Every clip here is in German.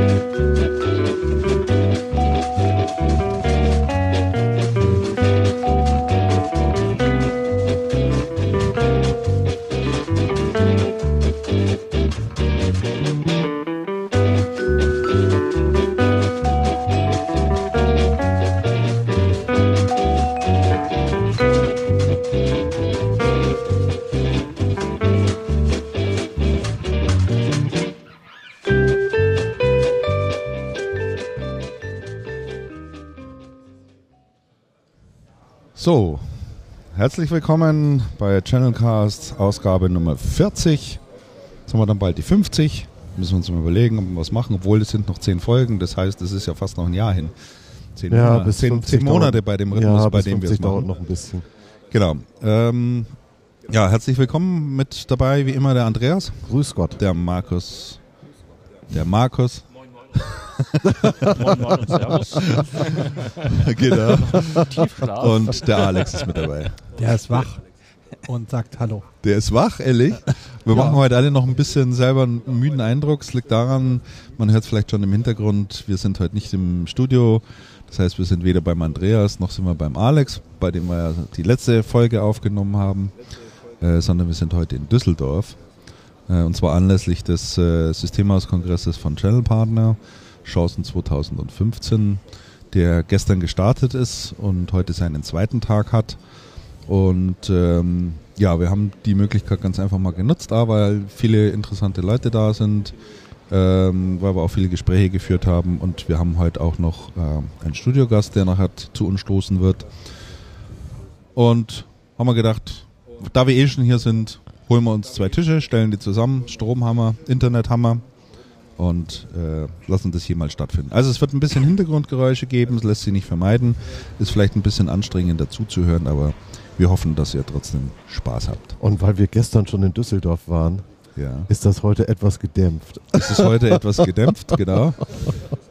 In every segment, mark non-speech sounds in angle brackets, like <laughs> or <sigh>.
So, herzlich willkommen bei Channelcast Ausgabe Nummer 40. Jetzt haben wir dann bald die 50. Müssen wir uns mal überlegen, ob wir was machen, obwohl es sind noch 10 Folgen. Das heißt, es ist ja fast noch ein Jahr hin. 10, Ja, Monate, bis 10, 50 10 Monate dauert- bei dem Rhythmus, ja, bei dem wir es 50 dauert machen. noch ein bisschen. Genau. Ähm, ja, herzlich willkommen mit dabei, wie immer, der Andreas, Grüß Gott. der Markus, der Markus, Moin Moin <laughs> und Servus. <laughs> genau. Tiefschlaf. und der Alex ist mit dabei. Der ist wach und sagt Hallo. Der ist wach, ehrlich. Wir Ja. machen heute alle noch ein bisschen selber einen müden Eindruck. Es liegt daran, man hört es vielleicht schon im Hintergrund, wir sind heute nicht im Studio. Das heißt, wir sind weder beim Andreas noch sind wir beim Alex, bei dem wir ja die letzte Folge aufgenommen haben, äh, sondern wir sind heute in Düsseldorf. Äh, und zwar anlässlich des äh, Systemhauskongresses von Channel Partner, Chancen 2015, der gestern gestartet ist und heute seinen zweiten Tag hat. Und ähm, ja, wir haben die Möglichkeit ganz einfach mal genutzt, A, weil viele interessante Leute da sind, ähm, weil wir auch viele Gespräche geführt haben und wir haben heute auch noch äh, einen Studiogast, der nachher zu uns stoßen wird. Und haben wir gedacht, da wir eh schon hier sind, holen wir uns zwei Tische, stellen die zusammen, Strom haben wir, Internet haben wir und äh, lassen das hier mal stattfinden. Also es wird ein bisschen Hintergrundgeräusche geben, es lässt sich nicht vermeiden, ist vielleicht ein bisschen anstrengend dazuzuhören, aber wir hoffen, dass ihr trotzdem Spaß habt. Und weil wir gestern schon in Düsseldorf waren, Ja. ist das heute etwas gedämpft. Es ist heute <laughs> etwas gedämpft, genau.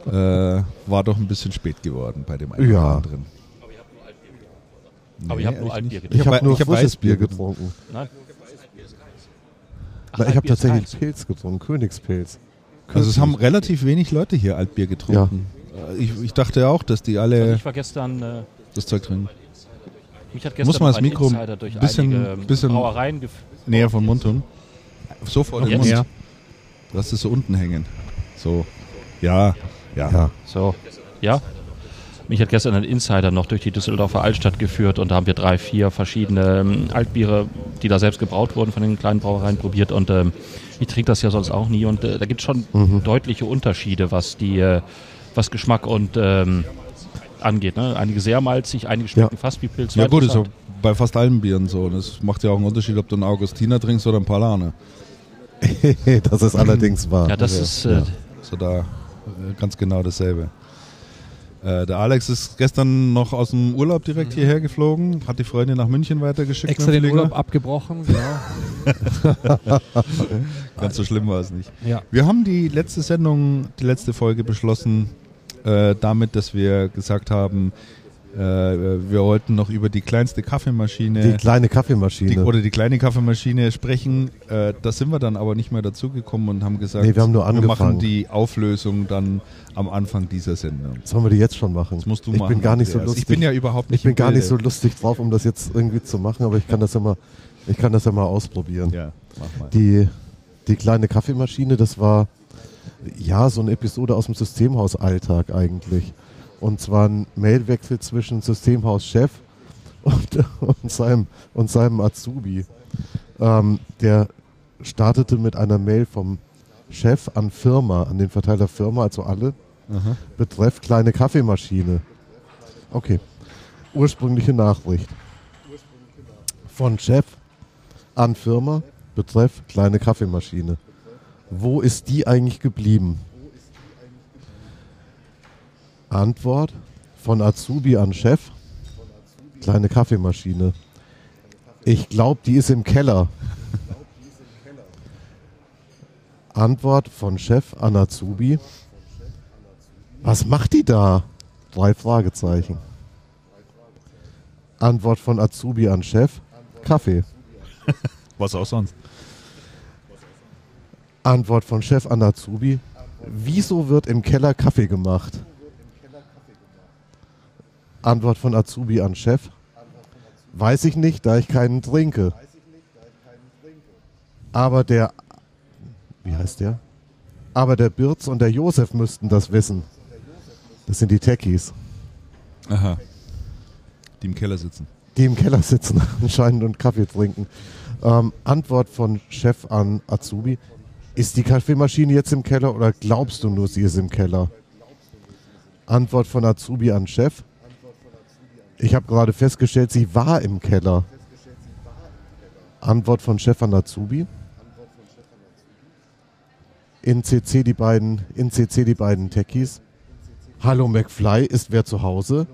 Äh, war doch ein bisschen spät geworden bei dem einen oder Ja. anderen. Aber ich habe nur Altbier getrunken. Ich habe hab- nur ich hab frisches Weißbier Bier getrunken. Nein. Na, ich habe tatsächlich. Pilz getrunken, Königspilz. Also es haben relativ wenig Leute hier Altbier getrunken. Äh, Ich, ich dachte auch, dass die Also alle ich war gestern, äh, das Zeug trinken. mich hat gestern Muss man das Mikro ein bisschen- ähm, bisschen Brauereien Näher vom Mund tun. So vor dem? Mund. Lass es so unten hängen. So. Ja. Ja. Ja. So. Ja? Mich hat gestern ein Insider noch durch die Düsseldorfer Altstadt geführt und da haben wir drei, vier verschiedene ähm, Altbiere, die da selbst gebraut wurden von den kleinen Brauereien probiert und ähm, ich trinke das ja sonst auch nie und äh, da gibt es schon Mhm. deutliche Unterschiede, was die, äh, was Geschmack und ähm, angeht. Ne? Einige sehr malzig, einige schmecken fast wie Pilz. Ja gut, ist so bei fast allen Bieren so. Das macht ja auch einen Unterschied, ob du einen Augustiner trinkst oder einen Palane. <laughs> das ist allerdings wahr. Ja, das ist äh, So da äh, ganz genau dasselbe. Äh, der Alex ist gestern noch aus dem Urlaub direkt hierher geflogen, hat die Freundin nach München weitergeschickt. Extra den. Urlaub abgebrochen. <laughs> Genau. <laughs> Ganz so schlimm war es nicht. ja. Wir haben die letzte Sendung, die letzte Folge beschlossen, äh, damit, dass wir gesagt haben, wir wollten noch über die kleinste Kaffeemaschine Die kleine die, Kaffeemaschine. oder die kleine Kaffeemaschine sprechen. Äh, da sind wir dann aber nicht mehr dazugekommen und haben gesagt, Nee, wir haben nur wir machen angefangen. die Auflösung dann am Anfang dieser Sendung. Sollen wir die jetzt schon machen? Das musst du ich machen. bin gar nicht so lustig. Ich bin ja überhaupt nicht ich bin im gar nicht so lustig drauf, um das jetzt irgendwie zu machen, aber ich kann das ja mal, ich kann das ja mal ausprobieren. Ja, mach mal. Die, die kleine Kaffeemaschine, das war ja so eine Episode aus dem Systemhausalltag eigentlich. Und zwar ein Mailwechsel zwischen Systemhauschef und, <laughs> und, seinem, und seinem Azubi. Ähm, der startete mit einer Mail vom Chef an Firma, an den Verteiler Firma, also alle, Aha. betreff kleine Kaffeemaschine. Okay. Ursprüngliche Nachricht. Von Chef an Firma, betreff kleine Kaffeemaschine. Wo ist die eigentlich geblieben? Antwort von Azubi an Chef, kleine Kaffeemaschine. Ich glaube, die ist im Keller. Antwort von Chef an Azubi. Was macht die da? Drei Fragezeichen. Antwort von Azubi an Chef. Kaffee. <laughs> Was auch sonst. Antwort von Chef an Azubi. Wieso wird im Keller Kaffee gemacht? Antwort von Azubi an Chef. Weiß ich nicht, da ich keinen trinke. Aber der, wie heißt der? Aber der Birz und der Josef müssten das wissen. Das sind die Techies, Aha. Die im Keller sitzen. die im Keller sitzen <laughs> anscheinend und Kaffee trinken. Ähm, Antwort von Chef an Azubi. Ist die Kaffeemaschine jetzt im Keller oder glaubst du nur, sie ist im Keller? Antwort von Azubi an Chef. Ich habe gerade festgestellt, sie war im Keller. Antwort von Chef an Azubi. In CC die beiden, in CC die beiden Techies. Hallo McFly, ist wer zu Hause?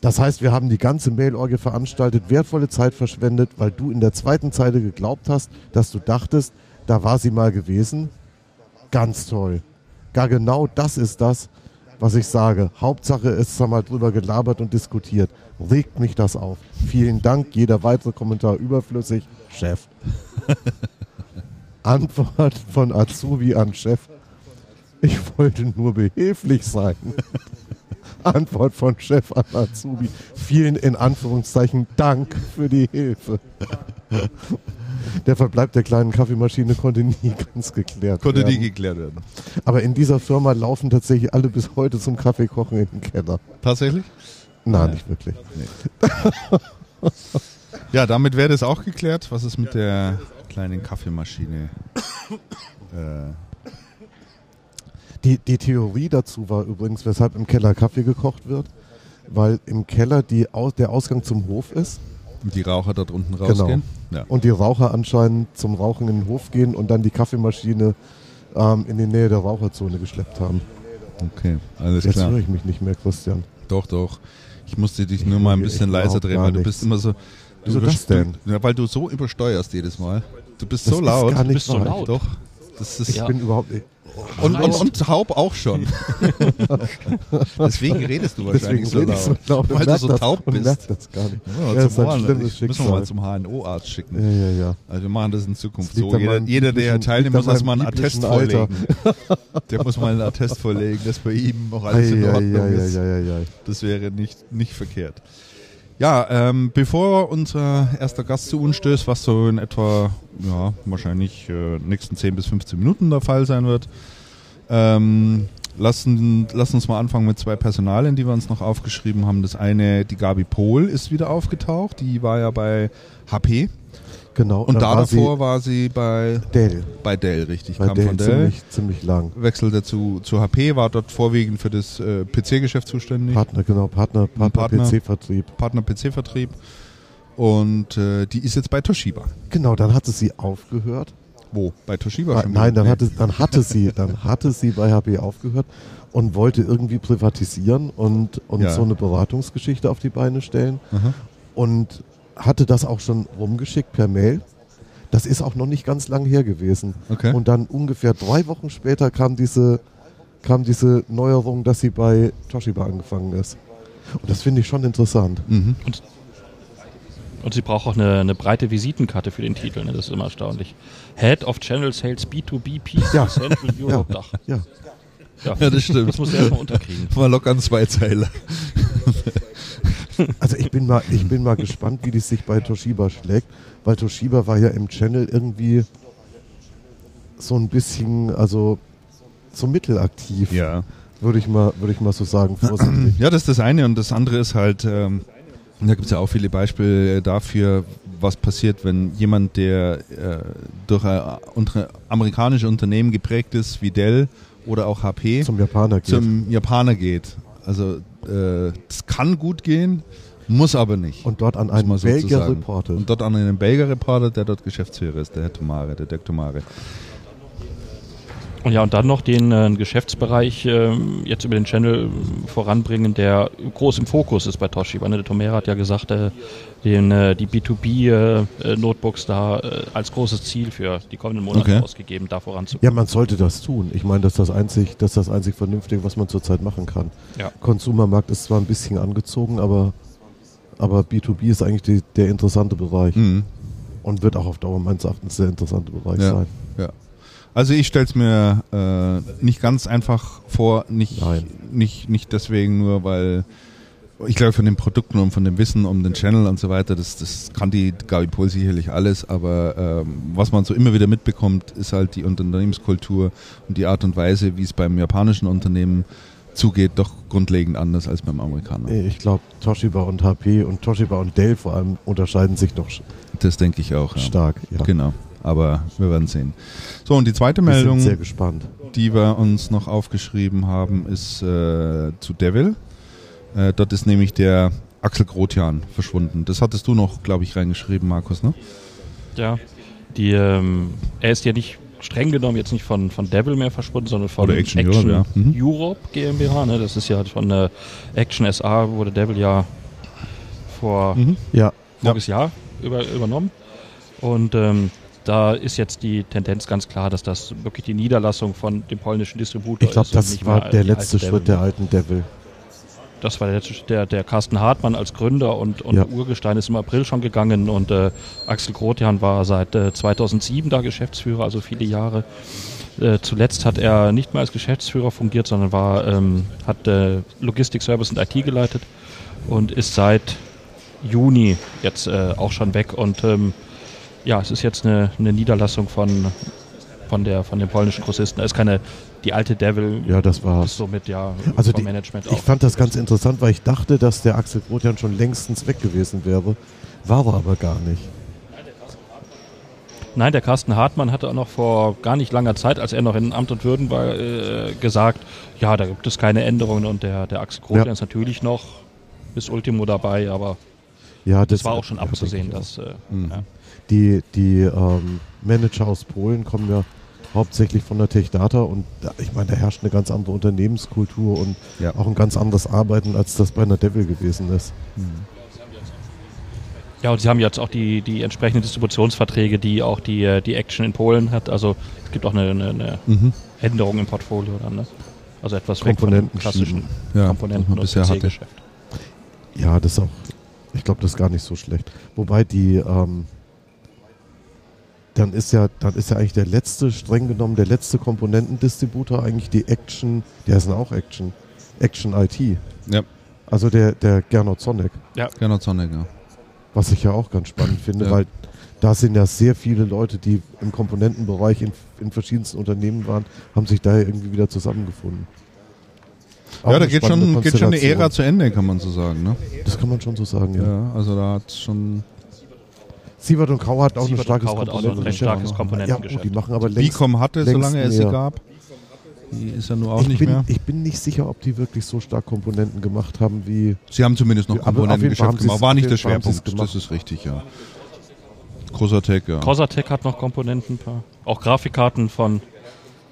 Das heißt, wir haben die ganze Mailorgie veranstaltet, wertvolle Zeit verschwendet, weil du in der zweiten Zeile geglaubt hast, dass du dachtest, da war sie mal gewesen. Ganz toll. Gar genau das ist das, was ich sage. Hauptsache, es ist mal drüber gelabert und diskutiert. Regt mich das auf. Vielen Dank. Jeder weitere Kommentar überflüssig. Chef. <laughs> Antwort von Azubi an Chef. Ich wollte nur behilflich sein. <laughs> Antwort von Chef an Azubi. Vielen in Anführungszeichen Dank für die Hilfe. <laughs> Der Verbleib der kleinen Kaffeemaschine konnte nie <laughs> ganz geklärt Konnte werden. die geklärt werden. Aber in dieser Firma laufen tatsächlich alle bis heute zum Kaffeekochen in den Keller. Tatsächlich? Nein, Ja. nicht wirklich. <laughs> Ja, damit wäre das auch geklärt. Was ist mit der kleinen Kaffeemaschine? <laughs> äh, Die, die Theorie dazu war übrigens, weshalb im Keller Kaffee gekocht wird, weil im Keller die, der Ausgang zum Hof ist die Raucher dort unten Genau. rausgehen. Ja. und die Raucher anscheinend zum Rauchen in den Hof gehen und dann die Kaffeemaschine ähm, in die Nähe der Raucherzone geschleppt haben. Okay, alles Jetzt klar. höre ich mich nicht mehr, Christian. Doch, doch. Ich musste dich Ich nur mal ein bisschen leiser drehen, weil du bist immer so. Du Wieso das denn? Du, ja, weil du so übersteuerst jedes Mal. Du bist Das so ist laut. gar nicht bist so laut. Doch. Das ist Ich Ja. bin überhaupt nicht. Und, und, Schreist. und Taub auch schon. <laughs> Deswegen redest du Deswegen wahrscheinlich so rede ich laut. so laut und weil du so das, taub und bist. das gar nicht. Ja, Ja, schlimmes Müssen wir mal zum HNO-Arzt schicken. Ja, ja, ja. Also wir machen das in Zukunft Das so. Jeder, jeder der teilnimmt, muss erstmal einen Attest Alter. vorlegen. <laughs> Der muss mal einen Attest vorlegen, dass bei ihm auch alles in Ei, Ordnung ei, ei, ist. ei, ei, ei. Das wäre nicht, nicht verkehrt. Ja, ähm, bevor unser erster Gast zu uns stößt, was so in etwa, ja, wahrscheinlich äh, nächsten 10 bis 15 Minuten der Fall sein wird, ähm, lassen, lass uns mal anfangen mit zwei Personalien, die wir uns noch aufgeschrieben haben. Das eine, die Gabi Pohl ist wieder aufgetaucht, die war ja bei HP Genau. und da war davor war sie bei, Dell. bei Dell, richtig, Bei kam Dell von Dell. ziemlich, ziemlich lang. Wechselte zu, zu HP, war dort vorwiegend für das äh, PC-Geschäft zuständig. Partner, genau, Partner. PC-Vertrieb. Partner PC-Vertrieb. Und äh, die ist jetzt bei Toshiba. Genau, dann hatte sie aufgehört. Wo? Bei Toshiba? Schon nein, dann Nee. hatte, dann hatte sie, dann hatte sie bei HP aufgehört und wollte irgendwie privatisieren und, und Ja. so eine Beratungsgeschichte auf die Beine stellen Aha. und hatte das auch schon rumgeschickt per Mail. Das ist auch noch nicht ganz lang her gewesen. Okay. Und dann ungefähr drei Wochen später kam diese, kam diese Neuerung, dass sie bei Toshiba angefangen ist. Und das finde ich schon interessant. Mhm. Und sie braucht auch eine, eine breite Visitenkarte für den Titel, ne? das ist immer erstaunlich. Head of Channel Sales B2B PC Ja. Central Europe Dach. Ja. Ja. Ja, das stimmt. Das muss er erstmal unterkriegen. Mal locker ein Zweizeiler. Also ich bin mal, ich bin mal gespannt, wie die sich bei Toshiba schlägt, weil Toshiba war ja im Channel irgendwie so ein bisschen, also so mittelaktiv, Ja. würde ich mal, würde ich mal so sagen, vorsichtig. Ja, das ist das eine. Und das andere ist halt, ähm, da gibt es ja auch viele Beispiele dafür, was passiert, wenn jemand, der äh, durch ein unter, amerikanische Unternehmen geprägt ist, wie Dell oder auch HP, Zum Japaner geht. zum Japaner geht. Also äh, das kann gut gehen, muss aber nicht. und dort an einen man so zu Belgier sagen. reportet. Und dort an einen Belgier Reporter, der dort Geschäftsführer ist, der Herr Tomare, der Dirk Tomare. Und ja, und dann noch den äh, Geschäftsbereich ähm, jetzt über den Channel voranbringen, der groß im Fokus ist bei Toshiba. Ne? Der Tomera hat ja gesagt, äh, den, äh, die B2B-Notebooks da äh, als großes Ziel für die kommenden Monate Okay. ausgegeben, da voranzukommen. Ja, man sollte das tun. Ich meine, das ist das einzig, das ist das einzig Vernünftige, was man zurzeit machen kann. Ja. Konsumermarkt ist zwar ein bisschen angezogen, aber, aber B2B ist eigentlich die, der interessante Bereich Mhm. und wird auch auf Dauer meines Erachtens der interessante Bereich Ja. sein. Also ich stelle es mir äh, nicht ganz einfach vor, nicht, Nein. nicht, nicht deswegen nur, weil ich glaube von den Produkten und von dem Wissen um den Channel und so weiter, das, das kann die Gabi Pol sicherlich alles, aber ähm, was man so immer wieder mitbekommt, ist halt die Unternehmenskultur und die Art und Weise, wie es beim japanischen Unternehmen zugeht, doch grundlegend anders als beim Amerikaner. Ich glaube, Toshiba und HP und Toshiba und Dell vor allem unterscheiden sich doch Das denke ich auch. Ja. stark. Ja. Genau. Aber wir werden sehen. So, und die zweite Meldung, sehr gespannt. die wir uns noch aufgeschrieben haben, ist äh, zu Devil. Äh, dort ist nämlich der Axel Grotian verschwunden. Das hattest du noch, glaube ich, reingeschrieben, Markus, ne? Ja. Die, ähm, er ist ja nicht streng genommen jetzt nicht von, von Devil mehr verschwunden, sondern von Oder Action Europe, ja. Mhm. Europe GmbH. Ne? Das ist ja von äh, Action SA wurde Devil ja vor Ja, voriges Jahr über, übernommen. Und ähm, da ist jetzt die Tendenz ganz klar, dass das wirklich die Niederlassung von dem polnischen Distributor ich glaube, ist. und das nicht war der letzte Schritt Devil. der alten Devil. Das war der letzte Schritt. Der, der Carsten Hartmann als Gründer und, und Ja. Urgestein ist im April schon gegangen und äh, Axel Grotian war seit äh, 2007 da Geschäftsführer, also viele Jahre. Äh, zuletzt hat er nicht mehr als Geschäftsführer fungiert, sondern war, ähm, hat äh, Logistik, Service und IT geleitet und ist seit Juni jetzt äh, auch schon weg. Und ähm, ja, es ist jetzt eine, eine Niederlassung von, von, der, von dem polnischen Grossisten. Es ist keine, die alte Devil Ja, das war somit ja Also die- Management Ich fand das ganz interessant, weil ich dachte, dass der Axel Grotian schon längstens weg gewesen wäre. War er aber gar nicht. Nein, der Carsten Hartmann hatte auch noch vor gar nicht langer Zeit, als er noch in Amt und Würden war, äh, gesagt, ja, da gibt es keine Änderungen und der, der Axel Grotian Ja. ist natürlich noch bis Ultimo dabei, aber Ja, das, war auch schon abzusehen, dass äh, Mhm. ja. Die, die ähm, Manager aus Polen kommen ja hauptsächlich von der Techdata und da, ich meine, da herrscht eine ganz andere Unternehmenskultur und Ja. auch ein ganz anderes Arbeiten, als das bei einer Devil gewesen ist. ja, und sie haben jetzt auch die, die entsprechenden Distributionsverträge, die auch die, die Action in Polen hat. Also es gibt auch eine, eine, eine Mhm. Änderung im Portfolio dann, ne? Also etwas weg von klassischen. Ja, Komponenten und bisher hatte. Ja, das ist auch, ich glaube, das ist gar nicht so schlecht. Wobei die, ähm, dann ist ja, dann ist ja eigentlich der letzte, streng genommen, der letzte Komponentendistributor eigentlich die Action, die heißen auch Action, Action IT. Ja, Also der, der Gernot Sonic, Gernot Sonnig, ja. was ich ja auch ganz spannend finde, Ja. weil da sind ja sehr viele Leute, die im Komponentenbereich in, in verschiedensten Unternehmen waren, haben sich daher irgendwie wieder zusammengefunden. Auch Ja, da geht schon, geht schon eine. Ära zu Ende, kann man so sagen. Ne? Das kann man schon so sagen, ja. Ja, also da hat schon. Sievert und Kau hat auch ein starkes Kau hat auch noch ein recht Komponentengeschäft. Ja, oh, die machen aber längst, Bicom hatte, längst solange es sie gab. Die ist ja nur auch ich, nicht bin, mehr. ich bin nicht sicher, ob die wirklich so stark Komponenten gemacht haben wie. Sie haben zumindest noch Komponentengeschäft gemacht. War nicht der Schwerpunkt. Das ist richtig, ja. Großer Tech, ja. Cosatec hat noch Komponenten, paar- auch Grafikkarten von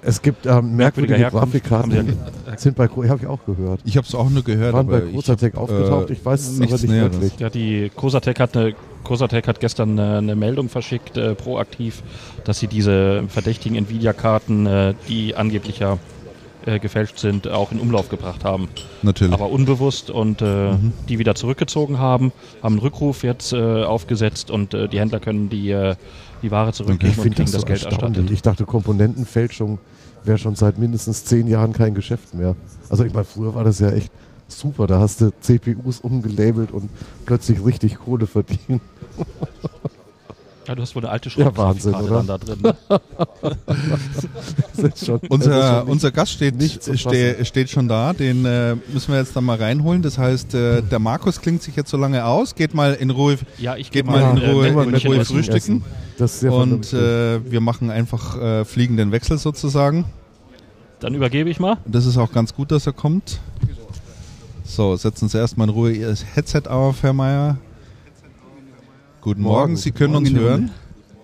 Es gibt ähm, merkwürdige Herkunft, Grafikkarten, sind bei habe ich auch gehört. Ich habe es auch nur gehört, Waren bei aber Großatec hab, aufgetaucht, äh, ich weiß es aber nicht Näheres. wirklich. Ja, die Cosatec hat, eine, Cosatec hat gestern eine, eine Meldung verschickt, äh, proaktiv, dass sie diese verdächtigen Nvidia-Karten, äh, die angeblich ja äh, gefälscht sind, auch in Umlauf gebracht haben. Natürlich. Aber unbewusst und äh, Mhm. die wieder zurückgezogen haben, haben einen Rückruf jetzt äh, aufgesetzt und äh, die Händler können die, äh, die Ware zurückgeben und kriegen das das, so Geld erstattet. Ich dachte, Komponentenfälschung wäre schon seit mindestens zehn Jahren kein Geschäft mehr. Also ich meine, früher war das ja echt super. Da hast du CPUs umgelabelt und plötzlich richtig Kohle verdient. <laughs> Ja, du hast wohl eine alte Ja, Wahnsinn, oder? dann da drin. Ne? Schon, Unser, schon nicht- unser Gast steht, nicht ste, steht schon da, den äh, müssen wir jetzt dann mal reinholen. Das heißt, äh, der Markus klingt sich jetzt so lange aus, geht mal in Ruhe Ja, ich Geht geh mal in äh, Ruhe- mit in Ruhe frühstücken. Das ist sehr und äh, wir machen einfach äh, fliegenden Wechsel sozusagen. Dann übergebe ich mal. Das ist auch ganz gut, dass er kommt. So, setzen Sie erstmal in Ruhe Ihr Headset auf, Herr Meier. Guten Morgen, Morgen. Sie können Morgen uns hören.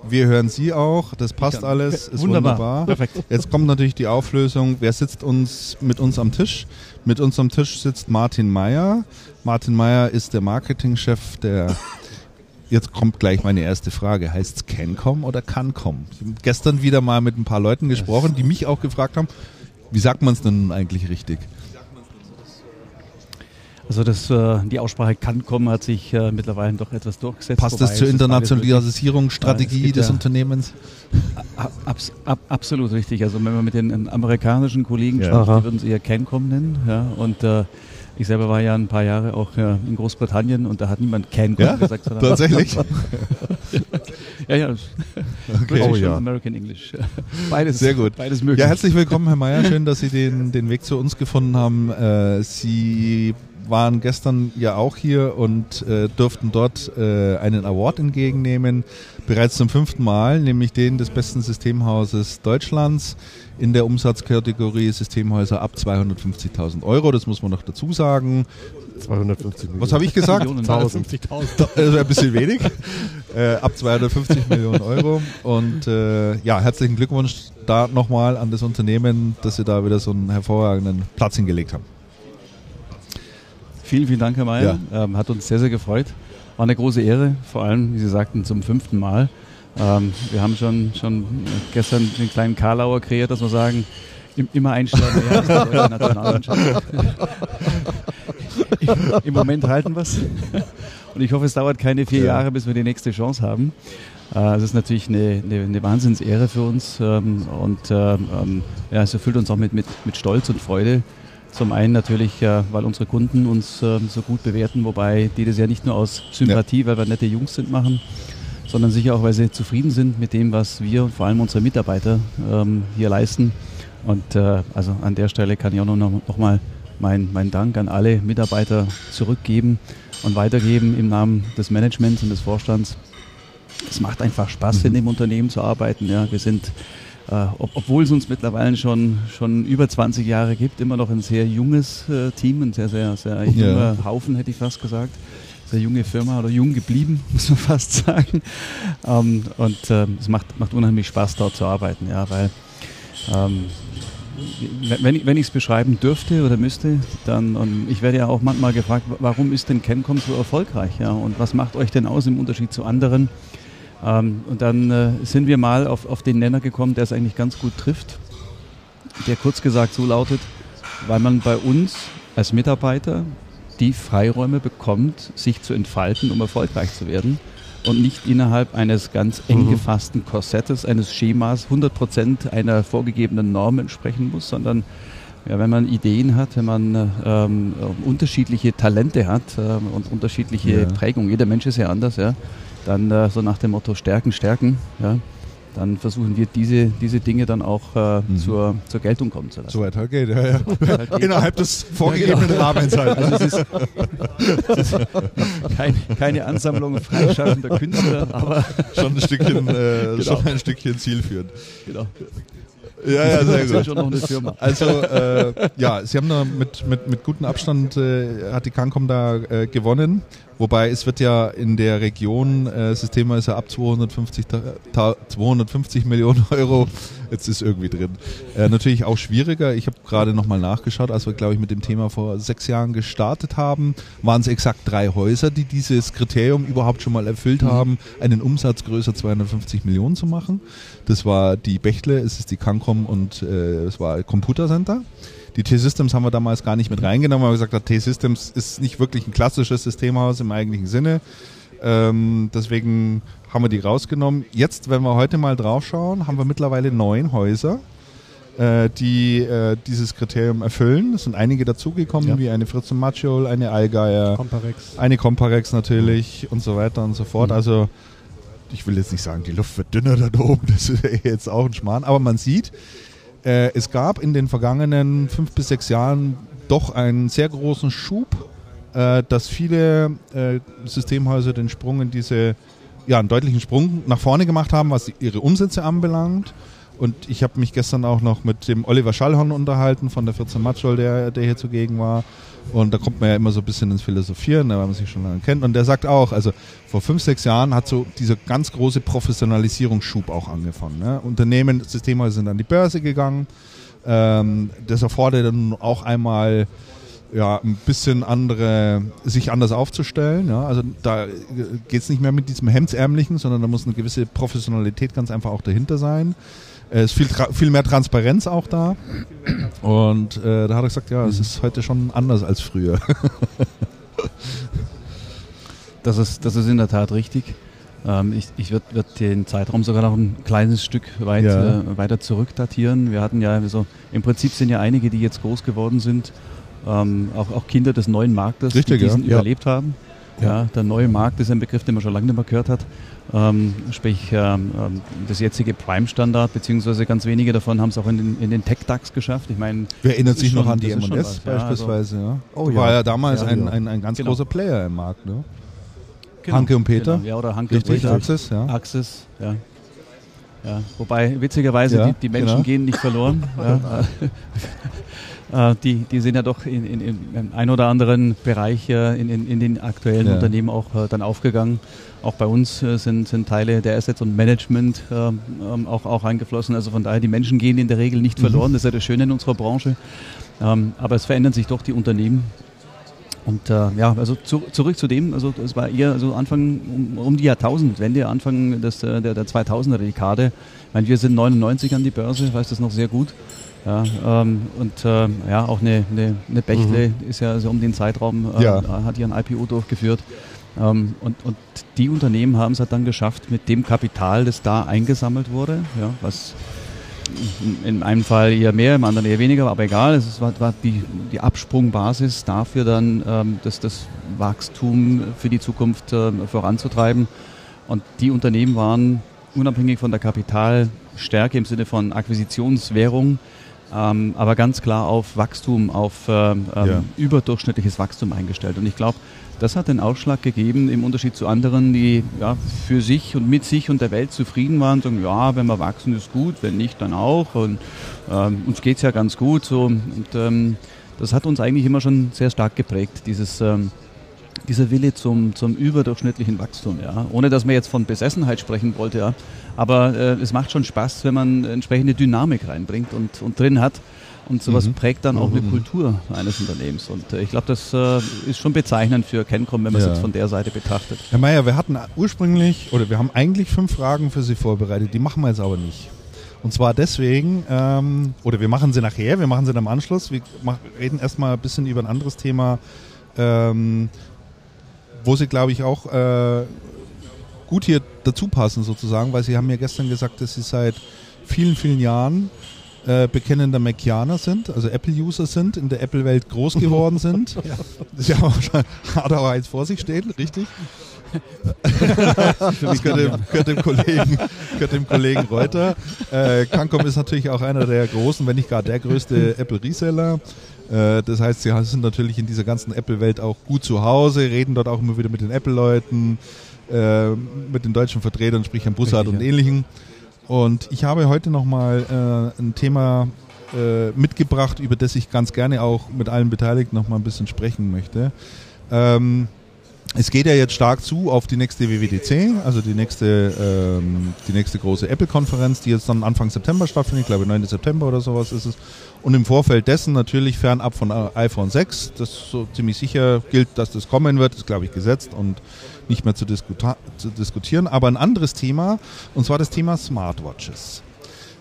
Wir hören Sie auch, das passt alles, ist Wunderbar. wunderbar. Perfekt. Jetzt kommt natürlich die Auflösung, wer sitzt uns mit uns am Tisch? Mit uns am Tisch sitzt Martin Meyer. Martin Meyer ist der Marketingchef der <laughs> Jetzt kommt gleich meine erste Frage. Heißt es Cancom oder Cancom? Ich habe gestern wieder mal mit ein paar Leuten gesprochen, die mich auch gefragt haben, wie sagt man es denn nun eigentlich richtig? Also das, äh, die Aussprache kann kommen, hat sich äh, mittlerweile doch etwas durchgesetzt. Passt das zur Internationalisierungsstrategie des Unternehmens? Abs ab, absolut richtig. Also wenn man mit den amerikanischen Kollegen Ja. spricht, die würden sie eher CanCom nennen. Ja, und äh, ich selber war ja ein paar Jahre auch äh, in Großbritannien und da hat niemand CanCom Ja? gesagt. sondern- <laughs> Tatsächlich? <laughs> ja, ja. British Oh und ja. American English. <laughs> Beides, Sehr gut. Beides möglich. Ja, herzlich willkommen, Herr Mayer. Schön, dass Sie den, den Weg zu uns gefunden haben. Äh, Sie waren gestern ja auch hier und äh, durften dort äh, einen Award entgegennehmen. Bereits zum fünften Mal, nämlich den des besten Systemhauses Deutschlands in der Umsatzkategorie Systemhäuser ab 250.000 Euro. Das muss man noch dazu sagen. 250 Millionen. Was habe ich gesagt? <laughs> Millionen. 1000. <laughs> Das wäre ein bisschen wenig. Äh, ab 250 Millionen Euro. Und äh, ja, herzlichen Glückwunsch da nochmal an das Unternehmen, dass Sie da wieder so einen hervorragenden Platz hingelegt haben. Vielen, vielen Dank, Herr Mayer. Ähm, hat uns sehr, sehr gefreut. War eine große Ehre, vor allem, wie Sie sagten, zum fünften Mal. Ähm, wir haben schon, schon gestern den kleinen Karlauer kreiert, dass wir sagen, im, immer ein Stern mehr als die deutsche Nationalmannschaft. Im, Moment halten wir es. Und ich hoffe, es dauert keine vier Ja. Jahre, bis wir die nächste Chance haben. Äh, Es ist natürlich eine, eine, eine Wahnsinnsehre für uns ähm, und ähm, ähm, ja, es erfüllt uns auch mit, mit, mit Stolz und Freude. Zum einen natürlich, äh, weil unsere Kunden uns ähm, so gut bewerten, wobei die das ja nicht nur aus Sympathie, weil wir nette Jungs sind, machen, sondern sicher auch, weil sie zufrieden sind mit dem, was wir und vor allem unsere Mitarbeiter ähm, hier leisten. Und äh, also an der Stelle kann ich auch noch, noch mal meinen mein Dank an alle Mitarbeiter zurückgeben und weitergeben im Namen des Managements und des Vorstands. Es macht einfach Spaß, in dem Unternehmen zu arbeiten. Ja, wir sind, äh, ob, obwohl es uns mittlerweile schon, schon über 20 Jahre gibt, immer noch ein sehr junges äh, Team, ein sehr, sehr, sehr junger Haufen, hätte ich fast gesagt. Sehr junge Firma oder jung geblieben, <laughs> muss man fast sagen. Ähm, und ähm, es macht, macht unheimlich Spaß, dort zu arbeiten, ja, weil ähm, wenn ich wenn ich es beschreiben dürfte oder müsste, dann ähm, ich werde ja auch manchmal gefragt, warum ist denn Cancom so erfolgreich, ja, und was macht euch denn aus im Unterschied zu anderen? Ähm, und dann äh, sind wir mal auf, auf den Nenner gekommen, der es eigentlich ganz gut trifft, der kurz gesagt so lautet, weil man bei uns als Mitarbeiter die Freiräume bekommt, sich zu entfalten, um erfolgreich zu werden und nicht innerhalb eines ganz eng gefassten Korsettes, eines Schemas 100% einer vorgegebenen Norm entsprechen muss, sondern ja, wenn man Ideen hat, wenn man äh, ähm, unterschiedliche Talente hat ähm, und unterschiedliche Ja. Prägungen, jeder Mensch ist ja anders, ja, dann äh, so nach dem Motto Stärken, Stärken, ja, dann versuchen wir diese, diese Dinge dann auch äh, Mhm. zur, zur Geltung kommen zu lassen. Soweit halt geht, ja, ja. Halt geht. Innerhalb des vorgegebenen Rahmens halt. Also es ist, es ist kein, keine Ansammlung freischaffender Künstler, <laughs> aber Schon ein Stückchen, äh, Genau. schon ein Stückchen zielführend. genau. Ja, ja, sehr gut. schon noch eine Firma. Also äh, ja, sie haben da mit, mit, mit gutem Abstand äh, hat die Cancom da äh, gewonnen. Wobei es wird ja in der Region äh, Systema ist ja ab 250, ta- ta- 250 Millionen <laughs> Euro. Jetzt ist irgendwie drin. Äh, natürlich auch schwieriger. Ich habe gerade nochmal nachgeschaut, als wir glaube ich mit dem Thema vor sechs Jahren gestartet haben, waren es exakt drei Häuser, die dieses Kriterium überhaupt schon mal erfüllt haben, einen Umsatz größer 250 Millionen zu machen. Das war die Bechtle, es ist die Cancom und äh, es war Computer Center. Die T-Systems haben wir damals gar nicht mit reingenommen, weil wir gesagt haben, T-Systems ist nicht wirklich ein klassisches Systemhaus im eigentlichen Sinne. Ähm, deswegen haben wir die rausgenommen. Jetzt, wenn wir heute mal drauf schauen, haben wir mittlerweile neun Häuser, äh, die äh, dieses Kriterium erfüllen. Es sind einige dazugekommen, Ja. wie eine Fritz und Maciol, eine Allgeier, Comparex. eine Comparex natürlich und so weiter und so fort. Mhm. Also ich will jetzt nicht sagen, die Luft wird dünner da oben, <laughs> das ist jetzt auch ein Schmarrn, aber man sieht, äh, es gab in den vergangenen fünf bis sechs Jahren doch einen sehr großen Schub, äh, dass viele äh, Systemhäuser den Sprung in diese, ja, einen deutlichen Sprung nach vorne gemacht haben, was ihre Umsätze anbelangt. Und ich habe mich gestern auch noch mit dem Oliver Schallhorn unterhalten von der 14 Matschol, der, der hier zugegen war. Und da kommt man ja immer so ein bisschen ins Philosophieren, ne, weil man sich schon lange kennt. Und der sagt auch, also vor fünf, sechs Jahren hat so dieser ganz große Professionalisierungsschub auch angefangen. Ne? Unternehmen, Systemhäuser sind an die Börse gegangen. Ähm, das erfordert dann auch einmal ja, ein bisschen andere, sich anders aufzustellen. Ja? Also da geht es nicht mehr mit diesem Hemdsärmlichen, sondern da muss eine gewisse Professionalität ganz einfach auch dahinter sein. Es ist viel, viel mehr Transparenz auch da. Und äh, da hat er gesagt, ja, es ist heute schon anders als früher. <laughs> Das ist, das ist in der Tat richtig. Ähm, ich ich würde würd den Zeitraum sogar noch ein kleines Stück weit, Ja. äh, weiter zurück datieren. Wir hatten ja so, im Prinzip sind ja einige, die jetzt groß geworden sind, ähm, auch, auch Kinder des neuen Marktes, Richtig, die diesen ja. überlebt haben. Ja. der neue Markt ist ein Begriff, den man schon lange nicht mehr gehört hat. Ähm, sprich, ähm, ähm, das jetzige Prime-Standard, beziehungsweise ganz wenige davon haben es auch in den, in den Tech-DAX geschafft. Ich meine, Wer erinnert sich noch an die M&S was, ja, also- beispielsweise? Ja, Oh War ja. ja damals Ja, ein, ja. ein, ein ganz Genau. großer Player im Markt. Ne? Genau, Hanke und Peter? Genau, ja, oder Hanke Richtig, und Peter. Axis, ja. Axis, ja. ja. Wobei, witzigerweise, Ja, die, die Menschen genau. gehen nicht verloren. <laughs> <laughs> Äh, die, die sind ja doch in, in, in ein oder anderen Bereich in, in, in den aktuellen Ja. Unternehmen auch äh, dann aufgegangen. Auch bei uns äh, sind, sind Teile der Assets und Management ähm, ähm, auch, auch eingeflossen. Also von daher, die Menschen gehen in der Regel nicht verloren. Das ist ja das Schöne in unserer Branche. Ähm, aber es verändern sich doch die Unternehmen. Und äh, ja, also zu, zurück zu dem, also es war eher so Anfang um, um die Jahrtausendwende, Anfang des, der, der 2000er Dekade. Ich meine, wir sind 99 an die Börse, ich weiß das noch sehr gut. Ja, ähm, und äh, ja, auch eine, eine, eine Bechtle ist ja so um den Zeitraum, äh, Ja. hat ihren IPO durchgeführt. Ähm, und, und die Unternehmen haben es halt dann geschafft, mit dem Kapital, das da eingesammelt wurde, ja, was in einem Fall eher mehr, im anderen eher weniger, aber egal. Es war, war die, die Absprungbasis dafür dann, ähm, das, das Wachstum für die Zukunft äh, voranzutreiben. Und die Unternehmen waren unabhängig von der Kapitalstärke im Sinne von Akquisitionswährung, ähm, aber ganz klar auf Wachstum, auf ähm, ähm, Ja. überdurchschnittliches Wachstum eingestellt. Und ich glaube, das hat den Ausschlag gegeben, im Unterschied zu anderen, die ja, für sich und mit sich und der Welt zufrieden waren, sagen, ja, wenn wir wachsen, ist gut, wenn nicht, dann auch. Und ähm, uns geht's ja ganz gut. So. Und ähm, das hat uns eigentlich immer schon sehr stark geprägt, dieses, ähm, dieser Wille zum, zum überdurchschnittlichen Wachstum. Ja. Ohne dass man jetzt von Besessenheit sprechen wollte, ja. aber äh, es macht schon Spaß, wenn man entsprechende Dynamik reinbringt und, und drin hat. Und sowas Mhm. prägt dann auch eine Mhm. Kultur eines Unternehmens. Und äh, ich glaube, das äh, ist schon bezeichnend für Kencom, wenn man es Ja. jetzt von der Seite betrachtet. Herr Mayer, wir hatten ursprünglich, oder wir haben eigentlich fünf Fragen für Sie vorbereitet, die machen wir jetzt aber nicht. Und zwar deswegen, ähm, oder wir machen sie nachher, wir machen sie dann im Anschluss. Wir mach, reden erstmal ein bisschen über ein anderes Thema, ähm, wo Sie, glaube ich, auch äh, gut hier dazu passen sozusagen, weil Sie haben ja gestern gesagt, dass Sie seit vielen, vielen Jahren äh, bekennender Macianer sind, also Apple-User sind, in der Apple-Welt groß <laughs> geworden sind. Das ja auch schon, hat er auch eins vor sich stehen, richtig? das gehört dem, gehört, dem Kollegen, gehört dem Kollegen Reuter. Äh, Cancom ist natürlich auch einer der großen, wenn nicht gar der größte Apple-Reseller. Äh, das heißt, sie sind natürlich in dieser ganzen Apple-Welt auch gut zu Hause, reden dort auch immer wieder mit den Apple-Leuten, äh, mit den deutschen Vertretern, sprich Herrn Bussard Richtig, und ja. ähnlichen. Und ich habe heute nochmal äh, ein Thema mitgebracht, über das ich ganz gerne auch mit allen Beteiligten nochmal ein bisschen sprechen möchte. Ähm, es geht ja jetzt stark zu auf die nächste WWDC, also die nächste, ähm, die nächste große Apple-Konferenz, die jetzt dann Anfang September stattfindet, ich glaube 9. September oder sowas ist es. Und im Vorfeld dessen natürlich fernab von äh, iPhone 6, das so ziemlich sicher gilt, dass das kommen wird, ist glaube ich gesetzt und nicht mehr zu, zu diskutieren. Aber ein anderes Thema, und zwar das Thema Smartwatches.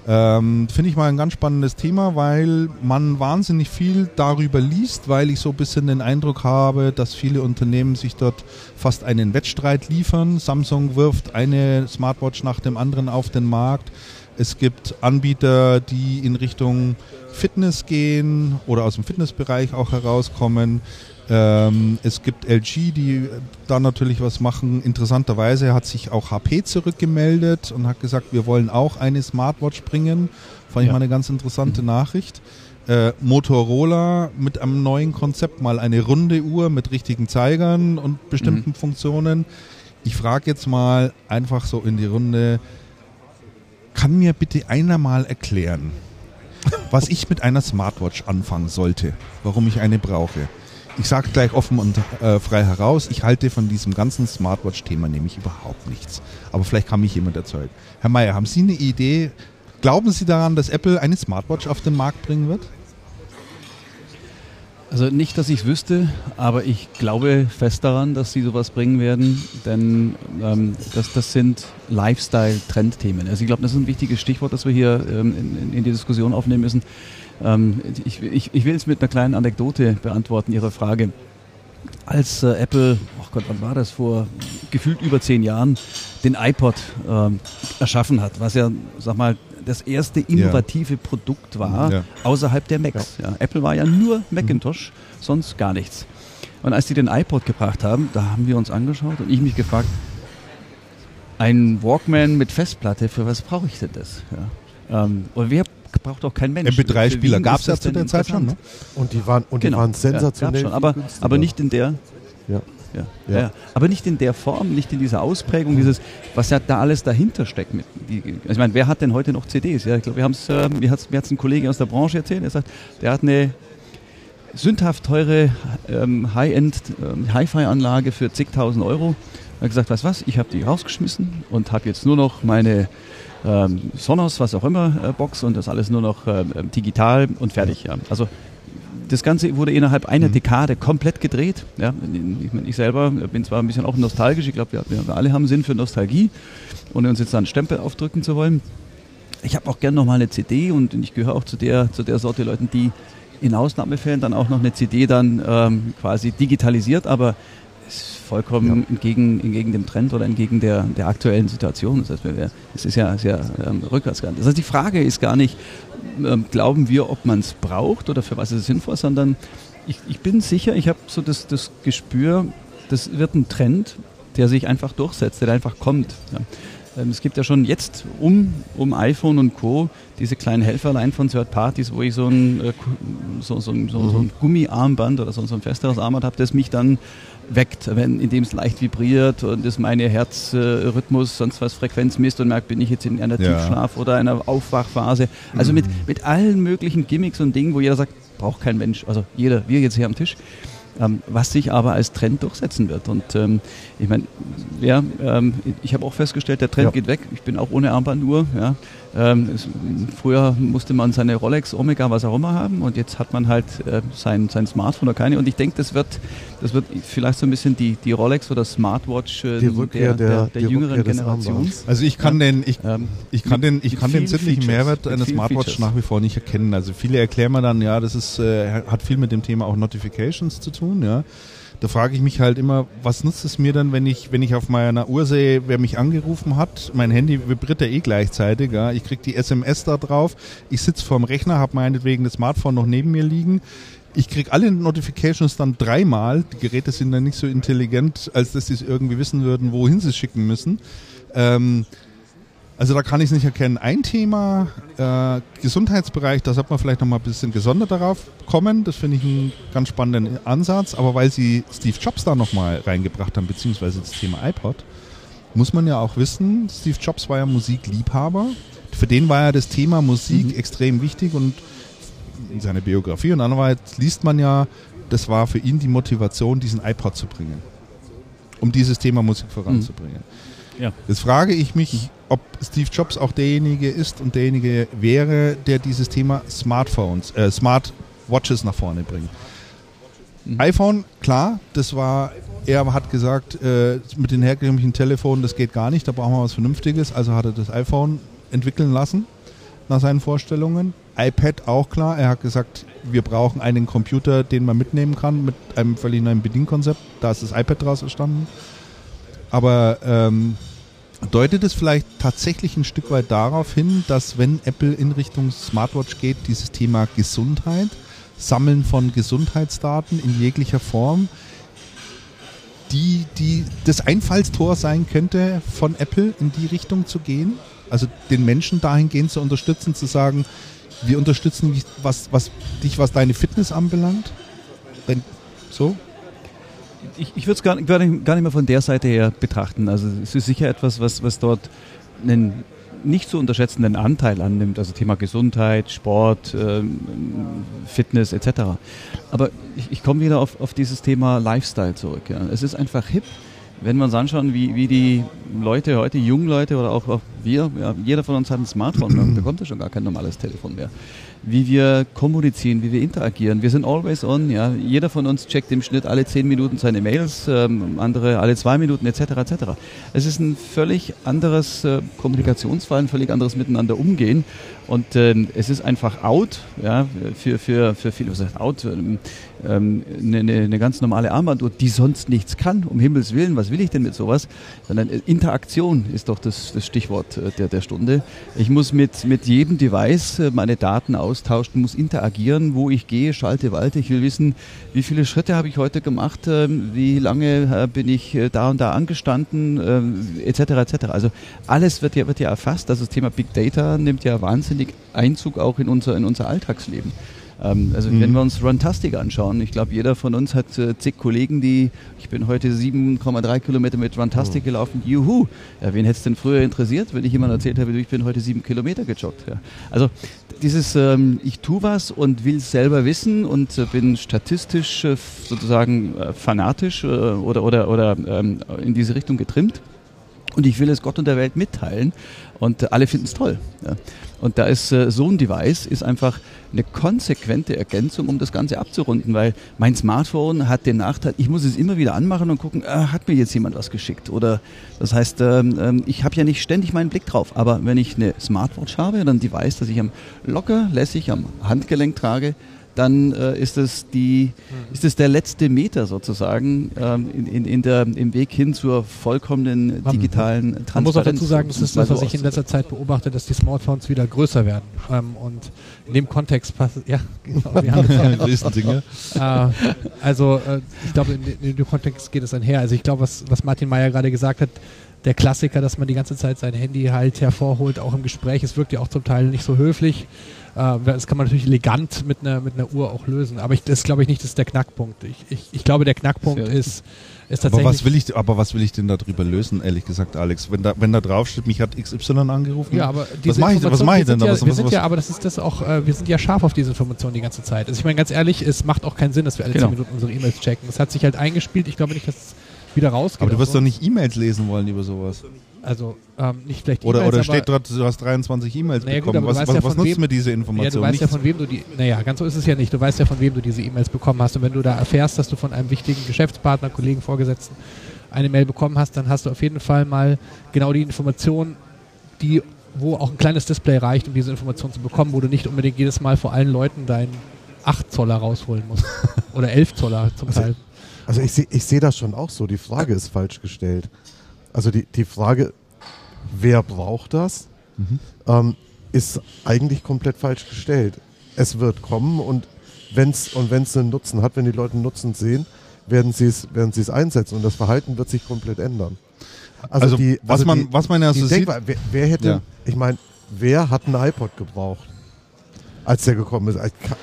Ähm, Finde ich mal ein ganz spannendes Thema, weil man wahnsinnig viel darüber liest, weil ich so ein bisschen den Eindruck habe, dass viele Unternehmen sich dort fast einen Wettstreit liefern. Samsung wirft eine Smartwatch nach dem anderen auf den Markt. Es gibt Anbieter, die in Richtung Fitness gehen oder aus dem Fitnessbereich auch herauskommen. Ähm, es gibt LG, die da natürlich was machen. Interessanterweise hat sich auch HP zurückgemeldet und hat gesagt, wir wollen auch eine Smartwatch bringen. Fand ich Ja. mal eine ganz interessante Nachricht. Äh, Motorola mit einem neuen Konzept, mal eine runde Uhr mit richtigen Zeigern und bestimmten Funktionen. Ich frage jetzt mal einfach so in die Runde, kann mir bitte einer mal erklären, was ich mit einer Smartwatch anfangen sollte, warum ich eine brauche? Ich sage gleich offen und äh, frei heraus, ich halte von diesem ganzen Smartwatch-Thema nämlich überhaupt nichts. Aber vielleicht kann mich jemand erzeugen. Herr Mayer, haben Sie eine Idee? Glauben Sie daran, dass Apple eine Smartwatch auf den Markt bringen wird? Also nicht, dass ich es wüsste, aber ich glaube fest daran, dass sie sowas bringen werden, denn ähm, das, das sind Lifestyle-Trendthemen. Also ich glaube, das ist ein wichtiges Stichwort, das wir hier ähm, in, in, die Diskussion aufnehmen müssen. Ähm, ich, ich, ich will es mit einer kleinen Anekdote beantworten, Ihre Frage. Als äh, Apple, ach Gott, wann war das, vor gefühlt über zehn Jahren, den iPod ähm, erschaffen hat, was ja, sag mal, das erste innovative ja. Produkt war ja. außerhalb der Macs. Ja. Apple war ja nur Macintosh, mhm. sonst gar nichts. Und als die den iPod gebracht haben, da haben wir uns angeschaut und ich mich gefragt, ein Walkman mit Festplatte, für was brauche ich denn das? Ähm, und wer braucht auch kein Mensch. MP3-Spieler gab es ja zu der Zeit schon. Ne? Und die waren, und genau. die waren sensationell. Ja, aber, aber nicht in der. Ja. Ja, ja. ja, Aber nicht in der Form, nicht in dieser Ausprägung, dieses, was ja da alles dahinter steckt. Mit, die, also ich meine, wer hat denn heute noch CDs? Ja, ich glaube, wir haben es, äh, mir hat es ein Kollege aus der Branche erzählt, er sagt, der hat eine sündhaft teure ähm, High-End ähm, Hi-Fi-Anlage für zigtausend Euro. Er hat gesagt, weißt was, ich habe die rausgeschmissen und habe jetzt nur noch meine ähm, Sonos, was auch immer, äh, Box und das alles nur noch äh, digital und fertig. Ja. Also das Ganze wurde innerhalb einer mhm. Dekade komplett gedreht. Ja, ich, ich, selber bin zwar ein bisschen auch nostalgisch, ich glaube, wir, wir, alle haben Sinn für Nostalgie, ohne uns jetzt da einen Stempel aufdrücken zu wollen. Ich habe auch gerne nochmal eine CD und ich gehöre auch zu der, zu der Sorte Leuten, die in Ausnahmefällen dann auch noch eine CD dann ähm, quasi digitalisiert, aber vollkommen ja. entgegen, entgegen dem Trend oder entgegen der, der aktuellen Situation. Das heißt, es ist ja sehr ähm, rückwärtsgewandt. Das heißt, die Frage ist gar nicht, ähm, glauben wir, ob man es braucht oder für was ist es sinnvoll, sondern ich, ich bin sicher, ich habe so das, das Gespür, das wird ein Trend, der sich einfach durchsetzt, der einfach kommt. Ja. Ähm, es gibt ja schon jetzt um, um iPhone und Co. diese kleinen Helferlein von Third Parties, wo ich so ein, äh, so, so, so, so ein Gummiarmband oder so, so ein festeres Armband habe, das mich dann weckt, wenn, indem es leicht vibriert und es meine Herzrhythmus, sonst was Frequenz misst und merkt, bin ich jetzt in einer ja. Tiefschlaf- oder einer Aufwachphase. Also mhm. mit, mit allen möglichen Gimmicks und Dingen, wo jeder sagt, braucht kein Mensch, also jeder, wir jetzt hier am Tisch ähm, was sich aber als Trend durchsetzen wird. Und ähm, ich meine, ja, ähm, ich habe auch festgestellt, der Trend ja. geht weg. Ich bin auch ohne Armbanduhr. Ja. Ähm, es, früher musste man seine Rolex, Omega, was auch immer haben und jetzt hat man halt äh, sein, sein Smartphone oder keine. Und ich denke, das wird, das wird vielleicht so ein bisschen die, die Rolex oder Smartwatch äh, der, der, der, der jüngeren Generation. Also ich kann ja. den, ich, ähm, ich kann den, ich kann den sinnlichen Mehrwert einer Smartwatch Features. nach wie vor nicht erkennen. Also viele erklären mir dann, ja, das ist, äh, hat viel mit dem Thema auch Notifications zu tun, ja da frage ich mich halt immer, was nutzt es mir dann, wenn ich, wenn ich auf meiner Uhr sehe, wer mich angerufen hat? Mein Handy vibriert ja eh gleichzeitig. Ja? Ich kriege die SMS da drauf. Ich sitze vorm Rechner, habe meinetwegen das Smartphone noch neben mir liegen. Ich kriege alle Notifications dann dreimal. Die Geräte sind dann nicht so intelligent, als dass sie es irgendwie wissen würden, wohin sie es schicken müssen. Ähm, also da kann ich es nicht erkennen. Ein Thema, äh, Gesundheitsbereich, da sollte man vielleicht noch mal ein bisschen gesondert darauf kommen. Das finde ich einen ganz spannenden Ansatz. Aber weil Sie Steve Jobs da noch mal reingebracht haben, beziehungsweise das Thema iPod, muss man ja auch wissen, Steve Jobs war ja Musikliebhaber. Für den war ja das Thema Musik mhm. extrem wichtig und in seiner Biografie und andererseits liest man ja, das war für ihn die Motivation, diesen iPod zu bringen, um dieses Thema Musik voranzubringen. Mhm. Ja. Jetzt frage ich mich, ob Steve Jobs auch derjenige ist und derjenige wäre, der dieses Thema Smartphones, äh, Smart Watches nach vorne bringt. Mhm. iPhone, klar, das war, er hat gesagt, äh, mit den herkömmlichen Telefonen, das geht gar nicht, da brauchen wir was Vernünftiges, also hat er das iPhone entwickeln lassen nach seinen Vorstellungen. iPad auch klar, er hat gesagt, wir brauchen einen Computer, den man mitnehmen kann mit einem völlig neuen Bedienkonzept, da ist das iPad draus entstanden. Aber ähm, Deutet es vielleicht tatsächlich ein Stück weit darauf hin, dass wenn Apple in Richtung Smartwatch geht, dieses Thema Gesundheit, Sammeln von Gesundheitsdaten in jeglicher Form, die, die das Einfallstor sein könnte von Apple in die Richtung zu gehen? Also den Menschen dahingehend zu unterstützen, zu sagen, wir unterstützen dich, was, was, dich, was deine Fitness anbelangt? Wenn, so? Ich, ich würde es gar, gar, nicht, mehr von der Seite her betrachten. Also es ist sicher etwas, was, was dort einen nicht zu unterschätzenden Anteil annimmt, also Thema Gesundheit, Sport, ähm, Fitness etc. Aber ich, ich komme wieder auf, auf dieses Thema Lifestyle zurück. Ja. Es ist einfach hip, wenn wir uns anschauen, wie, wie die Leute heute, jungen Leute oder auch, auch wir, ja, jeder von uns hat ein Smartphone, bekommt ja schon gar kein normales Telefon mehr. Wie wir kommunizieren, wie wir interagieren. Wir sind always on, ja. Jeder von uns checkt im Schnitt alle zehn Minuten seine Mails, ähm, andere alle zwei Minuten etc. etc. Es ist ein völlig anderes äh, Kommunikationsfall, ein völlig anderes Miteinander umgehen. Und ähm, es ist einfach out, ja, für, für, für viele, was heißt out, ähm, ähm, eine, eine ganz normale Armbanduhr, die sonst nichts kann, um Himmels Willen, was will ich denn mit sowas? Sondern äh, Interaktion ist doch das, das Stichwort äh, der, der Stunde. Ich muss mit, mit jedem Device äh, meine Daten austauschen, muss interagieren, wo ich gehe, schalte, walte. Ich will wissen, wie viele Schritte habe ich heute gemacht, ähm, wie lange bin ich da und da angestanden, etc. etc. Also alles wird ja, wird ja erfasst. Also das Thema Big Data nimmt ja wahnsinnig Einzug auch in unser, in unser Alltagsleben. Ähm, also mhm. wenn wir uns Runtastic anschauen, ich glaube, jeder von uns hat äh, zig Kollegen, die, ich bin heute 7,3 Kilometer mit Runtastic mhm. gelaufen, juhu. Ja, wen hätte es denn früher interessiert, wenn ich jemand erzählt habe, ich bin heute sieben Kilometer gejoggt. Ja. Also dieses, ähm, ich tue was und will es selber wissen und äh, bin statistisch äh, sozusagen äh, fanatisch äh, oder, oder, oder ähm, in diese Richtung getrimmt und ich will es Gott und der Welt mitteilen und äh, alle finden es toll. Ja. Und da ist äh, so ein Device ist einfach eine konsequente Ergänzung, um das Ganze abzurunden, weil mein Smartphone hat den Nachteil, ich muss es immer wieder anmachen und gucken, äh, hat mir jetzt jemand was geschickt? Oder das heißt, ähm, ähm ich habe ja nicht ständig meinen Blick drauf, aber wenn ich eine Smartwatch habe oder ein Device, das ich am locker lässig am Handgelenk trage, dann äh, ist es die, mhm. ist es der letzte Meter sozusagen ähm, in, in, in der, im Weg hin zur vollkommenen digitalen Transparenz. Man muss auch dazu sagen, das ist das, was ich in letzter Zeit beobachte, dass die Smartphones wieder größer werden. Ähm, und in dem Kontext passt, ja, genau, wir haben <laughs> Dinge. <laughs> Äh, also äh, ich glaube, in, in, dem Kontext geht es einher. Also ich glaube, was, was Martin Meyer gerade gesagt hat, der Klassiker, dass man die ganze Zeit sein Handy halt hervorholt, auch im Gespräch. Es wirkt ja auch zum Teil nicht so höflich. Äh, das kann man natürlich elegant mit einer, mit einer Uhr auch lösen. Aber ich, das glaube ich nicht, das ist der Knackpunkt. Ich, ich, ich glaube, der Knackpunkt ist, ist tatsächlich. Aber was will ich, aber was will ich denn darüber lösen, ehrlich gesagt, Alex? Wenn da, wenn da drauf steht, mich hat XY angerufen. Ja, aber was mache ich, was mach ich denn da? Ja, was, wir sind ja, aber das ist das auch, äh, wir sind ja scharf auf diese Informationen die ganze Zeit. Also ich meine ganz ehrlich, es macht auch keinen Sinn, dass wir alle genau. 10 Minuten unsere E-Mails checken. Es hat sich halt eingespielt. Ich glaube nicht, dass es wieder rausgeht. Aber du wirst so. doch nicht E-Mails lesen wollen über sowas. Also ähm, nicht vielleicht Oder, e oder steht dort, du hast 23 E-Mails naja, bekommen. Gut, was, was, ja was nutzt mir diese Information? Ja, du weißt Nichts. ja von wem du die. Naja, ganz so ist es ja nicht. Du weißt ja von wem du diese E-Mails bekommen hast. Und wenn du da erfährst, dass du von einem wichtigen Geschäftspartner, Kollegen, Vorgesetzten eine Mail bekommen hast, dann hast du auf jeden Fall mal genau die Information, die wo auch ein kleines Display reicht, um diese Information zu bekommen, wo du nicht unbedingt jedes Mal vor allen Leuten deinen 8 Zoller rausholen musst. <laughs> Oder 11 Zoller zum also, Teil. Also ich sehe ich seh das schon auch so. Die Frage ist falsch gestellt. Also die, die Frage, wer braucht das, mhm. ähm, ist eigentlich komplett falsch gestellt. Es wird kommen und wenn es und wenn's einen Nutzen hat, wenn die Leute einen Nutzen sehen, werden sie es werden einsetzen und das Verhalten wird sich komplett ändern. Also, also die, was also man die, was man ja so sieht, wer, wer, hätte, ja. ich meine, wer hat einen iPod gebraucht, als der gekommen ist?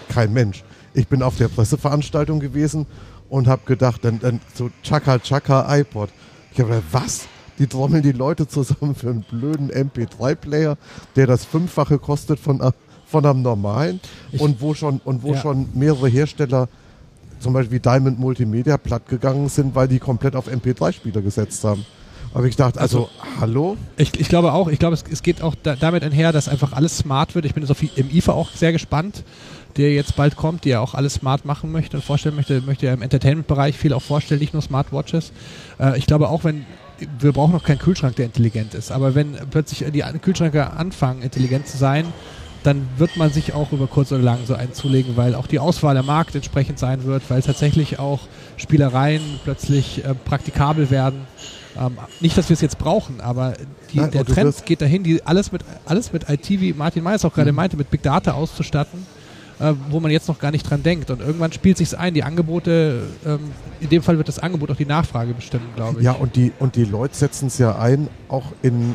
Kein Mensch. Ich bin auf der Presseveranstaltung gewesen und habe gedacht, dann, dann so Chaka Chaka iPod. Ich habe gedacht, was? Die trommeln die Leute zusammen für einen blöden MP3-Player, der das Fünffache kostet von, von einem normalen ich, und wo schon und wo ja. schon mehrere Hersteller zum Beispiel wie Diamond Multimedia platt gegangen sind, weil die komplett auf MP3-Spieler gesetzt haben. Aber ich dachte, also, also hallo? Ich, ich, glaube auch, ich glaube, es, es geht auch da, damit einher, dass einfach alles smart wird. Ich bin jetzt auf, im IFA auch sehr gespannt, der jetzt bald kommt, der auch alles smart machen möchte und vorstellen möchte, möchte ja im Entertainment-Bereich viel auch vorstellen, nicht nur Smartwatches. Äh, ich glaube auch, wenn wir brauchen noch keinen Kühlschrank, der intelligent ist. Aber wenn plötzlich die Kühlschränke anfangen, intelligent zu sein, dann wird man sich auch über kurz oder lang so einen zulegen, weil auch die Auswahl der Markt entsprechend sein wird, weil tatsächlich auch Spielereien plötzlich äh, praktikabel werden. Ähm, nicht, dass wir es jetzt brauchen, aber die, Nein, der Trend geht dahin, die alles mit alles mit IT, wie Martin Meyer auch gerade mhm. meinte, mit Big Data auszustatten äh, wo man jetzt noch gar nicht dran denkt. Und irgendwann spielt sich ein. Die Angebote, ähm, in dem Fall wird das Angebot auch die Nachfrage bestimmen, glaube ich. Ja, und die, und die Leute setzen es ja ein, auch in,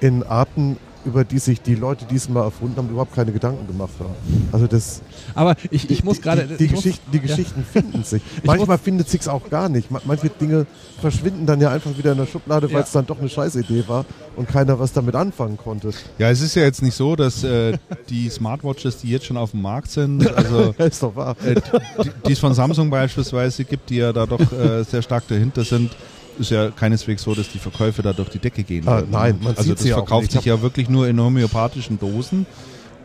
in Arten, über die sich die Leute, die es mal erfunden haben, überhaupt keine Gedanken gemacht haben. Also das. Aber ich, ich muss gerade. Die, die, die, Geschichten, die Geschichten ja. finden sich. <laughs> Manchmal findet sich auch gar nicht. Manche Dinge verschwinden dann ja einfach wieder in der Schublade, weil es ja. dann doch eine Scheißidee war und keiner was damit anfangen konnte. Ja, es ist ja jetzt nicht so, dass äh, die Smartwatches, die jetzt schon auf dem Markt sind, also <laughs> ist doch wahr. Äh, die, die es von Samsung beispielsweise gibt, die ja da doch äh, sehr stark dahinter sind, ist ja keineswegs so, dass die Verkäufe da durch die Decke gehen. Ah, nein, man also das ja verkauft sich ja wirklich nur in homöopathischen Dosen.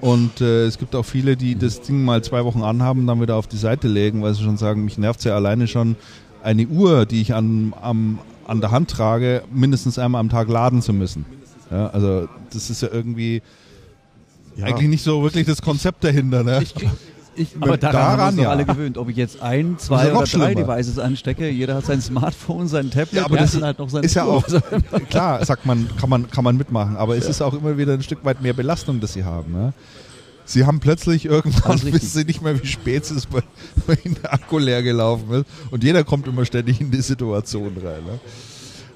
Und äh, es gibt auch viele, die das Ding mal zwei Wochen anhaben, dann wieder auf die Seite legen, weil sie schon sagen, mich nervt ja alleine schon eine Uhr, die ich an, am, an der Hand trage, mindestens einmal am Tag laden zu müssen. Ja, also das ist ja irgendwie Ja. eigentlich nicht so wirklich das Konzept dahinter. Ne? Ich krieg, ich, Aber daran, haben wir daran ja. alle gewöhnt. Ob ich jetzt ein, zwei ist ja oder drei schlimmer. Devices anstecke, jeder hat sein Smartphone, sein Tablet Ja, aber und das dann halt noch sein ist ja auch, <laughs> klar, sagt man, kann man, kann man mitmachen, aber es ist auch immer wieder ein Stück weit mehr Belastung, das sie haben. Ne? Sie haben plötzlich irgendwann, wissen sie nicht mehr, wie spät es ist, weil, <laughs> ihnen der Akku leer gelaufen ist. Und jeder kommt immer ständig in die Situation rein. Ne?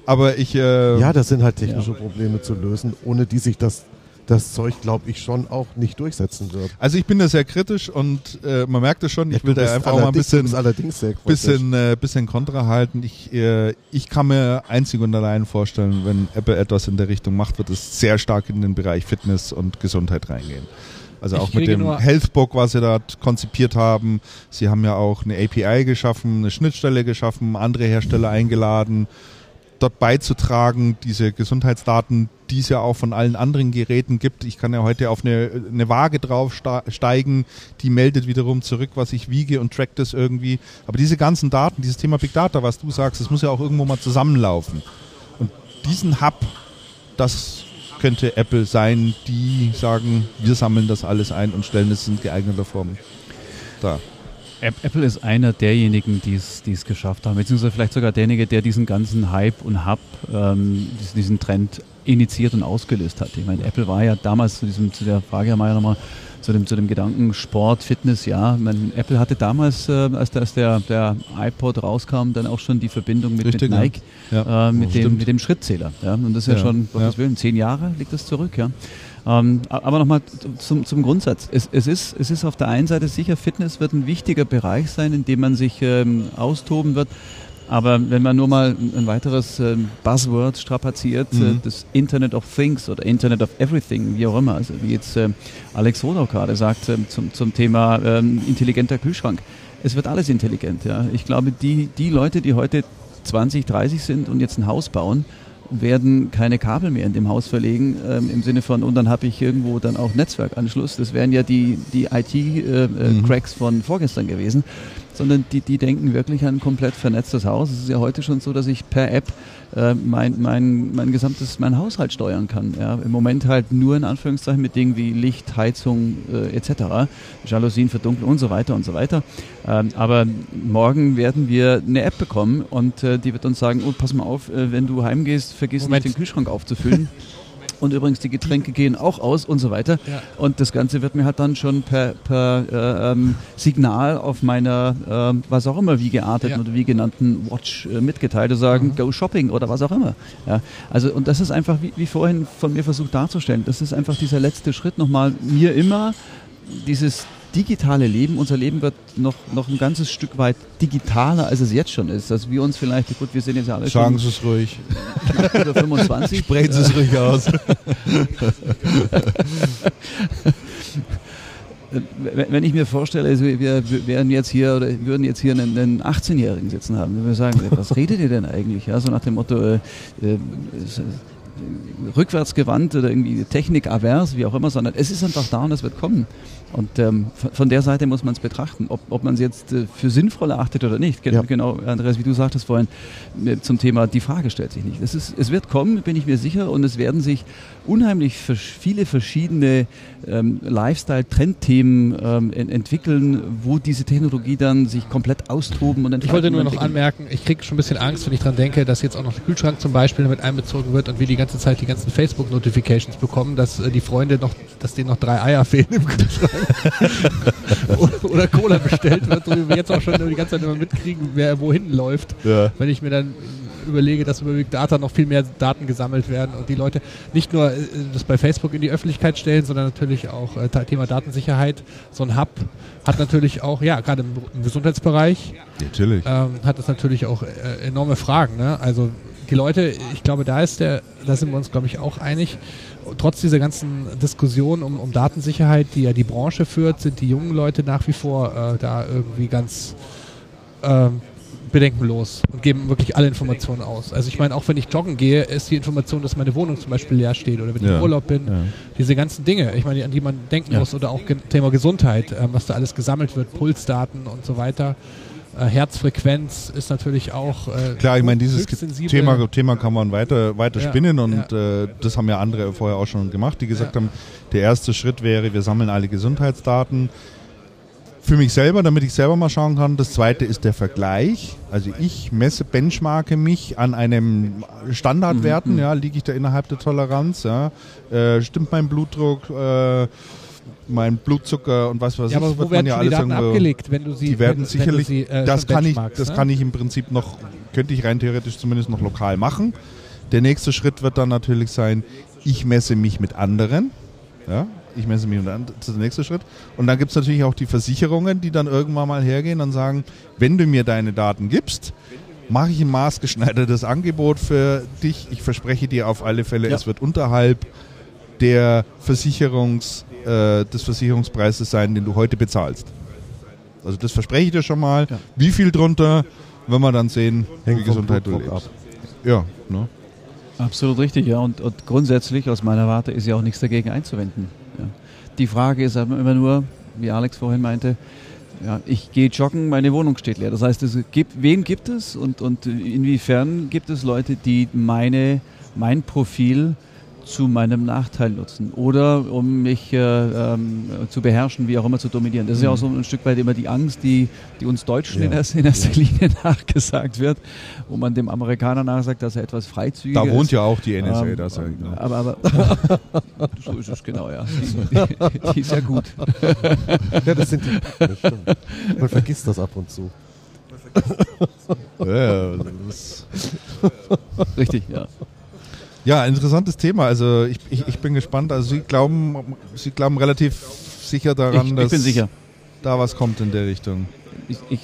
Aber ich, äh, Ja, das sind halt technische Probleme zu lösen, ohne die sich das, das Zeug, glaube ich, schon auch nicht durchsetzen wird. also ich bin da sehr kritisch und äh, man merkt es schon, ich will da einfach auch mal ein bisschen, allerdings bisschen, äh, bisschen Kontra halten. Ich, äh, ich kann mir einzig und allein vorstellen, wenn Apple etwas in der Richtung macht, wird es sehr stark in den Bereich Fitness und Gesundheit reingehen. Also auch mit dem Healthbook, was sie da konzipiert haben. Sie haben ja auch eine API geschaffen, eine Schnittstelle geschaffen, andere Hersteller eingeladen, dort beizutragen, diese Gesundheitsdaten, die es ja auch von allen anderen Geräten gibt. Ich kann ja heute auf eine, eine Waage drauf sta- steigen, die meldet wiederum zurück, was ich wiege und trackt das irgendwie. Aber diese ganzen Daten, dieses Thema Big Data, was du sagst, das muss ja auch irgendwo mal zusammenlaufen. Und diesen Hub, das könnte Apple sein, die sagen, wir sammeln das alles ein und stellen es in geeigneter Form da. App- Apple ist einer derjenigen, die es die es geschafft haben, beziehungsweise vielleicht sogar derjenige, der diesen ganzen Hype und Hub, ähm, diesen- diesen Trend initiiert und ausgelöst hat. Ich meine, Apple war ja damals zu, diesem, zu der Frage, Herr Mayer, nochmal zu dem, zu dem Gedanken Sport, Fitness, ja. Ich meine, Apple hatte damals, äh, als, der, als der, der iPod rauskam, dann auch schon die Verbindung mit, Richtig, mit ja. Nike, Ja, äh, mit, dem, stimmt. mit dem Schrittzähler. Ja. Und das ist ja, Ja, schon, Gottes ja. Willen, zehn Jahre liegt das zurück, ja. Ähm, aber nochmal zum, zum Grundsatz. Es, es, ist, es ist auf der einen Seite sicher, Fitness wird ein wichtiger Bereich sein, in dem man sich ähm, austoben wird. Aber wenn man nur mal ein weiteres ähm, Buzzword strapaziert, äh, Mhm. das Internet of Things oder Internet of Everything, wie auch immer, also wie jetzt ähm, Alex Rodau gerade sagt ähm, zum, zum Thema intelligenter Kühlschrank. Es wird alles intelligent. Ja. Ich glaube, die, die Leute, die heute 20, 30 sind und jetzt ein Haus bauen, werden keine Kabel mehr in dem Haus verlegen, ähm, im Sinne von, und dann habe ich irgendwo dann auch Netzwerkanschluss. Das wären ja die, die IT-Cracks von vorgestern gewesen, sondern die, die denken wirklich an ein komplett vernetztes Haus. Es ist ja heute schon so, dass ich per App äh, mein, mein, mein gesamtes, mein Haushalt steuern kann. Ja. Im Moment halt nur in Anführungszeichen mit Dingen wie Licht, Heizung äh, etc., Jalousien verdunkeln und so weiter und so weiter. Ähm, aber morgen werden wir eine App bekommen und äh, die wird uns sagen, oh, pass mal auf, äh, wenn du heimgehst, vergiss Moment. nicht den Kühlschrank aufzufüllen. <laughs> Und übrigens, die Getränke gehen auch aus und so weiter. Ja. Und das Ganze wird mir halt dann schon per, per äh, ähm, Signal auf meiner, ähm, was auch immer, wie gearteten Ja. oder wie genannten Watch äh, mitgeteilt und sagen, go shopping oder was auch immer. Ja, also, und das ist einfach, wie, wie vorhin von mir versucht darzustellen, das ist einfach dieser letzte Schritt nochmal, mir immer dieses digitale Leben, unser Leben wird noch, noch ein ganzes Stück weit digitaler, als es jetzt schon ist. Dass wir uns vielleicht, gut, wir sind jetzt ja alle Sagen schon Sie es ruhig. knapp <laughs> über 25. Sprechen Sie es ruhig aus. <laughs> Wenn ich mir vorstelle, also wir wären jetzt hier oder würden jetzt hier einen, einen 18-Jährigen sitzen haben, würden wir sagen, was redet ihr denn eigentlich? Ja, so nach dem Motto, äh, äh, rückwärtsgewandt oder irgendwie technikavers, wie auch immer, sondern es ist einfach da und es wird kommen. Und ähm, von, der Seite muss man es betrachten, ob, ob man es jetzt äh, für sinnvoll erachtet oder nicht. Gen Ja. Genau, Andreas, wie du sagtest vorhin, äh, zum Thema, die Frage stellt sich nicht. Es, ist, es wird kommen, bin ich mir sicher, und es werden sich unheimlich viele verschiedene ähm, Lifestyle-Trendthemen ähm, en entwickeln, wo diese Technologie dann sich komplett austoben und Ich wollte nur noch anmerken, ich kriege schon ein bisschen Angst, wenn ich dran denke, dass jetzt auch noch der Kühlschrank zum Beispiel mit einbezogen wird und wir die ganze Zeit die ganzen Facebook-Notifications bekommen, dass äh, die Freunde noch, dass denen noch drei Eier fehlen im Kühlschrank. oder, <laughs> oder Cola bestellt wird, so wie wir jetzt auch schon die ganze Zeit immer mitkriegen, wer wohin läuft. Ja. Wenn ich mir dann überlege, dass über Big Data noch viel mehr Daten gesammelt werden und die Leute nicht nur äh, das bei Facebook in die Öffentlichkeit stellen, sondern natürlich auch äh, Thema Datensicherheit. So ein Hub hat natürlich auch, ja, gerade im, Gesundheitsbereich, Natürlich. ähm, hat es natürlich auch äh, enorme Fragen. Ne? Also die Leute, ich glaube, da ist der, da sind wir uns, glaube ich, auch einig. Trotz dieser ganzen Diskussion um, um Datensicherheit, die ja die Branche führt, sind die jungen Leute nach wie vor äh, da irgendwie ganz ähm, bedenkenlos und geben wirklich alle Informationen aus. Also ich meine, auch wenn ich joggen gehe, ist die Information, dass meine Wohnung zum Beispiel leer steht oder wenn ich Ja. im Urlaub bin. Ja. Diese ganzen Dinge, ich meine, an die man denken Ja. muss oder auch Thema Gesundheit, ähm, was da alles gesammelt wird, Pulsdaten und so weiter. Äh, Herzfrequenz ist natürlich auch äh, Klar, ich meine, dieses. Thema, Thema kann man weiter, weiter spinnen und äh, das haben ja andere vorher auch schon gemacht, die gesagt haben, der erste Schritt wäre, wir sammeln alle Gesundheitsdaten für mich selber, damit ich selber mal schauen kann. Das zweite ist der Vergleich. Also ich messe, benchmarke mich an einem Standardwerten, Mhm, ja, liege ich da innerhalb der Toleranz, ja, äh, stimmt mein Blutdruck, äh, mein Blutzucker und was weiß Ja, aber ich, wo werden schon die Daten abgelegt, wenn du sie die werden wenn, sicherlich, wenn sie, äh, das kann ich, das ne? kann ich im Prinzip noch, könnte ich rein theoretisch zumindest noch lokal machen. Der nächste Schritt wird dann natürlich sein, ich messe mich mit anderen. Ja, ich messe mich mit anderen, das ist der nächste Schritt. Und dann gibt es natürlich auch die Versicherungen, die dann irgendwann mal hergehen und sagen, wenn du mir deine Daten gibst, mache ich ein maßgeschneidertes Angebot für dich. Ich verspreche dir auf alle Fälle, Ja. es wird unterhalb der Versicherungs, äh, des Versicherungspreises sein, den du heute bezahlst. Also das verspreche ich dir schon mal. Ja. Wie viel drunter, wenn wir dann sehen, Hängt wie vom Gesundheit du lebst. Ja, ne? Absolut richtig, ja. Und, und grundsätzlich aus meiner Warte ist ja auch nichts dagegen einzuwenden. Die Frage ist immer nur, wie Alex vorhin meinte, ja, ich gehe joggen, meine Wohnung steht leer. Das heißt, es gibt, wen gibt es und, und inwiefern gibt es Leute, die meine, mein Profil zu meinem Nachteil nutzen oder um mich äh, ähm, zu beherrschen, wie auch immer zu dominieren. Das ist ja auch so ein Stück weit immer die Angst, die, die uns Deutschen in, Ja. erster, in erster Linie <laughs> nachgesagt wird, wo man dem Amerikaner nachsagt, dass er etwas freizügiger Da ist. wohnt ja auch die NSA, Ähm, das ich, ne? aber, aber <laughs> so ist es genau, ja. Die, die ist ja gut. <laughs> Ja, das sind die. Das. Man vergisst das ab und zu. ja, das Richtig, ja. Ja, interessantes Thema. Also ich, ich, ich bin gespannt. Also Sie glauben, Sie glauben relativ sicher daran, Ich, dass ich bin sicher. da was kommt in der Richtung. Ich,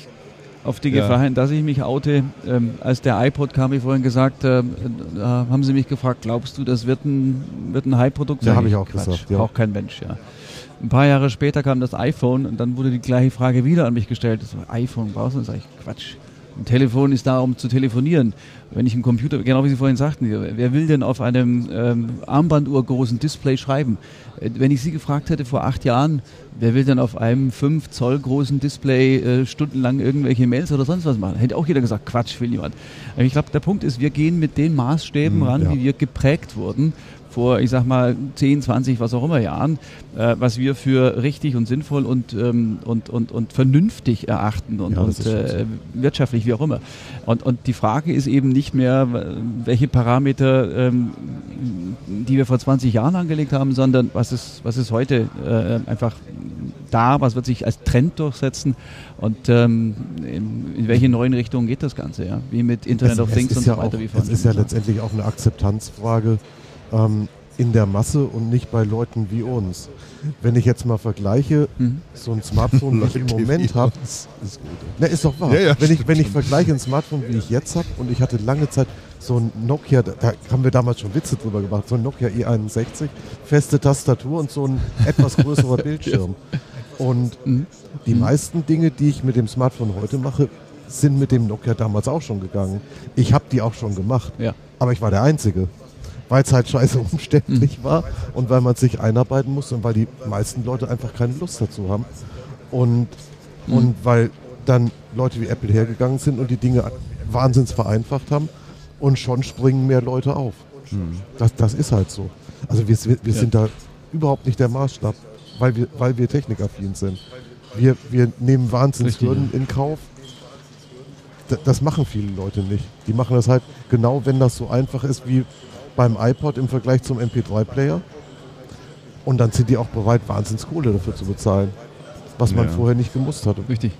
auf die Ja. Gefahr hin, dass ich mich oute, ähm, als der iPod kam, wie vorhin gesagt, ähm, äh, haben sie mich gefragt, glaubst du, das wird ein, wird ein Hype-Produkt Ja, sein? hab ich auch Quatsch, gesagt, ja. Braucht kein Mensch, ja. Ein paar Jahre später kam das iPhone und dann wurde die gleiche Frage wieder an mich gestellt. Das war, iPhone brauchst du? Sag ich, Quatsch. Ein Telefon ist da, um zu telefonieren. Wenn ich einen Computer, genau wie Sie vorhin sagten, wer will denn auf einem ähm, Armbanduhr großen Display schreiben? Äh, Wenn ich Sie gefragt hätte vor acht Jahren, wer will denn auf einem 5 Zoll großen Display äh, stundenlang irgendwelche Mails oder sonst was machen? Hätte auch jeder gesagt, Quatsch, will niemand. Aber ich glaube, der Punkt ist, wir gehen mit den Maßstäben Mhm, ran, ja. wie wir geprägt wurden vor, ich sag mal, 10, 20, was auch immer Jahren, äh, was wir für richtig und sinnvoll und, ähm, und, und, und vernünftig erachten und, Ja, und äh, wirtschaftlich, wie auch immer. Und, und die Frage ist eben nicht mehr, welche Parameter, ähm, die wir vor 20 Jahren angelegt haben, sondern was ist, was ist heute äh, einfach da, was wird sich als Trend durchsetzen und ähm, in, in welche neuen Richtungen geht das Ganze, ja? Wie mit Internet es, of Things und ja so weiter. auch, wie es ist ja letztendlich auch eine Akzeptanzfrage ähm, in der Masse und nicht bei Leuten wie uns. Wenn ich jetzt mal vergleiche, Mhm. so ein Smartphone, wie ich im Moment habe. Ist gut. Na, ist doch wahr. Ja, ja, wenn, ich, wenn ich vergleiche ein Smartphone, wie ich jetzt habe, und ich hatte lange Zeit so ein Nokia, da, da haben wir damals schon Witze drüber gemacht, so ein Nokia E61, feste Tastatur und so ein etwas größerer <laughs> Bildschirm. Und Mhm. die Mhm. meisten Dinge, die ich mit dem Smartphone heute mache, sind mit dem Nokia damals auch schon gegangen. Ich habe die auch schon gemacht, Ja. aber ich war der Einzige. Weil es halt scheiße <laughs> umständlich Mhm. war und weil man sich einarbeiten musste und weil die meisten Leute einfach keine Lust dazu haben. Und, Mhm. und weil dann Leute wie Apple hergegangen sind und die Dinge wahnsinns vereinfacht haben und schon springen mehr Leute auf. Das, das ist halt so. Also wir, wir, wir Ja. sind da überhaupt nicht der Maßstab, weil wir, weil wir technikaffin sind. Wir, wir nehmen Wahnsinnshürden in Kauf. Das machen viele Leute nicht. Die machen das halt genau, wenn das so einfach ist wie beim iPod im Vergleich zum MP3-Player. Und dann sind die auch bereit, Wahnsinnskohle dafür zu bezahlen. Was man Ja. vorher nicht gemusst hatte. Richtig.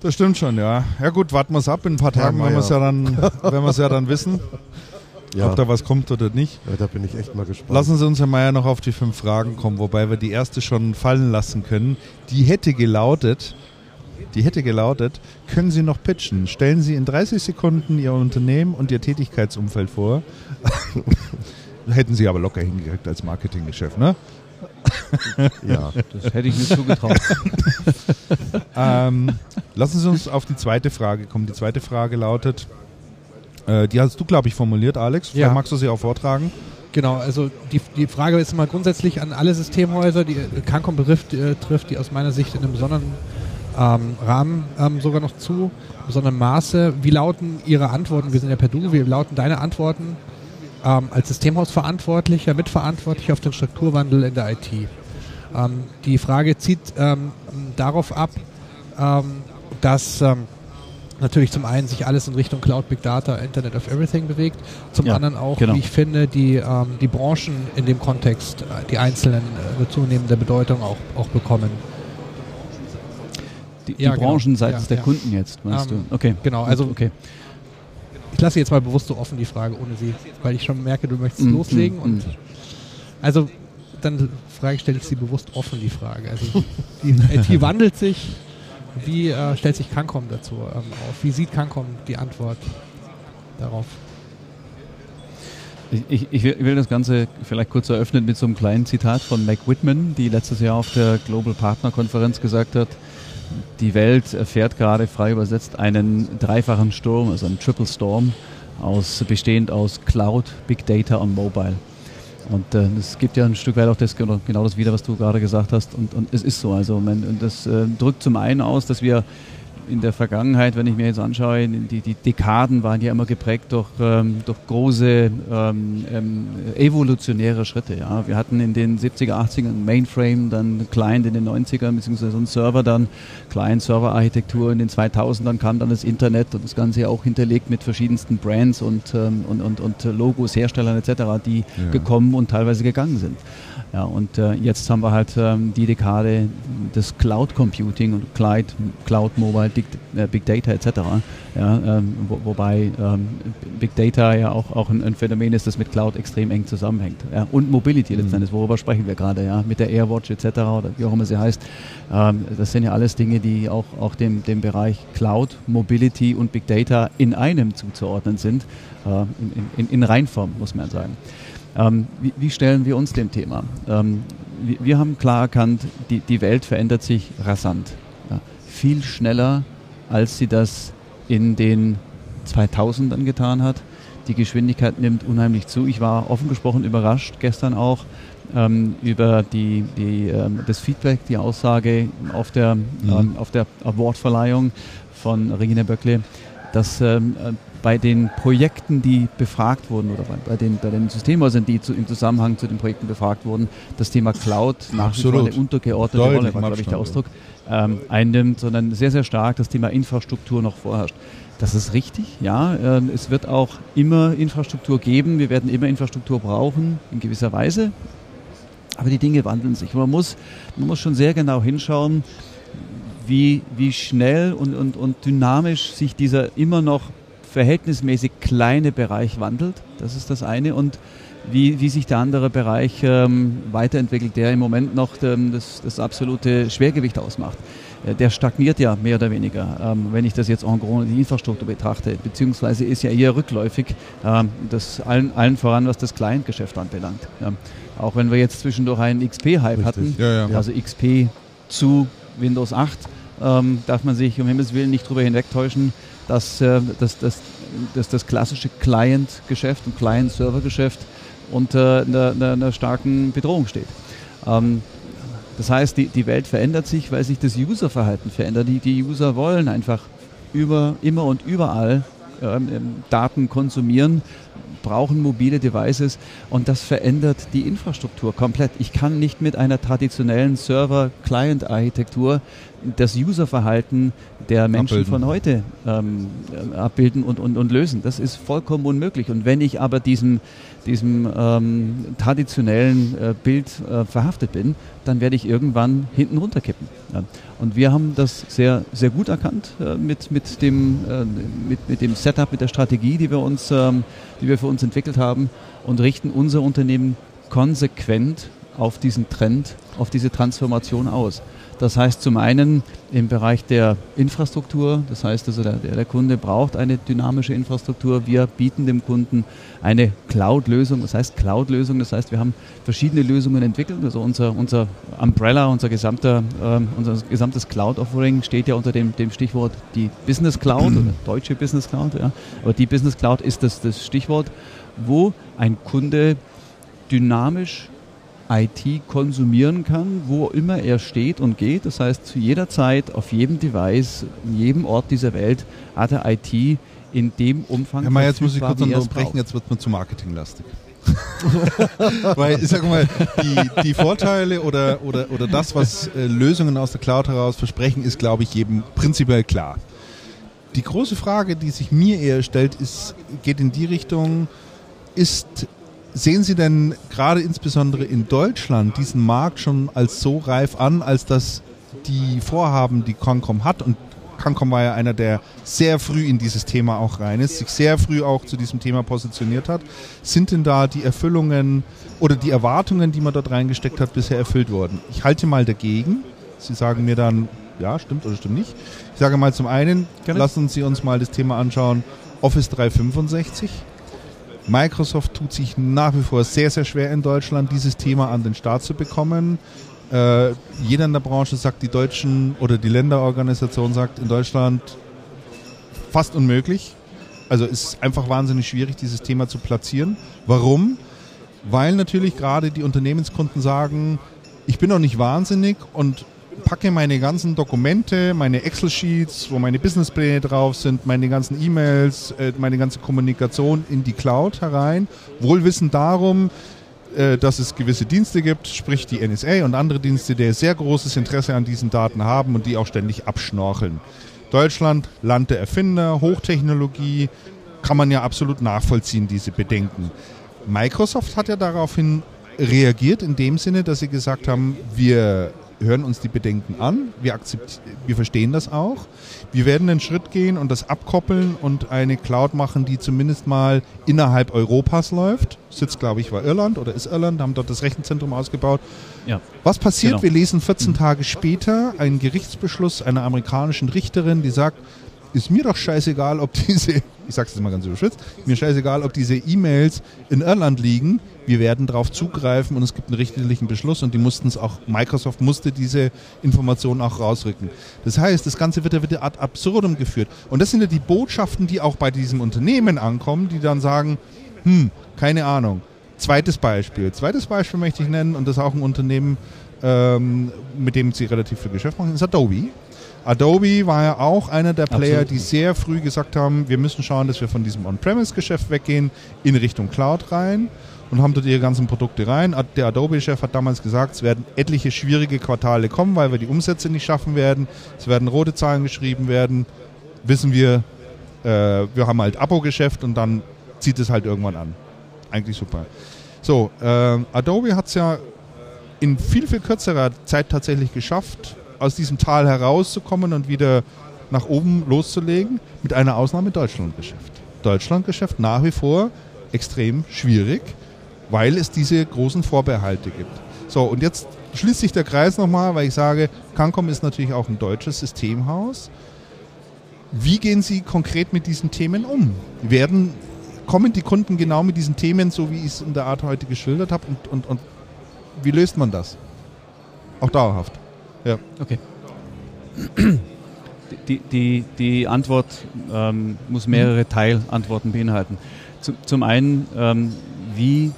Das stimmt schon, ja. Ja gut, warten wir es ab in ein paar Ja, Tagen, wenn wir es ja dann, wenn wir es ja dann wissen, <laughs> Ja, ob da was kommt oder nicht. ja, da bin ich echt mal gespannt. Lassen Sie uns ja mal ja noch auf die fünf Fragen kommen, wobei wir die erste schon fallen lassen können. Die hätte gelautet, die hätte gelautet, können Sie noch pitchen? Stellen Sie in 30 Sekunden Ihr Unternehmen und Ihr Tätigkeitsumfeld vor. <laughs> Hätten Sie aber locker hingekriegt als Marketinggeschäft, ne? <laughs> ja. Das hätte ich mir zugetraut. <laughs> Ähm, Lassen Sie uns auf die zweite Frage kommen. Die zweite Frage lautet, äh, die hast du, glaube ich, formuliert, Alex. Vielleicht Ja. magst du sie auch vortragen. Genau, also die, die Frage ist immer grundsätzlich an alle Systemhäuser, die Cancom betrifft, äh, trifft die aus meiner Sicht in einem besonderen ähm, Rahmen ähm, sogar noch zu, in besonderem Maße. Wie lauten Ihre Antworten? Wir sind ja per Du, wie lauten deine Antworten ähm, als Systemhausverantwortlicher, Mitverantwortlicher auf den Strukturwandel in der IT? Ähm, die Frage zieht ähm, darauf ab, ähm, dass natürlich zum einen sich alles in Richtung Cloud, Big Data, Internet of Everything bewegt, zum Ja, anderen auch, genau. wie ich finde, die, ähm, die Branchen in dem Kontext, äh, die einzelnen äh, eine zunehmende Bedeutung auch, auch bekommen. Die, die Ja, genau. Branchen seitens Ja, der. Kunden jetzt, meinst Ähm, du? Okay. genau, also- okay. Ich lasse jetzt mal bewusst so offen die Frage ohne sie, weil ich schon merke, du möchtest Mm, loslegen mm, und mm. also dann frage stelle ich sie bewusst offen die Frage. Also die <laughs> IT wandelt sich. Wie äh, stellt sich Cancom dazu ähm, auf? Wie sieht Cancom die Antwort darauf? Ich, ich, ich will das Ganze vielleicht kurz eröffnen mit so einem kleinen Zitat von Mac Whitman, die letztes Jahr auf der Global Partner Konferenz gesagt hat, die Welt erfährt gerade frei übersetzt einen dreifachen Sturm, also einen Triple Storm, aus, bestehend aus Cloud, Big Data und Mobile. Und äh, es gibt ja ein Stück weit auch das, genau genau das wieder, was du gerade gesagt hast. Und, und es ist so. Also man, das äh, drückt zum einen aus, dass wir in der Vergangenheit, wenn ich mir jetzt anschaue, die, die Dekaden waren ja immer geprägt durch, ähm, durch große ähm, ähm, evolutionäre Schritte. Ja. Wir hatten in den 70er, 80er einen Mainframe, dann Client in den 90ern, beziehungsweise einen Server dann, Client-Server-Architektur in den 2000ern kam dann das Internet und das Ganze ja auch hinterlegt mit verschiedensten Brands und, ähm, und, und, und Logos, Herstellern etc., die Ja. gekommen und teilweise gegangen sind. Ja, und äh, jetzt haben wir halt ähm, die Dekade des Cloud Computing und Cloud, Cloud Mobile, Big, äh, Big Data etc. Ja, ähm, wo, wobei ähm, Big Data ja auch, auch ein, ein Phänomen ist, das mit Cloud extrem eng zusammenhängt. Ja, und Mobility letzten Mhm. Endes, worüber sprechen wir gerade, ja, mit der Airwatch etc. oder wie auch immer sie heißt. Ähm, das sind ja alles Dinge, die auch, auch dem, dem Bereich Cloud, Mobility und Big Data in einem zuzuordnen sind, äh, in, in, in Reinform, muss man sagen. Ähm, wie, wie stellen wir uns dem Thema? Ähm, wir, wir haben klar erkannt, die, die Welt verändert sich rasant. Ja, viel schneller, als sie das in den 2000ern getan hat. Die Geschwindigkeit nimmt unheimlich zu. Ich war offen gesprochen überrascht gestern auch ähm, über die, die, ähm, das Feedback, die Aussage auf der, ähm, auf der Awardverleihung von Regina Böckle, dass ähm, äh, bei den Projekten, die befragt wurden oder bei, den, bei den Systemhäusern, die zu, im Zusammenhang zu den Projekten befragt wurden, das Thema Cloud nach wie vor eine untergeordnete Deutlich Rolle, war glaube ich der Ausdruck, ähm, einnimmt, sondern sehr, sehr stark das Thema Infrastruktur noch vorherrscht. Das ist richtig, ja. Ähm, es wird auch immer Infrastruktur geben. Wir werden immer Infrastruktur brauchen, in gewisser Weise. Aber die Dinge wandeln sich. Man muss, man muss schon sehr genau hinschauen, wie, wie schnell und, und, und dynamisch sich dieser immer noch verhältnismäßig kleine Bereich wandelt. Das ist das eine. Und wie, wie sich der andere Bereich ähm, weiterentwickelt, der im Moment noch ähm, das, das absolute Schwergewicht ausmacht. Äh, Der stagniert ja mehr oder weniger, ähm, wenn ich das jetzt en gros die Infrastruktur betrachte, beziehungsweise ist ja eher rückläufig, ähm, das allen, allen voran, was das Client-Geschäft anbelangt. Ja. Auch wenn wir jetzt zwischendurch einen XP-Hype hatten, Ja, ja. also XP zu Windows 8, ähm, darf man sich um Himmels Willen nicht darüber hinwegtäuschen, dass, äh, dass, dass, dass das klassische Client-Geschäft und Client-Server-Geschäft unter einer, einer, einer starken Bedrohung steht. Ähm, das heißt, die, die Welt verändert sich, weil sich das Userverhalten verändert. Die, die User wollen einfach über, immer und überall ähm, ähm, Daten konsumieren, brauchen mobile Devices und das verändert die Infrastruktur komplett. Ich kann nicht mit einer traditionellen Server-Client-Architektur das Userverhalten der Menschen Abbilden. von heute ähm, äh, abbilden und, und, und lösen. Das ist vollkommen unmöglich. Und wenn ich aber diesem, diesem ähm, traditionellen äh, Bild äh, verhaftet bin, dann werde ich irgendwann hinten runterkippen. Ja. Und wir haben das sehr, sehr gut erkannt äh, mit, mit, dem, äh, mit, mit dem Setup, mit der Strategie, die wir, uns, ähm, die wir für uns entwickelt haben und richten unser Unternehmen konsequent auf diesen Trend, auf diese Transformation aus. Das heißt zum einen im Bereich der Infrastruktur, das heißt also der, der Kunde braucht eine dynamische Infrastruktur. Wir bieten dem Kunden eine Cloud-Lösung, das heißt Cloud-Lösung, das heißt wir haben verschiedene Lösungen entwickelt. Also unser, unser Umbrella, unser, gesamter, äh, unser gesamtes Cloud-Offering steht ja unter dem, dem Stichwort die Business Cloud oder <clears throat> deutsche Business Cloud. Ja. Aber die Business Cloud ist das, das Stichwort, wo ein Kunde dynamisch IT konsumieren kann, wo immer er steht und geht. Das heißt, zu jeder Zeit, auf jedem Device, in jedem Ort dieser Welt hat er IT in dem Umfang. Herr Mayer, jetzt muss ich kurz unterbrechen, jetzt wird man zu marketinglastig. <laughs> Weil ich sag mal, die, die Vorteile oder, oder, oder das, was äh, Lösungen aus der Cloud heraus versprechen, ist, glaube ich, jedem prinzipiell klar. Die große Frage, die sich mir eher stellt, ist, geht in die Richtung, ist Sehen Sie denn gerade insbesondere in Deutschland diesen Markt schon als so reif an, als dass die Vorhaben, die Concom hat, und Concom war ja einer, der sehr früh in dieses Thema auch rein ist, sich sehr früh auch zu diesem Thema positioniert hat, sind denn da die Erfüllungen oder die Erwartungen, die man dort reingesteckt hat, bisher erfüllt worden? Ich halte mal dagegen. Sie sagen mir dann, ja, stimmt oder stimmt nicht. Ich sage mal zum einen, lassen Sie uns mal das Thema anschauen, Office 365 Microsoft tut sich nach wie vor sehr, sehr schwer in Deutschland, dieses Thema an den Start zu bekommen. Äh, jeder in der Branche sagt, die Deutschen oder die Länderorganisation sagt in Deutschland fast unmöglich. Also es ist einfach wahnsinnig schwierig, dieses Thema zu platzieren. Warum? Weil natürlich gerade die Unternehmenskunden sagen, ich bin noch nicht wahnsinnig und packe meine ganzen Dokumente, meine Excel-Sheets, wo meine Businesspläne drauf sind, meine ganzen E-Mails, äh, meine ganze Kommunikation in die Cloud herein, wohlwissend darum, äh, dass es gewisse Dienste gibt, sprich die NSA und andere Dienste, die sehr großes Interesse an diesen Daten haben und die auch ständig abschnorcheln. Deutschland, Land der Erfinder, Hochtechnologie, kann man ja absolut nachvollziehen, diese Bedenken. Microsoft hat ja daraufhin reagiert in dem Sinne, dass sie gesagt haben, wir hören uns die Bedenken an, wir, wir verstehen das auch. Wir werden einen Schritt gehen und das abkoppeln und eine Cloud machen, die zumindest mal innerhalb Europas läuft. Sitzt, glaube ich, war Irland oder ist Irland, haben dort das Rechenzentrum ausgebaut. Ja. Was passiert? Genau. Wir lesen 14 mhm. Tage später einen Gerichtsbeschluss einer amerikanischen Richterin, die sagt, ist mir doch scheißegal, ob diese, <laughs> ich sag's jetzt mal ganz überschützt, mir scheißegal, ob diese E-Mails in Irland liegen wir werden darauf zugreifen und es gibt einen richterlichen Beschluss und die mussten es auch, Microsoft musste diese Informationen auch rausrücken. Das heißt, das Ganze wird ja wieder ad absurdum geführt. Und das sind ja die Botschaften, die auch bei diesem Unternehmen ankommen, die dann sagen, hm, keine Ahnung. Zweites Beispiel. Zweites Beispiel möchte ich nennen und das ist auch ein Unternehmen, ähm, mit dem sie relativ viel Geschäft machen, ist Adobe. Adobe war ja auch einer der Player, Absolut. die sehr früh gesagt haben, wir müssen schauen, dass wir von diesem On-Premise-Geschäft weggehen in Richtung Cloud rein und haben dort ihre ganzen Produkte rein. Der Adobe-Chef hat damals gesagt, es werden etliche schwierige Quartale kommen, weil wir die Umsätze nicht schaffen werden. Es werden rote Zahlen geschrieben werden. Wissen wir, äh, wir haben halt Abo-Geschäft und dann zieht es halt irgendwann an. Eigentlich super. So, äh, Adobe hat es ja in viel, viel kürzerer Zeit tatsächlich geschafft, aus diesem Tal herauszukommen und wieder nach oben loszulegen, mit einer Ausnahme Deutschlandgeschäft. Deutschlandgeschäft nach wie vor extrem schwierig weil es diese großen Vorbehalte gibt. So, und jetzt schließt sich der Kreis nochmal, weil ich sage, Cancom ist natürlich auch ein deutsches Systemhaus. Wie gehen Sie konkret mit diesen Themen um? Werden, kommen die Kunden genau mit diesen Themen, so wie ich es in der Art heute geschildert habe? Und, und, und wie löst man das? Auch dauerhaft. Ja. Okay. Die, die, die Antwort ähm, muss mehrere Teilantworten beinhalten. Zum, zum einen, ähm, wie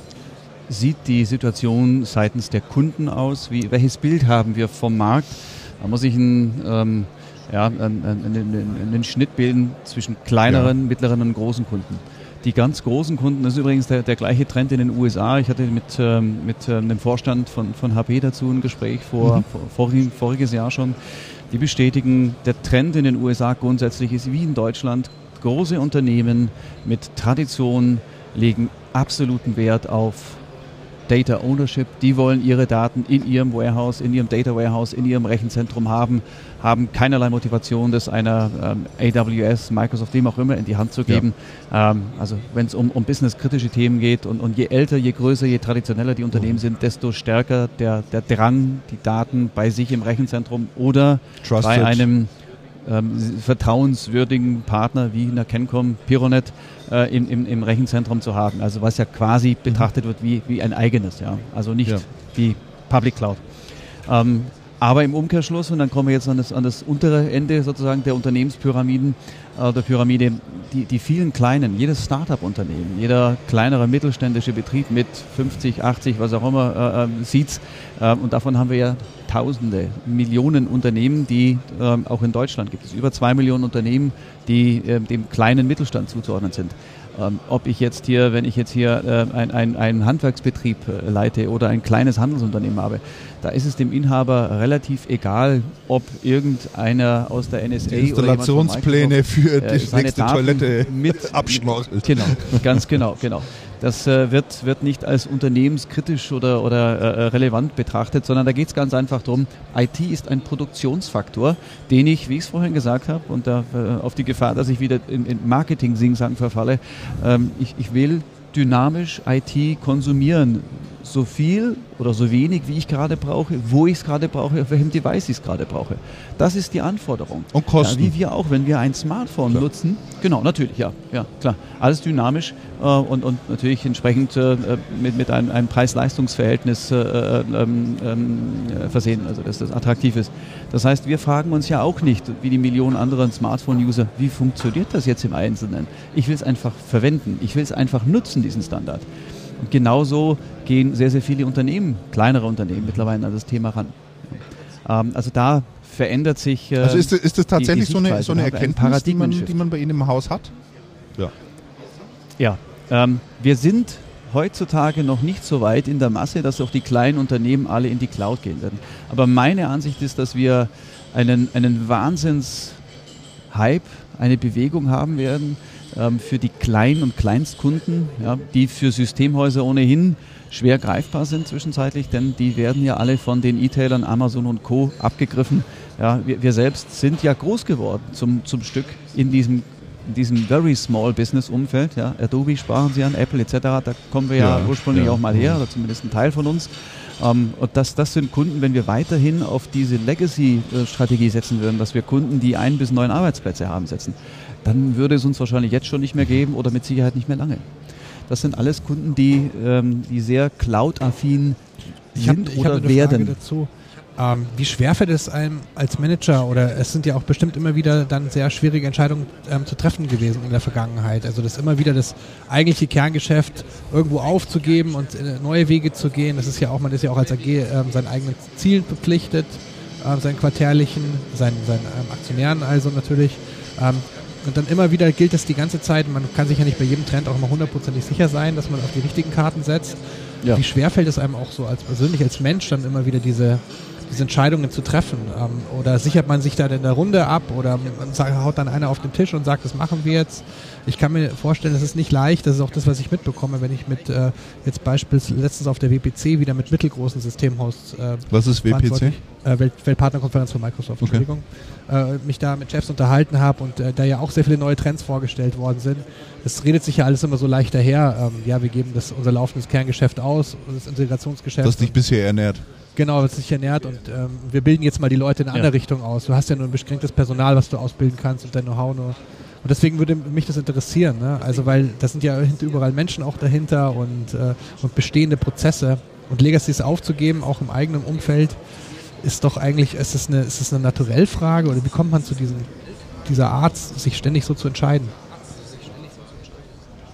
sieht die Situation seitens der Kunden aus? Wie, welches Bild haben wir vom Markt? Da muss ich einen, ähm, ja, einen, einen, einen, Schnitt bilden zwischen kleineren, ja. mittleren und großen Kunden. Die ganz großen Kunden, das ist übrigens der, der gleiche Trend in den USA. Ich hatte mit, ähm, mit ähm, dem Vorstand von, von HP dazu ein Gespräch vor, mhm. vor, voriges Jahr schon. Die bestätigen, der Trend in den USA grundsätzlich ist wie in Deutschland. Große Unternehmen mit Tradition legen absoluten Wert auf Data Ownership. Die wollen ihre Daten in ihrem Warehouse, in ihrem Data Warehouse, in ihrem Rechenzentrum haben, haben keinerlei Motivation, das einer ähm, AWS, Microsoft, dem auch immer in die Hand zu geben. Ja. Ähm, also wenn es um, um businesskritische Themen geht und, und je älter, je größer, je traditioneller die Unternehmen sind, desto stärker der, der Drang, die Daten bei sich im Rechenzentrum oder Trusted. bei einem ähm, vertrauenswürdigen Partner wie in der Kencom, Pironet äh, im, im, im, Rechenzentrum zu haben. Also was ja quasi mhm. betrachtet wird wie, wie ein eigenes, ja. Also nicht ja. die Public Cloud. Ähm, aber im Umkehrschluss, und dann kommen wir jetzt an das, an das untere Ende sozusagen der Unternehmenspyramiden, äh, der Pyramide, die, die vielen kleinen, jedes Start-up-Unternehmen, jeder kleinere mittelständische Betrieb mit 50, 80, was auch immer, äh, sieht. Äh, und davon haben wir ja Tausende, Millionen Unternehmen, die ähm, auch in Deutschland gibt es über zwei Millionen Unternehmen, die äh, dem kleinen Mittelstand zuzuordnen sind. Ähm, ob ich jetzt hier, wenn ich jetzt hier äh, ein, ein, einen Handwerksbetrieb äh, leite oder ein kleines Handelsunternehmen habe, da ist es dem Inhaber relativ egal, ob irgendeiner aus der NSA die Installationspläne für äh, die nächste Daten Toilette mit <laughs> abschnorchelt. Genau, ganz genau, genau. Das äh, wird, wird nicht als unternehmenskritisch oder, oder äh, äh relevant betrachtet, sondern da geht es ganz einfach darum, IT ist ein Produktionsfaktor, den ich, wie ich es vorhin gesagt habe, und da, auf die Gefahr, dass ich wieder in, in Marketing-Singsang verfalle, ähm, ich, ich will dynamisch IT konsumieren so viel oder so wenig, wie ich gerade brauche, wo ich es gerade brauche, auf welchem Device ich es gerade brauche. Das ist die Anforderung. Und Kosten. Ja, wie wir auch, wenn wir ein Smartphone klar. nutzen. Genau, natürlich, ja, ja, klar. Alles dynamisch äh, und, und natürlich entsprechend äh, mit, mit einem, einem Preis-Leistungs-Verhältnis äh, ähm, ähm, versehen, also dass das attraktiv ist. Das heißt, wir fragen uns ja auch nicht, wie die Millionen anderen Smartphone-User, wie funktioniert das jetzt im Einzelnen? Ich will es einfach verwenden, ich will es einfach nutzen, diesen Standard. Und genauso gehen sehr, sehr viele Unternehmen, kleinere Unternehmen mittlerweile an das Thema ran. Ähm, also da verändert sich. Äh, also ist, ist das tatsächlich so eine, so eine Erkenntnis, die man, die man bei Ihnen im Haus hat? Ja. Ja. Ähm, wir sind heutzutage noch nicht so weit in der Masse, dass auch die kleinen Unternehmen alle in die Cloud gehen werden. Aber meine Ansicht ist, dass wir einen, einen Wahnsinns-Hype, eine Bewegung haben werden, ähm, für die Klein- und Kleinstkunden, ja, die für Systemhäuser ohnehin schwer greifbar sind zwischenzeitlich, denn die werden ja alle von den E-Tailern Amazon und Co. abgegriffen. Ja, wir, wir, selbst sind ja groß geworden zum, zum Stück in diesem, in diesem very small Business Umfeld. Ja. Adobe sparen sie an, Apple etc. Da kommen wir ja, ja ursprünglich ja. auch mal her, oder zumindest ein Teil von uns. Ähm, und das, das sind Kunden, wenn wir weiterhin auf diese Legacy-Strategie setzen würden, dass wir Kunden, die ein bis neun Arbeitsplätze haben, setzen, dann würde es uns wahrscheinlich jetzt schon nicht mehr geben oder mit Sicherheit nicht mehr lange. Das sind alles Kunden, die, ähm, die sehr cloud-affin sind hab, oder werden. dazu. Ähm, wie schwer fällt es einem als Manager oder es sind ja auch bestimmt immer wieder dann sehr schwierige Entscheidungen ähm, zu treffen gewesen in der Vergangenheit. Also das immer wieder das eigentliche Kerngeschäft irgendwo aufzugeben und äh, neue Wege zu gehen. Das ist ja auch, man ist ja auch als AG ähm, seinen eigenen Zielen verpflichtet, äh, seinen quartärlichen, seinen, seinen ähm, Aktionären also natürlich. Und dann immer wieder gilt das die ganze Zeit. Man kann sich ja nicht bei jedem Trend auch immer hundertprozentig sicher sein, dass man auf die richtigen Karten setzt. Ja. Wie schwer fällt es einem auch so als persönlich, als Mensch dann immer wieder diese, diese Entscheidungen zu treffen? Ähm, oder sichert man sich da in der Runde ab oder man haut dann einer auf den Tisch und sagt, das machen wir jetzt? Ich kann mir vorstellen, es ist nicht leicht. Das ist auch das, was ich mitbekomme, wenn ich mit äh, jetzt beispielsweise letztens auf der WPC wieder mit mittelgroßen Systemhaus. Äh, was ist WPC? Äh, Welt, Weltpartnerkonferenz von Microsoft, okay. Entschuldigung. Äh, mich da mit Chefs unterhalten habe und äh, da ja auch sehr viele neue Trends vorgestellt worden sind. Es redet sich ja alles immer so leicht daher. Ähm, ja, wir geben das, unser laufendes Kerngeschäft aus, das Integrationsgeschäft. Das dich bisher ernährt. Genau, das sich ernährt und ähm, wir bilden jetzt mal die Leute in eine andere Richtung aus. Du hast ja nur ein beschränktes Personal, was du ausbilden kannst und dein Know-how nur und deswegen würde mich das interessieren. Ne? Also, weil da sind ja überall Menschen auch dahinter und, äh, und bestehende Prozesse. Und Legacies aufzugeben, auch im eigenen Umfeld, ist doch eigentlich, ist das eine, ist das eine Naturellfrage oder wie kommt man zu diesen, dieser Art, sich ständig so zu entscheiden?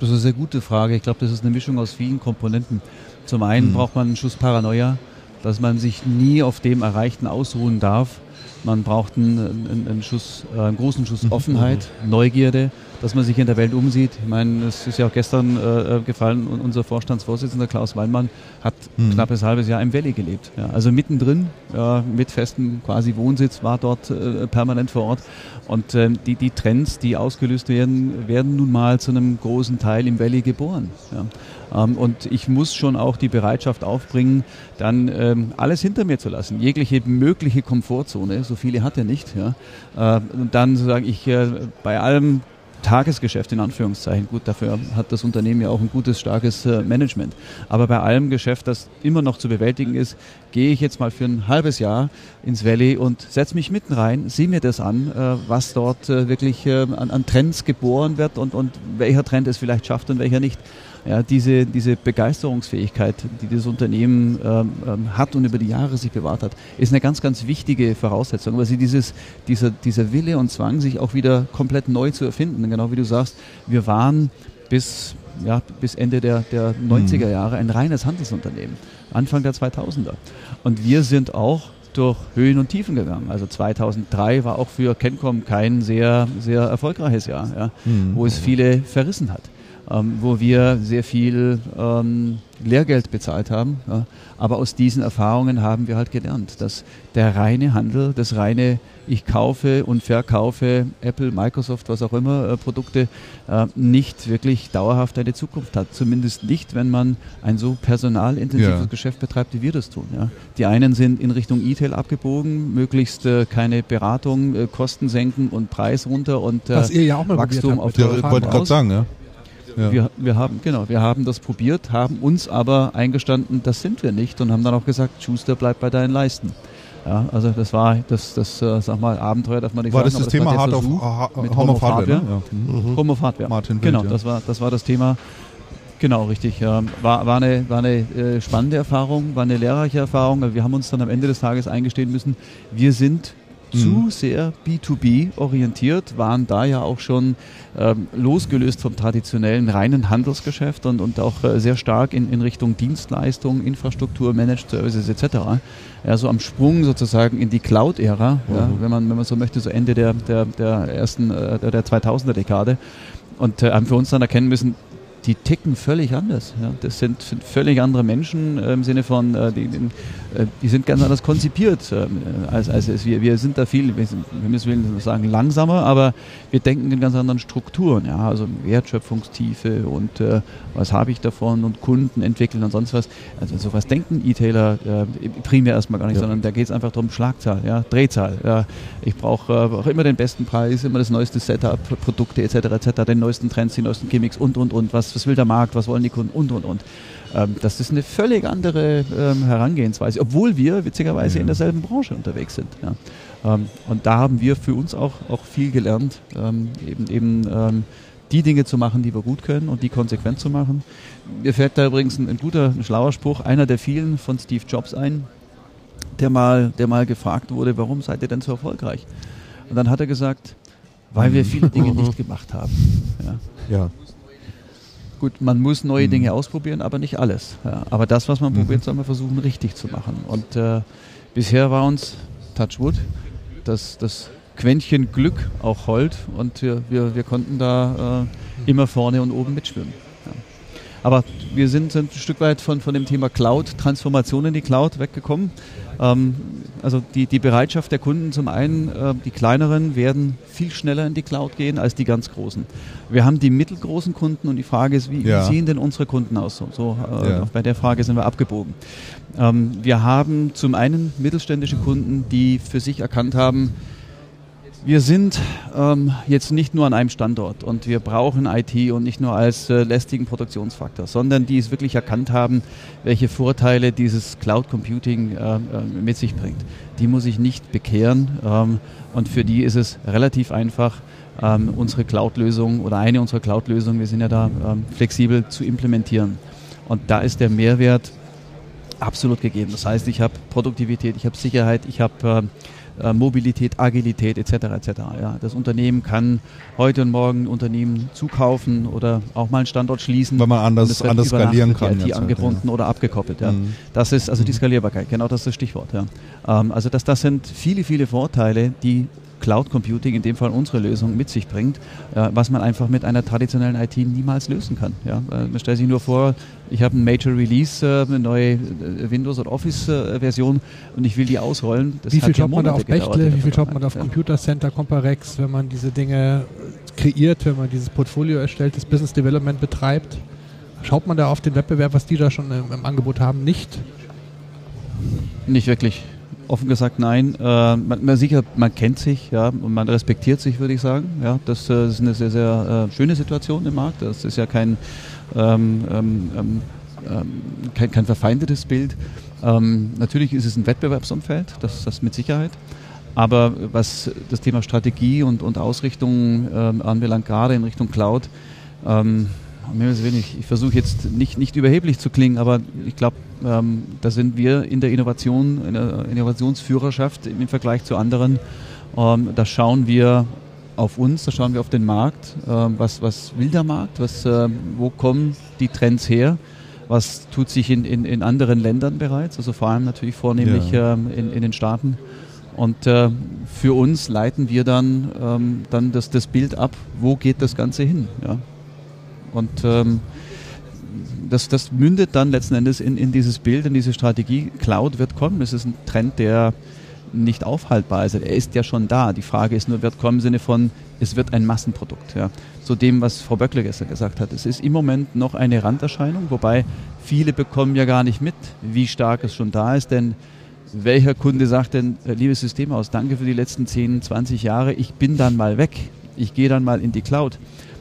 Das ist eine sehr gute Frage. Ich glaube, das ist eine Mischung aus vielen Komponenten. Zum einen mhm. braucht man einen Schuss Paranoia, dass man sich nie auf dem Erreichten ausruhen darf. Man braucht einen, einen, einen Schuss, äh, einen großen Schuss Offenheit, Neugierde, dass man sich in der Welt umsieht. Ich meine, es ist ja auch gestern äh, gefallen, unser Vorstandsvorsitzender Klaus Weinmann hat mhm. knappes halbes Jahr im Valley gelebt. Ja, also mittendrin, ja, mit festem quasi Wohnsitz, war dort äh, permanent vor Ort. Und äh, die, die Trends, die ausgelöst werden, werden nun mal zu einem großen Teil im Valley geboren. Ja. Ähm, und ich muss schon auch die Bereitschaft aufbringen, dann ähm, alles hinter mir zu lassen. Jegliche mögliche Komfortzone, so viele hat er nicht. Ja. Äh, und dann zu sagen, ich äh, bei allem Tagesgeschäft in Anführungszeichen. Gut, dafür hat das Unternehmen ja auch ein gutes, starkes äh, Management. Aber bei allem Geschäft, das immer noch zu bewältigen ist, gehe ich jetzt mal für ein halbes Jahr ins Valley und setze mich mitten rein, sehe mir das an, äh, was dort äh, wirklich an, an Trends geboren wird und, und welcher Trend es vielleicht schafft und welcher nicht. Ja, diese, diese Begeisterungsfähigkeit, die das Unternehmen ähm, ähm, hat und über die Jahre sich bewahrt hat, ist eine ganz, ganz wichtige Voraussetzung, weil sie dieses, dieser, dieser Wille und Zwang, sich auch wieder komplett neu zu erfinden, genau wie du sagst, wir waren bis, ja, bis Ende der, der 90er mhm. Jahre ein reines Handelsunternehmen, Anfang der 2000er. Und wir sind auch durch Höhen und Tiefen gegangen. Also 2003 war auch für Kencom kein sehr, sehr erfolgreiches Jahr, ja, mhm. wo es viele verrissen hat ähm, wo wir sehr viel ähm, Lehrgeld bezahlt haben. Ja. Aber aus diesen Erfahrungen haben wir halt gelernt, dass der reine Handel, das reine ich kaufe und verkaufe Apple, Microsoft, was auch immer, äh, Produkte, äh, nicht wirklich dauerhaft eine Zukunft hat. Zumindest nicht, wenn man ein so personalintensives ja. Geschäft betreibt, wie wir das tun. Ja. Die einen sind in Richtung E-Tail abgebogen, möglichst äh, keine Beratung, äh, Kosten senken und Preis runter und was ihr ja auch mal Wachstum auf der wollte gerade sagen, ja. Ja. Wir, wir, haben, genau, wir haben das probiert, haben uns aber eingestanden, das sind wir nicht und haben dann auch gesagt, Schuster bleibt bei deinen Leisten. Ja, also das war das, das äh, sag mal, Abenteuer, darf man nicht war sagen. Das das Thema Hard auf, ha, mit Home of Hardware. Ne? Ja. Mhm. Home of Hardware. Martin Wild, genau, das, war, das war das Thema. Genau, richtig. War, war eine, war eine äh, spannende Erfahrung, war eine lehrreiche Erfahrung. Wir haben uns dann am Ende des Tages eingestehen müssen, wir sind zu mhm. sehr B2B orientiert, waren da ja auch schon ähm, losgelöst vom traditionellen reinen Handelsgeschäft und, und auch äh, sehr stark in, in Richtung Dienstleistung, Infrastruktur, Managed Services etc. Ja, so am Sprung sozusagen in die Cloud-Ära, mhm. ja, wenn, man, wenn man so möchte, so Ende der, der, der ersten, äh, der 2000er-Dekade. Und äh, haben für uns dann erkennen müssen, die ticken völlig anders. Ja. Das sind, sind völlig andere Menschen äh, im Sinne von, äh, die, äh, die, sind ganz anders konzipiert ähm, als, als wir. Wir sind da viel, wir, sind, wir müssen sagen langsamer, aber wir denken in ganz anderen Strukturen. Ja. Also Wertschöpfungstiefe und äh, was habe ich davon und Kunden entwickeln und sonst was. Also sowas denken E-Tailer äh, primär erstmal gar nicht, ja. sondern da geht es einfach darum Schlagzahl, ja, Drehzahl. Ja. Ich brauche äh, auch immer den besten Preis, immer das neueste Setup, Produkte etc. etc., den neuesten Trends, die neuesten Gimmicks und und und was was, will der Markt, was wollen die Kunden und, und, und. Ähm, das ist eine völlig andere ähm, Herangehensweise, obwohl wir witzigerweise ja. in derselben Branche unterwegs sind. Ja. Ähm, und da haben wir für uns auch, auch viel gelernt, ähm, eben, eben ähm, die Dinge zu machen, die wir gut können und die konsequent zu machen. Mir fällt da übrigens ein, ein guter, ein schlauer Spruch, einer der vielen von Steve Jobs ein, der mal, der mal gefragt wurde, warum seid ihr denn so erfolgreich? Und dann hat er gesagt, weil wir viele Dinge <laughs> nicht gemacht haben. Ja. ja. Gut, man muss neue mhm. Dinge ausprobieren, aber nicht alles. Ja, aber das, was man mhm. probiert, soll man versuchen, richtig zu machen. Und äh, bisher war uns, Touchwood, das, das Quäntchen Glück auch hold und wir, wir, wir konnten da äh, immer vorne und oben mitschwimmen. Ja. Aber wir sind, sind, ein Stück weit von, von dem Thema Cloud, Transformation in die Cloud weggekommen. Ähm, also die, die Bereitschaft der Kunden zum einen, äh, die kleineren werden viel schneller in die Cloud gehen als die ganz großen. Wir haben die mittelgroßen Kunden und die Frage ist, wie, ja. wie sehen denn unsere Kunden aus? So, so äh, ja. bei der Frage sind wir abgebogen. Ähm, wir haben zum einen mittelständische Kunden, die für sich erkannt haben, wir sind ähm, jetzt nicht nur an einem Standort und wir brauchen IT und nicht nur als äh, lästigen Produktionsfaktor, sondern die es wirklich erkannt haben, welche Vorteile dieses Cloud Computing äh, äh, mit sich bringt. Die muss ich nicht bekehren ähm, und für die ist es relativ einfach, ähm, unsere Cloud-Lösung oder eine unserer Cloud-Lösungen, wir sind ja da ähm, flexibel zu implementieren. Und da ist der Mehrwert absolut gegeben. Das heißt, ich habe Produktivität, ich habe Sicherheit, ich habe äh, Mobilität, Agilität etc. etc. Ja. Das Unternehmen kann heute und morgen Unternehmen zukaufen oder auch mal einen Standort schließen. Weil man anders, anders skalieren kann. Die angebunden ja. oder abgekoppelt. Ja. Mhm. Das ist also die mhm. Skalierbarkeit, genau das ist das Stichwort. Ja. Ähm, also das, das sind viele, viele Vorteile, die Cloud Computing, in dem Fall unsere Lösung, mit sich bringt, äh, was man einfach mit einer traditionellen IT niemals lösen kann. Ja? Äh, man stellt sich nur vor, ich habe ein Major Release, äh, eine neue Windows- oder Office-Version und ich will die ausrollen. Das wie viel schaut man da auf Bechtle, wie viel schaut man da auf ja. Computer Center, Comparex, wenn man diese Dinge kreiert, wenn man dieses Portfolio erstellt, das Business Development betreibt? Schaut man da auf den Wettbewerb, was die da schon im, im Angebot haben? Nicht? Nicht wirklich. Offen gesagt nein. Äh, man, man, sicher, man kennt sich, ja, und man respektiert sich, würde ich sagen. Ja, das, äh, ist eine sehr, sehr äh, schöne Situation im Markt. Das ist ja kein, ähm, ähm, ähm, ähm kein, kein, verfeindetes Bild. Ähm, natürlich ist es ein Wettbewerbsumfeld, das, das mit Sicherheit. Aber was das Thema Strategie und, und Ausrichtung ähm, anbelangt, gerade in Richtung Cloud, ich, ich versuche jetzt nicht, nicht überheblich zu klingen, aber ich glaube, ähm, da sind wir in der Innovation, in der Innovationsführerschaft im Vergleich zu anderen. Ähm, da schauen wir auf uns, da schauen wir auf den Markt. Ähm, was, was will der Markt? Was, äh, wo kommen die Trends her? Was tut sich in, in, in anderen Ländern bereits? Also vor allem natürlich vornehmlich ja. ähm, in, in den Staaten. Und äh, für uns leiten wir dann, ähm, dann das, das Bild ab, wo geht das Ganze hin. Ja? Und ähm, das, das mündet dann letzten Endes in, in dieses Bild, in diese Strategie. Cloud wird kommen. Es ist ein Trend, der nicht aufhaltbar ist. Er ist ja schon da. Die Frage ist nur, wird kommen im Sinne von, es wird ein Massenprodukt. Ja. Zu dem, was Frau Böckler gestern gesagt hat. Es ist im Moment noch eine Randerscheinung, wobei viele bekommen ja gar nicht mit, wie stark es schon da ist, denn welcher Kunde sagt denn, äh, liebes Systemhaus, danke für die letzten 10, 20 Jahre, ich bin dann mal weg, ich gehe dann mal in die Cloud.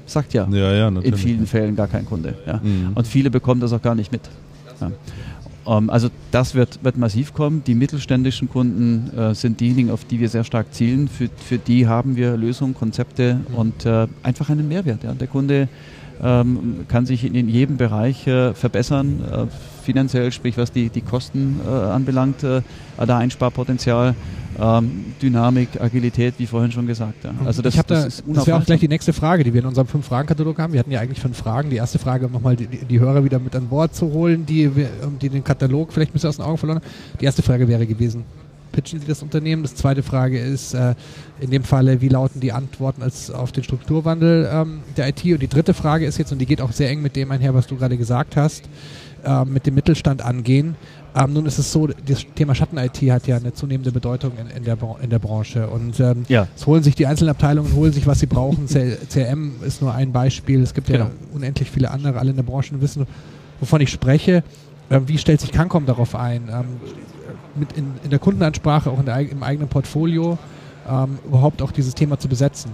Sagt ja, ja, ja in vielen Fällen gar kein Kunde. Ja. Mhm. Und viele bekommen das auch gar nicht mit. Ja. Ähm, also das wird, wird massiv kommen. Die mittelständischen Kunden äh, sind diejenigen, auf die wir sehr stark zielen. Für, für die haben wir Lösungen, Konzepte mhm. und äh, einfach einen Mehrwert. Der Kunde ähm, kann sich in, in jedem Bereich äh, verbessern, äh, finanziell, sprich was die, die Kosten äh, anbelangt, äh, da Einsparpotenzial ähm, Dynamik, Agilität, wie vorhin schon gesagt. Ja. Also das, da, das, das wäre auch gleich die nächste Frage, die wir in unserem Fünf-Fragen-Katalog haben. Wir hatten ja eigentlich fünf Fragen. Die erste Frage, um nochmal die, die Hörer wieder mit an Bord zu holen, die, die den Katalog vielleicht ein bisschen aus den Augen verloren haben. Die erste Frage wäre gewesen, pitchen Sie das Unternehmen? Das zweite Frage ist, äh, in dem Falle, wie lauten die Antworten als auf den Strukturwandel ähm, der IT? Und die dritte Frage ist jetzt, und die geht auch sehr eng mit dem einher, was du gerade gesagt hast, äh, mit dem Mittelstand angehen. Ähm, nun ist es so, das Thema Schatten-IT hat ja eine zunehmende Bedeutung in, in, der, in der Branche. Und ähm, ja. es holen sich die einzelnen Abteilungen, holen sich, was sie brauchen. <laughs> CRM ist nur ein Beispiel. Es gibt genau. ja unendlich viele andere, alle in der Branche wissen, wovon ich spreche. Ähm, wie stellt sich Cancom darauf ein? Ähm, mit in, in, der Kundenansprache, auch der, im eigenen Portfolio, ähm, überhaupt auch dieses Thema zu besetzen?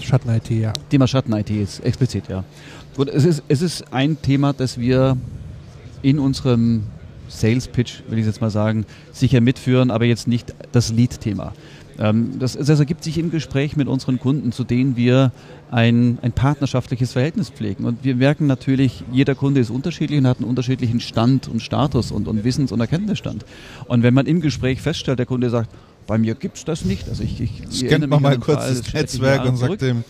Schatten-IT, ja. Thema Schatten-IT ist explizit, ja. Gut, es ist, es ist ein Thema, das wir in unserem Sales Pitch, will ich jetzt mal sagen, sicher mitführen, aber jetzt nicht das Lead-Thema. Ähm, das, das, ergibt sich im Gespräch mit unseren Kunden, zu denen wir ein, ein, partnerschaftliches Verhältnis pflegen. Und wir merken natürlich, jeder Kunde ist unterschiedlich und hat einen unterschiedlichen Stand und Status und, und Wissens- und Erkenntnisstand. Und wenn man im Gespräch feststellt, der Kunde sagt, bei mir gibt es das nicht. Also ich, ich Scannt man mal kurz das Netzwerk und sagt dem,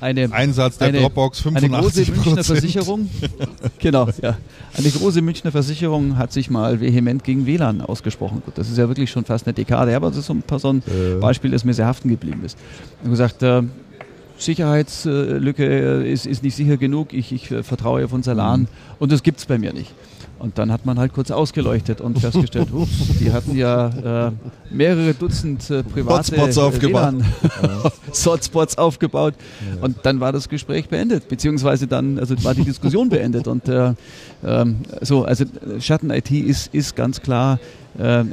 eine, Einsatz der eine, Dropbox 85 Eine große Münchner Versicherung, <laughs> genau, ja. Eine große Münchner Versicherung hat sich mal vehement gegen WLAN ausgesprochen. Gut, das ist ja wirklich schon fast eine Dekade, aber das ist so ein, so ein. Beispiel, das mir sehr haften geblieben ist. Und gesagt, äh, Sicherheitslücke ist, ist nicht sicher genug, ich, ich vertraue auf unser LAN mhm. und das gibt es bei mir nicht. Und dann hat man halt kurz ausgeleuchtet und festgestellt, <laughs> ups, die hatten ja äh, mehrere Dutzend äh, private Hotspots aufgebaut. <laughs> Hotspots aufgebaut. Und dann war das Gespräch beendet, beziehungsweise dann, also war die Diskussion beendet. Und äh, ähm, so, also Schatten-IT ist, ist ganz klar äh,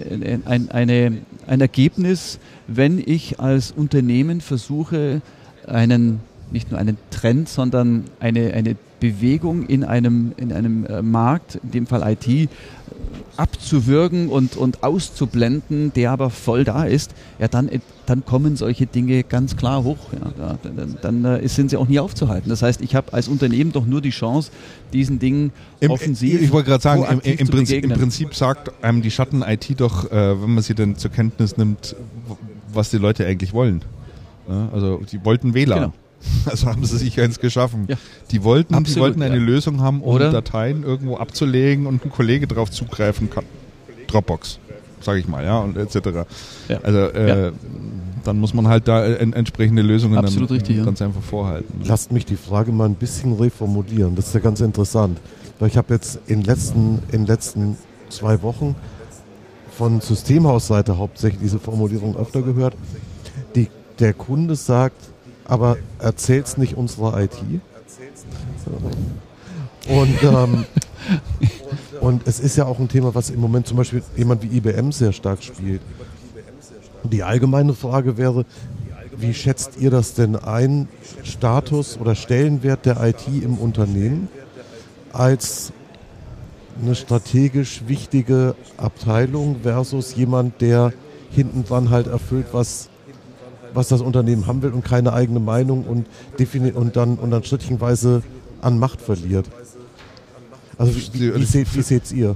ein, eine, ein Ergebnis, wenn ich als Unternehmen versuche, einen nicht nur einen Trend, sondern eine, eine Bewegung in einem, in einem äh, Markt, in dem Fall IT, abzuwürgen und, und auszublenden, der aber voll da ist, ja, dann, dann kommen solche Dinge ganz klar hoch. Ja. Dann, dann äh, sind sie auch nie aufzuhalten. Das heißt, ich habe als Unternehmen doch nur die Chance, diesen Dingen Im, offensiv. Ich wollte gerade sagen, im, im, Prinzip, im. Prinzip sagt einem die Schatten-IT doch, äh, wenn man sie denn zur Kenntnis nimmt, was die Leute eigentlich wollen. Ja, also die wollten WLAN. Genau. <laughs> Also haben sie sich eins geschaffen. Ja. Die wollten, die Absolut, wollten eine ja. Lösung haben, um Oder- Dateien irgendwo abzulegen und ein Kollege drauf zugreifen kann. Dropbox, sage ich mal, ja, und etc. Ja. Also äh, dann muss man halt da en entsprechende Lösungen Absolut dann richtig, ja. ganz einfach vorhalten. Lasst mich die Frage mal ein bisschen reformulieren. Das ist ja ganz interessant. Weil ich habe jetzt in den letzten, in den letzten zwei Wochen von Systemhausseite hauptsächlich diese Formulierung öfter gehört. Der Kunde sagt, aber erzähl's nicht unserer IT. Und, ähm, <laughs> und es ist ja auch ein Thema, was im Moment zum Beispiel jemand wie IBM sehr stark spielt. Die allgemeine Frage wäre, wie schätzt ihr das denn ein, Status oder Stellenwert der IT im Unternehmen als eine strategisch wichtige Abteilung versus jemand, der hinten dran halt erfüllt, was, was das Unternehmen haben will und keine eigene Meinung und, und, dann, und dann schrittchenweise an Macht verliert? Also wie, wie, wie, seht, wie seht's ihr?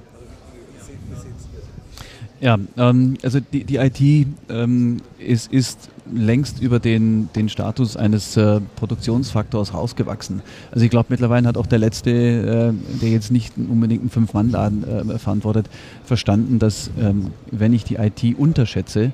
Ja, ähm, also die, die IT ähm, ist, ist längst über den, den Status eines äh, Produktionsfaktors rausgewachsen. Also ich glaube, mittlerweile hat auch der Letzte, äh, der jetzt nicht unbedingt einen Fünf-Mann-Laden äh, verantwortet, verstanden, dass ähm, wenn ich die IT unterschätze,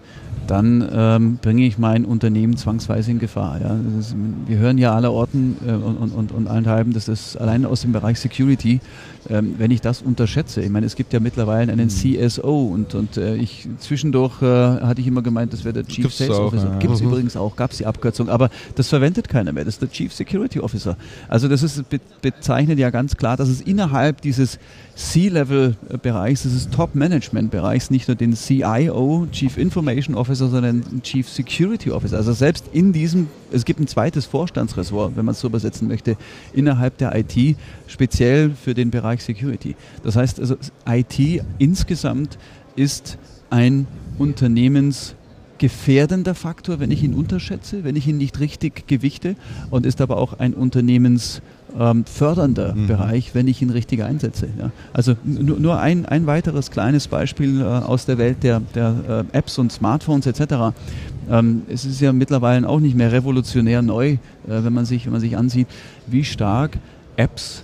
dann ähm, bringe ich mein Unternehmen zwangsweise in Gefahr. Ja. Ist, wir hören ja aller Orten äh, und, und, und allenthalben, dass das allein aus dem Bereich Security, ähm, wenn ich das unterschätze, ich meine, es gibt ja mittlerweile einen CSO und, und äh, ich zwischendurch äh, hatte ich immer gemeint, das wäre der Chief Gibt's Sales auch, Officer. ja. Gibt es Mhm. übrigens auch, gab es die Abkürzung, aber das verwendet keiner mehr. Das ist der Chief Security Officer. Also das ist be bezeichnet ja ganz klar, dass es innerhalb dieses C-Level-Bereichs, dieses Top-Management-Bereichs nicht nur den CIO, Chief Information Officer, sondern den Chief Security Officer. Also selbst in diesem, es gibt ein zweites Vorstandsressort, wenn man es so übersetzen möchte, innerhalb der IT, speziell für den Bereich Security. Das heißt also, IT insgesamt ist ein Unternehmens gefährdender Faktor, wenn ich ihn unterschätze, wenn ich ihn nicht richtig gewichte und ist aber auch ein unternehmensfördernder Mhm. Bereich, wenn ich ihn richtig einsetze. Ja. Also nur, nur ein, ein weiteres kleines Beispiel äh, aus der Welt der, der äh, Apps und Smartphones etc. Ähm, es ist ja mittlerweile auch nicht mehr revolutionär neu, äh, wenn, man sich, wenn man sich ansieht, wie stark Apps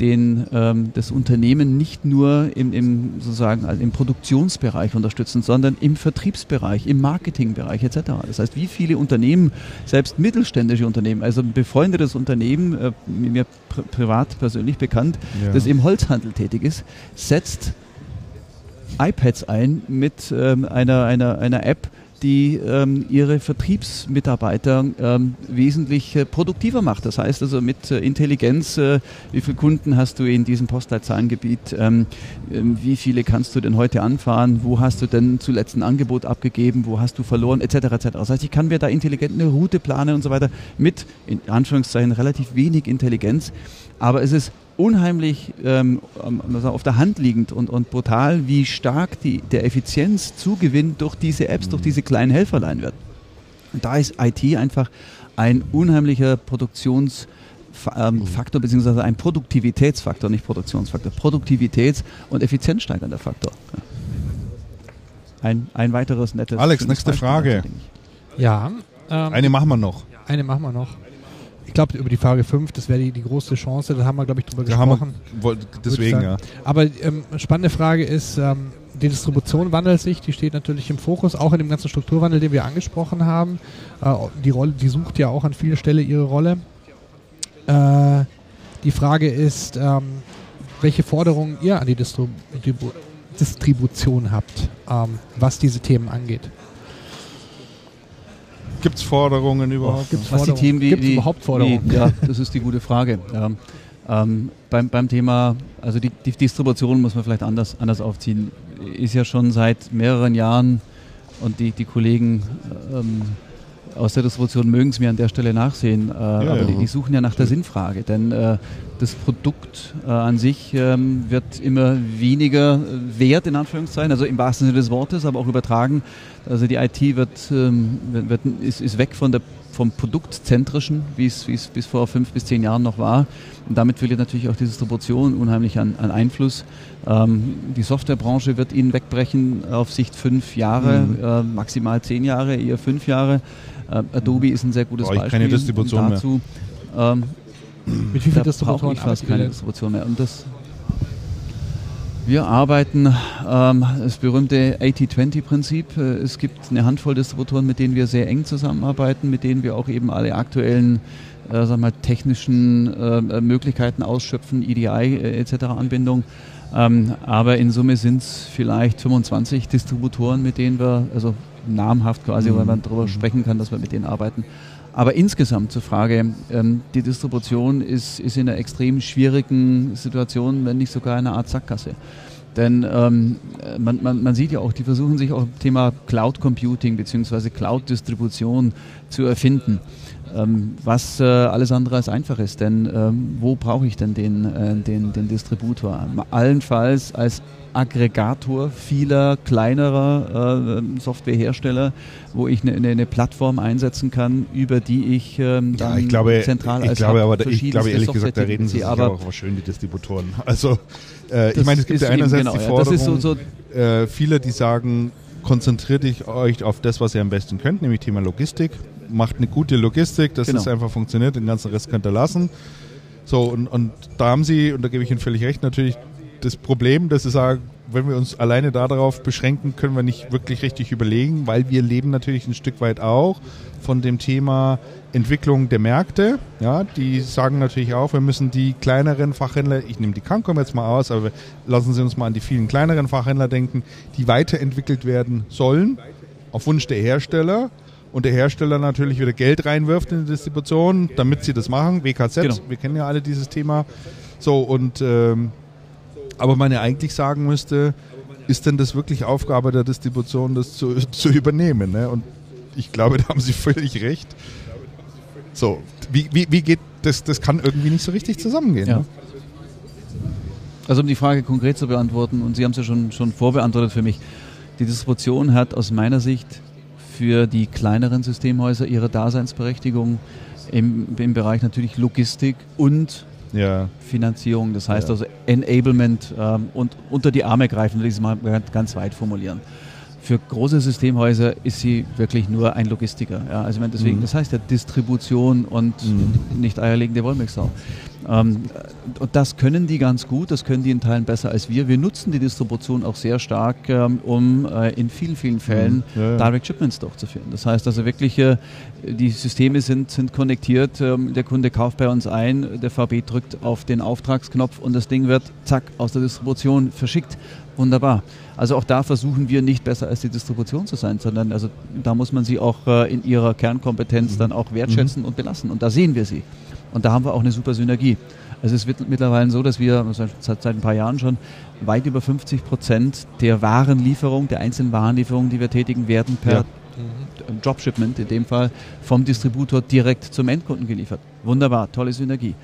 den, ähm, das Unternehmen nicht nur im, im, sozusagen, im Produktionsbereich unterstützen, sondern im Vertriebsbereich, im Marketingbereich etc. Das heißt, wie viele Unternehmen, selbst mittelständische Unternehmen, also ein befreundetes Unternehmen, äh, mir pri privat persönlich bekannt, Ja. das im Holzhandel tätig ist, setzt iPads ein mit ähm, einer, einer, einer App, die ähm, ihre Vertriebsmitarbeiter ähm, wesentlich äh, produktiver macht. Das heißt also mit äh, Intelligenz, äh, wie viele Kunden hast du in diesem Postleitzahlengebiet, ähm, ähm, wie viele kannst du denn heute anfahren, wo hast du denn zuletzt ein Angebot abgegeben, wo hast du verloren, etc. etc. Das heißt, ich kann mir da intelligent eine Route planen und so weiter mit, in Anführungszeichen, relativ wenig Intelligenz. Aber es ist unheimlich ähm, also auf der Hand liegend und, und brutal, wie stark die, der Effizienzzugewinn durch diese Apps, durch diese kleinen Helferlein wird. Und da ist IT einfach ein unheimlicher Produktionsfaktor, beziehungsweise ein Produktivitätsfaktor, nicht Produktionsfaktor, Produktivitäts- und effizienzsteigernder Faktor. Ein, ein weiteres nettes. Alex, nächste Beispiel, Frage. Ja. Ähm, Eine machen wir noch. eine machen wir noch. Ich glaube, über die Frage 5, das wäre die, die große Chance, da haben wir, glaube ich, drüber Da gesprochen. wir, deswegen ja. Aber ähm, spannende Frage ist, ähm, die Distribution wandelt sich, die steht natürlich im Fokus, auch in dem ganzen Strukturwandel, den wir angesprochen haben. Äh, die Rolle, die sucht ja auch an vielen Stellen ihre Rolle. Äh, die Frage ist, ähm, welche Forderungen ihr an die Distru Dibu- Distribution habt, ähm, was diese Themen angeht. Gibt es Forderungen überhaupt? Gibt's Was die Forderungen? Themen, die, Gibt's die, überhaupt Forderungen? Die, ja, das ist die gute Frage. Ja. Ähm, beim, beim Thema, also die, die Distribution muss man vielleicht anders, anders aufziehen. Ist ja schon seit mehreren Jahren und die, die Kollegen ähm, aus der Distribution mögen es mir an der Stelle nachsehen, äh, aber ja. Die, die suchen ja nach der Sinnfrage, denn äh, das Produkt äh, an sich ähm, wird immer weniger wert, in Anführungszeichen, also im wahrsten Sinne des Wortes, aber auch übertragen. Also die IT wird, ähm, wird, wird ist, ist weg von der vom Produktzentrischen, wie es, wie es bis vor fünf bis zehn Jahren noch war. Und damit verliert natürlich auch die Distribution unheimlich an, an Einfluss. Ähm, die Softwarebranche wird ihnen wegbrechen auf Sicht fünf Jahre, Mhm. äh, maximal zehn Jahre, eher fünf Jahre. Äh, Adobe ist ein sehr gutes Beispiel keine Distribution dazu. Ähm, Mit wie brauche Distributoren ich fast keine? Distribution mehr. Und das wir arbeiten ähm, das berühmte 80-20-Prinzip. Äh, Es gibt eine Handvoll Distributoren, mit denen wir sehr eng zusammenarbeiten, mit denen wir auch eben alle aktuellen äh, wir mal, technischen äh, Möglichkeiten ausschöpfen, EDI äh, etc. Anbindung. Ähm, aber in Summe sind es vielleicht 25 Distributoren, mit denen wir, also namhaft quasi, weil man darüber sprechen kann, dass wir mit denen arbeiten. Aber insgesamt zur Frage, ähm, die Distribution ist, ist in einer extrem schwierigen Situation, wenn nicht sogar in einer Art Sackgasse. Denn ähm, man, man, man sieht ja auch, die versuchen sich auch im Thema Cloud Computing bzw. Cloud Distribution zu erfinden. Ähm, was äh, alles andere als einfach ist. Denn ähm, wo brauche ich denn den, äh, den, den Distributor? Allenfalls als Aggregator vieler kleinerer äh, Softwarehersteller, wo ich eine eine- eine Plattform einsetzen kann, über die ich ähm, Ja, dann ich glaube, zentral ich als glaube, aber ich glaube ehrlich gesagt, da reden sie aber auch schön, die Distributoren. <laughs> Also, äh, ich meine, es gibt ja einerseits genau, die Forderung, so- äh, viele, die sagen, konzentriert euch auf das, was ihr am besten könnt, nämlich Thema Logistik. Macht eine gute Logistik, dass Genau. es einfach funktioniert, den ganzen Rest könnt ihr lassen. So, und, und da haben sie, und da gebe ich Ihnen völlig recht, natürlich das Problem, dass sie sagen, wenn wir uns alleine darauf beschränken, können wir nicht wirklich richtig überlegen, weil wir leben natürlich ein Stück weit auch von dem Thema Entwicklung der Märkte. Ja, die sagen natürlich auch, wir müssen die kleineren Fachhändler, ich nehme die Cancom jetzt mal aus, aber lassen Sie uns mal an die vielen kleineren Fachhändler denken, die weiterentwickelt werden sollen, auf Wunsch der Hersteller. Und der Hersteller natürlich wieder Geld reinwirft in die Distribution, damit sie das machen. WKZ, Genau. wir kennen ja alle dieses Thema. So, und ähm, aber man ja eigentlich sagen müsste, ist denn das wirklich Aufgabe der Distribution, das zu, <laughs> zu übernehmen? Ne? Und ich glaube, da haben Sie völlig recht. So, wie, wie, wie geht das? Das kann irgendwie nicht so richtig zusammengehen. Ja. Ne? Also um die Frage konkret zu beantworten, und Sie haben es ja schon, schon vorbeantwortet für mich, die Distribution hat aus meiner Sicht für die kleineren Systemhäuser ihre Daseinsberechtigung im, im Bereich natürlich Logistik und Ja, Finanzierung, das heißt Ja. also Enablement ähm, und unter die Arme greifen, will ich es mal ganz weit formulieren. Für große Systemhäuser ist sie wirklich nur ein Logistiker. Ja, also deswegen, Mhm. das heißt ja Distribution und Mhm. nicht eierlegende Wollmilchsau. Ähm, und das können die ganz gut, das können die in Teilen besser als wir. Wir nutzen die Distribution auch sehr stark, ähm, um äh, in vielen, vielen Fällen Mhm. Ja, ja. Direct Shipments durchzuführen. Das heißt also wirklich, äh, die Systeme sind, sind konnektiert, ähm, der Kunde kauft bei uns ein, der VB drückt auf den Auftragsknopf und das Ding wird zack aus der Distribution verschickt. Wunderbar. Also auch da versuchen wir nicht besser als die Distribution zu sein, sondern also da muss man sie auch äh, in ihrer Kernkompetenz dann auch wertschätzen und belassen. Und da sehen wir sie. Und da haben wir auch eine super Synergie. Also es wird mittlerweile so, dass wir seit, seit ein paar Jahren schon weit über 50 Prozent der Warenlieferung, der einzelnen Warenlieferungen, die wir tätigen, werden per Ja. Dropshipment in dem Fall vom Distributor direkt zum Endkunden geliefert. Wunderbar, tolle Synergie.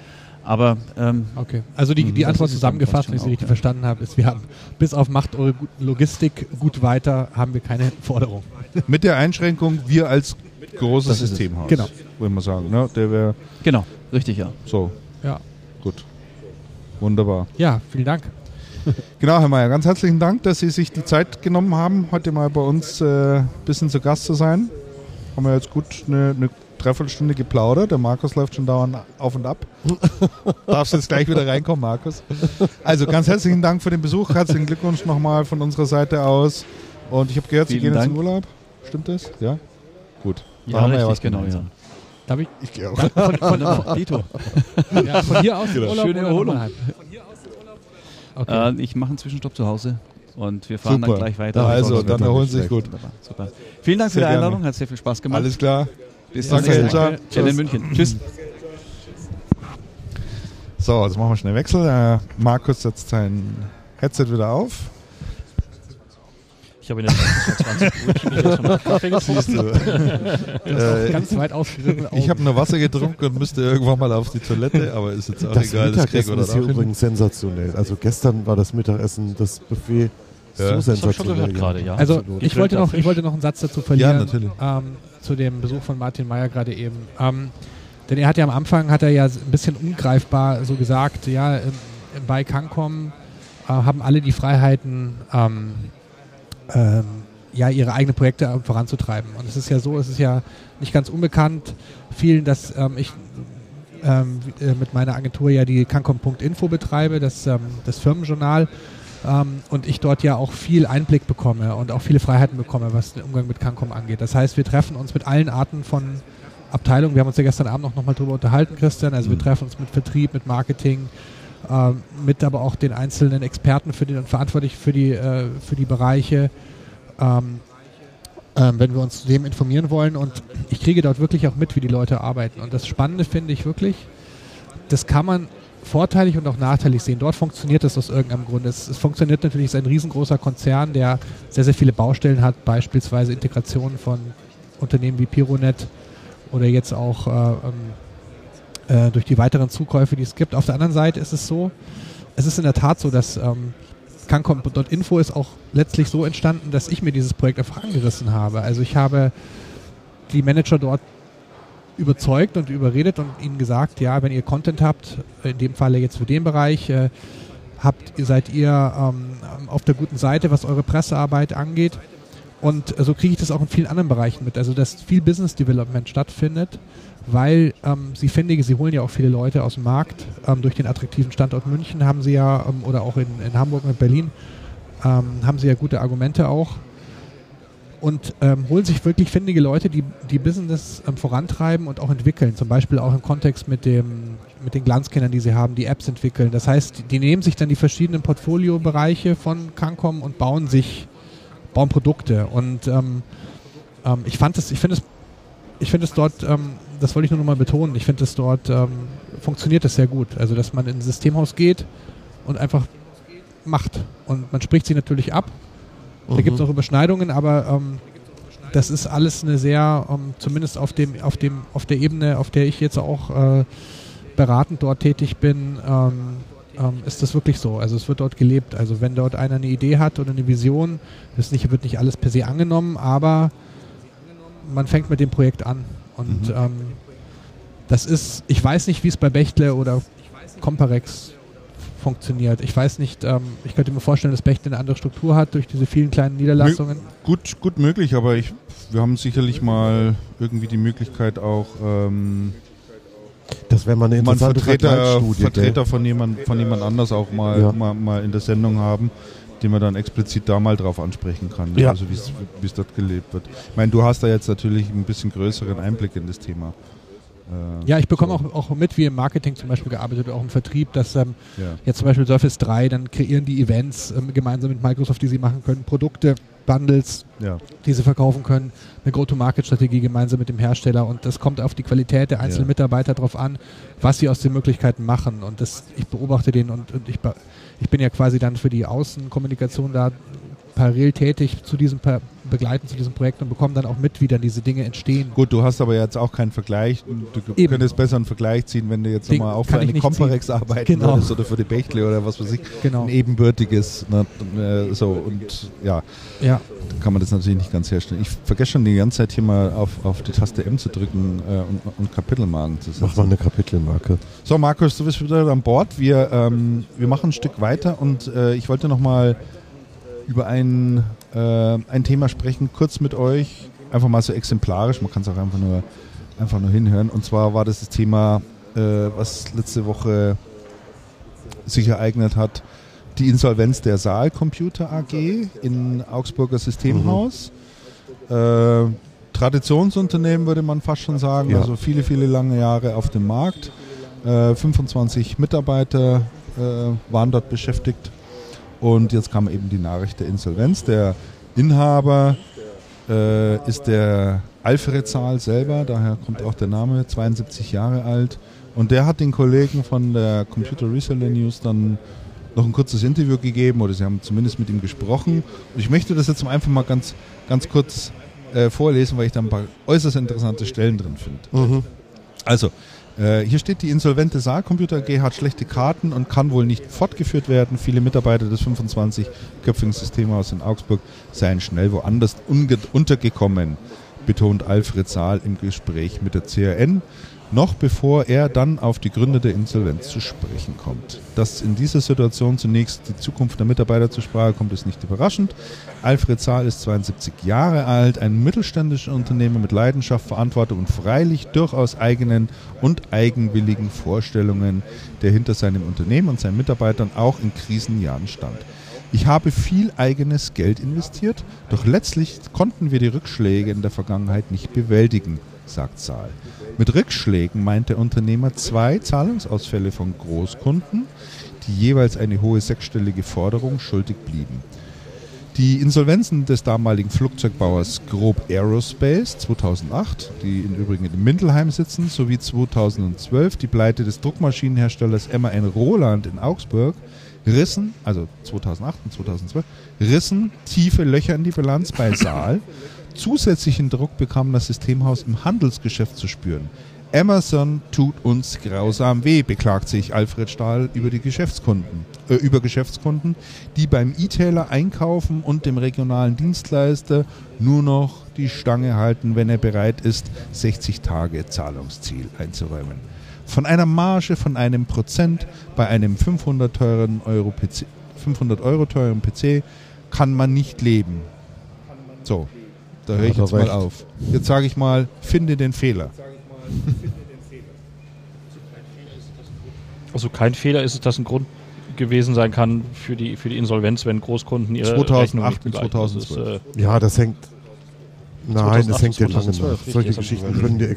Aber ähm, Okay. Also die, Mhm. die Antwort zusammengefasst, wenn ich sie richtig auch, verstanden habe, ist, wir haben bis auf macht eure Logistik gut weiter, haben wir keine Forderung. Mit der Einschränkung, wir als großes. Systemhaus. Genau. Würde man sagen. Ne? Der wäre genau, richtig, ja. so. Ja. Gut. Wunderbar. Ja, vielen Dank. <laughs> Genau, Herr Mayer, ganz herzlichen Dank, dass Sie sich die Zeit genommen haben, heute mal bei uns äh, ein bisschen zu Gast zu sein. Haben wir jetzt gut eine, eine Dreiviertelstunde geplaudert. Der Markus läuft schon dauernd auf und ab. <laughs> Darfst jetzt gleich wieder reinkommen, Markus. Also ganz herzlichen Dank für den Besuch. Herzlichen Glückwunsch nochmal von unserer Seite aus. Und ich habe gehört, Sie Vielen gehen jetzt in Dank. Urlaub. Stimmt das? Ja? Gut. Da Ja, haben wir ja richtig, was genau, gemeinsam. Darf ich? Ich gehe auch. Von, von, von, <laughs> Dito. Ja, von hier aus Genau. Urlaub Schöne Erholung. nochmal heim? Okay. Äh, ich mache einen Zwischenstopp zu Hause und wir fahren Super. dann gleich weiter. Also, das dann erholen Sie sich gut. Super. Vielen Dank Sehr für die gerne. Einladung, hat sehr viel Spaß gemacht. Alles klar. Bis Danke, zum nächsten Mal. ciao. Ciao. in München. Tschüss. So, jetzt machen wir schnell Wechsel. Äh, Markus setzt sein Headset wieder auf. Ich habe in der Zeit 20 Brötchen gegessen und Kaffee getrunken. Äh, Ganz weit ausgerissen. <laughs> ich habe nur Wasser getrunken und müsste irgendwann mal auf die Toilette, aber ist jetzt auch Das egal. Das Mittagessen wir ist hier übrigens sensationell. Also gestern war das Mittagessen, das Buffet Ja. so Das schon sensationell. gerade, ja. Also ich wollte, noch, ich wollte noch einen Satz dazu Ja, verlieren. natürlich. Ähm, zu dem Besuch von Martin Meyer gerade eben. Ähm, denn er hat ja am Anfang, hat er ja ein bisschen ungreifbar so gesagt, ja, ähm, bei Cancom äh, haben alle die Freiheiten, ähm, ähm, ja, ihre eigenen Projekte äh, voranzutreiben. Und es ist ja so, es ist ja nicht ganz unbekannt vielen, dass ähm, ich ähm, äh, mit meiner Agentur ja die cancom.info betreibe, das, ähm, das Firmenjournal ähm, und ich dort ja auch viel Einblick bekomme und auch viele Freiheiten bekomme, was den Umgang mit Cancom angeht. Das heißt, wir treffen uns mit allen Arten von Abteilungen. Wir haben uns ja gestern Abend noch, mal drüber unterhalten, Christian. Also wir Mhm. treffen uns mit Vertrieb, mit Marketing, ähm, mit aber auch den einzelnen Experten für die und verantwortlich für die, äh, für die Bereiche. Ähm, ähm, wenn wir uns zu dem informieren wollen. Und ich kriege dort wirklich auch mit, wie die Leute arbeiten. Und das Spannende finde ich wirklich, das kann man vorteilig und auch nachteilig sehen. Dort funktioniert das aus irgendeinem Grund. Es, es funktioniert natürlich, es ist ein riesengroßer Konzern, der sehr, sehr viele Baustellen hat, beispielsweise Integrationen von Unternehmen wie Pironet oder jetzt auch äh, ähm, äh, durch die weiteren Zukäufe, die es gibt. Auf der anderen Seite ist es so, es ist in der Tat so, dass ähm, Cancom.info ist auch letztlich so entstanden, dass ich mir dieses Projekt einfach angerissen habe. Also ich habe die Manager dort überzeugt und überredet und ihnen gesagt, ja, wenn ihr Content habt, in dem Falle jetzt für den Bereich, äh, habt, seid ihr ähm, auf der guten Seite, was eure Pressearbeit angeht. Und so kriege ich das auch in vielen anderen Bereichen mit. Also dass viel Business Development stattfindet, weil ähm, sie finde, sie holen ja auch viele Leute aus dem Markt. Ähm, durch den attraktiven Standort München haben sie ja, ähm, oder auch in, in Hamburg und Berlin, ähm, haben sie ja gute Argumente auch und ähm, holen sich wirklich findige Leute, die die Business ähm, vorantreiben und auch entwickeln. Zum Beispiel auch im Kontext mit, dem, mit den Glanzkindern, die sie haben, die Apps entwickeln. Das heißt, die, nehmen sich dann die verschiedenen Portfoliobereiche von Cancom und bauen sich, bauen Produkte. Und ich fand es, ich finde es, ich finde es dort, ähm, das wollte ich nur noch mal betonen, ich finde es dort ähm, funktioniert das sehr gut. Also dass man in ein Systemhaus geht und einfach macht. Und man spricht sie natürlich ab. Da gibt es auch Überschneidungen, aber ähm, das ist alles eine sehr, ähm, zumindest auf dem, auf dem, auf der Ebene, auf der ich jetzt auch äh, beratend dort tätig bin, ähm, ähm, ist das wirklich so. Also es wird dort gelebt. Also wenn dort einer eine Idee hat oder eine Vision, das nicht, wird nicht alles per se angenommen, aber man fängt mit dem Projekt an. Und Mhm. ähm, das ist, ich weiß nicht, wie es bei Bechtle oder Comparex funktioniert. Ich weiß nicht, ähm, ich könnte mir vorstellen, dass Bechtle eine andere Struktur hat durch diese vielen kleinen Niederlassungen. Gut, gut möglich, aber ich, wir haben sicherlich mal irgendwie die Möglichkeit auch ähm, Das wäre mal eine interessante Vertreter. Vertreter von, jemand, von jemand anders auch mal, Ja. mal, mal in der Sendung haben, den man dann explizit da mal drauf ansprechen kann, Ja. also wie es- dort gelebt wird. Ich meine, du hast da jetzt natürlich ein bisschen größeren Einblick in das Thema. Äh, Ja, ich bekomme so. auch, auch mit, wie im Marketing zum Beispiel gearbeitet wird, auch im Vertrieb, dass ähm, Ja. jetzt zum Beispiel Surface 3, dann kreieren die Events ähm, gemeinsam mit Microsoft, die sie machen können, Produkte, Bundles, Ja. die sie verkaufen können, eine Go-to-Market-Strategie gemeinsam mit dem Hersteller und das kommt auf die Qualität der einzelnen Ja. Mitarbeiter drauf an, was sie aus den Möglichkeiten machen und das, ich beobachte den und, und ich, be- ich bin ja quasi dann für die Außenkommunikation da parallel tätig zu diesem Begleiten zu diesem Projekt und bekomme dann auch mit, wie dann diese Dinge entstehen. Gut, du hast aber jetzt auch keinen Vergleich. Du Eben. könntest besser einen Vergleich ziehen, wenn du jetzt nochmal auch für eine Comparex arbeiten Genau. würdest oder für die Bechtle oder was weiß ich. Genau. Ein ebenbürtiges. Ne, äh, so, und ja, Ja. kann man das natürlich nicht ganz herstellen. Ich vergesse schon die ganze Zeit hier mal auf, auf die Taste M zu drücken äh, und, und Kapitelmarken zu Mach mal setzen. eine Kapitelmarke. So, Markus, du bist wieder an Bord. Wir, ähm, wir machen ein Stück weiter und äh, ich wollte nochmal über ein, äh, ein Thema sprechen, kurz mit euch. Einfach mal so exemplarisch, man kann es auch einfach nur, einfach nur hinhören. Und zwar war das das Thema, äh, was letzte Woche sich ereignet hat, die Insolvenz der Saal Computer AG in Augsburger Systemhaus. Äh, Traditionsunternehmen würde man fast schon sagen, Ja. also viele, viele lange Jahre auf dem Markt. Äh, 25 Mitarbeiter äh, waren dort beschäftigt und jetzt kam eben die Nachricht der Insolvenz. Der Inhaber äh, ist der Alfred Zahl selber, daher kommt auch der Name, 72 Jahre alt. Und der hat den Kollegen von der Computer Reseller News dann noch ein kurzes Interview gegeben oder Sie haben zumindest mit ihm gesprochen. Und ich möchte das jetzt einfach mal ganz, ganz kurz äh, vorlesen, weil ich da ein paar äußerst interessante Stellen drin finde. Mhm. Also, äh, hier steht, die insolvente Saalcomputer AG hat schlechte Karten und kann wohl nicht fortgeführt werden. Viele Mitarbeiter des 25-köpfigen Systemhauses in Augsburg seien schnell woanders untergekommen, betont Alfred Saal im Gespräch mit der CRN noch bevor er dann auf die Gründe der Insolvenz zu sprechen kommt. Dass in dieser Situation zunächst die Zukunft der Mitarbeiter zur Sprache kommt, ist nicht überraschend. Alfred Zahl ist 72 Jahre alt, ein mittelständischer Unternehmer mit Leidenschaft, Verantwortung und freilich durchaus eigenen und eigenwilligen Vorstellungen, der hinter seinem Unternehmen und seinen Mitarbeitern auch in Krisenjahren stand. Ich habe viel eigenes Geld investiert, doch letztlich konnten wir die Rückschläge in der Vergangenheit nicht bewältigen, sagt Zahl. Mit Rückschlägen meint der Unternehmer zwei Zahlungsausfälle von Großkunden, die jeweils eine hohe sechsstellige Forderung schuldig blieben. Die Insolvenzen des damaligen Flugzeugbauers Grob Aerospace 2008, die im Übrigen in Mindelheim sitzen, sowie 2012 die Pleite des Druckmaschinenherstellers MAN Roland in Augsburg rissen, also 2008 und 2012, rissen tiefe Löcher in die Bilanz bei Saal Zusätzlichen Druck bekam das Systemhaus im Handelsgeschäft zu spüren. Amazon tut uns grausam weh, beklagt sich Alfred Stahl über die Geschäftskunden, äh, über Geschäftskunden, die beim E-Tailer einkaufen und dem regionalen Dienstleister nur noch die Stange halten, wenn er bereit ist, 60 Tage Zahlungsziel einzuräumen. Von einer Marge von einem Prozent bei einem 500, teuren Euro, PC, 500 Euro teuren PC kann man nicht leben. So, da höre ich jetzt recht. mal auf. Jetzt sage ich mal, finde den Fehler. Also kein Fehler ist es, dass ein Grund gewesen sein kann für die, für die Insolvenz, wenn Großkunden ihre 2008 und 2012. Ist, äh ja, das hängt. Nein, das hängt ja lange nach. Solche Geschichten, können dir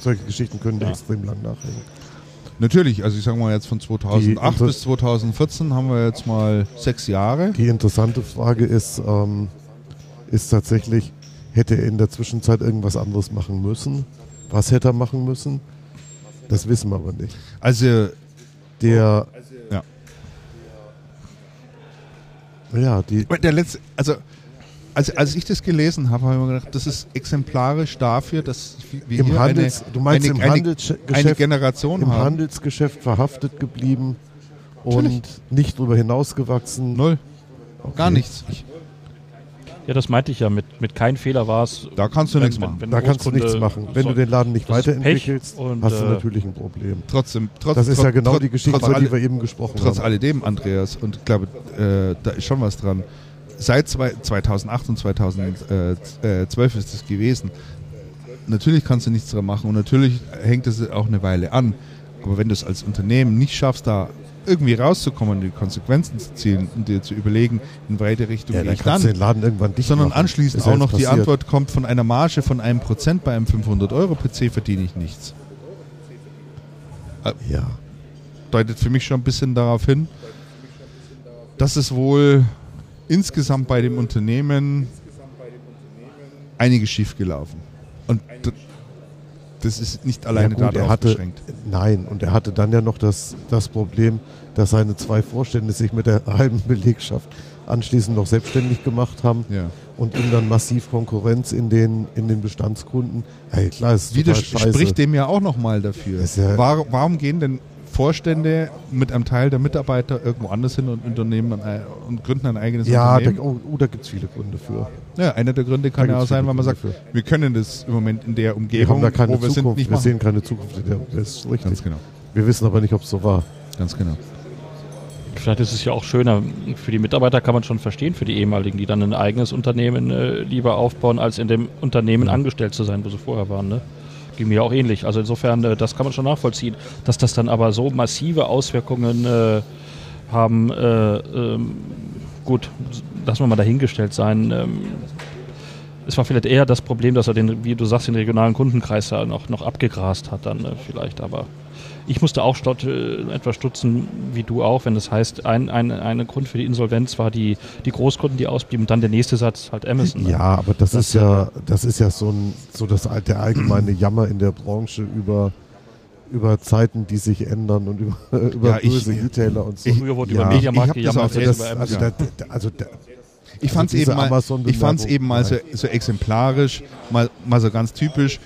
solche Geschichten können dir ja. extrem lang nachhängen. Natürlich, also ich sage mal jetzt von 2008 bis 2014 haben wir jetzt mal sechs Jahre. Die interessante Frage ist, ähm, ist tatsächlich, Hätte er in der Zwischenzeit irgendwas anderes machen müssen? Was hätte er machen müssen? Das wissen wir aber nicht. Also der ja. Ja, die der letzte also als, als ich das gelesen habe, habe ich mir gedacht, das ist exemplarisch dafür, dass wir Im Handels, eine, du meinst eine, im Handelsgeschäft, eine Generation im haben. Handelsgeschäft verhaftet geblieben Natürlich. und nicht darüber hinausgewachsen. Null. Okay. Gar nichts. Ich, ja, das meinte ich ja. Mit, mit kein Fehler war es. Da kannst du wenn, nichts machen. Wenn, wenn da kannst du nichts machen. Wenn du den Laden nicht weiterentwickelst, und, hast du äh, natürlich ein Problem. Trotzdem, trotz, das ist trotz, ja genau trotz, die Geschichte, über die wir eben gesprochen trotz haben. Trotz alledem, Andreas, und ich glaube, äh, da ist schon was dran. Seit zwei, 2008 und 2012 ist es gewesen. Natürlich kannst du nichts dran machen und natürlich hängt es auch eine Weile an. Aber wenn du es als Unternehmen nicht schaffst, da irgendwie rauszukommen, die Konsequenzen zu ziehen und dir zu überlegen, in welche Richtung ja, gehe ich dann. Den Laden irgendwann dicht sondern machen. anschließend auch noch passiert. die Antwort kommt von einer Marge von einem Prozent bei einem 500 Euro PC verdiene ich nichts. Äh, ja. Deutet für mich schon ein bisschen darauf hin, dass es wohl insgesamt bei dem Unternehmen einiges schiefgelaufen. Und das ist nicht alleine ja, gut, darauf hatte, beschränkt. Nein, und er hatte dann ja noch das, das Problem, dass seine zwei Vorstände sich mit der <laughs> halben Belegschaft anschließend noch selbstständig gemacht haben ja. und ihm dann massiv Konkurrenz in den, in den Bestandskunden. Hey, klar, ist Widerspricht dem ja auch nochmal dafür. Ja warum, warum gehen denn Vorstände mit einem Teil der Mitarbeiter irgendwo anders hin und, Unternehmen und gründen ein eigenes ja, Unternehmen? Ja, oh, oh, da gibt es viele Gründe für. Ja, einer der Gründe kann ja auch sein, weil man sagt, für. wir können das im Moment in der Umgebung, wir haben da keine wo wir Zukunft, sind, nicht Wir machen. sehen keine Zukunft in der Das ist richtig. Ganz genau. Wir wissen aber nicht, ob es so war. Ganz genau. Vielleicht ist es ja auch schöner, für die Mitarbeiter kann man schon verstehen, für die ehemaligen, die dann ein eigenes Unternehmen äh, lieber aufbauen, als in dem Unternehmen ja. angestellt zu sein, wo sie vorher waren. Ne? Ging mir auch ähnlich. Also insofern, äh, das kann man schon nachvollziehen. Dass das dann aber so massive Auswirkungen äh, haben, äh, ähm, gut, lassen wir mal dahingestellt sein. Ähm, es war vielleicht eher das Problem, dass er den, wie du sagst, den regionalen Kundenkreis ja noch, noch abgegrast hat dann äh, vielleicht, aber ich musste auch stott, äh, etwas stutzen, wie du auch, wenn das heißt, ein, ein, ein Grund für die Insolvenz war die, die Großkunden, die ausblieben. Und dann der nächste Satz halt Amazon. Ne? Ja, aber das, das, ist ja, das ist ja so, ein, so das, der allgemeine Jammer in der Branche über, über Zeiten, die sich ändern und über, <laughs> über Ja, böse E-Tailer und so. ich- Früher wurde Ja, über ich Mediamarkt gejammert, auch- jetzt das, über also, Amazon. da, da, also da, Ich Also fand es eben, mal, ich fand's eben mal so, so exemplarisch, mal, mal so ganz typisch.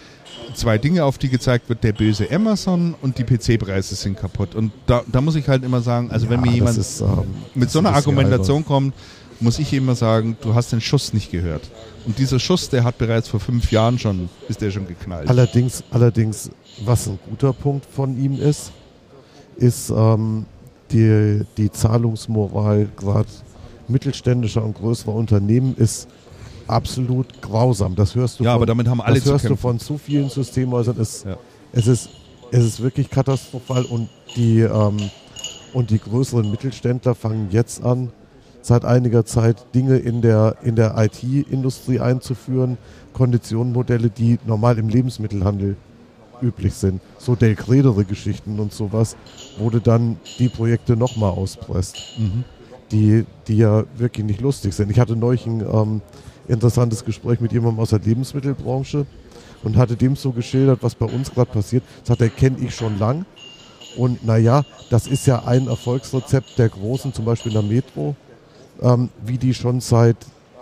Zwei Dinge, auf die gezeigt wird, der böse Amazon und die PC-Preise sind kaputt. Und da, da muss ich halt immer sagen, also wenn ja, mir jemand ist, ähm, mit so einer Argumentation kommt, muss ich immer sagen, du hast den Schuss nicht gehört. Und dieser Schuss, der hat bereits vor fünf Jahren schon, ist der schon geknallt. Allerdings, allerdings, was ein guter Punkt von ihm ist, ist ähm, die, die Zahlungsmoral gerade mittelständischer und größerer Unternehmen ist absolut grausam. Das hörst du ja, von, aber damit haben alle das zu hörst du von zu vielen Systemhäusern. Es, Ja. es, ist, es ist wirklich katastrophal und die, ähm, und die größeren Mittelständler fangen jetzt an, seit einiger Zeit Dinge in der, in der IT-Industrie einzuführen, Konditionenmodelle, die normal im Lebensmittelhandel üblich sind. So Del Credere Geschichten und sowas, wo du dann die Projekte nochmal auspresst Mhm. die, die ja wirklich nicht lustig sind. Ich hatte neulich ein ähm, interessantes Gespräch mit jemandem aus der Lebensmittelbranche und hatte dem so geschildert, was bei uns gerade passiert. Das hat er, kenne ich schon lang. Und naja, das ist ja ein Erfolgsrezept der Großen, zum Beispiel in der Metro, ähm, wie die schon seit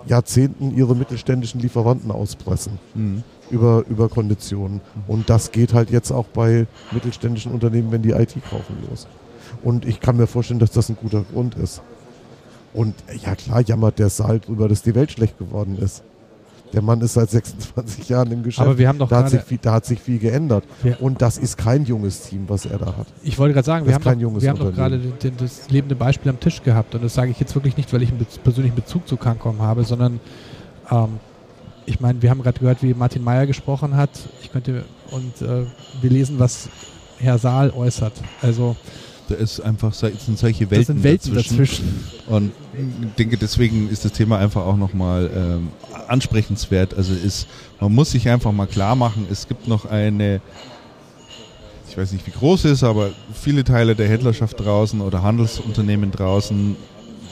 Jahrzehnten ihre mittelständischen Lieferanten auspressen Mhm. über, über Konditionen. Und das geht halt jetzt auch bei mittelständischen Unternehmen, wenn die IT kaufen, los. Und ich kann mir vorstellen, dass das ein guter Grund ist. Und ja klar jammert der Saal drüber, dass die Welt schlecht geworden ist. Der Mann ist seit 26 Jahren im Geschäft. Aber wir haben doch da, hat sich gerade, viel, da hat sich viel geändert. Ja. Und das ist kein junges Team, was er da hat. ich wollte gerade sagen, Das wir haben, kein doch, junges wir haben doch gerade das lebende Beispiel am Tisch gehabt. Und das sage ich jetzt wirklich nicht, weil ich einen persönlichen Bezug zu Cancom habe, sondern ähm, ich meine, wir haben gerade gehört, wie Martin Meyer gesprochen hat. Ich könnte und äh, wir lesen, was Herr Saal äußert. Also Da ist einfach, so- sind solche das Welten, sind Welten dazwischen. dazwischen. Und ich denke, deswegen ist das Thema einfach auch nochmal ähm, ansprechenswert. Also ist, man muss sich einfach mal klar machen, es gibt noch eine, ich weiß nicht wie groß es ist, aber viele Teile der Händlerschaft draußen oder Handelsunternehmen draußen,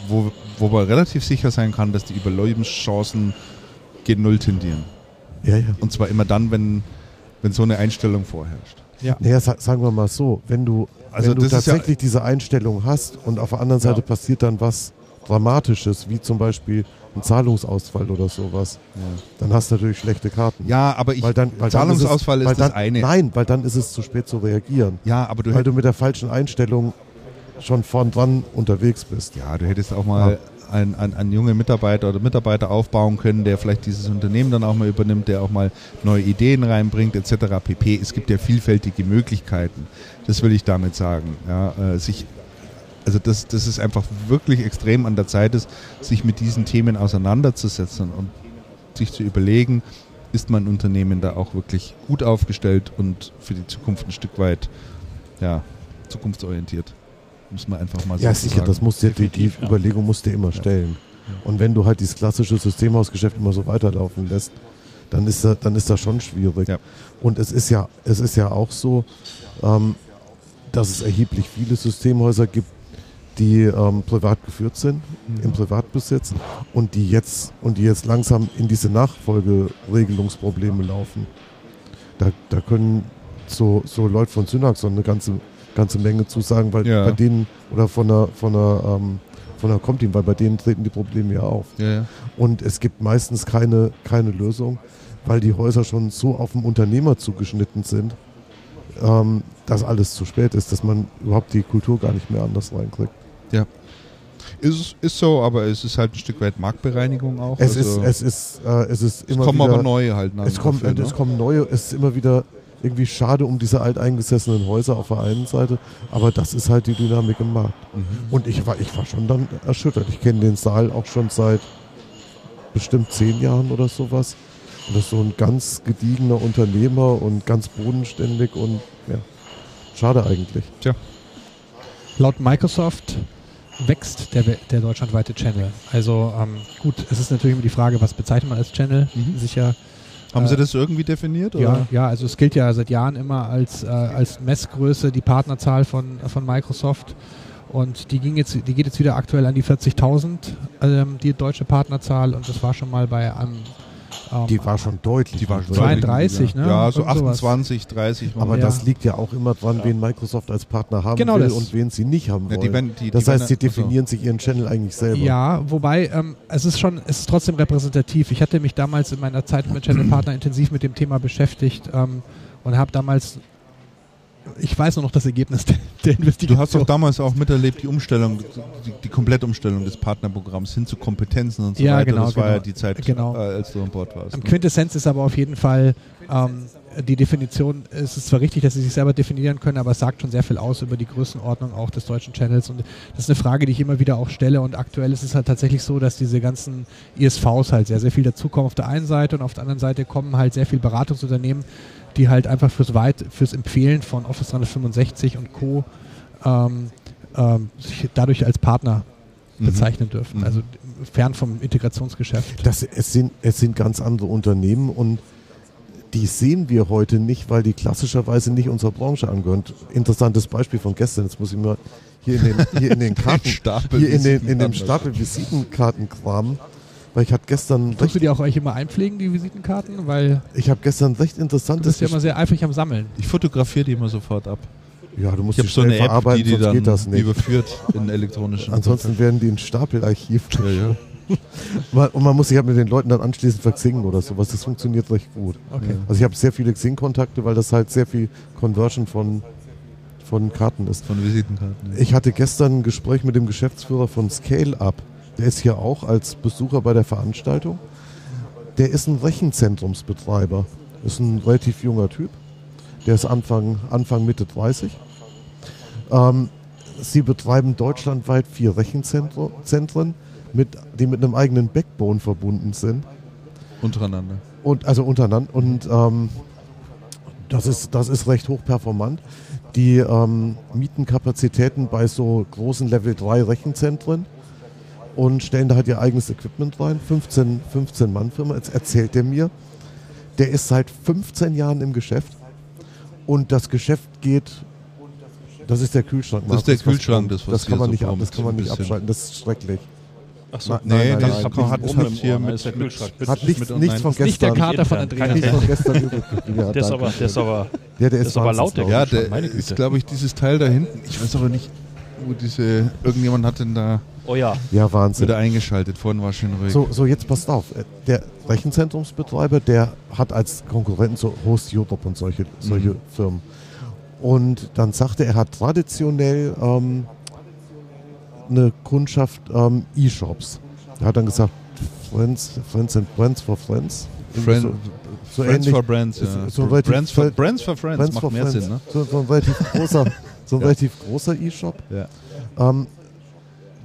wo, wo man relativ sicher sein kann, dass die Überlebenschancen gen Null tendieren. Ja, ja. Und zwar immer dann, wenn, wenn so eine Einstellung vorherrscht. Naja, sa sagen wir mal so, wenn du, Also wenn du ist ja- tatsächlich diese Einstellung hast und auf der anderen Seite Ja. passiert dann was Dramatisches, wie zum Beispiel ein Zahlungsausfall oder sowas, dann hast du natürlich schlechte Karten. Ja, aber ich, weil dann, weil Zahlungsausfall dann ist, ist es, weil das dann, eine. Nein, weil dann ist es zu spät zu reagieren. Ja, aber du weil du mit der falschen Einstellung schon vorn dran unterwegs bist. Ja, du hättest auch mal einen, einen, einen jungen Mitarbeiter oder Mitarbeiter aufbauen können, der vielleicht dieses Unternehmen dann auch mal übernimmt, der auch mal neue Ideen reinbringt, etc. pp. Es gibt ja vielfältige Möglichkeiten. Das will ich damit sagen. Ja, äh, sich, also das, das ist einfach wirklich extrem an der Zeit ist, sich mit diesen Themen auseinanderzusetzen und sich zu überlegen, ist mein Unternehmen da auch wirklich gut aufgestellt und für die Zukunft ein Stück weit ja, zukunftsorientiert. Muss man einfach mal Ja, so sicher, das muss dir, die, die Definitiv, ja. Überlegung musst du immer stellen. Und wenn du halt dieses klassische Systemhausgeschäft immer so weiterlaufen lässt, dann ist das, dann ist das schon schwierig. Ja. Und es ist ja, es ist ja auch so, ähm, dass es erheblich viele Systemhäuser gibt, die ähm, privat geführt sind, im Privatbesitz und die jetzt und die jetzt langsam in diese Nachfolgeregelungsprobleme laufen. Da, da können so, so Leute von Synax so eine ganze, ganze Menge zu sagen, weil Ja. bei denen oder von der von der ähm, von der Comteam, weil bei denen treten die Probleme ja auf. Ja, ja. Und es gibt meistens keine, keine Lösung, weil die Häuser schon so auf den Unternehmer zugeschnitten sind, ähm, dass alles zu spät ist, dass man überhaupt die Kultur gar nicht mehr anders reinkriegt. Ist, ist so, aber es ist halt ein Stück weit Marktbereinigung auch. Es also ist, es ist, äh, es ist es immer kommen wieder, aber neue halt nach. es kommt, dafür, ne? es kommen neue, es ist immer wieder irgendwie schade um diese alteingesessenen Häuser auf der einen Seite, aber das ist halt die Dynamik im Markt. Mhm. Und ich war, ich war schon dann erschüttert. Ich kenne den Saal auch schon seit bestimmt zehn Jahren oder sowas. Und das ist so ein ganz gediegener Unternehmer und ganz bodenständig und ja, schade eigentlich. Laut Microsoft wächst der, der deutschlandweite Channel. Also ähm, gut, es ist natürlich immer die Frage, was bezeichnet man als Channel? Mhm. Sicher. Haben äh, Sie das irgendwie definiert? Ja, Oder? ja, also es gilt ja seit Jahren immer als, äh, als Messgröße die Partnerzahl von, von Microsoft. Und die, ging jetzt, die geht jetzt wieder aktuell an die 40.000, ähm, die deutsche Partnerzahl. Und das war schon mal bei einem Ähm, Die war schon deutlich. Die war schon 32, ne? Ja, so Irgend sowas. 28, 30. Aber Ja. das liegt ja auch immer dran, wen Microsoft als Partner haben Genau will das. und wen sie nicht haben Ja, wollen. die werden- die- das die heißt, sie achso. definieren sich ihren Channel eigentlich selber. Ja, wobei ähm, es ist schon, es ist trotzdem repräsentativ. Ich hatte mich damals in meiner Zeit mit Channel Partner intensiv mit dem Thema beschäftigt ähm, und habe damals, ich weiß nur noch das Ergebnis der, der Du Investigation. hast doch damals auch miterlebt, die Umstellung, die, die Komplettumstellung des Partnerprogramms hin zu Kompetenzen und so Ja, weiter. genau, das war genau. ja die Zeit, Genau. äh, als du an Bord warst. Ne? Quintessenz ist aber auf jeden Fall ähm, die Definition, es ist zwar richtig, dass sie sich selber definieren können, aber es sagt schon sehr viel aus über die Größenordnung auch des deutschen Channels und das ist eine Frage, die ich immer wieder auch stelle und aktuell ist es halt tatsächlich so, dass diese ganzen ISVs halt sehr, sehr viel dazukommen auf der einen Seite und auf der anderen Seite kommen halt sehr viel Beratungsunternehmen, die halt einfach fürs Weit, fürs Empfehlen von Office 365 und Co. Ähm, ähm, sich dadurch als Partner Mhm. bezeichnen dürfen, Mhm. also fern vom Integrationsgeschäft. Das, es, sind, es sind ganz andere Unternehmen und die sehen wir heute nicht, weil die klassischerweise nicht unserer Branche angehören. Interessantes Beispiel von gestern, jetzt muss ich mal hier in den, hier in den <laughs> Karten, Stapel hier in, den, in dem. Stapel Visitenkarten kramen, weil ich hatte gestern recht, du die auch euch immer einpflegen, die Visitenkarten? Weil ich habe gestern recht du interessantes bist ja immer sehr eifrig am Sammeln. Ich fotografiere die immer sofort ab. Ja, du musst Ich die habe so schnell eine App, verarbeiten, die die sonst dann geht das nicht. überführt in elektronischen. Ansonsten werden die in Stapelarchiv. Ja, ja. <laughs> Und man muss sich halt mit den Leuten dann anschließend versingen oder sowas. Das funktioniert recht gut. Okay. Also ich habe sehr viele Xing-Kontakte, weil das halt sehr viel Conversion von, von Karten ist. Von Visitenkarten. ja. Ich hatte gestern ein Gespräch mit dem Geschäftsführer von Scale Up. Der ist hier auch als Besucher bei der Veranstaltung. Der ist ein Rechenzentrumsbetreiber. Ist ein relativ junger Typ. Der ist Anfang, Anfang Mitte 30. Ähm, sie betreiben deutschlandweit vier Rechenzentren, mit, die mit einem eigenen Backbone verbunden sind. Untereinander. Und also untereinander. Und ähm, das, ist, das ist recht hochperformant. Die ähm, mieten Kapazitäten bei so großen Level 3 Rechenzentren und stellen da halt ihr eigenes Equipment rein. 15, 15 Mann Firma. Jetzt erzählt er mir, der ist seit 15 Jahren im Geschäft und das Geschäft geht. Das ist der Kühlschrank. Das ist der Kühlschrank, das, was das kann hier man so nicht, ab, das kann man nicht abschalten. Das ist schrecklich. Achso, Nein, Nee, nein, das nein, hat, nein. hat, hat hier mit, ist der Kühlschrank. mit, Hat mit nichts, online- nichts von gestern. Nicht der Kater von. Andreas. Nichts von gestern. Ja, Der ist, aber, der ist aber, Ja, der ist, ist aber laut, der Ja, der ist, glaube ich, dieses Teil da hinten. Ich weiß aber nicht, wo diese. Irgendjemand hat den da oh ja, Ja, Wahnsinn. wieder eingeschaltet. Vorhin war schön ruhig. So, so, jetzt passt auf. Der Rechenzentrumsbetreiber, der hat als Konkurrenten so Host Europe und solche, solche Mhm. Firmen. Und dann sagte er, er hat traditionell ähm, eine Kundschaft ähm, E-Shops. Er hat dann gesagt, Friends, Friends and Brands for Friends. Friend, so, so Friends ähnlich. for Brands, ja. so- Brands, for, Brands for Friends Friends macht for mehr Friends. Sinn, ne? So, so ein relativ großer, so ein Ja. relativ großer E-Shop. Ja. Ähm,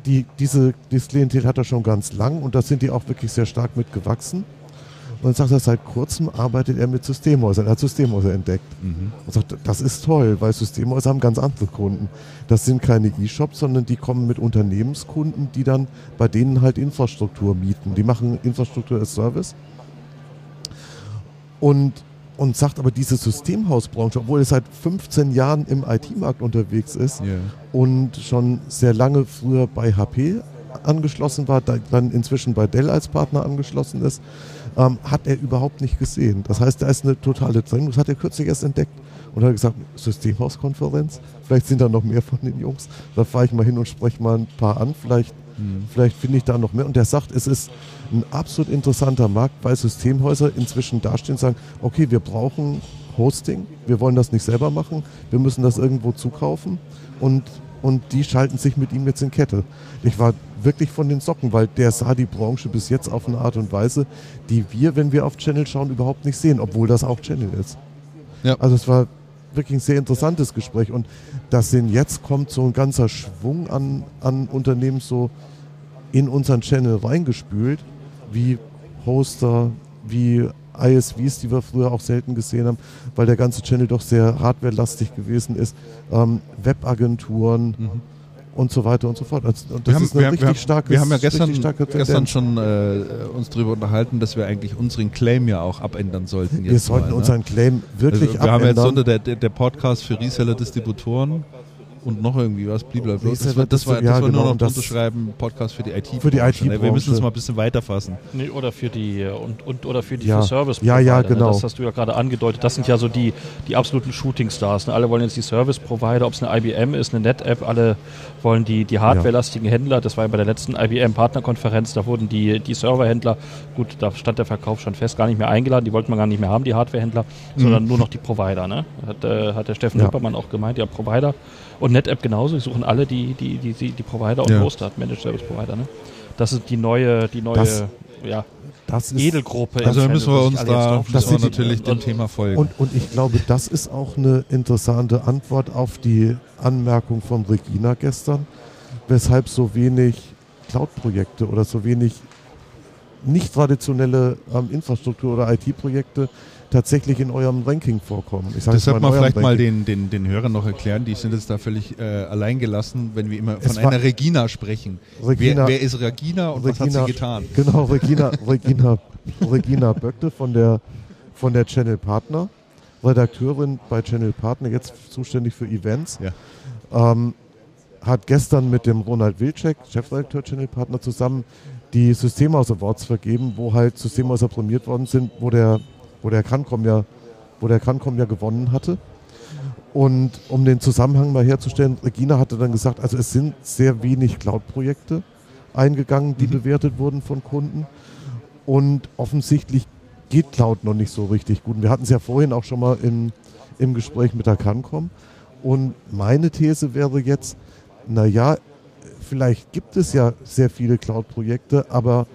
die, diese, dieses Klientel hat er schon ganz lang und da sind die auch wirklich sehr stark mit gewachsen. Und dann sagt er, seit kurzem arbeitet er mit Systemhäusern. Er hat Systemhäuser entdeckt. Mhm. Und sagt, das ist toll, weil Systemhäuser haben ganz andere Kunden. Das sind keine E-Shops, sondern die kommen mit Unternehmenskunden, die dann bei denen halt Infrastruktur mieten. Die machen Infrastruktur als Service. Und, und sagt aber, diese Systemhausbranche, obwohl es seit 15 Jahren im IT-Markt unterwegs ist, Ja. und schon sehr lange früher bei HP angeschlossen war, da- dann inzwischen bei Dell als Partner angeschlossen ist, ähm, hat er überhaupt nicht gesehen. Das heißt, da ist eine totale Trennung. Das hat er kürzlich erst entdeckt und hat gesagt, Systemhauskonferenz, vielleicht sind da noch mehr von den Jungs. Da fahre ich mal hin und spreche mal ein paar an. Vielleicht, Mhm. vielleicht finde ich da noch mehr. Und der sagt, es ist ein absolut interessanter Markt, weil Systemhäuser inzwischen dastehen und sagen, okay, wir brauchen Hosting, wir wollen das nicht selber machen, wir müssen das irgendwo zukaufen und, und die schalten sich mit ihm jetzt in Kette. Ich war wirklich von den Socken, weil der sah die Branche bis jetzt auf eine Art und Weise, die wir, wenn wir auf Channel schauen, überhaupt nicht sehen, obwohl das auch Channel ist. Ja. Also es war wirklich ein sehr interessantes Gespräch und das sind jetzt kommt so ein ganzer Schwung an, an Unternehmen so in unseren Channel reingespült, wie Hoster, wie ISVs, die wir früher auch selten gesehen haben, weil der ganze Channel doch sehr hardwarelastig gewesen ist, ähm, Webagenturen Mhm. Und so weiter und so fort. Also, und das Wir haben, ist eine wir, haben- richtig wir, haben- starke wir haben ja gestern, gestern schon äh, uns darüber unterhalten, dass wir eigentlich unseren Claim ja auch abändern sollten. Wir jetzt sollten mal, ne? unseren Claim wirklich also wir haben ja jetzt abändern. unter der, der, der Podcast für Reseller-Distributoren und noch irgendwie was, blablabla. Nee, Das war, das war, das ja, war nur genau, noch das- unterschreiben, Podcast für die IT. Für die Wir IT-Branche. müssen es mal ein bisschen weiter fassen. Nee, oder für die und, und oder für die Ja. für Service Ja, ja, Provider, genau. Ne? Das hast du ja gerade angedeutet. Das sind ja so die, die absoluten Shooting Stars. Ne? Alle wollen jetzt die Service Provider, ob es eine IBM ist, eine NetApp, alle wollen die, die hardwarelastigen Händler. Das war ja bei der letzten IBM Partnerkonferenz, da wurden die, die Serverhändler, gut, da stand der Verkauf schon fest, gar nicht mehr eingeladen, die wollten man gar nicht mehr haben, die Hardwarehändler, sondern nur noch die Provider. Ne? Hat, äh, hat der Steffen Ja. Hüppermann auch gemeint, ja, Provider. Und NetApp genauso, die suchen alle die, die, die, die, die Provider und Ja. Hoster, Managed Service Provider. Ne? Das ist die neue, die neue Das- ja, Das ist Edelgruppe. Also müssen wir uns da müssen wir natürlich dem und- Thema folgen. Und, und ich glaube, das ist auch eine interessante Antwort auf die Anmerkung von Regina gestern, weshalb so wenig Cloud-Projekte oder so wenig nicht traditionelle ähm, Infrastruktur- oder IT-Projekte tatsächlich in eurem Ranking vorkommen. Ich das sollte mal man vielleicht mal Ranking. den, den, den Hörern noch erklären. Die sind jetzt da völlig äh, allein gelassen, wenn wir immer von einer Regina sprechen. Regina- wer, wer ist Regina und was hat Regina- sie getan? Genau, Regina, Regina, Regina Böckte von der, von der Channel Partner, Redakteurin bei Channel Partner, jetzt zuständig für Events, ähm, hat gestern mit dem Ronald Wilczek, Chefredakteur Channel Partner, zusammen die Systemhaus Awards vergeben, wo halt Systemhäuser prämiert worden sind, wo der, wo der Cancom ja, wo der Cancom ja gewonnen hatte. Und um den Zusammenhang mal herzustellen, Regina hatte dann gesagt, also es sind sehr wenig Cloud-Projekte eingegangen, die bewertet wurden von Kunden. Und offensichtlich geht Cloud noch nicht so richtig gut. Und wir hatten es ja vorhin auch schon mal im, im Gespräch mit der Cancom. Und meine These wäre jetzt, naja, vielleicht gibt es ja sehr viele Cloud-Projekte, aber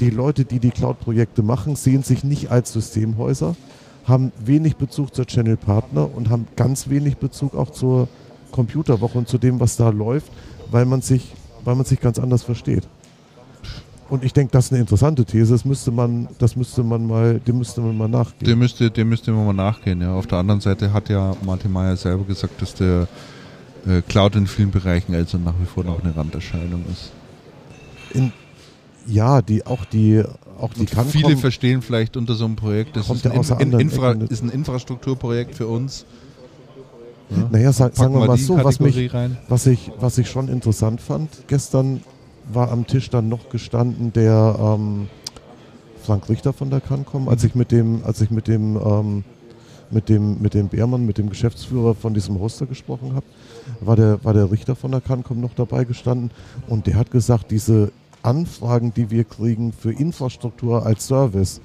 die Leute, die die Cloud-Projekte machen, sehen sich nicht als Systemhäuser, haben wenig Bezug zur Channel Partner und haben ganz wenig Bezug auch zur Computerwoche und zu dem, was da läuft, weil man sich, weil man sich ganz anders versteht. Und ich denke, das ist eine interessante These. Das müsste man, das müsste man mal, dem müsste man mal nachgehen. Dem müsste, dem müsste man mal nachgehen. Ja. Auf der anderen Seite hat ja Martin Meyer selber gesagt, dass der äh, Cloud in vielen Bereichen also nach wie vor noch eine Randerscheinung ist. In, ja, die auch die auch die Cancom, viele verstehen vielleicht unter so einem Projekt, das Kommt ist ein, ja der in, Infra, ist ein Infrastrukturprojekt für uns. Ja. naja, sag, sagen wir mal die so, was mich, was ich, was ich schon interessant fand, gestern war am Tisch dann noch gestanden der ähm, Frank Richter von der Cancom, als ich mit dem, als ich mit dem, ähm, mit dem, mit dem Beermann, mit dem Geschäftsführer von diesem Hoster gesprochen habe, war der, war der Richter von der Cancom noch dabei gestanden und der hat gesagt, diese Anfragen, die wir kriegen für Infrastruktur als Service,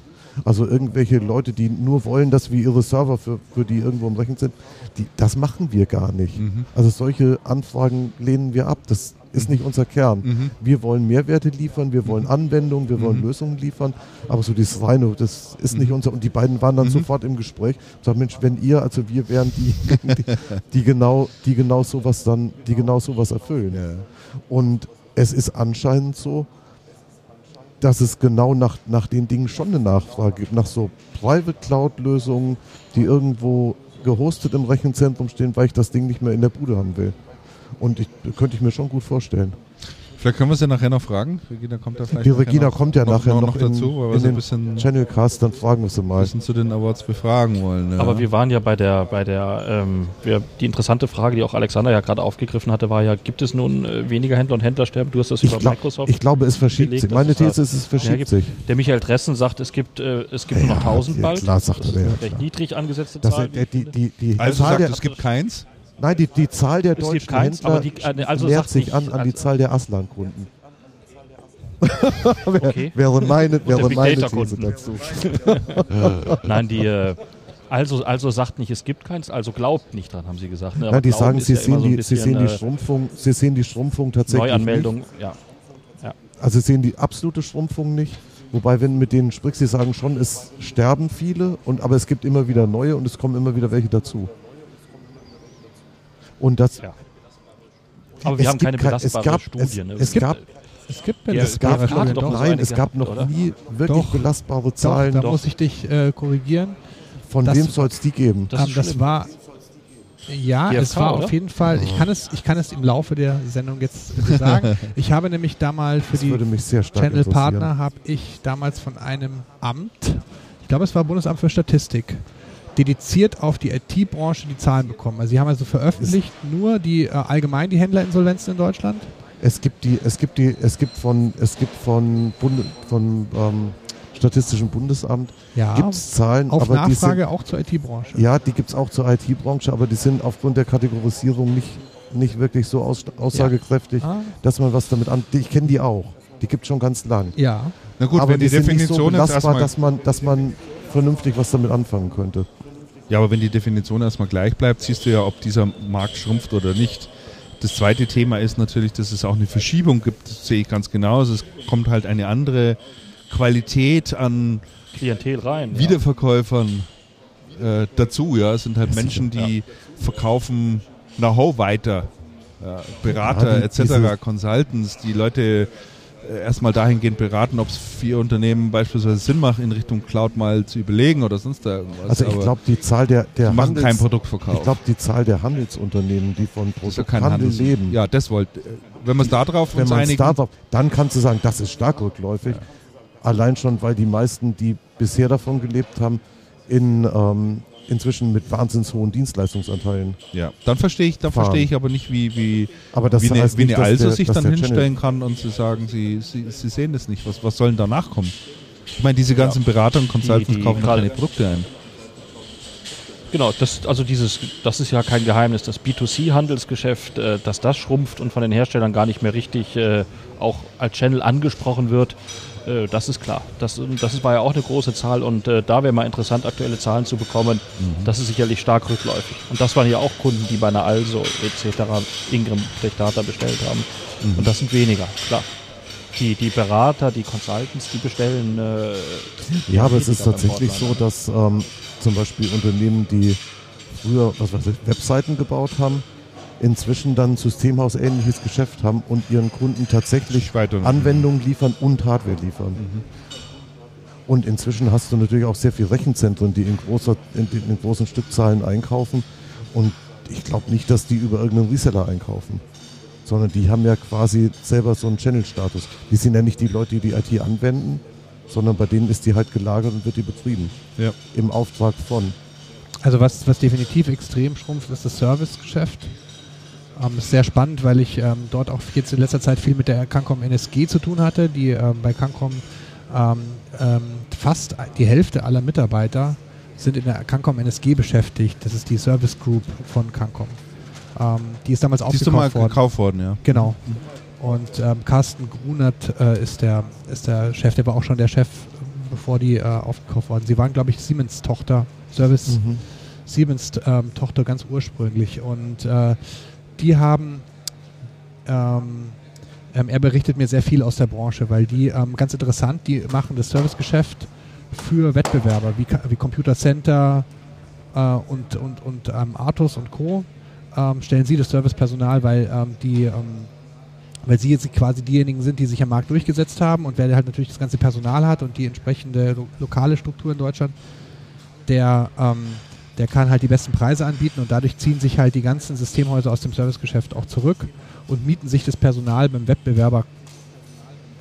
also irgendwelche Leute, die nur wollen, dass wir ihre Server für, für die irgendwo im Rechnen sind, die, das machen wir gar nicht. Mhm. Also solche Anfragen lehnen wir ab. Das ist nicht unser Kern. Mhm. Wir wollen Mehrwerte liefern, wir wollen Anwendungen, wir wollen Mhm. Lösungen liefern, aber so dieses Reine, das ist nicht unser. Und die beiden waren dann Mhm. sofort im Gespräch. und Sagen, Mensch, wenn ihr, also wir wären die, <laughs> die, die genau, die genau sowas dann, die genau sowas erfüllen. Ja. Und es ist anscheinend so, dass es genau nach, nach den Dingen schon eine Nachfrage gibt, nach so Private Cloud-Lösungen, die irgendwo gehostet im Rechenzentrum stehen, weil ich das Ding nicht mehr in der Bude haben will. Und ich, könnte ich mir schon gut vorstellen. Vielleicht können wir sie nachher noch fragen. Regina kommt da vielleicht Die Regina noch, kommt ja nachher noch, in, dazu, weil wir in sie ein bisschen, Channelcast, dann fragen wir sie mal. bisschen zu den Awards befragen wollen. Ja. Aber wir waren ja bei der, bei der, ähm, wir, die interessante Frage, die auch Alexander ja gerade aufgegriffen hatte, war ja, gibt es nun äh, weniger Händler und Händlersterben? Du hast das Ich, über glaub, Microsoft. ich glaube, es verschiebt belegt, sich. Meine These ist, es verschiebt gibt. sich. Der Michael Dressen sagt, es gibt, äh, es gibt nur noch Ja, 1000 ja, bald. klar, sagt das ist er, ja, eine recht klar. niedrig angesetzte Das, Zahl. der, die, die, die also sagt, es gibt keins. Nein, die, die Zahl der Es gibt deutschen keins, Händler aber die- äh, also nähert sich nicht- an, an die also- Zahl der Aslan-Kunden. <laughs> Okay. <laughs> Wäre meine, wäre meine These Kunden. dazu. <laughs> Nein, die, äh, also, also sagt nicht, es gibt keins, also glaubt nicht dran, haben sie gesagt. Ne? Aber Nein, die sagen, sie, ja sehen so die, sie, sehen die äh, Schrumpfung, sie sehen die Schrumpfung tatsächlich Neuanmeldung, ja. Nicht. Also sie sehen die absolute Schrumpfung nicht. Wobei, wenn du mit denen sprichst, sie sagen schon, es sterben viele, und, aber es gibt immer wieder neue und es kommen immer wieder welche dazu. Und das, Ja. Aber wir Es haben keine kein- es belastbare gab- Studie. es- ne? es gab- Es gibt Ja, belastbare es gab, Studien Studien, doch nein, es gab noch oder? nie wirklich Doch. belastbare doch, Zahlen. da doch. muss ich dich äh, korrigieren. Von das- wem soll es die geben? Das Das, ist das war ja, GfK, es war oder? auf jeden Fall. Ich kann es, ich kann es im Laufe der Sendung jetzt sagen. <laughs> ich habe nämlich damals für Das die Channel. Partner habe ich damals von einem Amt, ich glaube es war Bundesamt für Statistik, dediziert auf die IT-Branche die Zahlen bekommen. Also sie haben also veröffentlicht nur die äh, allgemein die Händlerinsolvenzen in Deutschland. Es gibt die, es gibt die, es gibt von, es gibt von, Bund, von ähm, Statistischem Bundesamt Ja, gibt es Zahlen, auf aber die sind, Nachfrage auch zur IT-Branche. ja, die gibt es auch zur IT-Branche, aber die sind aufgrund der Kategorisierung nicht, nicht wirklich so aus, aussagekräftig, Ah, dass man was damit an. die- Ich kenne die auch. Die gibt es schon ganz lang. ja. Na gut, aber wenn die, sind nicht so Definition belastbar, erstmal, dass man, dass man vernünftig was damit anfangen könnte. Ja, aber wenn die Definition erstmal gleich bleibt, siehst du ja, ob dieser Markt schrumpft oder nicht. Das zweite Thema ist natürlich, dass es auch eine Verschiebung gibt, das sehe ich ganz genau. Also es kommt halt eine andere Qualität an Klientel rein. ja. Wiederverkäufern äh, dazu. Ja, es sind halt Das Menschen, die verkaufen Know-how weiter. Ja, Berater Ja, die- etc., Consultants, die Leute äh, erstmal dahingehend beraten, ob es für Unternehmen beispielsweise Sinn macht, in Richtung Cloud mal zu überlegen oder sonst da irgendwas. Also ich glaube, die Zahl der, der die machen keinen Produktverkauf. Ich glaube, die Zahl der Handelsunternehmen, die von ja Produkthandel Handels leben, Ja, das wollt. äh, Wenn wir es da drauf wenn man einigen. Startup, dann kannst du sagen, das ist stark rückläufig. Allein schon, weil die meisten, die bisher davon gelebt haben, in, ähm, inzwischen mit wahnsinns hohen Dienstleistungsanteilen. ja, dann verstehe ich, dann verstehe ich aber nicht, wie, wie, Aber das wie eine, heißt wie nicht, eine Also der- sich dann hinstellen kann und sie sagen, sie, sie, sie sehen das nicht. Was, was soll denn danach kommen? Ich meine, diese ganzen Berater und Consultants Die- die kaufen keine Produkte ein. Genau, das, also dieses, das ist ja kein Geheimnis, das B2C-Handelsgeschäft, äh, dass das schrumpft und von den Herstellern gar nicht mehr richtig äh, auch als Channel angesprochen wird, äh, das ist klar. Das, das war ja auch eine große Zahl und äh, da wäre mal interessant, aktuelle Zahlen zu bekommen. Das ist sicherlich stark rückläufig. Und das waren ja auch Kunden, die bei einer Also etc. Ingram Tech Data bestellt haben. Und das sind weniger, klar. Die, die Berater, die Consultants, die bestellen. Äh, Ja, aber es ist tatsächlich so, dass ähm, zum Beispiel Unternehmen, die früher was weiß ich, Webseiten gebaut haben, inzwischen dann systemhausähnliches Geschäft haben und ihren Kunden tatsächlich weiter. Anwendungen liefern und Hardware liefern. Und inzwischen hast du natürlich auch sehr viele Rechenzentren, die in, großer, in, in großen Stückzahlen einkaufen. Und ich glaube nicht, dass die über irgendeinen Reseller einkaufen. Sondern die haben ja quasi selber so einen Channel-Status. Die sind ja nicht die Leute, die die IT anwenden, sondern bei denen ist die halt gelagert und wird die betrieben. Ja. Im Auftrag von. Also was, was definitiv extrem schrumpft, ist das Servicegeschäft. Ähm, ist sehr spannend, weil ich ähm, dort auch jetzt in letzter Zeit viel mit der Cancom NSG zu tun hatte, die ähm, bei Cancom ähm, ähm, fast die Hälfte aller Mitarbeiter sind in der Cancom NSG beschäftigt. Das ist die Service Group von Cancom. Ähm, die ist damals Die ist mal aufgekauft worden. gekauft worden, ja. Genau. Und Carsten Grunert äh, ist, der, ist der Chef, der war auch schon der Chef, bevor die äh, aufgekauft wurden. Sie waren, glaube ich, Siemens-Tochter, Service Siemens-Tochter ganz ursprünglich. Und äh, die haben, ähm, ähm, er berichtet mir sehr viel aus der Branche, weil die, ähm, ganz interessant, die machen das Servicegeschäft für Wettbewerber wie, wie Computer Center äh, und, und, und ähm, Artus und Co. Ähm, stellen sie das Servicepersonal, weil ähm, die ähm, weil sie jetzt quasi diejenigen sind, die sich am Markt durchgesetzt haben und wer halt natürlich das ganze Personal hat und die entsprechende lo lokale Struktur in Deutschland, der, der kann halt die besten Preise anbieten und dadurch ziehen sich halt die ganzen Systemhäuser aus dem Servicegeschäft auch zurück und mieten sich das Personal beim Wettbewerber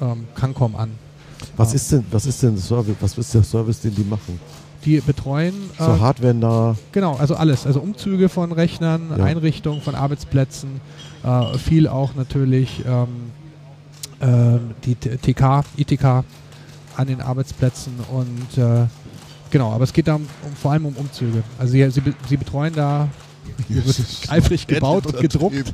ähm, Cancom an. Was Ja. ist denn, was ist denn der Service, was ist der Service, den die machen? Die betreuen So ähm, Hardware nah. Genau, also alles. Also Umzüge von Rechnern, Ja. Einrichtung von Arbeitsplätzen, äh, viel auch natürlich ähm, ähm, die TK, ITK an den Arbeitsplätzen und äh, genau, aber es geht da um, um, vor allem um Umzüge. Also sie, sie, sie betreuen da, hier wird <laughs> eifrig gebaut und gedruckt.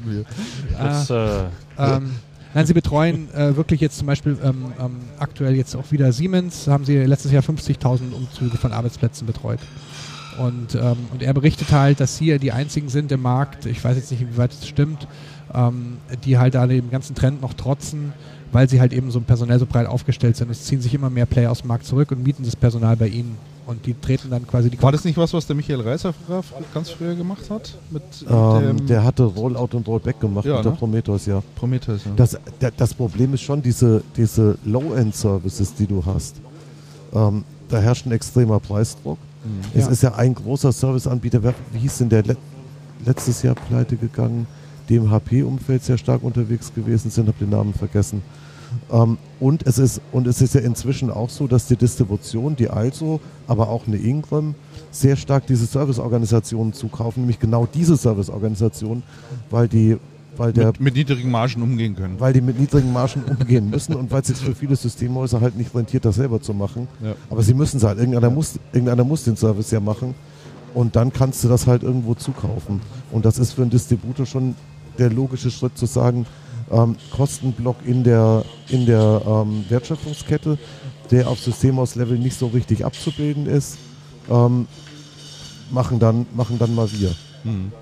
das, äh, Ähm, nein, sie betreuen äh, wirklich jetzt zum Beispiel ähm, ähm, aktuell jetzt auch wieder Siemens, haben sie letztes Jahr 50.000 Umzüge von Arbeitsplätzen betreut. Und, ähm, und er berichtet halt, dass sie die einzigen sind im Markt, ich weiß jetzt nicht, inwieweit es stimmt, ähm, die halt da dem ganzen Trend noch trotzen, weil sie halt eben so personell so breit aufgestellt sind. Es ziehen sich immer mehr Player aus dem Markt zurück und mieten das Personal bei ihnen. Und die treten dann quasi die War das nicht was, was der Michael Reiser ganz früher gemacht hat? Mit Ähm, dem der hatte Rollout und Rollback gemacht Ja, mit der ne? Prometheus, ja. Prometheus. Ja. Das, der, das Problem ist schon diese, diese Low-End-Services, die du hast. Ähm, da herrscht ein extremer Preisdruck. Es Ja. ist ja ein großer Serviceanbieter. Wer, wie hieß denn der let, letztes Jahr pleite gegangen? Die im HP-Umfeld sehr stark unterwegs gewesen sind, habe den Namen vergessen. Ähm, und, es ist, und es ist ja inzwischen auch so, dass die Distribution, die also, aber auch eine Ingram, sehr stark diese Serviceorganisationen zukaufen, nämlich genau diese Serviceorganisationen, weil die weil der mit, mit, niedrigen Margen umgehen können. Weil die mit niedrigen Margen umgehen müssen und weil es sich für viele Systemhäuser halt nicht rentiert, das selber zu machen. Ja. Aber sie müssen es halt. Irgendeiner muss, irgendeiner muss den Service ja machen. Und dann kannst du das halt irgendwo zukaufen. Und das ist für einen Distributor schon der logische Schritt zu sagen, ähm, Kostenblock in der, in der ähm, Wertschöpfungskette, der auf Systemhauslevel nicht so richtig abzubilden ist, ähm, machen, dann, machen dann mal wir. Mhm.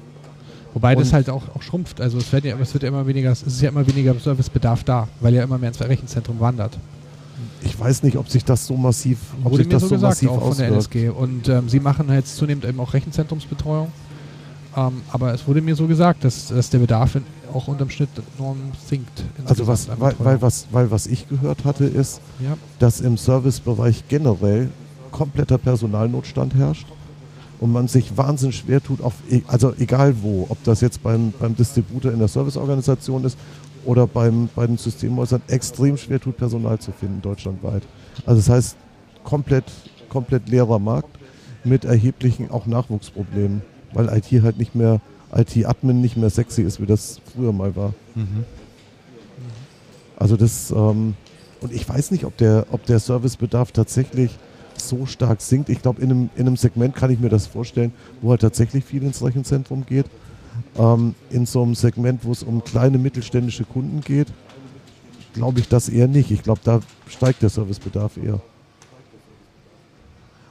Wobei und das halt auch, auch schrumpft. Also es wird, ja, es wird ja immer weniger, es ist ja immer weniger Servicebedarf da, weil ja immer mehr ins Rechenzentrum wandert. Ich weiß nicht, ob sich das so massiv, ob Wurde sich das so, gesagt, massiv auch von der NSG. Und ähm, sie machen jetzt zunehmend eben auch Rechenzentrumsbetreuung. Ähm, aber es wurde mir so gesagt, dass, dass der Bedarf in, auch unterm Schnitt enorm sinkt. Also was, weil, weil, was, weil was ich gehört hatte, ist, ja. dass im Servicebereich generell kompletter Personalnotstand herrscht und man sich wahnsinnig schwer tut, auf, e, also egal wo, ob das jetzt beim, beim Distributor in der Serviceorganisation ist oder beim, bei den Systemhäusern, extrem schwer tut, Personal zu finden deutschlandweit. Also das heißt, komplett, komplett leerer Markt mit erheblichen auch Nachwuchsproblemen, weil IT halt nicht mehr, IT-Admin nicht mehr sexy ist, wie das früher mal war. Mhm. Also das, ähm, und ich weiß nicht, ob der, ob der Servicebedarf tatsächlich so stark sinkt. Ich glaube, in einem, in einem Segment kann ich mir das vorstellen, wo halt tatsächlich viel ins Rechenzentrum geht. Ähm, in so einem Segment, wo es um kleine mittelständische Kunden geht, glaube ich das eher nicht. Ich glaube, da steigt der Servicebedarf eher.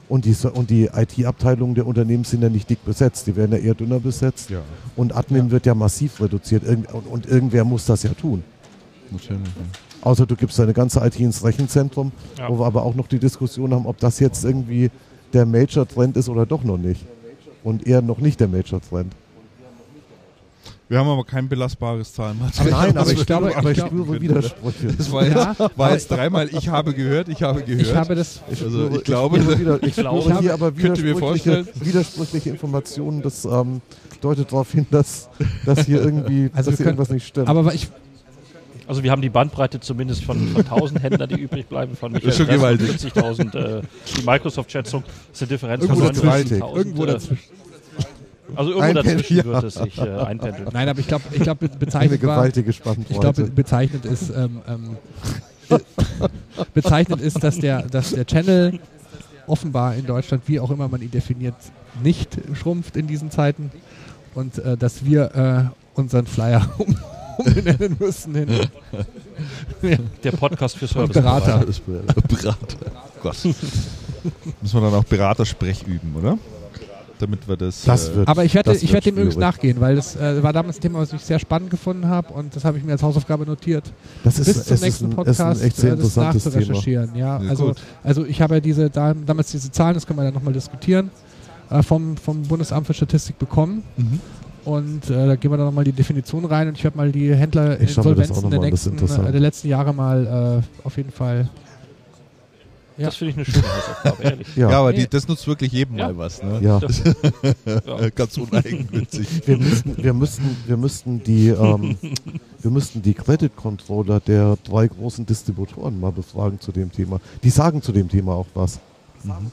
Und die, und die IT-Abteilungen der Unternehmen sind ja nicht dick besetzt, die werden ja eher dünner besetzt. Ja. Und Admin ja. wird ja massiv reduziert. und, und, irgendwer muss das ja tun. Natürlich. Außer du gibst deine ganze IT ins Rechenzentrum, ja. wo wir aber auch noch die Diskussion haben, ob das jetzt irgendwie der Major-Trend ist oder doch noch nicht. Und eher noch nicht der Major-Trend. Wir haben aber kein belastbares Zahlenmaterial. Nein, <laughs> aber ich, glaube, aber ich spüre Widersprüche. Das war jetzt, war jetzt dreimal, ich habe gehört, ich habe gehört. Ich habe das. Ich, also, ich glaube, ich, wieder, ich glaube, hier aber widersprüchliche, widersprüchliche Informationen. Das ähm, deutet darauf hin, dass, dass hier irgendwie also dass hier irgendwas nicht stimmt. Aber ich, also wir haben die Bandbreite zumindest von, von 1000 Händlern, die übrig bleiben, von Michael schon gewaltig. 50.000. Äh, die Microsoft-Schätzung ist eine Differenz irgendwo von 90.000. Irgendwo äh, dazwischen. Also irgendwo dazwischen ja. wird es sich äh, einpendeln. Nein, aber ich glaube, ich glaub, bezeichnend <laughs> Eine gewaltige Spannbreite. Ich glaube, bezeichnend ist, ähm, ähm, <laughs> bezeichnend ist, dass der, dass der Channel offenbar in Deutschland, wie auch immer man ihn definiert, nicht schrumpft in diesen Zeiten und äh, dass wir äh, unseren Flyer <laughs> um umbenennen müssen in ja. Der Podcast für Service. Berater. Berater. Gott. Müssen wir dann auch Beratersprech üben, oder? Damit wir das. das äh, wird, aber ich werde, ich werde dem übrigens nachgehen, weil das äh, war damals ein Thema, was ich sehr spannend gefunden habe und das habe ich mir als Hausaufgabe notiert. Das ist, Bis zum nächsten ein, Podcast ist ein äh, das nachzurecherchieren. Ja, ja, also, also ich habe ja diese da, damals diese Zahlen, das können wir dann nochmal diskutieren, äh, vom, vom Bundesamt für Statistik bekommen. Mhm. Und äh, da gehen wir dann nochmal die Definition rein und ich werde mal die Händlerinsolvenzen der, nächsten, äh, der letzten Jahre mal äh, auf jeden Fall. Ja. Das finde ich eine schöne Hausaufgabe, <laughs> ehrlich. Ja, ja aber die, das nutzt wirklich jedem ja. mal was. Ne? Ja. ja. <laughs> Ganz uneigennützig. Wir müssten, wir müssten, wir müssten die, ähm, wir müssten die Credit Controller der drei großen Distributoren mal befragen zu dem Thema. Die sagen zu dem Thema auch was. Mhm.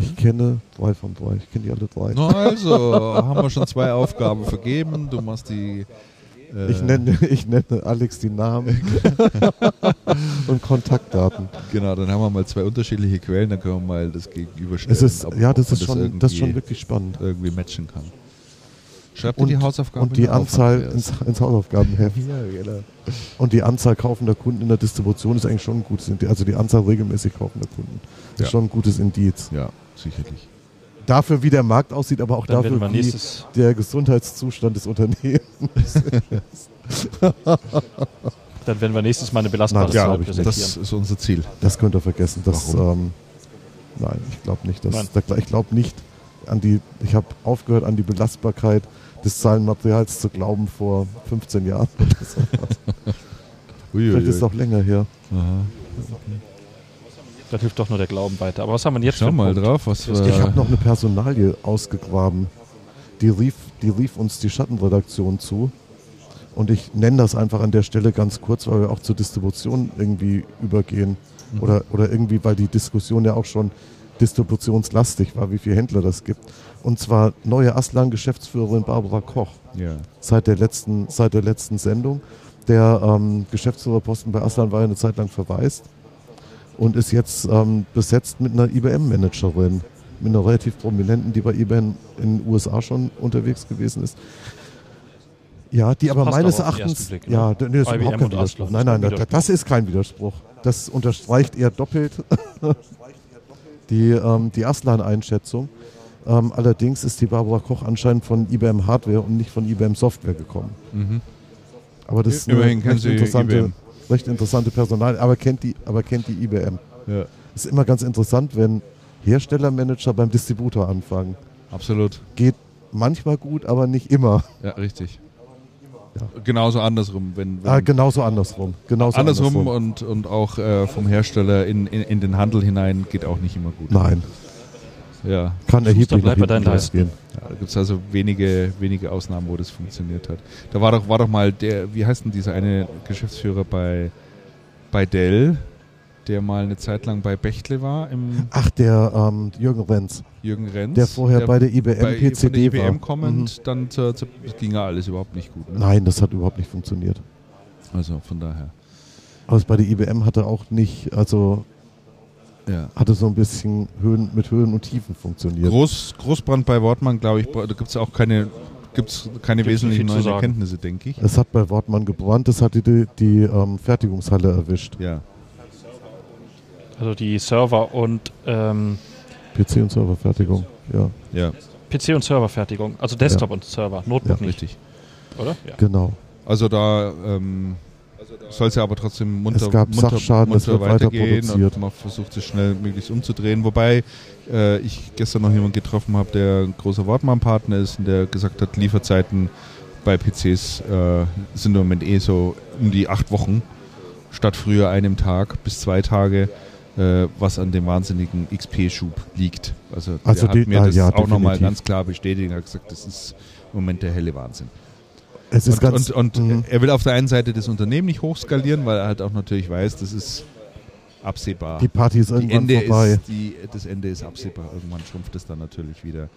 Ich kenne drei von drei. Ich kenne die alle drei. No, also, haben wir schon zwei Aufgaben vergeben. Du machst die. Äh ich, nenne, <laughs> ich nenne Alex die Namen <laughs> und Kontaktdaten. Genau, dann haben wir mal zwei unterschiedliche Quellen, dann können wir mal das gegenüberstellen. Es ist, ja, das ist, das schon, das ist schon wirklich spannend. Irgendwie matchen kann. Schreibt und, die Hausaufgaben Und die Anzahl ins, ins Hausaufgabenheft. <laughs> ja, genau. Und die Anzahl kaufender Kunden in der Distribution ist eigentlich schon ein gutes Indiz. Also die Anzahl regelmäßig kaufender Kunden ja. ist schon ein gutes Indiz. Ja, sicherlich. Dafür, wie der Markt aussieht, aber auch Dann dafür, wie der Gesundheitszustand des Unternehmens ist. <laughs> Dann werden wir nächstes Mal eine belastbare Nein, Zahl präsentieren. Das ist unser Ziel. Das könnt ihr vergessen. Das, ähm, nein, ich glaube nicht. Dass, ich glaube nicht an die, ich habe aufgehört an die Belastbarkeit des Zahlenmaterials zu glauben vor 15 Jahren. <laughs> Vielleicht ist es auch länger her. Aha. Da hilft doch nur der Glauben weiter. Aber was haben wir jetzt Schau mal Punkt? drauf, was Ich habe noch eine Personalie ausgegraben. Die rief, die rief uns die Schattenredaktion zu. Und ich nenne das einfach an der Stelle ganz kurz, weil wir auch zur Distribution irgendwie übergehen. Mhm. Oder, oder irgendwie, weil die Diskussion ja auch schon distributionslastig war, wie viele Händler das gibt. Und zwar neue Aslan-Geschäftsführerin Barbara Koch Ja. seit der letzten, seit der letzten Sendung. Der ähm, Geschäftsführerposten bei Aslan war ja eine Zeit lang verwaist und ist jetzt ähm, besetzt mit einer IBM-Managerin, mit einer relativ prominenten, die bei IBM in den USA schon unterwegs gewesen ist. Ja, die aber meines aber den Erachtens, Blick, ne? ja, d- nee, das ist überhaupt kein Widerspruch. Nein, das ist nein, kein das, das ist kein Widerspruch. Das unterstreicht eher doppelt <laughs> die, ähm, die Aslan-Einschätzung. Ähm, allerdings ist die Barbara Koch anscheinend von IBM Hardware und nicht von IBM Software gekommen. Mhm. Aber das ist Immerhin eine sie interessante, IBM. Recht interessante Personal, aber kennt die, aber kennt die IBM. Ja. Ist immer ganz interessant, wenn Herstellermanager beim Distributor anfangen. Absolut. Geht manchmal gut, aber nicht immer. Ja, richtig. Ja. Genauso andersrum. Wenn, wenn Ah, genauso andersrum. Genauso andersrum, und, und auch äh, vom Hersteller in, in, in den Handel hinein geht auch nicht immer gut. Nein, Ja. kann erheblich bleib nach bei deinen losgehen. Ja, da gibt es also wenige, wenige Ausnahmen, wo das funktioniert hat. Da war doch, war doch mal der, wie heißt denn dieser eine Geschäftsführer bei, bei Dell, der mal eine Zeit lang bei Bechtle war, im Ach, der ähm, Jürgen Renz, Jürgen Renz. der vorher bei der IBM bei, von PCD der IBM war. Mhm. kommend, dann zur, das ging ja alles überhaupt nicht gut. Ne? Nein, das hat überhaupt nicht funktioniert. Also von daher. Aber es bei der IBM hatte auch nicht, also Ja. hatte so ein bisschen Höhen, mit Höhen und Tiefen funktioniert. Groß, Großbrand bei Wortmann, glaube ich, da gibt es auch keine, gibt's keine Gibt's wesentlichen neuen. Erkenntnisse, denke ich. Es hat bei Wortmann gebrannt, es hat die, die, die ähm, Fertigungshalle erwischt. Ja. Also die Server und ähm, PC und Serverfertigung, ja, Ja, PC und Serverfertigung. Also Desktop und Server, Notebook Ja, nicht, richtig. oder? Ja. genau. Also da ähm, soll es ja aber trotzdem munter, Es gab munter, Sachschaden, munter wird weiter weitergehen produziert. und man versucht es schnell möglichst umzudrehen. Wobei äh, ich gestern noch jemanden getroffen habe, der ein großer Wortmann-Partner ist und der gesagt hat, Lieferzeiten bei PCs äh, sind im Moment eh so um die acht Wochen statt früher einem Tag bis zwei Tage, äh, was an dem wahnsinnigen XP-Schub liegt. Also, Also der die- hat mir ah, das ja, auch nochmal ganz klar bestätigt. Er hat gesagt, das ist im Moment der helle Wahnsinn. Es ist Und, ganz, und, und Mhm. er will auf der einen Seite das Unternehmen nicht hochskalieren, weil er halt auch natürlich weiß, das ist absehbar. die Party ist irgendwann Ende vorbei. ist, die, das Ende ist absehbar. Irgendwann schrumpft es dann natürlich wieder.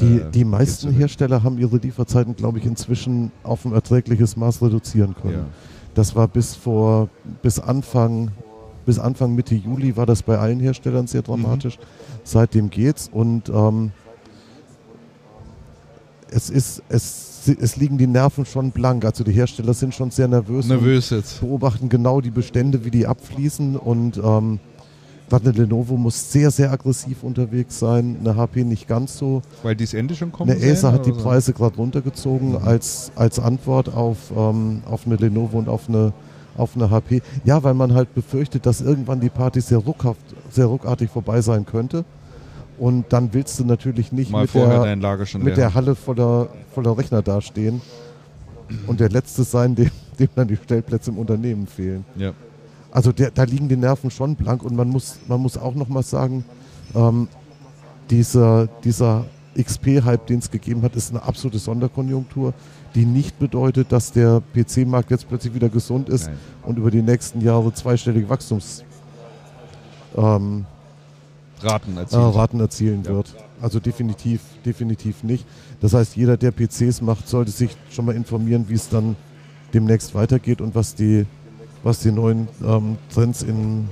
Die, äh, die meisten. Hersteller haben ihre Lieferzeiten, glaube ich, inzwischen auf ein erträgliches Maß reduzieren können. Ja. Das war bis vor, bis Anfang, bis Anfang Mitte Juli war das bei allen Herstellern sehr dramatisch. Mhm. Seitdem geht's und ähm, es ist, es, es liegen die Nerven schon blank. Also die Hersteller sind schon sehr nervös, Nervös jetzt. beobachten genau die Bestände, wie die abfließen und ähm, gerade eine Lenovo muss sehr, sehr aggressiv unterwegs sein, eine HP nicht ganz so. Weil die das Ende schon kommen Eine sehen, Acer hat die? Preise gerade runtergezogen Mhm. als, als Antwort auf, ähm, auf eine Lenovo und auf eine, auf eine HP. Ja, weil man halt befürchtet, dass irgendwann die Party sehr ruckhaft, sehr ruckartig vorbei sein könnte. Und dann willst du natürlich nicht Mal mit, der, mit der Halle voller, voller Rechner dastehen und der Letzte sein, <laughs> dem, dem dann die Stellplätze im Unternehmen fehlen. Ja. Also der, da liegen die Nerven schon blank und man muss, man muss auch noch mal sagen, ähm, dieser, dieser XP-Hype, den es gegeben hat, ist eine absolute Sonderkonjunktur, die nicht bedeutet, dass der PC-Markt jetzt plötzlich wieder gesund ist Nein. und über die nächsten Jahre zweistellige Wachstumsraten ähm, Raten äh, erzielt. Raten erzielen Ja. wird. Also definitiv, definitiv nicht. Das heißt, jeder, der PCs macht, sollte sich schon mal informieren, wie es dann demnächst weitergeht und was die, was die neuen ähm, Trends in,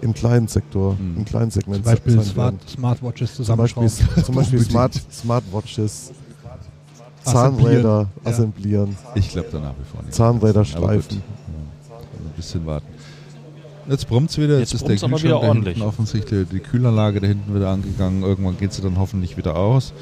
im kleinen Sektor, Mhm. im kleinen Segment Zum Beispiel sein Smart, werden. Smartwatches Zum Beispiel, zusammenschrauben. zum Beispiel Smart, Smartwatches, Zahnräder Ja. assemblieren, Ich glaube da nach wie vor nicht. Zahnräder gut. Ja. Ein bisschen warten. Jetzt brummt es wieder. Jetzt Jetzt, ist der Kühlschrank wieder ordentlich. hinten offensichtlich die Kühlanlage da hinten wieder angegangen. Irgendwann geht sie dann hoffentlich wieder aus.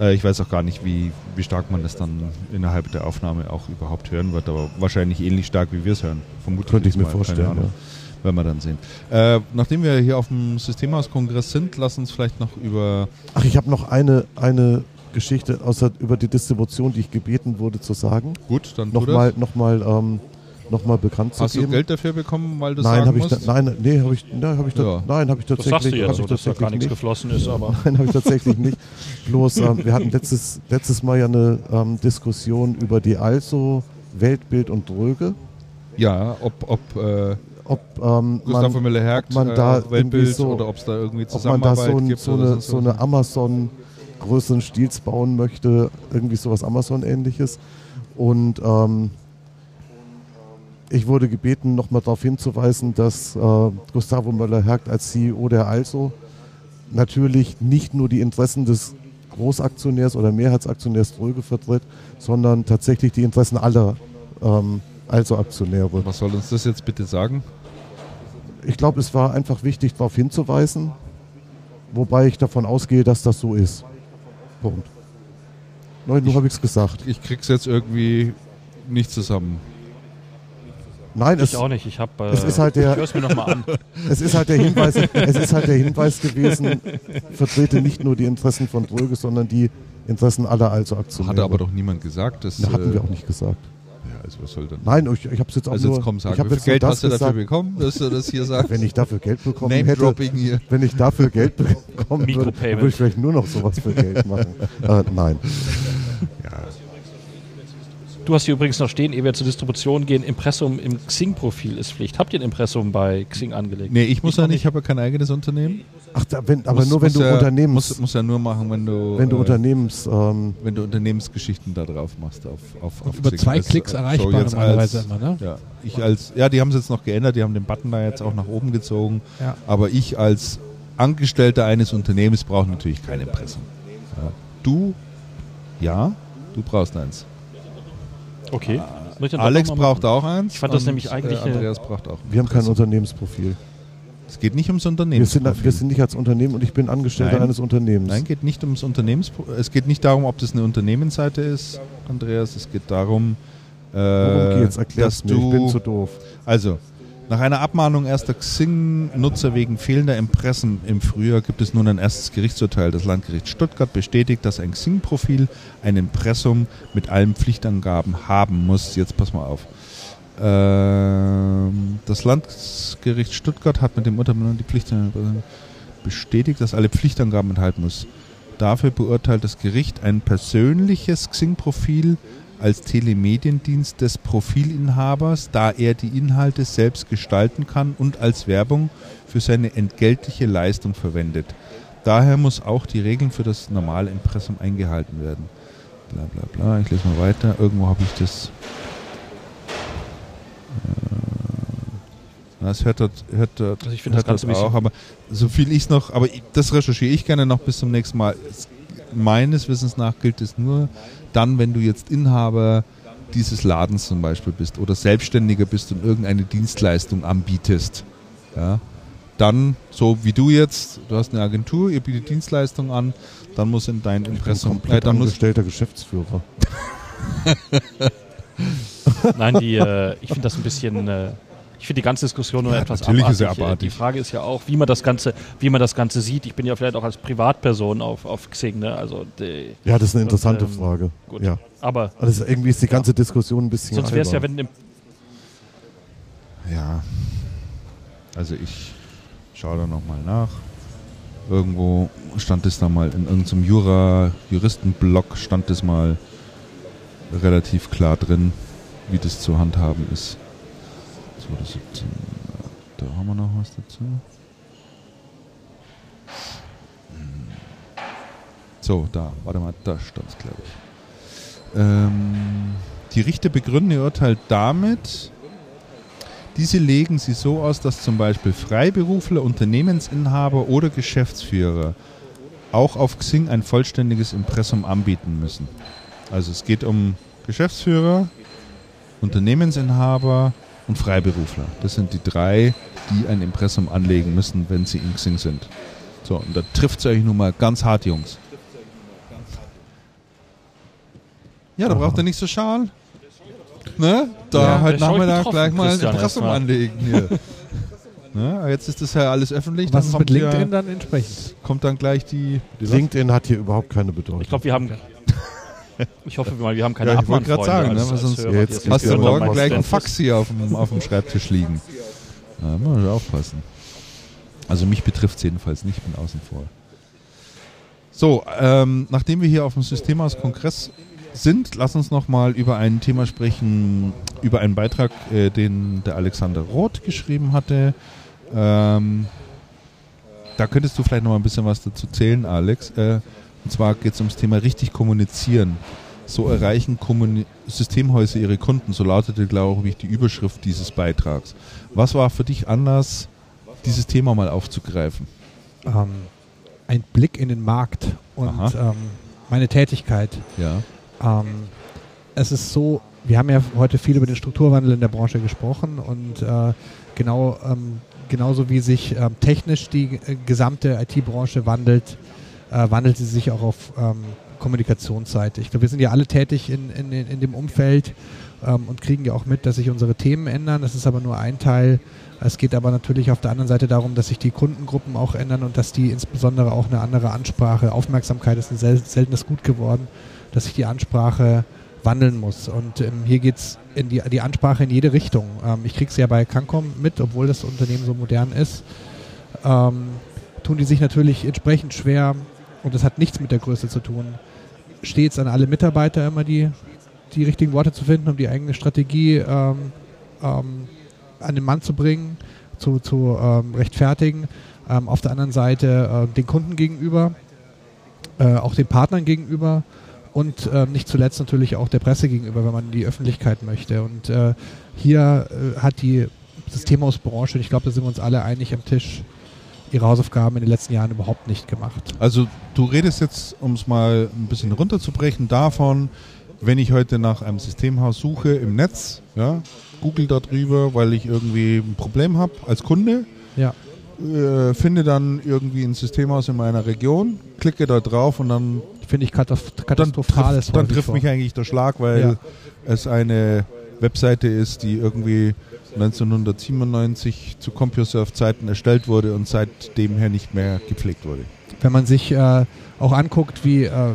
Äh, ich weiß auch gar nicht, wie, wie stark man das dann innerhalb der Aufnahme auch überhaupt hören wird, aber wahrscheinlich ähnlich stark, wie wir es hören. Vermutlich Könnte ich mir mal, keine vorstellen. Ahnung. Ja. Werden wir dann sehen. Äh, nachdem wir hier auf dem Systemhauskongress sind, lass uns vielleicht noch über. Ach, ich habe noch eine, eine Geschichte außer über die Distribution, die ich gebeten wurde zu sagen. Gut, dann Nochmal, das. nochmal, ähm, nochmal bekannt Hast zu du geben. Geld dafür bekommen, weil du nein, sagen habe ich, da, musst? nein, nee, habe ich, nein, habe ich, da, Ja. nein, habe ich Das tatsächlich, sagst du ja hab so, ich dass da gar tatsächlich nichts nicht. geflossen ist, aber <laughs> Nein, habe ich tatsächlich nicht. Bloß, ähm, wir hatten letztes, letztes Mal ja eine ähm, Diskussion über die Also Weltbild und Dröge. Ja, ob, ob äh, Ob ähm, Gustav man, Müller-Hergt ob man da äh, Weltbild so- oder ob es da irgendwie ob man da Zusammenarbeit so, ein, gibt so, eine, so eine Amazon größeren Stils bauen möchte, irgendwie sowas Amazon-ähnliches. Und ähm, ich wurde gebeten, nochmal darauf hinzuweisen, dass äh, Gustavo Möller-Hergt als CEO der Also natürlich nicht nur die Interessen des Großaktionärs oder Mehrheitsaktionärs Dröge vertritt, sondern tatsächlich die Interessen aller ähm, Also-Aktionäre. Was soll uns das jetzt bitte sagen? Ich glaube, es war einfach wichtig, darauf hinzuweisen, wobei ich davon ausgehe, dass das so ist. Punkt. Nein, nur habe ich es gesagt. Ich krieg's jetzt irgendwie nicht zusammen. Nein, es, Ich auch nicht. Ich habe. Äh, es ist halt der- Ich mir nochmal an. <laughs> es ist halt der Hinweis, es ist halt der Hinweis gewesen, vertrete nicht nur die Interessen von Dröge, sondern die Interessen aller Also-Aktionäre. Hatte aber doch niemand gesagt. Das, Na, hatten äh, wir auch nicht gesagt. Ja, also was soll denn? Nein, ich, ich habe es jetzt auch also nur. jetzt komm, ich sag, hab wie viel Geld hast du dafür gesagt, bekommen, dass du das hier sagst? Wenn ich dafür Geld bekommen hätte, Name-Dropping hier. wenn ich dafür Geld bekommen würde, würde ich vielleicht nur noch sowas für Geld machen. äh, nein. Du hast hier übrigens noch stehen, ehe wir zur Distribution gehen, Impressum im Xing-Profil ist Pflicht. Habt ihr ein Impressum bei Xing angelegt? Nee, ich muss ja noch nicht, ich habe ja kein eigenes Unternehmen. Ach, da, wenn, aber Muss- nur wenn du ja, Unternehmens, Muss, muss ja nur machen, wenn du, wenn du äh, Unternehmens, ähm, wenn du Unternehmensgeschichten da drauf machst. Auf, auf, auf Über Xing. zwei Das, Klicks äh, erreichbar so jetzt normalerweise als, immer, ne? Ja, ich als, ja, die haben es jetzt noch geändert, die haben den Button da jetzt auch nach oben gezogen. Ja. Aber ich als Angestellter eines Unternehmens brauche natürlich kein Impressum. Ja. Du, ja, du brauchst eins. Okay. Doch Alex braucht auch eins. Ich fand das nämlich eigentlich, Äh, äh, Andreas braucht auch. wir haben kein Unternehmensprofil. Es geht nicht ums Wir Unternehmen. sind, wir sind nicht als Unternehmen und ich bin Angestellter Nein. eines Unternehmens. Nein, geht nicht ums Unternehmens. Es geht nicht darum, ob das eine Unternehmensseite ist, Andreas. Es geht darum, äh, Worum geht's? Erklär's dass mir, ich bin du zu doof. Also, nach einer Abmahnung erster Xing-Nutzer wegen fehlender Impressen im Frühjahr gibt es nun ein erstes Gerichtsurteil. Das Landgericht Stuttgart bestätigt, dass ein Xing-Profil ein Impressum mit allen Pflichtangaben haben muss. Jetzt pass mal auf. Ähm, das Landgericht Stuttgart hat mit dem Urteil die Pflichtangaben bestätigt, dass alle Pflichtangaben enthalten muss. Dafür beurteilt das Gericht ein persönliches Xing-Profil als Telemediendienst des Profilinhabers, da er die Inhalte selbst gestalten kann und als Werbung für seine entgeltliche Leistung verwendet. Daher muss auch die Regeln für das normale Impressum eingehalten werden. Bla bla bla. Ich lese mal weiter. Irgendwo habe ich das. Äh, Das hört dort, hört dort, Also ich das hört Ganze dort auch, aber so viel ich noch, aber das recherchiere ich gerne noch bis zum nächsten Mal. Es, meines Wissens nach gilt es nur dann, wenn du jetzt Inhaber dieses Ladens zum Beispiel bist oder Selbstständiger bist und irgendeine Dienstleistung anbietest. Ja, dann, so wie du jetzt, du hast eine Agentur, ihr bietet Dienstleistungen an, dann muss in dein Ich bin Impressum, äh, komplett dann muss, angestellter Geschäftsführer. <laughs> Nein, die, äh, ich finde das ein bisschen. Äh, ich finde die ganze Diskussion nur Ja, etwas natürlich ist abartig. Äh, abartig. Die Frage ist ja auch, wie man das Ganze, wie man das Ganze sieht. Ich bin ja vielleicht auch als Privatperson auf, auf Xing, ne? Also die, Ja, das ist eine interessante Und, ähm, Frage. gut. Ja. aber Also irgendwie ist die ganze Diskussion ein bisschen sonst wäre es ja, wenn im ja, also ich schaue da nochmal nach. Irgendwo stand es da mal in irgendeinem Jura-Juristenblog stand es mal relativ klar drin, wie das zu handhaben ist. 2017, da haben wir noch was dazu. Hm. So, da, warte mal, da stand es, glaube ich. Ähm, die Richter begründen ihr Urteil damit, diese legen sie so aus, dass zum Beispiel Freiberufler, Unternehmensinhaber oder Geschäftsführer auch auf Xing ein vollständiges Impressum anbieten müssen. Also es geht um Geschäftsführer, Unternehmensinhaber und Freiberufler. Das sind die drei, die ein Impressum anlegen müssen, wenn sie in Xing sind. So, und da trifft es euch nun mal ganz hart, Jungs. Ja, da Aha. braucht ihr nicht so schal. Ne? Da Ja, heute Nachmittag gleich mal ein Impressum anlegen hier. <laughs> ne? Jetzt ist das ja alles öffentlich. Was dann ist mit kommt, LinkedIn ja, dann entsprechend? kommt dann gleich die. die LinkedIn hat hier überhaupt keine Bedeutung. Ich glaube, wir haben. Ich hoffe mal, wir haben keine Ja, ich wollte gerade sagen, ne, als- weil als sonst Hörer, jetzt Hast du ja morgen gleich einen Stand. Fax hier auf dem, auf dem Schreibtisch liegen? Da muss man aufpassen. Also mich betrifft es jedenfalls nicht, ich bin außen vor. So, ähm, nachdem wir hier auf dem Systemhaus Kongress sind, lass uns noch mal über ein Thema sprechen, über einen Beitrag, äh, den der Alexander Roth geschrieben hatte. Ähm, da könntest du vielleicht noch mal ein bisschen was dazu zählen, Alex. Äh, und zwar geht es ums Thema richtig kommunizieren. So erreichen Kommuni Systemhäuser ihre Kunden. So lautete, glaube ich, die Überschrift dieses Beitrags. Was war für dich anders, dieses Thema mal aufzugreifen? Ähm, ein Blick in den Markt und ähm, meine Tätigkeit. Ja. Ähm, es ist so, wir haben ja heute viel über den Strukturwandel in der Branche gesprochen und äh, genau ähm, genauso wie sich ähm, technisch die äh, gesamte IT-Branche wandelt, äh, wandelt sie sich auch auf ähm, Kommunikationsseite. Ich glaube, wir sind ja alle tätig in, in, in dem Umfeld ähm, und kriegen ja auch mit, dass sich unsere Themen ändern. Das ist aber nur ein Teil. Es geht aber natürlich auf der anderen Seite darum, dass sich die Kundengruppen auch ändern und dass die insbesondere auch eine andere Ansprache, Aufmerksamkeit ist ein sel seltenes Gut geworden, dass sich die Ansprache wandeln muss. Und ähm, hier geht es in die, die Ansprache in jede Richtung. Ähm, ich kriege es ja bei Cancom mit, obwohl das Unternehmen so modern ist. Ähm, tun die sich natürlich entsprechend schwer und das hat nichts mit der Größe zu tun. Stets an alle Mitarbeiter immer die, die richtigen Worte zu finden, um die eigene Strategie ähm, ähm, an den Mann zu bringen, zu, zu ähm, rechtfertigen. Ähm, auf der anderen Seite äh, den Kunden gegenüber, äh, auch den Partnern gegenüber und äh, nicht zuletzt natürlich auch der Presse gegenüber, wenn man in die Öffentlichkeit möchte. Und äh, hier äh, hat die Systemhausbranche, und ich glaube, da sind wir uns alle einig am Tisch, ihre Hausaufgaben in den letzten Jahren überhaupt nicht gemacht. Also du redest jetzt, um es mal ein bisschen runterzubrechen, davon, wenn ich heute nach einem Systemhaus suche im Netz, ja, google darüber, weil ich irgendwie ein Problem habe als Kunde, ja. äh, finde dann irgendwie ein Systemhaus in meiner Region, klicke da drauf und dann finde ich katastrophal. Dann, trifft, dann trifft mich eigentlich der Schlag, weil ja. es eine Webseite ist, die irgendwie 1997 zu CompuServe-Zeiten erstellt wurde und seitdem her nicht mehr gepflegt wurde. Wenn man sich äh, auch anguckt, wie, äh,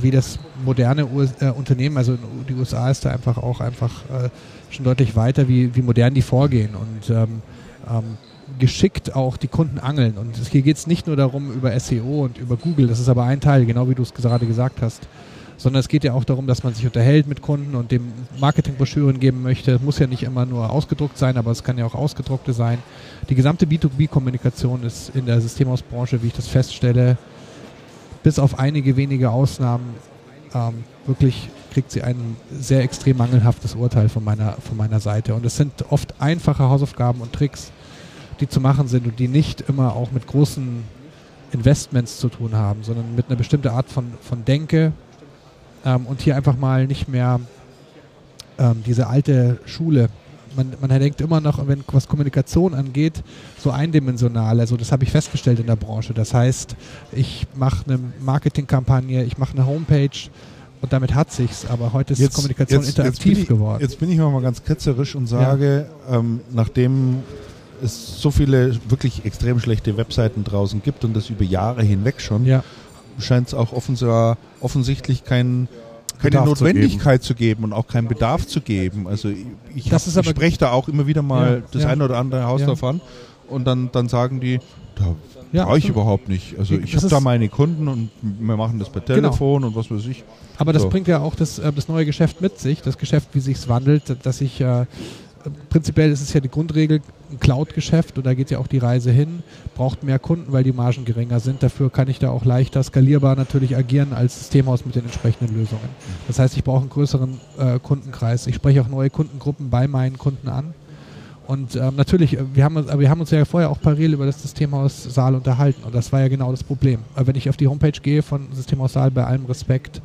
wie das moderne US äh, Unternehmen, also die USA ist da einfach auch einfach äh, schon deutlich weiter, wie, wie modern die vorgehen und ähm, ähm, geschickt auch die Kunden angeln. Und hier geht es nicht nur darum über SEO und über Google, das ist aber ein Teil, genau wie du es gerade gesagt hast sondern es geht ja auch darum, dass man sich unterhält mit Kunden und dem Marketingbroschüren geben möchte. Es muss ja nicht immer nur ausgedruckt sein, aber es kann ja auch ausgedruckte sein. Die gesamte B2B-Kommunikation ist in der Systemhausbranche, wie ich das feststelle, bis auf einige wenige Ausnahmen ähm, wirklich kriegt sie ein sehr extrem mangelhaftes Urteil von meiner, von meiner Seite. Und es sind oft einfache Hausaufgaben und Tricks, die zu machen sind und die nicht immer auch mit großen Investments zu tun haben, sondern mit einer bestimmten Art von, von Denke, ähm, und hier einfach mal nicht mehr ähm, diese alte Schule. Man, man denkt immer noch, wenn was Kommunikation angeht, so eindimensional. Also das habe ich festgestellt in der Branche. Das heißt, ich mache eine Marketingkampagne, ich mache eine Homepage und damit hat sich's. Aber heute ist jetzt, Kommunikation jetzt, interaktiv jetzt ich, geworden. Jetzt bin ich mal ganz ketzerisch und sage, ja. ähm, nachdem es so viele wirklich extrem schlechte Webseiten draußen gibt und das über Jahre hinweg schon, ja scheint es auch offensichtlich kein, keine Bedarf Notwendigkeit zu geben. zu geben. und auch keinen Bedarf zu geben. Also ich, hab, ich spreche da auch immer wieder mal ja, das ja. eine oder andere Haus ja. davon und dann, dann sagen die, da ja, brauche ich überhaupt nicht. Also ich habe da meine Kunden und wir machen das per genau. Telefon genau. und was weiß ich. Aber das so. bringt ja auch das, äh, das neue Geschäft mit sich, das Geschäft, wie sich es wandelt, dass ich äh, prinzipiell ist es ja die Grundregel, ein Cloud-Geschäft, und da geht ja auch die Reise hin, braucht mehr Kunden, weil die Margen geringer sind. Dafür kann ich da auch leichter skalierbar natürlich agieren als Systemhaus mit den entsprechenden Lösungen. Das heißt, ich brauche einen größeren äh, Kundenkreis. Ich spreche auch neue Kundengruppen bei meinen Kunden an. Und ähm, natürlich, äh, wir haben, uns, wir haben uns ja vorher auch parallel über das Systemhaus Saal unterhalten und das war ja genau das Problem. Wenn ich auf die Homepage gehe von Systemhaus Saal, bei allem Respekt,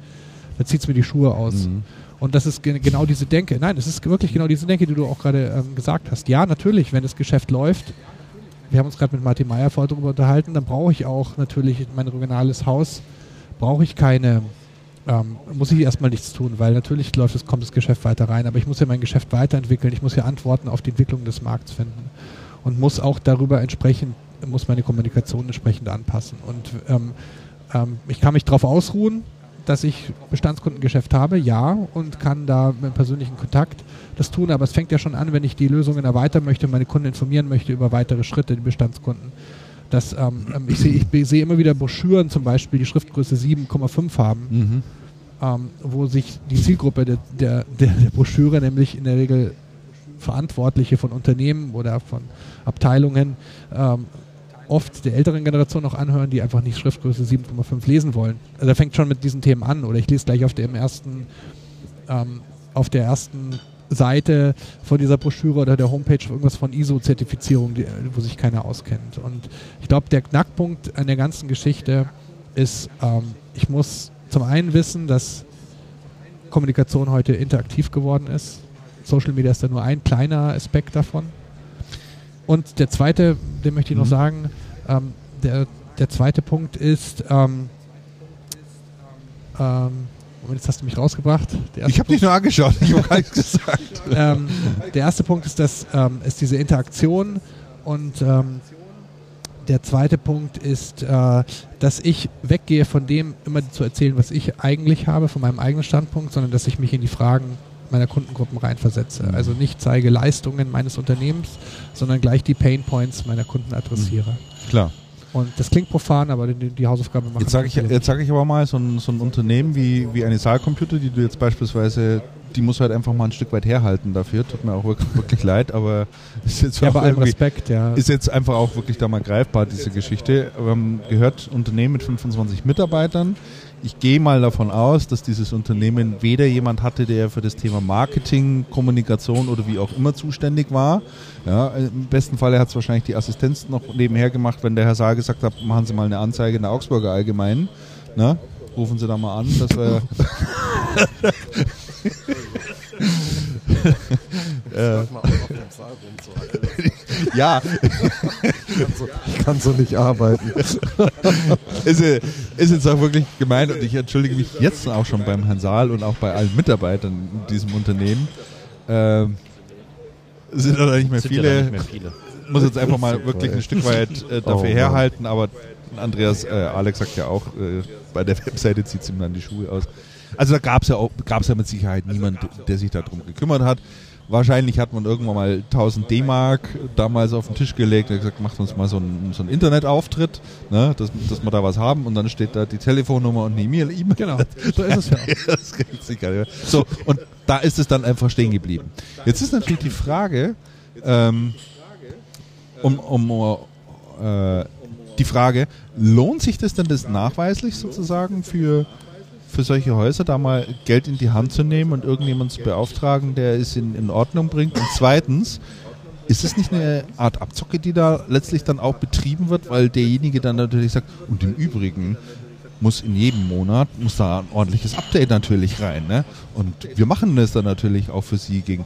da zieht es mir die Schuhe aus. Mhm. Und das ist ge genau diese Denke. Nein, es ist wirklich genau diese Denke, die du auch gerade ähm, gesagt hast. Ja, natürlich, wenn das Geschäft läuft, wir haben uns gerade mit Martin Meyer vorher darüber unterhalten, dann brauche ich auch natürlich mein regionales Haus, brauche ich keine, ähm, muss ich erstmal nichts tun, weil natürlich läuft es, kommt das Geschäft weiter rein, aber ich muss ja mein Geschäft weiterentwickeln, ich muss ja Antworten auf die Entwicklung des Markts finden und muss auch darüber entsprechend, muss meine Kommunikation entsprechend anpassen. Und ähm, ähm, ich kann mich darauf ausruhen, dass ich Bestandskundengeschäft habe, ja, und kann da mit persönlichen Kontakt das tun. Aber es fängt ja schon an, wenn ich die Lösungen erweitern möchte meine Kunden informieren möchte über weitere Schritte, die Bestandskunden. Das, ähm, ähm ich sehe seh immer wieder Broschüren zum Beispiel, die Schriftgröße 7,5 haben. Mhm. ähm, wo sich die Zielgruppe der, der, der, der Broschüre, nämlich in der Regel Verantwortliche von Unternehmen oder von Abteilungen, ähm, oft der älteren Generation noch anhören, die einfach nicht Schriftgröße 7,5 lesen wollen. Also er fängt schon mit diesen Themen an oder ich lese gleich auf dem ersten, ähm, auf der ersten Seite von dieser Broschüre oder der Homepage irgendwas von ISO-Zertifizierung, wo sich keiner auskennt. Und ich glaube, der Knackpunkt an der ganzen Geschichte ist, ähm, ich muss zum einen wissen, dass Kommunikation heute interaktiv geworden ist. Social Media ist da nur ein kleiner Aspekt davon. Und der zweite, den möchte ich noch mhm. sagen, ähm, der, der zweite Punkt ist, ähm, ähm, Moment, jetzt hast du mich rausgebracht. Ich habe dich nur angeschaut, ich habe <laughs> gar nichts gesagt. Ähm, der erste Punkt ist, dass, ähm, ist diese Interaktion und ähm, der zweite Punkt ist, äh, dass ich weggehe von dem, immer zu erzählen, was ich eigentlich habe, von meinem eigenen Standpunkt, sondern dass ich mich in die Fragen meiner Kundengruppen reinversetze. Mhm. Also nicht zeige Leistungen meines Unternehmens, sondern gleich die Pain Points meiner Kunden adressiere. Mhm. Klar. Und das klingt profan, aber die, die Hausaufgabe machen Jetzt sage ich, jetzt sag ich aber mal, so ein, so ein Unternehmen wie, wie eine Saalcomputer, die du jetzt beispielsweise die muss halt einfach mal ein Stück weit herhalten dafür. Tut mir auch wirklich, <laughs> wirklich leid, aber ist jetzt ja, bei allem Respekt, ja. Ist jetzt einfach auch wirklich da mal greifbar, diese Geschichte. Wir haben gehört, Unternehmen mit 25 Mitarbeitern. Ich gehe mal davon aus, dass dieses Unternehmen weder jemand hatte, der für das Thema Marketing, Kommunikation oder wie auch immer zuständig war. Ja, Im besten Fall hat es wahrscheinlich die Assistenz noch nebenher gemacht, wenn der Herr Saal gesagt hat, machen Sie mal eine Anzeige in der Augsburger Allgemeinen. Na, rufen Sie da mal an, dass wir <laughs> <laughs> äh, <laughs> <laughs> ja. ich kann so nicht arbeiten. <laughs> ist, ist jetzt auch wirklich gemeint und ich entschuldige mich jetzt auch schon beim Herrn Saal und auch bei allen Mitarbeitern in diesem Unternehmen. Ähm, sind da nicht mehr, viele. Ja nicht mehr viele. Muss jetzt einfach mal wirklich ein Stück weit äh, dafür oh, herhalten, aber Andreas, äh, Alex sagt ja auch, äh, bei der Webseite zieht es ihm dann die Schuhe aus. Also da gab es ja, gab's ja mit Sicherheit niemand, der sich darum gekümmert hat. Wahrscheinlich hat man irgendwann mal 1000 D-Mark damals auf den Tisch gelegt und gesagt, macht uns mal so einen, so einen Internetauftritt, ne, dass, dass wir da was haben und dann steht da die Telefonnummer und eine E-Mail. <laughs> Genau, so ist es ja. <laughs> das sich gar nicht So, und da ist es dann einfach stehen geblieben. Jetzt ist natürlich die Frage, ähm, um, um äh, die Frage, lohnt sich das denn das nachweislich sozusagen für für solche Häuser, da mal Geld in die Hand zu nehmen und irgendjemanden zu beauftragen, der es in, in Ordnung bringt? Und zweitens, ist es nicht eine Art Abzocke, die da letztlich dann auch betrieben wird, weil derjenige dann natürlich sagt, und im Übrigen muss in jedem Monat, muss da ein ordentliches Update natürlich rein. Ne? Und wir machen das dann natürlich auch für Sie gegen.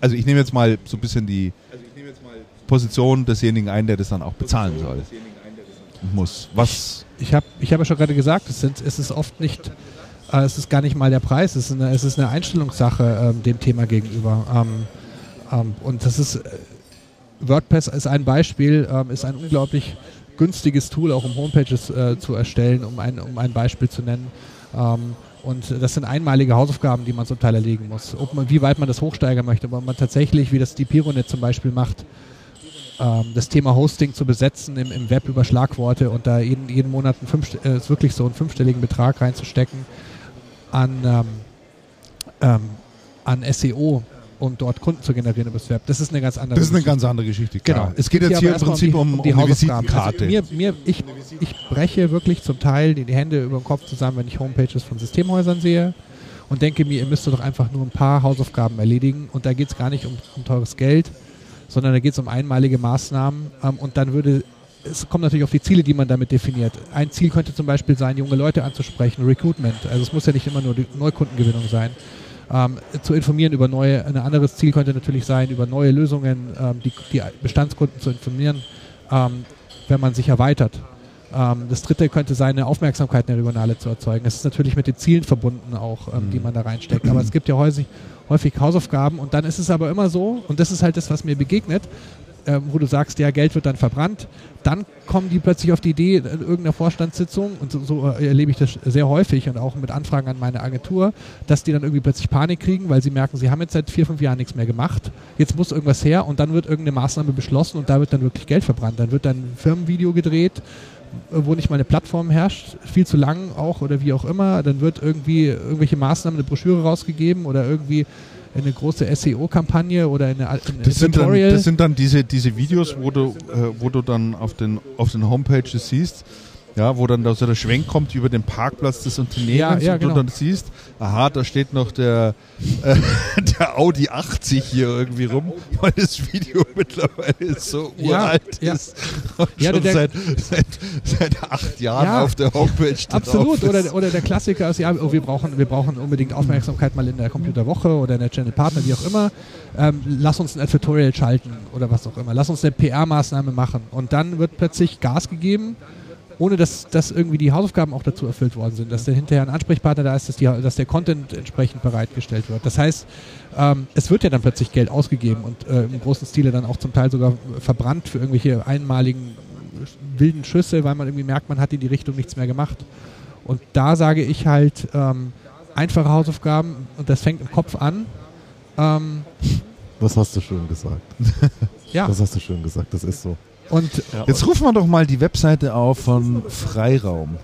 Also ich nehme jetzt mal so ein bisschen die Position desjenigen ein, der das dann auch bezahlen soll. Muss. Was? Ich, ich habe ich hab ja schon gerade gesagt, es, sind, es ist oft nicht äh, es ist gar nicht mal der Preis, es ist eine, es ist eine Einstellungssache ähm, dem Thema gegenüber. Ähm, ähm, und das ist, äh, WordPress ist ein Beispiel, ähm, ist ein unglaublich günstiges Tool, auch um Homepages äh, zu erstellen, um ein, um ein Beispiel zu nennen. Ähm, und das sind einmalige Hausaufgaben, die man zum Teil erlegen muss. Ob man, wie weit man das hochsteigern möchte, ob man tatsächlich, wie das die Pironet zum Beispiel macht, ähm, das Thema Hosting zu besetzen im, im Web über Schlagworte und da jeden, jeden Monat einen fünf, äh, wirklich so einen fünfstelligen Betrag reinzustecken an, ähm, ähm, an SEO, um dort Kunden zu generieren über das Web. Das ist eine ganz andere Das ist eine ganz andere Geschichte. Klar. Genau. Es geht jetzt hier im Prinzip um, die, um, die, um die Visitenkarte. Also mir, mir, ich, ich breche wirklich zum Teil die, die Hände über den Kopf zusammen, wenn ich Homepages von Systemhäusern sehe und denke mir, ihr müsst doch einfach nur ein paar Hausaufgaben erledigen und da geht es gar nicht um, um, teures Geld, sondern da geht es um einmalige Maßnahmen ähm, und dann würde es kommt natürlich auf die Ziele, die man damit definiert. Ein Ziel könnte zum Beispiel sein, junge Leute anzusprechen, Recruitment. Also es muss ja nicht immer nur die Neukundengewinnung sein. Ähm, zu informieren über neue, ein anderes Ziel könnte natürlich sein, über neue Lösungen, ähm, die, die, Bestandskunden zu informieren, ähm, wenn man sich erweitert. Ähm, das dritte könnte sein, eine Aufmerksamkeit in der Regionale zu erzeugen. Das ist natürlich mit den Zielen verbunden auch, ähm, die mhm. man da reinsteckt. Aber es gibt ja häufig, häufig Hausaufgaben und dann ist es aber immer so, und das ist halt das, was mir begegnet, äh, wo du sagst, ja, Geld wird dann verbrannt, dann kommen die plötzlich auf die Idee in irgendeiner Vorstandssitzung, und so, so äh, erlebe ich das sehr häufig und auch mit Anfragen an meine Agentur, dass die dann irgendwie plötzlich Panik kriegen, weil sie merken, sie haben jetzt seit vier, fünf Jahren nichts mehr gemacht, jetzt muss irgendwas her und dann wird irgendeine Maßnahme beschlossen und da wird dann wirklich Geld verbrannt. Dann wird dann ein Firmenvideo gedreht, wo nicht mal eine Plattform herrscht, viel zu lang auch oder wie auch immer, dann wird irgendwie irgendwelche Maßnahmen, eine Broschüre rausgegeben oder irgendwie eine große SEO-Kampagne oder eine, eine Das sind, dann, das sind dann diese, diese Videos, wo du, äh, wo du dann auf den, auf den Homepages siehst, ja, wo dann da so der Schwenk kommt über den Parkplatz des Unternehmens Ja, ja, und genau. du dann siehst, aha, da steht noch der, <laughs> äh, der Audi 80 hier irgendwie rum, weil das Video <laughs> mittlerweile so uralt ja. ist und Ja, schon der- seit, seit, seit acht Jahren Ja, auf der Homepage Absolut, oder, oder der Klassiker ist, ja, oh, wir, brauchen, wir brauchen unbedingt Aufmerksamkeit mal in der Computerwoche oder in der Channel Partner, wie auch immer. Ähm, lass uns ein Advertorial schalten oder was auch immer. Lass uns eine PR-Maßnahme machen. Und dann wird plötzlich Gas gegeben, ohne dass, dass irgendwie die Hausaufgaben auch dazu erfüllt worden sind, dass dann hinterher ein Ansprechpartner da ist, dass, die, dass der Content entsprechend bereitgestellt wird. Das heißt, ähm, es wird ja dann plötzlich Geld ausgegeben und äh, im großen Stile dann auch zum Teil sogar verbrannt für irgendwelche einmaligen wilden Schüsse, weil man irgendwie merkt, man hat in die Richtung nichts mehr gemacht. Und da sage ich halt, ähm, einfache Hausaufgaben, und das fängt im Kopf an. Ähm, Das hast du schön gesagt. ja, Das hast du schön gesagt, das ist so. Und Jetzt rufen wir doch mal die Webseite auf von Freiraum.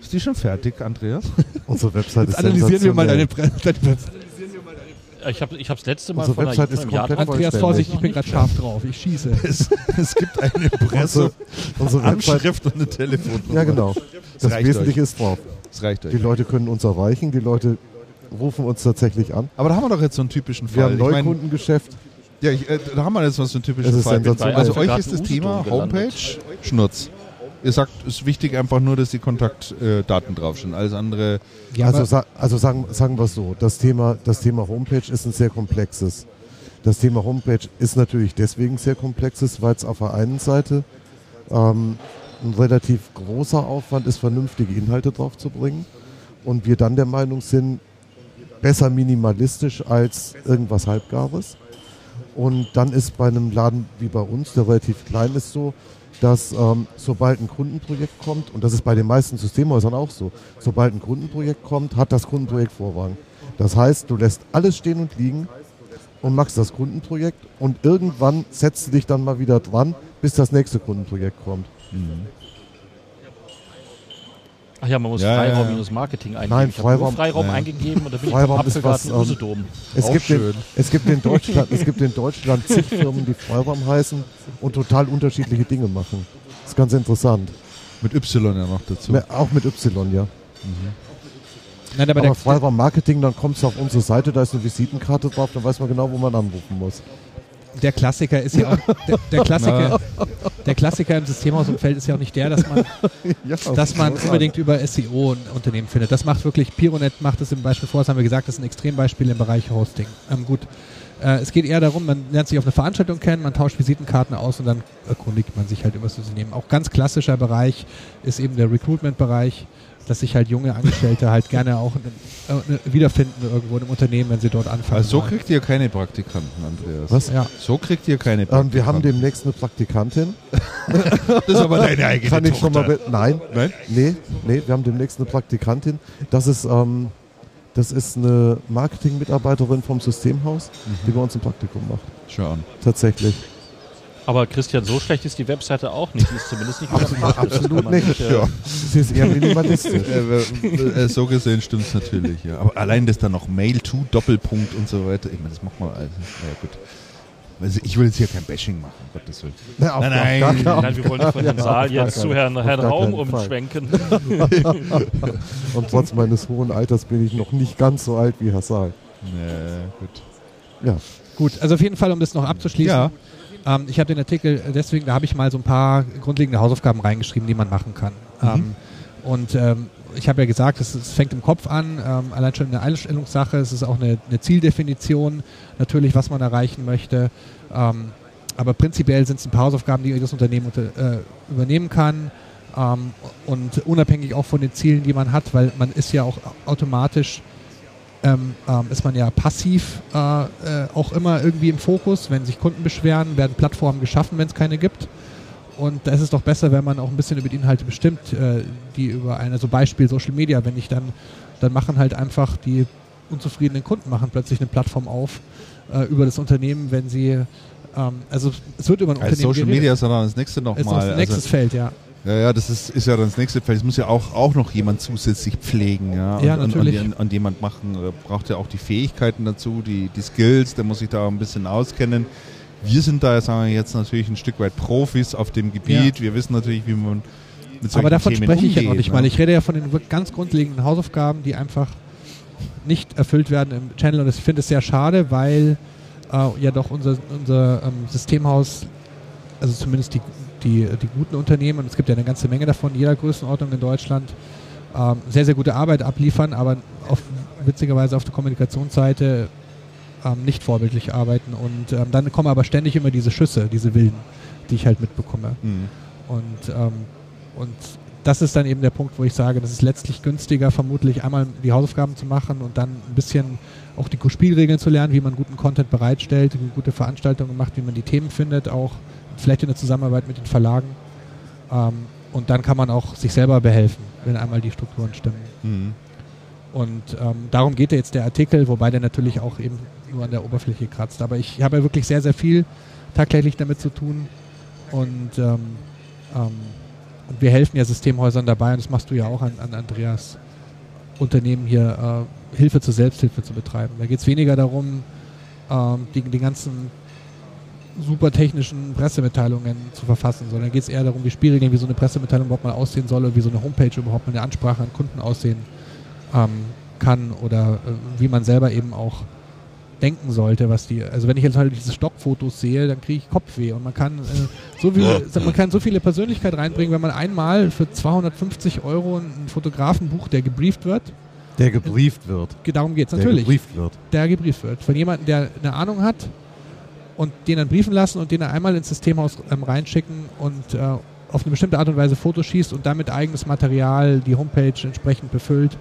Ist die schon fertig, Andreas? <laughs> Unsere Website jetzt ist analysieren wir mal deine. Pre deine Ich habe ich das letzte Mal Unsere von Website ist komplett. Andreas. Vorsicht, ich bin gerade scharf drauf, ich schieße. <laughs> Es, es gibt eine Presse, Unsere Anschrift und eine Telefonnummer. ja genau. Das reicht Wesentliche euch. ist drauf. Das reicht euch. Die Leute können uns erreichen, die Leute rufen uns tatsächlich an. Aber da haben wir doch jetzt so einen typischen Wir Fall. haben Ich mein, Neukundengeschäft. Ja, ich, äh, da haben wir jetzt so einen typischen Es ist Fall. Also euch ist das Thema. Homepage Schnurz. Ihr sagt, es ist wichtig einfach nur, dass die Kontaktdaten draufstehen. Alles andere. Ja, also also sagen, sagen wir es so, das Thema, das Thema Homepage ist ein sehr komplexes. Das Thema Homepage ist natürlich deswegen sehr komplexes, weil es auf der einen Seite ähm, ein relativ großer Aufwand ist, vernünftige Inhalte drauf zu bringen. Und wir dann der Meinung sind, besser minimalistisch als irgendwas Halbgares. Und dann ist bei einem Laden wie bei uns, der relativ klein ist, so, dass ähm, sobald ein Kundenprojekt kommt, und das ist bei den meisten Systemhäusern auch so, sobald ein Kundenprojekt kommt, hat das Kundenprojekt Vorrang. Das heißt, du lässt alles stehen und liegen und machst das Kundenprojekt und irgendwann setzt du dich dann mal wieder dran, bis das nächste Kundenprojekt kommt. Ach ja, man muss Ja, ja, ja. Freiraum-Marketing eingeben. Nein, ich habe nur Freiraum- Freiraum eingegeben und da bin Freiraum ich ist vom was, Apfelgarten ähm. Es gibt, es, gibt in Deutschland, es gibt in <laughs> Deutschland zig Firmen, die Freiraum heißen und total unterschiedliche Dinge machen. Das ist ganz interessant. Mit Y ja noch dazu. Auch mit Y, ja. Nein, aber Aber, Freiraum Marketing, dann kommst du auf unsere Seite, da ist eine Visitenkarte drauf, dann weiß man genau, wo man anrufen muss. Der Klassiker ist ja auch, der, der, Klassiker, der Klassiker im Systemhausumfeld ist ja auch nicht der, dass man <laughs> Ja, dass man unbedingt über SEO ein Unternehmen findet. Das macht wirklich, Pironet macht das im Beispiel vor, das haben wir gesagt, das ist ein Extrembeispiel im Bereich Hosting. Ähm, gut, äh, es geht eher darum, man lernt sich auf eine Veranstaltung kennen, man tauscht Visitenkarten aus und dann erkundigt man sich halt über das Unternehmen. Auch ganz klassischer Bereich ist eben der Recruitment-Bereich, dass sich halt junge Angestellte halt gerne auch äh, wiederfinden irgendwo im Unternehmen, wenn sie dort anfangen. Also so wollen. kriegt ihr keine Praktikanten, Andreas. Was? ja. So kriegt ihr keine Praktikanten. Ähm, wir haben demnächst eine Praktikantin. <laughs> das ist aber deine eigene Kann ich schon mal Nein, Nein? nee, nee, wir haben demnächst eine Praktikantin. Das ist, ähm, das ist eine Marketing-Mitarbeiterin vom Systemhaus, die bei uns ein Praktikum macht. Schau an. Tatsächlich. Aber Christian, so schlecht ist die Webseite auch nicht. Die ist zumindest nicht Absolut, absolut nicht. äh, Ja. Sie ist eher minimalistisch. Äh, äh, so gesehen stimmt es natürlich, ja. Aber allein das dann noch Mail to Doppelpunkt und so weiter, ich meine, das macht man also, ja gut. Also ich will jetzt hier kein Bashing machen, um Gottes Willen. Na, Nein, nein. gar keinen- Nein, wir wollen nicht von dem Ja, Saal gar jetzt zu Herrn, Herrn Raum umschwenken. <laughs> Und trotz meines hohen Alters bin ich noch nicht ganz so alt wie Herr Saal. Nee, gut. Ja. Gut, also auf jeden Fall, um das noch abzuschließen. Ja. Ähm, ich habe den Artikel, deswegen, da habe ich mal so ein paar grundlegende Hausaufgaben reingeschrieben, die man machen kann. Ähm, und ähm, ich habe ja gesagt, es, es fängt im Kopf an, ähm, allein schon eine Einstellungssache, es ist auch eine, eine Zieldefinition, natürlich, was man erreichen möchte. Ähm, aber prinzipiell sind es ein paar Hausaufgaben, die jedes Unternehmen unter, äh, übernehmen kann. Ähm, und unabhängig auch von den Zielen, die man hat, weil man ist ja auch automatisch ähm, ähm, ist man ja passiv äh, äh, auch immer irgendwie im Fokus. Wenn sich Kunden beschweren, werden Plattformen geschaffen, wenn es keine gibt. Und da ist es doch besser, wenn man auch ein bisschen über die Inhalte bestimmt, äh, die über eine, so Beispiel Social Media, wenn ich dann, dann machen halt einfach die unzufriedenen Kunden machen plötzlich eine Plattform auf äh, über das Unternehmen, wenn sie, ähm, also es wird über ein Als Unternehmen Social geredet. Media ist dann das nächste nochmal. das nächstes Also, Feld, ja. Ja, ja, das ist, ist ja dann das nächste Feld. Es muss ja auch, auch noch jemand zusätzlich pflegen. Ja, Ja, und, natürlich. Und, und, und jemand machen. Braucht ja auch die Fähigkeiten dazu, die, die Skills, der muss sich da auch ein bisschen auskennen. Wir sind da, sagen wir jetzt natürlich ein Stück weit Profis auf dem Gebiet. Wir wissen natürlich, wie man mit solchen Aber davon Themen spreche ich ja noch nicht ne? mal. Ich rede ja von den ganz grundlegenden Hausaufgaben, die einfach nicht erfüllt werden im Channel. Und ich finde es sehr schade, weil äh, ja doch unser, unser ähm, Systemhaus, also zumindest die, die, die guten Unternehmen, und es gibt ja eine ganze Menge davon, jeder Größenordnung in Deutschland, ähm, sehr, sehr gute Arbeit abliefern, aber auf, witzigerweise auf der Kommunikationsseite ähm, nicht vorbildlich arbeiten. Und ähm, dann kommen aber ständig immer diese Schüsse, diese wilden, die ich halt mitbekomme. Mhm. Und, ähm, und das ist dann eben der Punkt, wo ich sage, das ist letztlich günstiger, vermutlich einmal die Hausaufgaben zu machen und dann ein bisschen auch die Spielregeln zu lernen, wie man guten Content bereitstellt, wie man gute Veranstaltungen macht, wie man die Themen findet, auch vielleicht in der Zusammenarbeit mit den Verlagen. Ähm, und dann kann man auch sich selber behelfen, wenn einmal die Strukturen stimmen. Mhm. Und ähm, darum geht ja jetzt der Artikel, wobei der natürlich auch eben nur an der Oberfläche kratzt. Aber ich habe ja wirklich sehr, sehr viel tagtäglich damit zu tun. Und, ähm, ähm, und wir helfen ja Systemhäusern dabei, und das machst du ja auch an, an Andreas Unternehmen hier, äh, Hilfe zur Selbsthilfe zu betreiben. Da geht es weniger darum, ähm, die, die ganzen super technischen Pressemitteilungen zu verfassen, sondern geht es eher darum, wie Spielregeln, wie so eine Pressemitteilung überhaupt mal aussehen soll und wie so eine Homepage überhaupt mal eine Ansprache an Kunden aussehen ähm, kann oder äh, wie man selber eben auch denken sollte, was die, also wenn ich jetzt halt diese Stockfotos sehe, dann kriege ich Kopfweh und man kann äh, so viel, man kann so viele Persönlichkeit reinbringen, wenn man einmal für 250 Euro einen Fotografen bucht, der gebrieft wird. Der gebrieft wird. Darum geht es Der natürlich gebrieft wird. der gebrieft wird. Von jemandem, der eine Ahnung hat und den dann briefen lassen und den dann einmal ins Systemhaus ähm, reinschicken und äh, auf eine bestimmte Art und Weise Fotos schießt und damit eigenes Material, die Homepage entsprechend befüllt.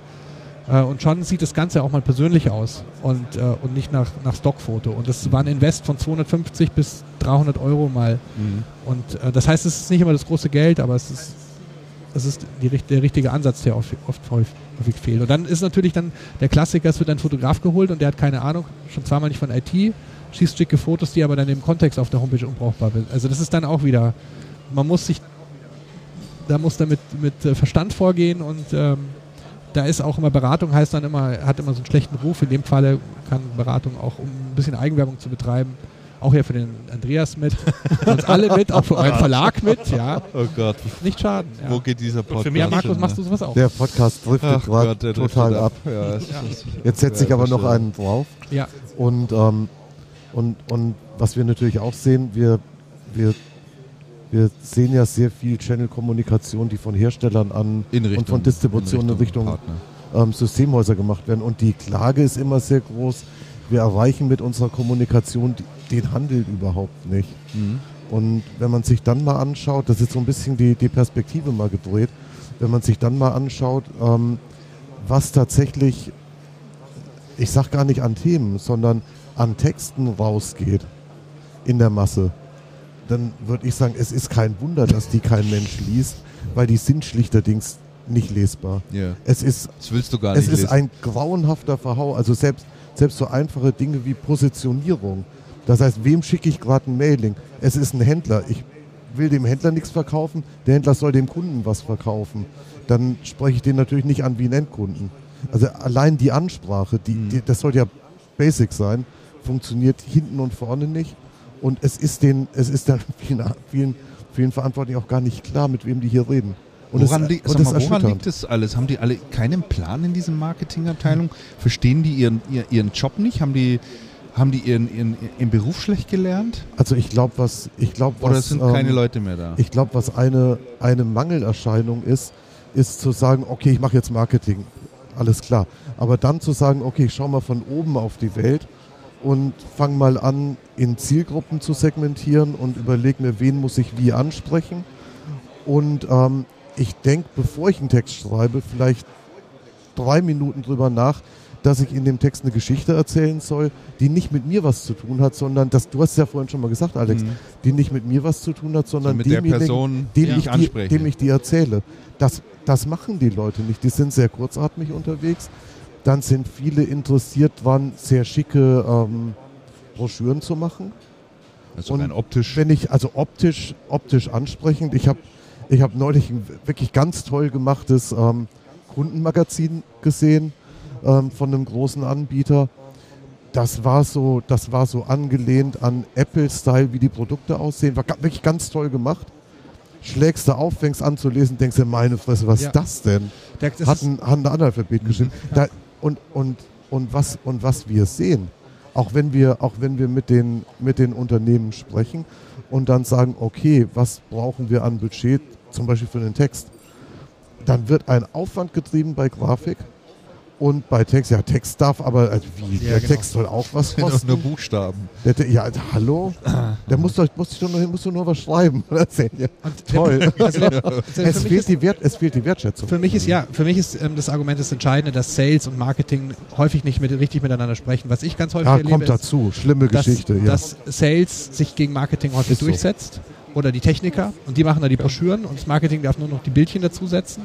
Äh, und schon sieht das Ganze auch mal persönlich aus und, äh, und nicht nach, nach Stockfoto. Und das war ein Invest von 250 bis 300 Euro mal. Mhm. Und äh, das heißt, es ist nicht immer das große Geld, aber es ist, es ist die, der richtige Ansatz, der oft, oft häufig fehlt. Und dann ist natürlich dann der Klassiker, es wird ein Fotograf geholt und der hat keine Ahnung, schon zweimal nicht von IT, schießt schicke Fotos, die aber dann im Kontext auf der Homepage unbrauchbar sind. Also das ist dann auch wieder, man muss sich, da muss damit mit äh, Verstand vorgehen und ähm, da ist auch immer Beratung, heißt dann immer, hat immer so einen schlechten Ruf. In dem Falle kann Beratung auch, um ein bisschen Eigenwerbung zu betreiben, auch hier für den Andreas mit, <laughs> für uns alle mit, auch für euren Verlag mit, ja. Oh Gott, Nicht schaden. Ja. wo geht dieser Podcast? für mich ja, Markus, hin, machst du sowas auch? Der Podcast driftet gerade total ab. Ja, es Ja. Jetzt setze ich aber noch einen drauf. Ja. Und, ähm, und, und was wir natürlich auch sehen, wir, wir, wir sehen ja sehr viel Channel-Kommunikation, die von Herstellern an in Richtung, und von Distribution in Richtung, Partner. ähm, Systemhäuser gemacht werden. Und die Klage ist immer sehr groß. Wir erreichen mit unserer Kommunikation den Handel überhaupt nicht. Mhm. Und wenn man sich dann mal anschaut, das ist so ein bisschen die, die Perspektive mal gedreht, wenn man sich dann mal anschaut, ähm, was tatsächlich, ich sag gar nicht an Themen, sondern an Texten rausgeht in der Masse, dann würde ich sagen, es ist kein Wunder, dass die kein Mensch liest, weil die sind schlichterdings nicht lesbar. Ja. Es ist Das willst du gar es nicht ist lesen. ein grauenhafter Verhau. Also selbst, selbst so einfache Dinge wie Positionierung. Das heißt, wem schicke ich gerade ein Mailing? Es ist ein Händler. Ich will dem Händler nichts verkaufen. Der Händler soll dem Kunden was verkaufen. Dann spreche ich den natürlich nicht an wie einen Endkunden. Also allein die Ansprache, die, die, das sollte ja basic sein, funktioniert hinten und vorne nicht. Und es ist den, es ist dann <laughs> vielen, vielen, vielen Verantwortlichen auch gar nicht klar, mit wem die hier reden. Und woran es, liegt, und mal, woran liegt das alles? Haben die alle keinen Plan in diesem Marketingabteilung? Verstehen die ihren, ihr- ihren Job nicht? Haben die, haben die ihren, ihren, ihren Beruf schlecht gelernt? Also ich glaube, was ich glaube, was Oder es sind keine ähm, Leute mehr da? Ich glaube, was eine, eine Mangelerscheinung ist, ist zu sagen, okay, ich mache jetzt Marketing. Alles klar. Aber dann zu sagen, okay, ich schaue mal von oben auf die Welt und fange mal an, in Zielgruppen zu segmentieren und überlege mir, wen muss ich wie ansprechen. Und ähm, ich denke, bevor ich einen Text schreibe, vielleicht drei Minuten drüber nach, dass ich in dem Text eine Geschichte erzählen soll, die nicht mit mir was zu tun hat, sondern das, du hast es ja vorhin schon mal gesagt, Alex, Mhm. die nicht mit mir was zu tun hat, sondern mit der demjenigen, Person, dem, die ich die, dem ich die erzähle. Das, das machen die Leute nicht. Die sind sehr kurzatmig unterwegs. Dann sind viele interessiert dran, sehr schicke ähm, Broschüren zu machen. also und optisch. Wenn ich, also optisch, optisch ansprechend, ich habe ich habe neulich ein wirklich ganz toll gemachtes ähm, Kundenmagazin gesehen ähm, von einem großen Anbieter. Das war so, das war so angelehnt an Apple-Style, wie die Produkte aussehen. War wirklich ganz toll gemacht. Schlägst du auf, fängst an zu lesen, denkst dir, meine Fresse, was Ja. ist das denn? Der, das hat ein, hat ein Analphabet geschrieben. Da, und, und, und, was, und was wir sehen, auch wenn wir, auch wenn wir mit, den, mit den Unternehmen sprechen und dann sagen, okay, was brauchen wir an Budget, zum Beispiel für den Text, dann wird ein Aufwand getrieben bei Grafik und bei Text. Ja, Text darf aber, also wie, Ja, der genau. Text soll auch was <laughs> kosten. nur Buchstaben. Der, der, ja, hallo? Der muss doch, muss doch nur, muss doch nur was schreiben. <laughs> oder? Ja, toll. <laughs> Also, also es, fehlt ist, die Wert, es fehlt die Wertschätzung. für mich ist ja, für mich ist ähm, das Argument das Entscheidende, dass Sales und Marketing häufig nicht mit, richtig miteinander sprechen. Was ich ganz häufig Ja, erlebe, kommt dazu. Schlimme dass, Geschichte. Ja. dass Sales sich gegen Marketing häufig Ist so. durchsetzt. Oder die Techniker. Und die machen da die Broschüren und das Marketing darf nur noch die Bildchen dazusetzen.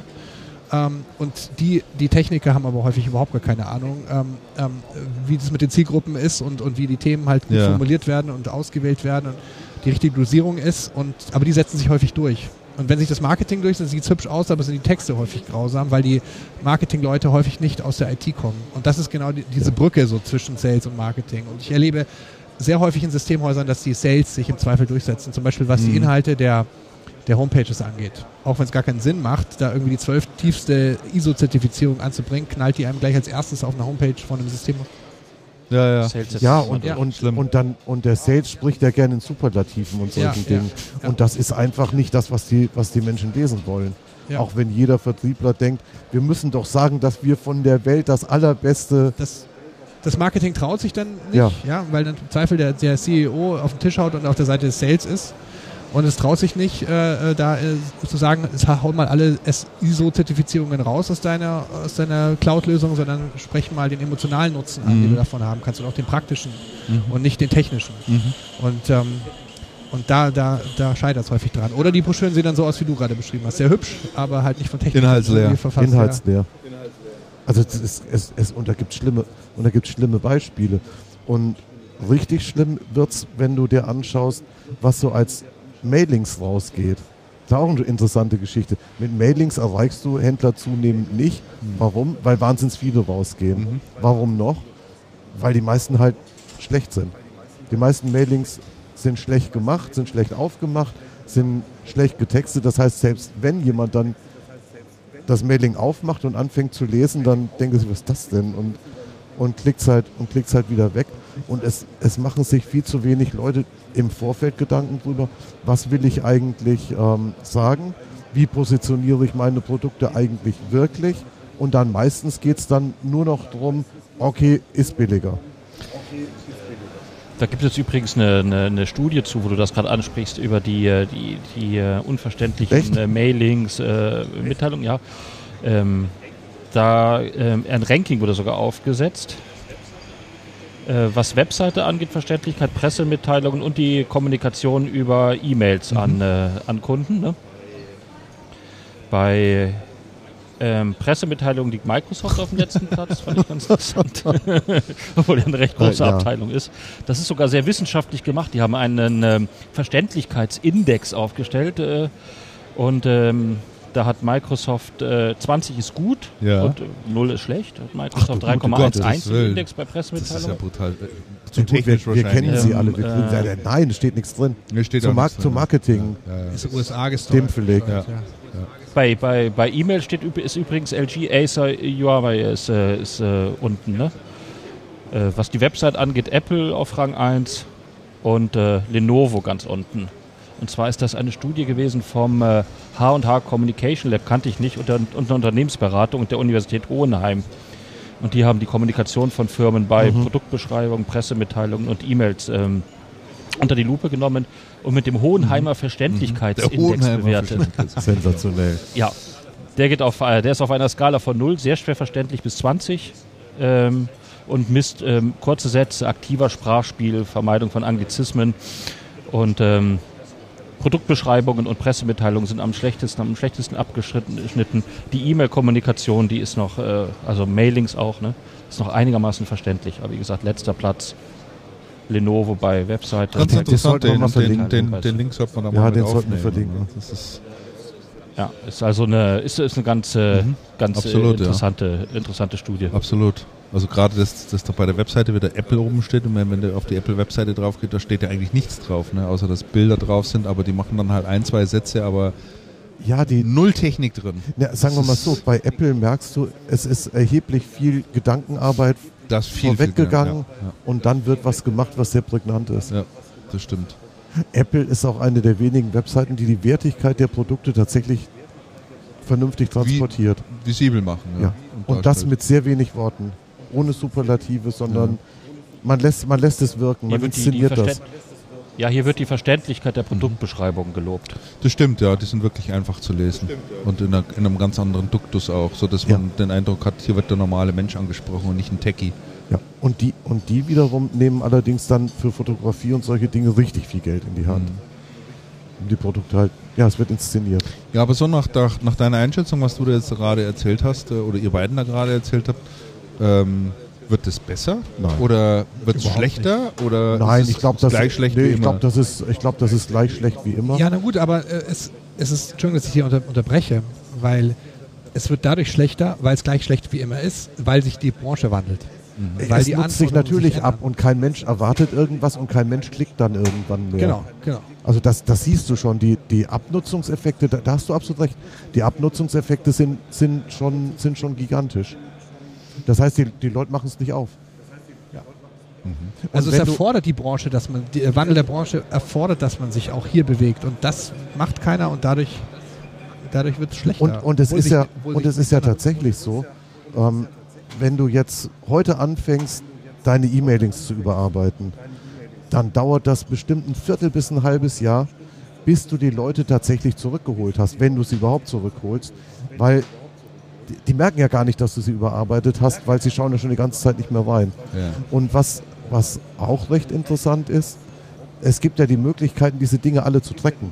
Ähm, und die, die Techniker haben aber häufig überhaupt gar keine Ahnung, ähm, ähm, wie das mit den Zielgruppen ist und, und wie die Themen halt gut Ja. formuliert werden und ausgewählt werden und die richtige Dosierung ist. Und, aber die setzen sich häufig durch. Und wenn sich das Marketing durchsetzt, sieht es hübsch aus, aber sind die Texte häufig grausam, weil die Marketingleute häufig nicht aus der IT kommen. Und das ist genau die, diese Brücke so zwischen Sales und Marketing. Und ich erlebe sehr häufig in Systemhäusern, dass die Sales sich im Zweifel durchsetzen. Zum Beispiel was die Mhm. Inhalte der, der Homepages angeht. Auch wenn es gar keinen Sinn macht, da irgendwie die zwölf tiefste ISO-Zertifizierung anzubringen, knallt die einem gleich als erstes auf einer Homepage von einem System. Ja, ja. Ja, und, man- und, und dann und der Sales spricht ja gerne in Superlativen und solchen Ja, ja, Dingen. ja. Und das ist einfach nicht das, was die, was die Menschen lesen wollen. Ja. Auch wenn jeder Vertriebler denkt, wir müssen doch sagen, dass wir von der Welt das allerbeste. Das, das Marketing traut sich dann nicht, Ja. ja. weil dann im Zweifel der, der CEO auf dem Tisch haut und auf der Seite des Sales ist. Und es traut sich nicht, äh, äh, da äh, zu sagen, es hau mal alle ISO-Zertifizierungen raus aus deiner, aus deiner Cloud-Lösung, sondern sprech mal den emotionalen Nutzen an, den Mhm. du davon haben kannst und auch den praktischen Mhm. und nicht den technischen. Mhm. Und, ähm, und da, da, da scheitert es häufig dran. Oder die Broschüren sehen dann so aus, wie du gerade beschrieben hast. Sehr hübsch, aber halt nicht von Technik. Inhaltsleer. Inhaltsleer. Also es, ist, es, es, und da gibt es schlimme, und da gibt's schlimme Beispiele. Und richtig schlimm wird es, wenn du dir anschaust, was so als Mailings rausgeht. Das ist auch eine interessante Geschichte. Mit Mailings erreichst du Händler zunehmend nicht. Warum? Weil wahnsinnig viele rausgehen. Mhm. Warum noch? Weil die meisten halt schlecht sind. Die meisten Mailings sind schlecht gemacht, sind schlecht aufgemacht, sind schlecht getextet. Das heißt, selbst wenn jemand dann das Mailing aufmacht und anfängt zu lesen, dann denkt er sich, was ist das denn? Und, und klickt halt und klickt's halt wieder weg. Und es, es machen sich viel zu wenig Leute im Vorfeld Gedanken drüber, was will ich eigentlich ähm, sagen, wie positioniere ich meine Produkte eigentlich wirklich. Und dann meistens geht es dann nur noch darum, okay, ist billiger. Da gibt es übrigens eine, eine, eine Studie zu, wo du das gerade ansprichst, über die, äh, die, die äh, unverständlichen Echt? äh, Mailings, äh, Mitteilungen, ja. Ähm, da ähm, ein Ranking wurde sogar aufgesetzt, äh, was Webseite angeht, Verständlichkeit, Pressemitteilungen und die Kommunikation über E-Mails an, äh, an Kunden. Ne? Bei ähm, Pressemitteilungen liegt Microsoft auf dem letzten <laughs> Platz, fand ich ganz interessant. <laughs> Obwohl er eine recht große Äh, ja. Abteilung ist. Das ist sogar sehr wissenschaftlich gemacht. Die haben einen ähm, Verständlichkeitsindex aufgestellt äh, und ähm, da hat Microsoft äh, 20 ist gut Ja. und äh, 0 ist schlecht. Hat Microsoft Ach, du gute 3,11 Gottes im. Index bei Das ist ja brutal. Äh, Ja, Zu gut, wir, wir kennen sie Ähm, alle. Wir, äh, nein, steht nichts drin. Nee, steht Zum, auch Mar nichts zum drin. Marketing. Ja, ja. Ist USA gesteuert. Dem Ja. Bei, bei, bei E-Mail steht ist übrigens LG, Acer, Huawei ist, äh, ist äh, unten. Ne? Äh, was die Website angeht, Apple auf Rang 1 und äh, Lenovo ganz unten. Und zwar ist das eine Studie gewesen vom äh, H&H Communication Lab, kannte ich nicht, unter, unter Unternehmensberatung und der Universität Hohenheim. Und die haben die Kommunikation von Firmen bei Produktbeschreibungen, Pressemitteilungen und E-Mails ähm, unter die Lupe genommen und mit dem Hohenheimer Verständlichkeitsindex Hohenheimer bewertet. Sensationell. Ja, der, geht auf, äh, der ist auf einer Skala von 0, sehr schwer verständlich, bis 20 ähm, und misst ähm, kurze Sätze, aktiver Sprachspiel, Vermeidung von Anglizismen und ähm, Produktbeschreibungen und Pressemitteilungen sind am schlechtesten, am schlechtesten abgeschnitten. Die E-Mail-Kommunikation, die ist noch, äh, also Mailings auch, ne, ist noch einigermaßen verständlich. Aber wie gesagt, letzter Platz. Lenovo bei Webseite. Ganz Das interessant, sollten wir den, den, verlinken. den, den Link sollte man da Ja, mal den mit sollten wir verlinken. Das ist, Ja, ist also eine, ist, ist eine ganz, Mhm. ganz Absolut, ja. interessante, interessante Studie. Absolut. Also gerade das, das da bei der Webseite wieder Apple oben steht und wenn, wenn du auf die Apple-Webseite drauf geht, da steht ja eigentlich nichts drauf, ne? außer dass Bilder drauf sind, aber die machen dann halt ein, zwei Sätze, aber Ja, die, null Technik drin. na, sagen wir mal so, bei Apple merkst du, es ist erheblich viel Gedankenarbeit Das viel, viel vorweggegangen ja, und dann wird was gemacht, was sehr prägnant ist. ja, ja, das stimmt. Apple ist auch eine der wenigen Webseiten, die die Wertigkeit der Produkte tatsächlich vernünftig transportiert. Visibel machen. Ja. Ja. Und das darstellt. mit sehr wenig Worten. Ohne Superlative, sondern man, lässt, man lässt es wirken, man Hier wird die, die inszeniert das. Ja, hier wird die Verständlichkeit der Produktbeschreibung gelobt. Das stimmt, ja, die sind wirklich einfach zu lesen. Und in, einer, in einem ganz anderen Duktus auch, so dass man den Eindruck hat, hier wird der normale Mensch angesprochen und nicht ein Techie. Ja. Und, die, und die wiederum nehmen allerdings dann für Fotografie und solche Dinge richtig viel Geld in die Hand. Um die Produkte halt, ja, es wird inszeniert. Ja, aber so nach, nach, nach deiner Einschätzung, was du da jetzt gerade erzählt hast, äh, oder ihr beiden da gerade erzählt habt, ähm, wird es besser? Nein. Oder wird es schlechter? Oder Nein, ich glaube, das, gleich schlecht nee, ich glaub, das ist, ich glaube, das ist gleich schlecht wie immer. Ja, na gut, aber äh, es, es ist, Entschuldigung, dass ich hier unter, unterbreche, weil es wird dadurch schlechter, weil es gleich schlecht wie immer ist, weil sich die Branche wandelt. Weil es die nutzt sich natürlich ab und kein Mensch erwartet irgendwas und kein Mensch klickt dann irgendwann mehr. Genau, genau. Also das, das siehst du schon, die, die Abnutzungseffekte, da, da hast du absolut recht, die Abnutzungseffekte sind, sind, schon, sind schon gigantisch. Das heißt, die, die Leute machen es nicht auf. Und Also es erfordert die Branche, dass man, der Wandel der Branche erfordert, dass man sich auch hier bewegt und das macht keiner und dadurch, dadurch wird es schlechter. Und, und es ist ja, und es ist ja tatsächlich so, ähm, wenn du jetzt heute anfängst, deine E-Mailings zu überarbeiten, dann dauert das bestimmt ein Viertel bis ein halbes Jahr, bis du die Leute tatsächlich zurückgeholt hast, wenn du sie überhaupt zurückholst, weil die, die merken ja gar nicht, dass du sie überarbeitet hast, weil sie schauen ja schon die ganze Zeit nicht mehr rein. Ja. Und was, was auch recht interessant ist, es gibt ja die Möglichkeiten, diese Dinge alle zu tracken.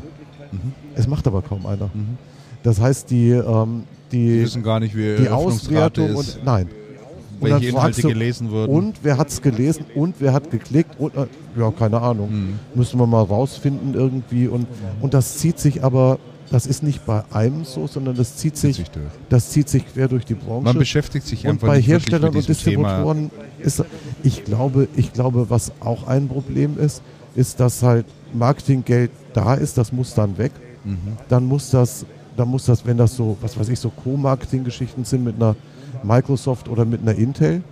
Es macht aber kaum einer. Das heißt, die, ähm, Die die, wissen gar nicht, wie die Auswertung ist, und nein. Und welche Inhalte du, gelesen wurden. Und wer hat es gelesen und wer hat geklickt und äh, ja, keine Ahnung. Mhm. Müssen wir mal rausfinden irgendwie. Und, und das zieht sich aber, das ist nicht bei einem so, sondern das zieht sich, sich durch. das zieht sich quer durch die Branche. Man beschäftigt sich Und einfach bei nicht wirklich Herstellern und diesem Thema. Distributoren ist, ich glaube, ich glaube, was auch ein Problem ist, ist, dass halt Marketinggeld da ist, das muss dann weg. Mhm. Dann muss das, dann muss das, wenn das so, was weiß ich, so Co-Marketing-Geschichten sind mit einer Microsoft oder mit einer Intel,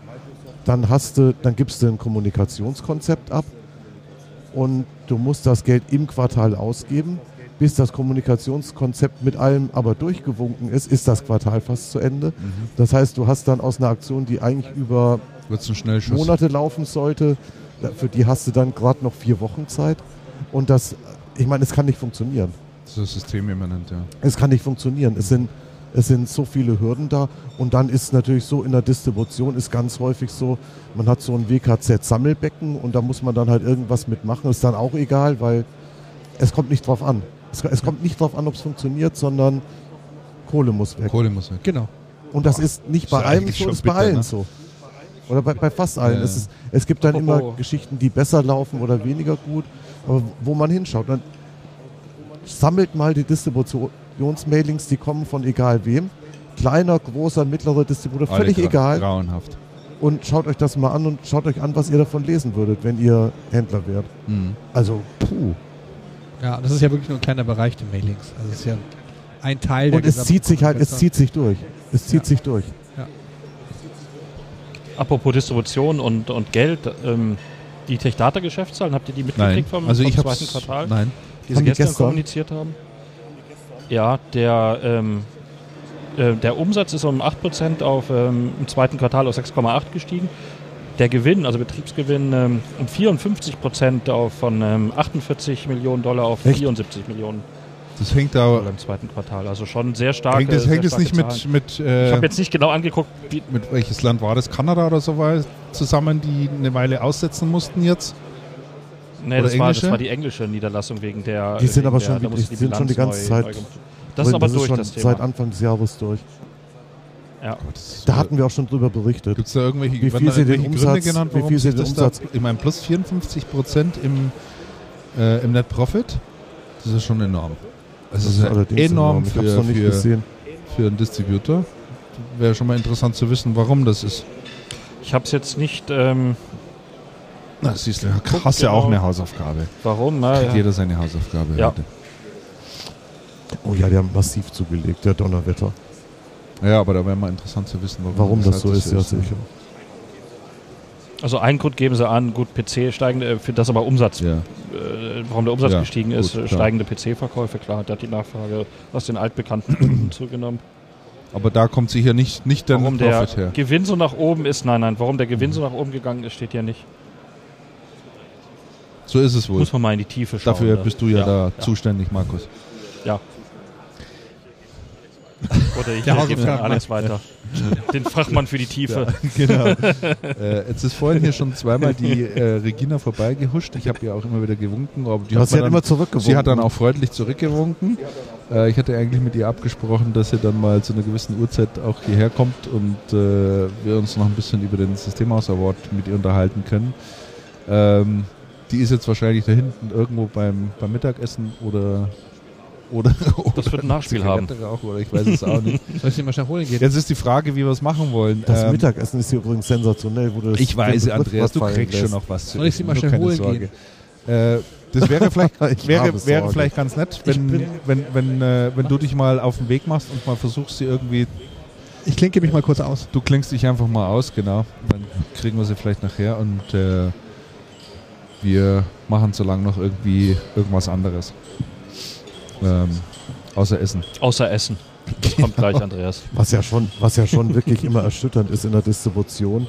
dann hast du, dann gibst du ein Kommunikationskonzept ab und du musst das Geld im Quartal ausgeben. Bis das Kommunikationskonzept mit allem aber durchgewunken ist, ist das Quartal fast zu Ende. Das heißt, du hast dann aus einer Aktion, die eigentlich über. Monate laufen sollte, für die hast du dann gerade noch vier Wochen Zeit. Und das, ich meine, es kann nicht funktionieren. Das ist systemimmanent, ja. Es kann nicht funktionieren. Es sind, es sind so viele Hürden da. Und dann ist natürlich so, in der Distribution ist ganz häufig so, man hat so ein WKZ-Sammelbecken und da muss man dann halt irgendwas mitmachen. Ist dann auch egal, weil es kommt nicht drauf an. Es, es kommt nicht drauf an, ob es funktioniert, sondern Kohle muss weg. Kohle muss weg. Genau. Und das ist nicht Ist bei ja einem so, ist bei allen ne? so. Oder bei, bei fast allen. Ja. Es, ist, es gibt dann immer Geschichten, die besser laufen oder weniger gut, aber wo man hinschaut. Dann sammelt mal die Distributionsmailings, die kommen von egal wem. Kleiner, großer, mittlerer Distributor, Alle völlig gra- egal. Grauenhaft. Und schaut euch das mal an und schaut euch an, was ihr davon lesen würdet, wenn ihr Händler wärt. Mhm. Also, puh. Ja, das ist ja wirklich nur ein kleiner Bereich der Mailings. Also es ist ja ein Teil der Und es zieht sich halt, es zieht sich durch. Es zieht Ja. sich durch. Apropos Distribution und, und Geld, ähm, die Tech-Data-Geschäftszahlen, habt ihr die Nein, mitgekriegt vom, also vom ich zweiten Quartal, nein. die sie gestern, gestern? kommuniziert haben? Ja, der, ähm, äh, der Umsatz ist um 8% auf, ähm, im zweiten Quartal auf 6,8 gestiegen. Der Gewinn, also Betriebsgewinn, ähm, um 54% auf, von ähm, 48 Millionen Dollar auf Echt? 74 Millionen Das hängt Dollar da. im zweiten Quartal. Also schon sehr stark. Hängt es, hängt es nicht mit, mit, Ich äh, habe jetzt nicht genau angeguckt, wie, mit welches Land war das? Kanada oder so war zusammen, die eine Weile aussetzen mussten jetzt? Nee, Oder das war, das war die englische Niederlassung wegen der. Die sind aber der, schon wieder- musste die sind schon die ganze neu- Zeit- neu. Das ist aber durch, schon das Thema. seit Anfang des Jahres durch. ja. Da hatten wir auch schon drüber berichtet. Gibt es da irgendwelche, Wie viel da sie den Umsatz- Gründe genannt, wie warum viel sie den das Umsatz- Da, ich meine, plus 54 Prozent im, äh, im Net Profit. Das ist schon enorm. Also Das es ist allerdings enorm Ich habe es für, noch nicht für, gesehen. für einen Distributor. Wäre schon mal interessant zu wissen, warum das ist. Ich habe es jetzt nicht, ähm, Na, siehst du, Guck, hast ja auch genau. eine Hausaufgabe. warum. Na, Kriegt ja. jeder seine Hausaufgabe Ja. heute. Oh ja, die haben massiv zugelegt, der Donnerwetter. Ja, aber da wäre mal interessant zu wissen, warum, Warum das so weshalb ist, ja sicher. Also einen Grund geben sie an, gut, PC steigende, äh, für das aber Umsatz, Ja. äh, warum der Umsatz Ja, gestiegen gut, ist, klar. steigende PC-Verkäufe, klar, da hat die Nachfrage aus den altbekannten <clears throat> <clears throat> zugenommen. Aber da kommt sicher nicht, nicht der Warum der Profit her. Gewinn so nach oben ist, nein, nein, warum der Gewinn so nach oben gegangen ist, steht ja nicht. So ist es wohl. Muss man mal in die Tiefe schauen. Dafür bist du ja, da ja. zuständig, Markus. Ja. Oder ich Der gebe alles weiter. Den Fachmann für die Tiefe. genau. <laughs> äh, jetzt ist vorhin hier schon zweimal die äh, Regina vorbeigehuscht. Ich habe ihr auch immer wieder gewunken, aber die hat, mir ja dann, immer zurückgewunken. sie hat dann auch freundlich zurückgewunken. Äh, ich hatte eigentlich mit ihr abgesprochen, dass sie dann mal zu einer gewissen Uhrzeit auch hierher kommt und äh, wir uns noch ein bisschen über den Systemhaus Award mit ihr unterhalten können. Ähm, die ist jetzt wahrscheinlich da hinten irgendwo beim, beim Mittagessen oder oder, Das wird ein Nachspiel haben. Rauchen oder ich weiß es auch nicht. <laughs> Soll ich sie mal schnell holen gehen? Jetzt ist die Frage, wie wir es machen wollen. Das Ähm, Mittagessen ist hier übrigens sensationell. Wo du das ich weiß, den Andreas, du kriegst lässt. schon noch was zu Soll ich sie mal schnell keine holen Sorge. Äh, das <laughs> wäre vielleicht, Ich wäre, wäre vielleicht ganz nett, wenn, bin- wenn, wenn, äh, wenn du dich mal auf den Weg machst und mal versuchst, sie irgendwie, Ich klinke mich mal kurz aus. du klingst dich einfach mal aus, genau. Dann kriegen wir sie vielleicht nachher und äh, wir machen so lange noch irgendwie irgendwas anderes. Ähm, außer Essen. Außer Essen. Das <laughs> kommt gleich, Andreas. Was ja schon, was ja schon wirklich immer erschütternd ist in der Distribution.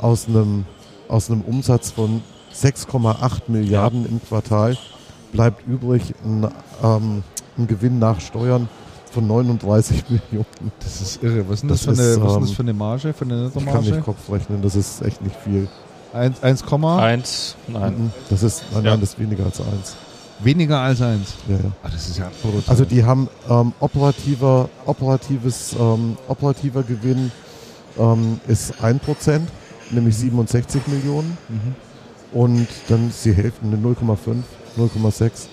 Aus einem, aus einem Umsatz von 6,8 Milliarden im Quartal bleibt übrig ein, ähm, ein Gewinn nach Steuern von 39 <laughs> Millionen. Das ist irre. Was ist denn das, Das für, eine, ist, was ist denn ähm, das für eine Marge, für eine Ich kann Nettomarge? nicht Kopf rechnen, das ist echt nicht viel. 1, 1, Eins, nein. Mhm. Das ist, nein, Ja. nein, das ist weniger als eins. weniger als 1. Ja, ja. Ah, das ist ja brutal. Also die haben ähm, operativer, operatives, ähm, operativer Gewinn ähm, ist 1%, nämlich 67 Millionen. mhm. Und dann ist die Hälfte eine 0,5, 0,6.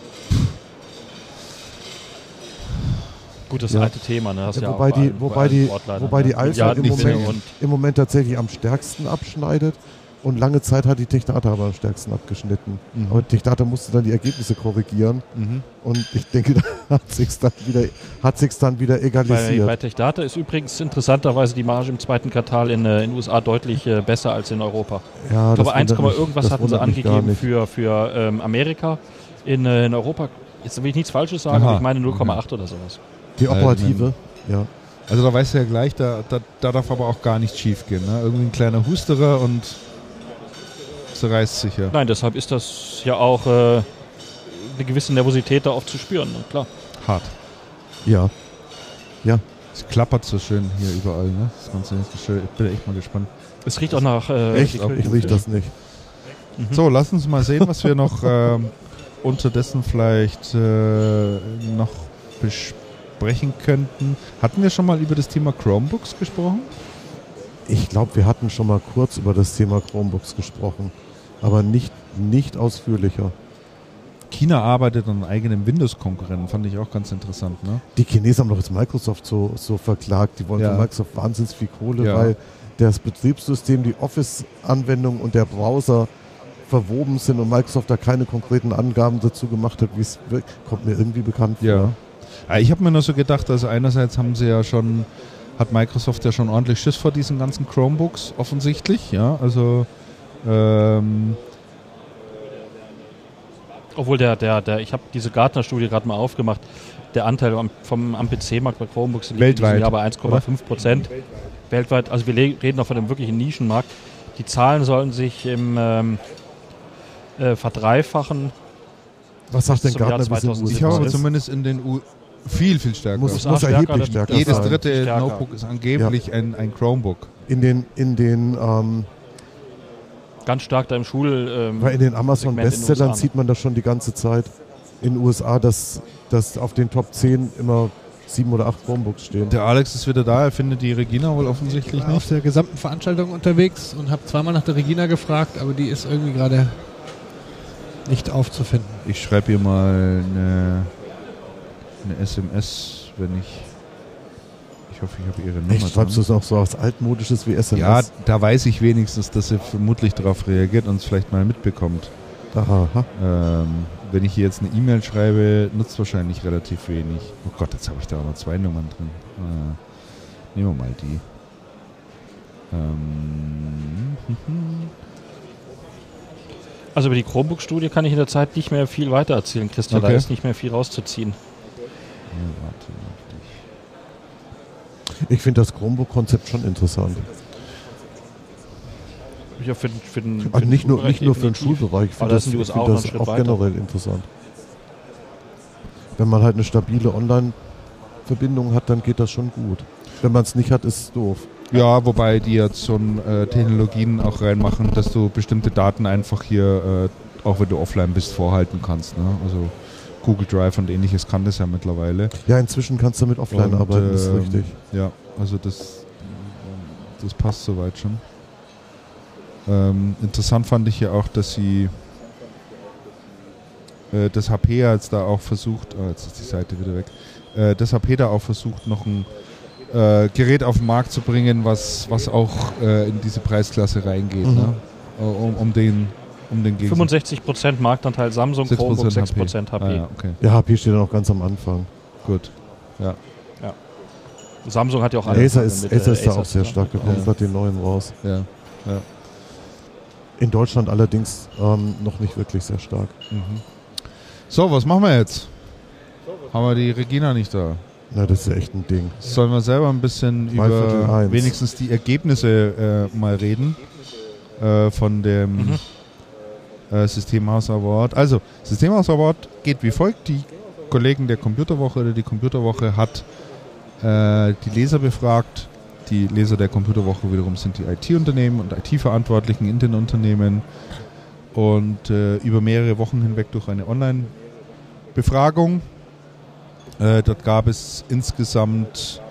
Gut, das Ja. alte Thema, ne? Hast Ja, ja wobei bei die- wobei die- wobei ne? die Alpha Milliarden im Moment- und Im Moment tatsächlich am stärksten abschneidet. Und lange Zeit hat die Techdata aber am stärksten abgeschnitten. Mhm. Aber Techdata musste dann die Ergebnisse korrigieren. Mhm. Und ich denke, <laughs> da hat sich dann wieder, hat sich's dann wieder Bei, egalisiert. bei TechData ist übrigens interessanterweise die Marge im zweiten Quartal in äh, den USA deutlich äh, besser als in Europa. ja, Ich glaube, 1, wundert mich- irgendwas hatten sie angegeben für, für ähm, Amerika. In, äh, in Europa, jetzt will ich nichts Falsches sagen, Aha. aber ich meine 0,8 oder sowas. Die operative, ja. Also da weißt du ja gleich, da, da, da darf aber auch gar nichts schief gehen. Ne? Irgendwie ein kleiner Husterer und zerreißt sich ja. Nein, deshalb ist das ja auch äh, eine gewisse Nervosität da oft zu spüren, ne? klar. Hart. Ja. Es klappert so schön hier überall. Ne? Das Ganze ist schön. Ich bin echt mal gespannt. Es riecht auch nach äh, Echt? Ich riech Fisch. das nicht. So, lass uns mal sehen, was wir noch <laughs> ähm, unterdessen vielleicht äh, noch besprechen könnten. Hatten wir schon mal über das Thema Chromebooks gesprochen? Ich glaube, wir hatten schon mal kurz über das Thema Chromebooks gesprochen. Aber nicht, nicht ausführlicher. China arbeitet an einem eigenen Windows-Konkurrenten, fand ich auch ganz interessant. Ne? Die Chinesen haben doch jetzt Microsoft so, so verklagt. Die wollen Ja. von Microsoft wahnsinnig viel Kohle, Ja. weil das Betriebssystem, die Office-Anwendung und der Browser verwoben sind und Microsoft da keine konkreten Angaben dazu gemacht hat, wie es wirkt. Kommt mir irgendwie bekannt vor. Ja. Ja, Ich habe mir nur so gedacht, also einerseits haben sie ja schon, hat Microsoft ja schon ordentlich Schiss vor diesen ganzen Chromebooks, offensichtlich, ja. Also ähm, Obwohl der, der, der, ich habe diese Gartner-Studie gerade mal aufgemacht, der Anteil am, vom, am PC-Markt bei Chromebooks liegt in Weltweit, diesem Jahr bei 1,5 Prozent. Weltweit, also wir reden noch von einem wirklichen Nischenmarkt. Die Zahlen sollen sich im ähm, äh, verdreifachen. Was sagt denn Gartner, wie es in den 2017. ich habe zumindest in den U viel, viel stärker. Muss, muss stärker, erheblich stärker Jedes dritte Stärker. Notebook ist angeblich ein, ein Chromebook. In den, in den, ähm, Ganz stark da im Schul. Ähm, weil in den Amazon Segment in den Bestsellern USA, ne? sieht man das schon die ganze Zeit. In den USA, dass, dass auf den Top 10 immer sieben oder acht Chromebooks stehen. Der Alex ist wieder da, er findet die Regina wohl offensichtlich Ich war auf nicht. der gesamten Veranstaltung unterwegs und habe zweimal nach der Regina gefragt, aber die ist irgendwie gerade nicht aufzufinden. Ich schreibe ihr mal eine eine SMS, wenn ich. Ich hoffe, ich habe Ihre Nummer. Echt, schreibst du es auch so was altmodisches wie SMS? Ja, da weiß ich wenigstens, dass sie vermutlich darauf reagiert und es vielleicht mal mitbekommt. Aha. Ähm, wenn ich hier jetzt eine E-Mail schreibe, nutzt wahrscheinlich relativ wenig. Oh Gott, jetzt habe ich da auch noch zwei Nummern drin. Äh, nehmen wir mal die. Ähm, <laughs> Also über die Chromebook-Studie kann ich in der Zeit nicht mehr viel weiter erzählen, Christian. Da Okay. ist nicht mehr viel rauszuziehen. ja, warte. Ich finde das Chromebook-Konzept schon interessant. Ja, für, für den, für Also den nicht nur, nicht nur für den. Schulbereich, ich finde da das, die ich find auch das auch weiter. generell interessant. Wenn man halt eine stabile Online-Verbindung hat, dann geht das schon gut. Wenn man es nicht hat, ist es doof. Ja, wobei die jetzt schon äh, Technologien auch reinmachen, dass du bestimmte Daten einfach hier, äh, auch wenn du offline bist, vorhalten kannst. Ne? Also Google Drive und ähnliches kann das ja mittlerweile. Ja, inzwischen kannst du mit offline Und, arbeiten, ist ähm, richtig. Ja, also das, das passt soweit schon. Ähm, interessant fand ich ja auch, dass sie äh, das HP jetzt da auch versucht, oh, jetzt ist die Seite wieder weg, äh, das HP da auch versucht, noch ein äh, Gerät auf den Markt zu bringen, was, was auch äh, in diese Preisklasse reingeht, Mhm. ne? Um, um den um den Gegensatz. 65% Marktanteil Samsung, 6% Chromebook 6% HP. Ah, ja, okay, Ja, HP steht ja noch ganz am Anfang. gut. Ja. Samsung hat ja auch Acer angefangen ist, mit, Acer äh, ist da auch Acer sehr stark gekommen, Ja. den neuen raus. Ja. In Deutschland allerdings ähm, noch nicht wirklich sehr stark. Mhm. So, was machen wir jetzt? Haben wir die Regina nicht da? Na, das ist echt ein Ding. Sollen wir selber ein bisschen Viertel über wenigstens die Ergebnisse äh, mal reden äh, von dem Mhm. Äh, Systemhaus Award? Also, Systemhaus Award geht wie folgt. Die Kollegen der Computerwoche oder die Computerwoche hat äh, die Leser befragt. Die Leser der Computerwoche wiederum sind die IT-Unternehmen und IT-Verantwortlichen in den Unternehmen und äh, über mehrere Wochen hinweg durch eine Online-Befragung. Äh, dort gab es insgesamt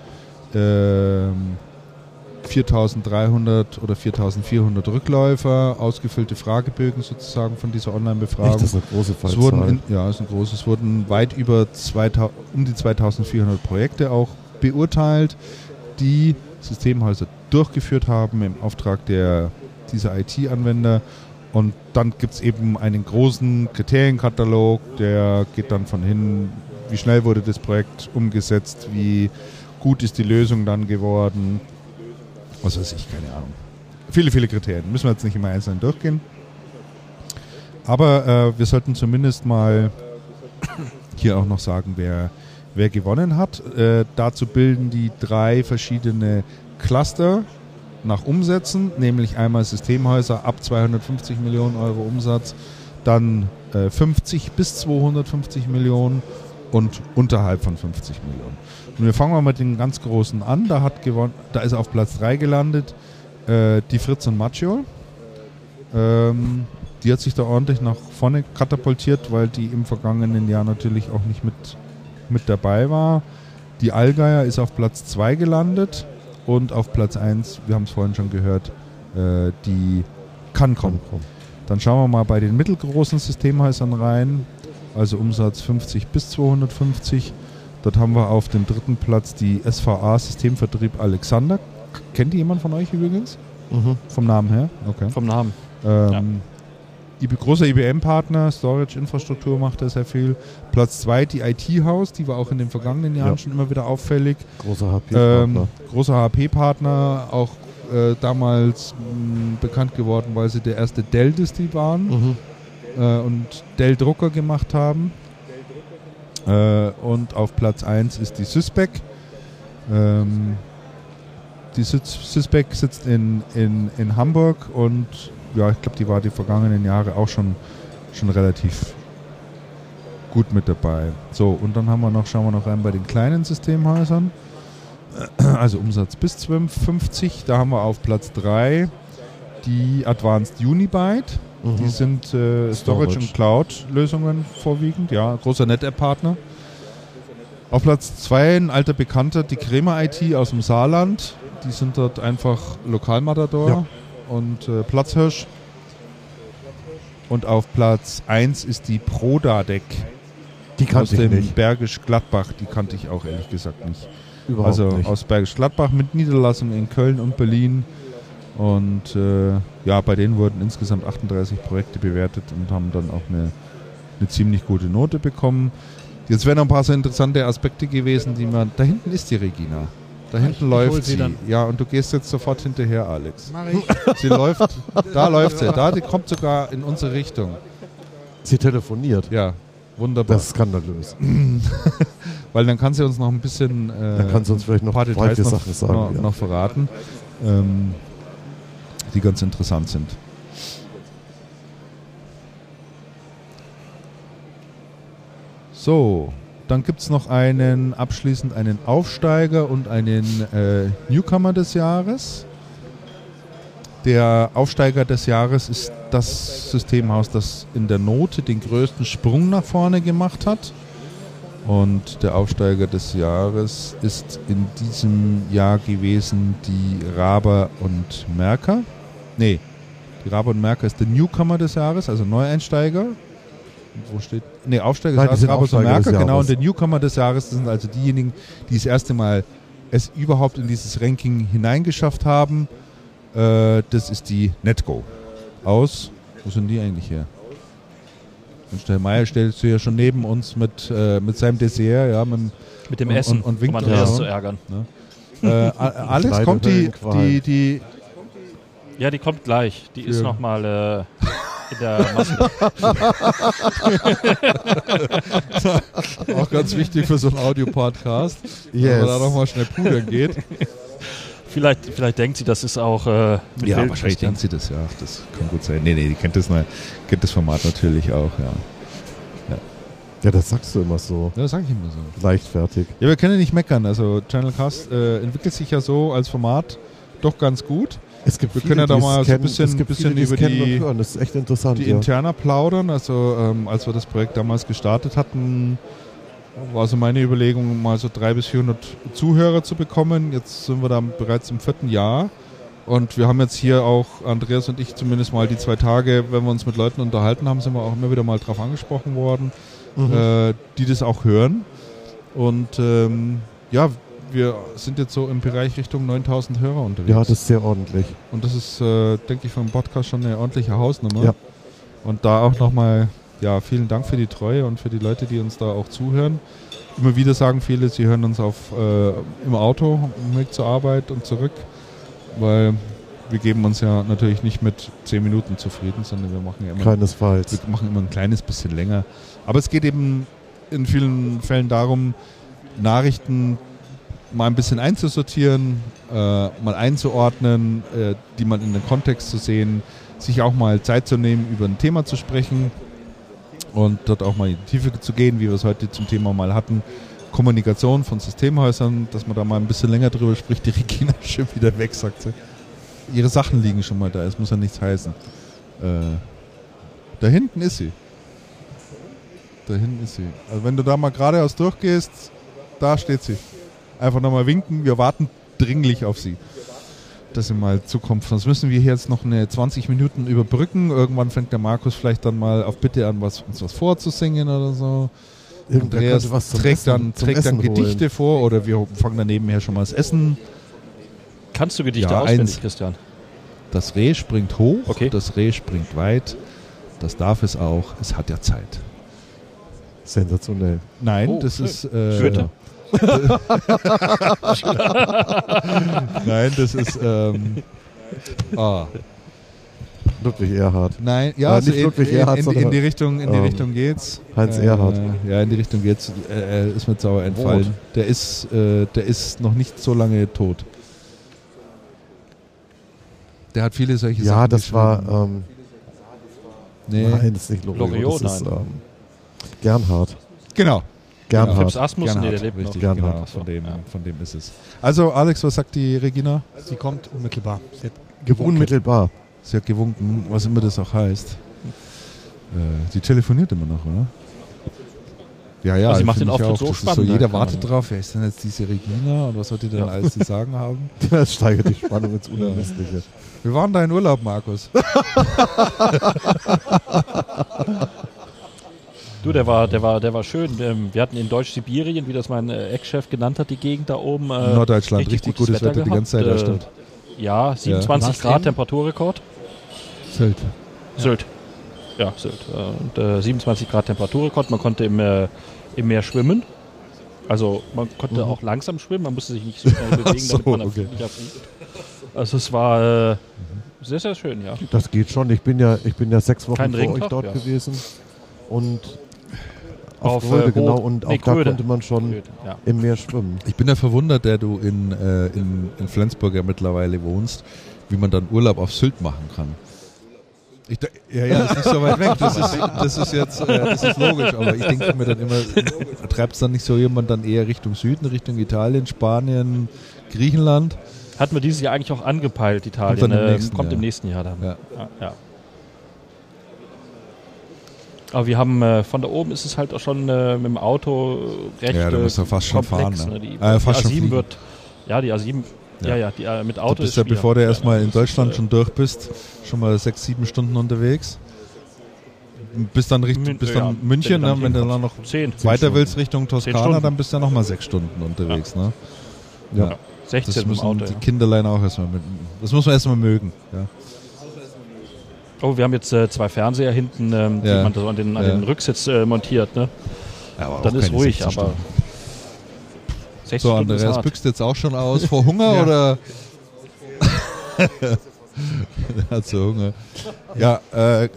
ähm, 4300 oder 4400 Rückläufer, ausgefüllte Fragebögen sozusagen von dieser Online-Befragung. das ist eine große Es wurden, Fallzahl. in, ja, ist ein großes. Es wurden weit über 2000, um die 2400 Projekte auch beurteilt, die Systemhäuser durchgeführt haben im Auftrag der, dieser IT-Anwender. Und dann gibt es eben einen großen Kriterienkatalog, der geht dann von hin, wie schnell wurde das Projekt umgesetzt, wie gut ist die Lösung dann geworden, was weiß ich, keine Ahnung. Viele, viele Kriterien. Müssen wir jetzt nicht immer einzeln durchgehen. Aber äh, wir sollten zumindest mal hier auch noch sagen, wer, wer gewonnen hat. Äh, dazu bilden die drei verschiedene Cluster nach Umsätzen, nämlich einmal Systemhäuser ab 250 Millionen Euro Umsatz, dann äh, 50 bis 250 Millionen und unterhalb von 50 Millionen. Und wir fangen mal mit den ganz großen an. Da hat gewonnen, da ist auf Platz 3 gelandet äh, die Fritz und Maccio. Ähm, die hat sich da ordentlich nach vorne katapultiert, weil die im vergangenen Jahr natürlich auch nicht mit, mit dabei war. Die Allgeier ist auf Platz 2 gelandet und auf Platz 1, wir haben es vorhin schon gehört, äh, die Cancom. Dann schauen wir mal bei den mittelgroßen Systemhäusern rein, also Umsatz 50 bis 250. Dort haben wir auf dem dritten Platz die SVA Systemvertrieb Alexander. Kennt die jemand von euch übrigens? Mhm. Vom Namen her? Okay. Vom Namen. Ähm, IB, großer IBM-Partner, Storage-Infrastruktur macht er sehr viel. Platz 2 die IT-Haus, die war auch in den vergangenen Jahren Ja. schon immer wieder auffällig. Großer HP-Partner. Ähm, großer HP-Partner, auch äh, damals mh, bekannt geworden, weil sie der erste Dell-Disti waren mhm. äh, und Dell-Drucker gemacht haben. Äh, und auf Platz 1 ist die Syspec. Ähm, die Sys- Syspec sitzt in, in, in Hamburg und ja, ich glaube, die war die vergangenen Jahre auch schon, schon relativ gut mit dabei. So, und dann haben wir noch, schauen wir noch rein bei den kleinen Systemhäusern. Also Umsatz bis 50, da haben wir auf Platz 3 die Advanced Unibyte. Mhm. Die sind äh, Storage, Storage. und Cloud-Lösungen vorwiegend, ja, großer NetApp-Partner. Auf Platz 2 ein alter Bekannter, die Kremer IT aus dem Saarland. Die sind dort einfach Lokalmatador Ja. und äh, Platzhirsch. Und auf Platz 1 ist die Prodadec. Die kannte aus ich dem nicht. Bergisch Gladbach, die kannte ich auch ehrlich gesagt nicht. Überhaupt also nicht. aus Bergisch Gladbach mit Niederlassung in Köln und Berlin. Und äh, ja, bei denen wurden insgesamt 38 Projekte bewertet und haben dann auch eine, eine ziemlich gute Note bekommen. Jetzt wären noch ein paar so interessante Aspekte gewesen, die man. Da hinten ist die Regina. Da hinten ich läuft sie sie. dann. Ja, und du gehst jetzt sofort hinterher, Alex. Mach ich. <laughs> Sie läuft, da läuft sie. Da, die kommt sogar in unsere Richtung. Sie telefoniert. Ja, wunderbar. Das ist skandalös. <laughs> Weil dann kann sie uns noch ein bisschen. Äh, Dann kann sie uns vielleicht noch ein paar Details noch, Sachen sagen. noch, ja. noch verraten, ähm, die ganz interessant sind. So, dann gibt es noch einen abschließend einen Aufsteiger und einen äh, Newcomer des Jahres. Der Aufsteiger des Jahres ist das Systemhaus, das in der Note den größten Sprung nach vorne gemacht hat. Und der Aufsteiger des Jahres ist in diesem Jahr gewesen die Raber und Merker. Nee, die Raber und Merker ist der Newcomer des Jahres, also Neueinsteiger. Wo steht? Nee, Aufsteiger Nein, die des Jahres, Raber und Merker, genau. Und der Newcomer des Jahres das sind also diejenigen, die das erste Mal es überhaupt in dieses Ranking hineingeschafft haben. Äh, das ist die Netgo. Aus, wo sind die eigentlich her? Und der Meier stellt du ja schon neben uns mit, äh, mit seinem Dessert, ja, mit, dem- Mit dem Und- Essen, und- und winkt um Andreas zu ärgern. äh, A- <laughs> Alex, kommt die, die, die, Ja, die kommt gleich. Die ist Für- nochmal äh, in der <laughs> Maske. auch ganz wichtig für so einen Audio-Podcast, wenn Yes. man da nochmal schnell pudern geht. vielleicht, vielleicht denkt sie, das ist auch äh, mit Ja, Bild wahrscheinlich kennt sie das, ja. Das kann gut sein. Nee, nee, die kennt das, kennt das Format natürlich auch, ja. Ja, das sagst du immer so. Ja, das sag ich immer so. Leichtfertig. Ja, wir können ja nicht meckern. Also Channel Cast äh, entwickelt sich ja so als Format doch ganz gut. Es gibt Wir können ja da mal so ein bisschen- bisschen viele, über die- und hören. Das ist echt interessant. Die ja. interner plaudern, also ähm, als wir das Projekt damals gestartet hatten, war so meine Überlegung, mal so 300 bis 400 Zuhörer zu bekommen. Jetzt sind wir da bereits im vierten Jahr. Und wir haben jetzt hier auch, Andreas und ich zumindest mal die zwei Tage, wenn wir uns mit Leuten unterhalten haben, sind wir auch immer wieder mal drauf angesprochen worden, Mhm. äh, die das auch hören. Und ähm, ja, wir sind jetzt so im Bereich Richtung 9000 Hörer unterwegs. ja, das ist sehr ordentlich. Und das ist, äh, denke ich, für einen Podcast schon eine ordentliche Hausnummer. Ja. Und da auch nochmal, ja, vielen Dank für die Treue und für die Leute, die uns da auch zuhören. Immer wieder sagen viele, sie hören uns auf, äh, im Auto, im Weg zur Arbeit und zurück, weil wir geben uns ja natürlich nicht mit 10 Minuten zufrieden, sondern wir machen ja immer Keinesfalls. wir machen immer ein kleines bisschen länger. Aber es geht eben in vielen Fällen darum, Nachrichten mal ein bisschen einzusortieren, äh, mal einzuordnen, äh, die mal in den Kontext zu sehen, sich auch mal Zeit zu nehmen, über ein Thema zu sprechen und dort auch mal in die Tiefe zu gehen, wie wir es heute zum Thema mal hatten. Kommunikation von Systemhäusern, dass man da mal ein bisschen länger drüber spricht. Die Regina ist <laughs> schon wieder weg, sagt sie. Ihre Sachen liegen schon mal da, es muss ja nichts heißen. Äh, da hinten ist sie. Da hinten ist sie. Also wenn du da mal geradeaus durchgehst, da steht sie. Einfach nochmal winken, wir warten dringlich auf sie. Dass sie mal zukommt. Sonst müssen wir hier jetzt noch eine 20 Minuten überbrücken. Irgendwann fängt der Markus vielleicht dann mal auf Bitte an, was, uns was vorzusingen oder so. Irgendwer Andreas was zum trägt Essen- dann, zum trägt dann Essen holen. Gedichte vor oder wir fangen dann nebenher schon mal das Essen. Kannst du Gedichte Ja, auswendig, eins. Christian? Das Reh springt hoch, Okay. das Reh springt weit. Das darf es auch, es hat ja Zeit. Sensationell. Nein, Oh, das schön. ist. Äh, Goethe. <laughs> Nein, das ist. Ähm, ah, Ludwig Erhard. nein, ja, Äh, also nicht in, Ludwig in, Erhard, in, in die Richtung, in die ähm, Richtung geht's. Heinz Äh, Erhard. Ja, in die Richtung geht's. Äh, äh, ist mir sauer entfallen. Rot. Der ist, äh, der ist noch nicht so lange tot. Der hat viele solche Ja, Sachen das war. Ähm, nee. Nein, das ist nicht Loriot. Loriot, das ist nein. ähm, Gernhard. Genau. Gernhard. Krebs Asmus, nee, Gernhardt, der lebt noch. richtig, Gernhardt. genau, von dem, Ja. von dem ist es. Also Alex, was sagt die Regina? Sie kommt unmittelbar. Sie hat gewunken. Unmittelbar. Sie hat gewunken, was immer das auch heißt. Äh, sie telefoniert immer noch, oder? Ja, ja. Aber sie macht den Auftritt auch. so spannend, So, jeder keine wartet drauf, wer ist denn jetzt diese Regina und was sollte die denn Ja. alles zu sagen haben? <laughs> Das steigert die Spannung ins Unermessliche. Wir waren da in Urlaub, Markus. <laughs> Du, der war, der war, der war schön. Ähm, Wir hatten in Deutsch-Sibirien, wie das mein äh, Ex-Chef genannt hat, die Gegend da oben. äh, Norddeutschland, richtig gutes Wetter die ganze Zeit, das stimmt. Äh, Ja, 27 War's Grad eben? Temperaturrekord. Sylt. Sylt. Ja, Sylt. Und äh, 27 Grad Temperaturrekord. Man konnte im, äh, im Meer schwimmen. Also man konnte auch langsam schwimmen, man musste sich nicht so schnell <laughs> bewegen, so, damit man okay. nicht erfriert. Also es war äh, sehr, sehr schön, ja. Das geht schon. Ich bin ja, ich bin ja sechs Wochen Kein vor euch Regentag, dort ja. gewesen. Und auf, Auf, Gröde, äh, genau. Und auch nee, da Gröde. konnte man schon Ja. im Meer schwimmen. Ich bin ja verwundert, der du in, äh, in, in Flensburg ja mittlerweile wohnst, wie man dann Urlaub auf Sylt machen kann. Ich, da- ja, ja, ist nicht so weit weg. Das ist, das ist jetzt, äh, das ist logisch, aber ich denke mir dann immer, treibt es dann nicht so jemand dann eher Richtung Süden, Richtung Italien, Spanien, Griechenland? Hatten wir dieses Jahr eigentlich auch angepeilt, Italien. Kommt im äh, nächsten kommt im Jahr. nächsten Jahr dann. Ja. Ja, ja. Aber wir haben äh, von da oben ist es halt auch schon äh, mit dem Auto recht Ja, da äh, musst du fast schon komplex. fahren, ne? Die, Ah, die fast schon A7 fliegen. wird, ja, die A7, ja, Ja. ja, die, äh, mit Du Auto bist ist ja, bevor du erstmal in Deutschland äh, schon durch bist, schon mal sechs, sieben Stunden unterwegs. Bis dann, Richtung, Mün- bis ja, dann München, wenn du dann ne, wenn du dann noch Zehn. weiter Stunden. willst Richtung Toskana, dann bist du ja nochmal sechs Stunden unterwegs. Ne? Ja. Ja. 16 Das müssen Auto. die Ja. Kinderlein auch erstmal mit. Das muss man erstmal mögen. Ja. Oh, wir haben jetzt äh, zwei Fernseher hinten, ähm, Ja. die man so an den, an Ja. den Rücksitz äh, montiert. Ne? Ja, aber Dann ist ruhig, 16 aber Stunden. 16 So, Stunden Andreas, büchst jetzt auch schon aus vor <laughs> Hunger oder? Er <laughs> hat so Hunger. Ja, äh,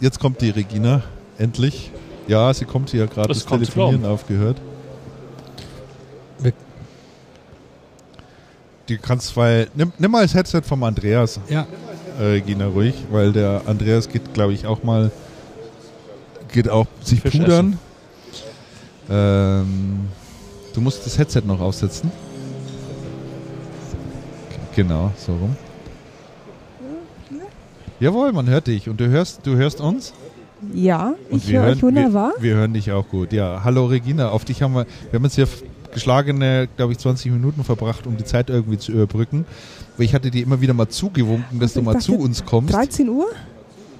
jetzt kommt die Regina, endlich. Ja, sie kommt hier gerade Das das Telefonieren aufgehört. Wir- Die kannst, weil, nimm, nimm mal das Headset vom Andreas, Ja, äh, Regina, ruhig, weil der Andreas geht, glaube ich, auch mal, geht auch sich Fisch pudern. Ähm, du musst das Headset noch aufsetzen. Genau, so rum. Jawohl, man hört dich und du hörst, du hörst uns. Ja, Und ich höre euch wunderbar. Wir, wir hören dich auch gut. Ja, hallo Regina, auf dich haben wir, wir haben jetzt hier geschlagene, glaube ich, 20 Minuten verbracht, um die Zeit irgendwie zu überbrücken. Weil ich hatte dir immer wieder mal zugewunken, dass Also du mal zu uns kommst. 13 Uhr?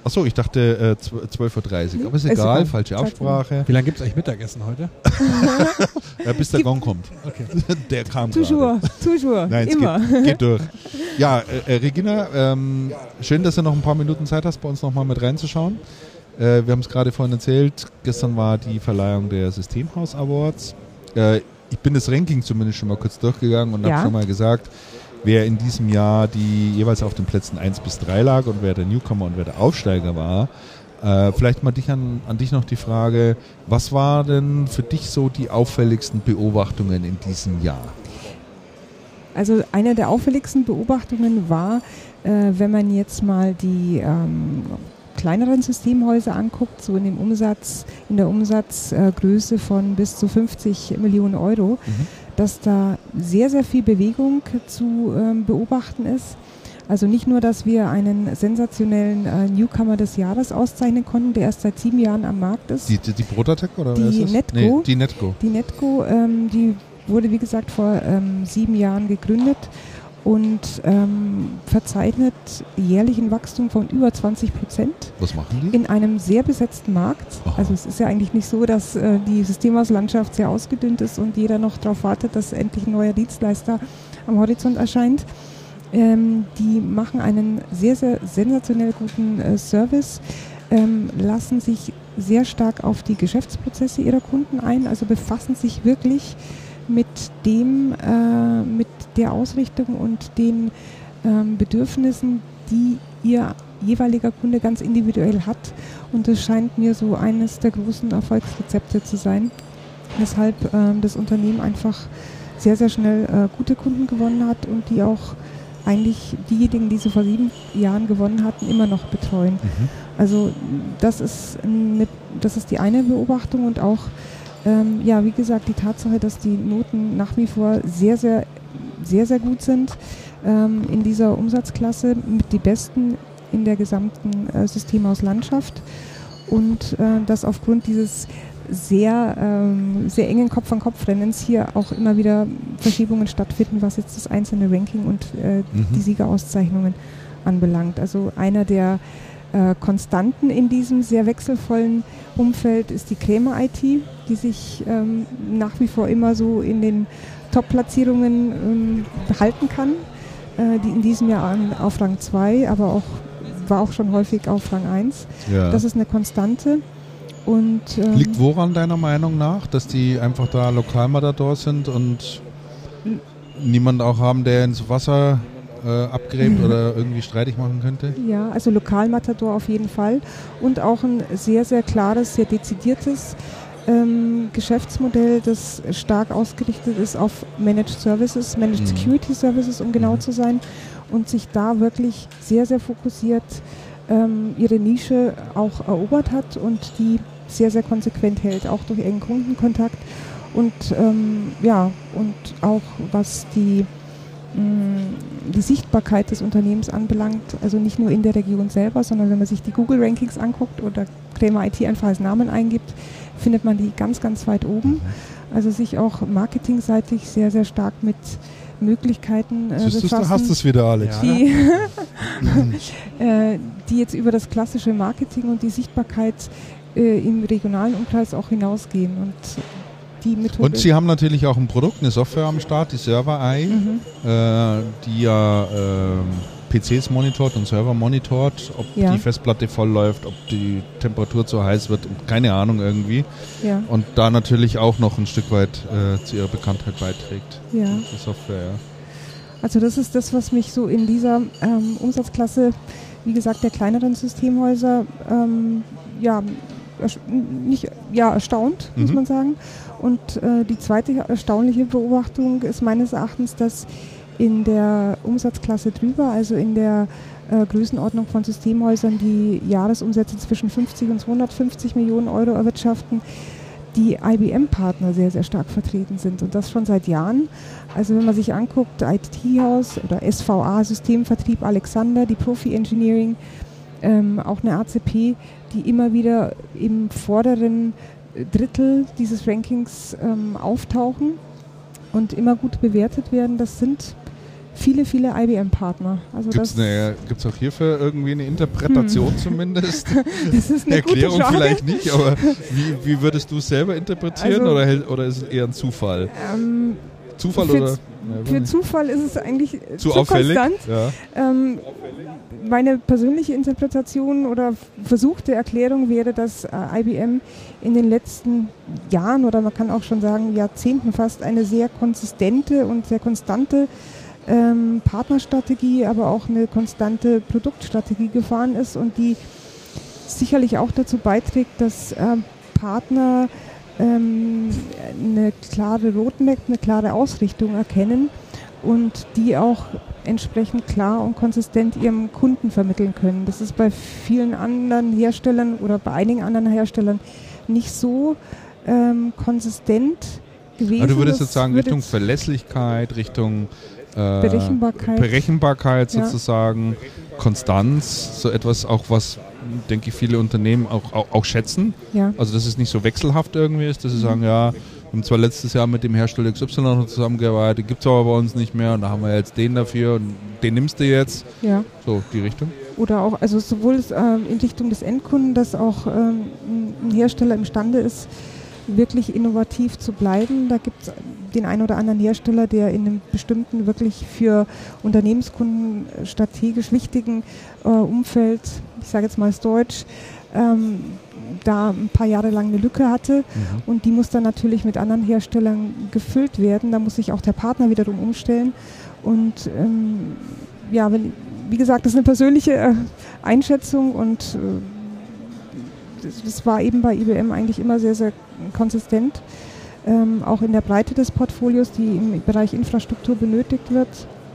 Achso, ich dachte äh, zw- 12.30 Uhr. Aber ist Ist egal, falsche 13 Uhr. Absprache. wie lange gibt es eigentlich Mittagessen heute? <laughs> Ja, bis der Gong kommt. Okay. <laughs> Der kam gerade. Toujours, <laughs> toujours, Nein, es immer. Geht, geht durch. Ja, äh, äh, Regina, ähm, schön, dass du noch ein paar Minuten Zeit hast, bei uns nochmal mit reinzuschauen. Äh, wir haben es gerade vorhin erzählt, gestern war die Verleihung der Systemhaus Awards. Äh, ich bin das Ranking zumindest schon mal kurz durchgegangen und Ja. habe schon mal gesagt, wer in diesem Jahr die jeweils auf den Plätzen 1 bis 3 lag und wer der Newcomer und wer der Aufsteiger war. Äh, vielleicht mal dich an, an dich noch die Frage, was war denn für dich so die auffälligsten Beobachtungen in diesem Jahr? Also eine der auffälligsten Beobachtungen war, äh, wenn man jetzt mal die ähm, kleineren Systemhäuser anguckt, so in dem Umsatz, in der Umsatzgröße von bis zu 50 Millionen Euro, Mhm. Dass da sehr, sehr viel Bewegung zu ähm, beobachten ist. Also nicht nur, dass wir einen sensationellen äh, Newcomer des Jahres auszeichnen konnten, der erst seit sieben Jahren am Markt ist. Die, die, die Protatec oder Die wer ist das? Netco. Nee, die Netco. Die Netco, ähm, die wurde wie gesagt vor ähm, sieben Jahren gegründet und ähm, verzeichnet jährlich ein Wachstum von über 20 Prozent Was machen die? in einem sehr besetzten Markt. Aha. Also es ist ja eigentlich nicht so, dass äh, die Systemhauslandschaft sehr ausgedünnt ist und jeder noch darauf wartet, dass endlich ein neuer Dienstleister am Horizont erscheint. Ähm, die machen einen sehr, sehr sensationell guten äh, Service, ähm, lassen sich sehr stark auf die Geschäftsprozesse ihrer Kunden ein, also befassen sich wirklich mit dem, äh, mit der Ausrichtung und den ähm, Bedürfnissen, die ihr jeweiliger Kunde ganz individuell hat. Und das scheint mir so eines der großen Erfolgsrezepte zu sein, weshalb ähm, das Unternehmen einfach sehr, sehr schnell äh, gute Kunden gewonnen hat und die auch eigentlich diejenigen, die sie vor sieben Jahren gewonnen hatten, immer noch betreuen. Mhm. Also das ist, eine, das ist die eine Beobachtung und auch, ähm, ja, wie gesagt, die Tatsache, dass die Noten nach wie vor sehr, sehr, sehr, sehr gut sind ähm, in dieser Umsatzklasse, mit die besten in der gesamten äh, Systemhauslandschaft und äh, dass aufgrund dieses sehr, ähm, sehr engen Kopf-an-Kopf-Rennens hier auch immer wieder Verschiebungen stattfinden, was jetzt das einzelne Ranking und äh, Mhm. die Siegerauszeichnungen anbelangt. Also einer der äh, Konstanten in diesem sehr wechselvollen Umfeld ist die Krämer IT, die sich ähm, nach wie vor immer so in den Top-Platzierungen ähm, behalten kann. Äh, die in diesem Jahr an, auf Rang 2, aber auch war auch schon häufig auf Rang 1. Ja. Das ist eine Konstante. Und, ähm, Liegt woran deiner Meinung nach, dass die einfach da Lokalmatador sind und niemand auch haben, der ins Wasser äh, abgräbt oder irgendwie streitig machen könnte? Ja, also Lokalmatador auf jeden Fall und auch ein sehr, sehr klares, sehr dezidiertes ähm, Geschäftsmodell, das stark ausgerichtet ist auf Managed Services, Managed Mhm. Security Services, um genau Mhm. zu sein, und sich da wirklich sehr, sehr fokussiert ähm, ihre Nische auch erobert hat und die sehr, sehr konsequent hält, auch durch engen Kundenkontakt und ähm, ja, und auch was die die Sichtbarkeit des Unternehmens anbelangt, also nicht nur in der Region selber, sondern wenn man sich die Google Rankings anguckt oder Krämer IT einfach als Namen eingibt, findet man die ganz, ganz weit oben. Also sich auch marketingseitig sehr, sehr stark mit Möglichkeiten äh, Siehst befassen du hast es wieder, Alex. die, <laughs> äh, die jetzt über das klassische Marketing und die Sichtbarkeit äh, im regionalen Umkreis auch hinausgehen. Und die Methode. Und sie haben natürlich auch ein Produkt, eine Software am Start, die Server Eye, Mhm. äh, die ja ähm, PCs monitort und Server monitort, ob Ja. die Festplatte voll läuft, ob die Temperatur zu heiß wird, keine Ahnung irgendwie. Ja, Und da natürlich auch noch ein Stück weit äh, zu ihrer Bekanntheit beiträgt, ja. die Software. Ja. Also das ist das, was mich so in dieser ähm, Umsatzklasse, wie gesagt, der kleineren Systemhäuser, ähm, ja, nicht, ja, erstaunt, muss Mhm. man sagen. Und äh, die zweite erstaunliche Beobachtung ist meines Erachtens, dass in der Umsatzklasse drüber, also in der äh, Größenordnung von Systemhäusern, die Jahresumsätze zwischen 50 und 250 Millionen Euro erwirtschaften, die IBM-Partner sehr, sehr stark vertreten sind und das schon seit Jahren. Also wenn man sich anguckt, IT-Haus oder SVA, Systemvertrieb Alexander, die Profi Engineering, ähm, auch eine ACP, die immer wieder im vorderen Drittel dieses Rankings ähm, auftauchen und immer gut bewertet werden, das sind viele, viele IBM-Partner. Also Gibt es auch hierfür irgendwie eine Interpretation zumindest? <laughs> das ist eine Erklärung vielleicht nicht, aber wie, wie würdest du es selber interpretieren Also- oder, oder ist es eher ein Zufall? Ähm, Zufall für- oder? für Zufall ist es eigentlich äh, zu zu auffällig? konstant. Ja. Ähm, meine persönliche Interpretation oder versuchte Erklärung wäre, dass äh, IBM in den letzten Jahren oder man kann auch schon sagen Jahrzehnten fast eine sehr konsistente und sehr konstante ähm, Partnerstrategie, aber auch eine konstante Produktstrategie gefahren ist und die sicherlich auch dazu beiträgt, dass ähm, Partner ähm, eine klare Roadmap, eine klare Ausrichtung erkennen und die auch entsprechend klar und konsistent ihrem Kunden vermitteln können. Das ist bei vielen anderen Herstellern oder bei einigen anderen Herstellern nicht so ähm, konsistent gewesen. Aber du würdest jetzt sagen, Richtung Verlässlichkeit, Richtung äh, Berechenbarkeit. Berechenbarkeit Ja. sozusagen, Konstanz, so etwas auch, was, denke ich, viele Unternehmen auch, auch, auch schätzen. ja. Also, dass es nicht so wechselhaft irgendwie ist, dass Mhm. sie sagen, ja, wir haben zwar letztes Jahr mit dem Hersteller XY noch zusammengearbeitet, gibt es aber bei uns nicht mehr und da haben wir jetzt den dafür und den nimmst du jetzt. ja. So, die Richtung. Oder auch, also sowohl ähm, in Richtung des Endkunden, dass auch ähm, ein Hersteller imstande ist, wirklich innovativ zu bleiben. Da gibt es den einen oder anderen Hersteller, der in einem bestimmten, wirklich für Unternehmenskunden strategisch wichtigen äh, Umfeld, ich sage jetzt mal Storage, ähm, da ein paar Jahre lang eine Lücke hatte. Und die muss dann natürlich mit anderen Herstellern gefüllt werden. Da muss sich auch der Partner wiederum umstellen. Und ähm, ja, wenn, wie gesagt, das ist eine persönliche äh, Einschätzung und äh, das, das war eben bei IBM eigentlich immer sehr, sehr konsistent. Ähm, auch in der Breite des Portfolios, die im Bereich Infrastruktur benötigt wird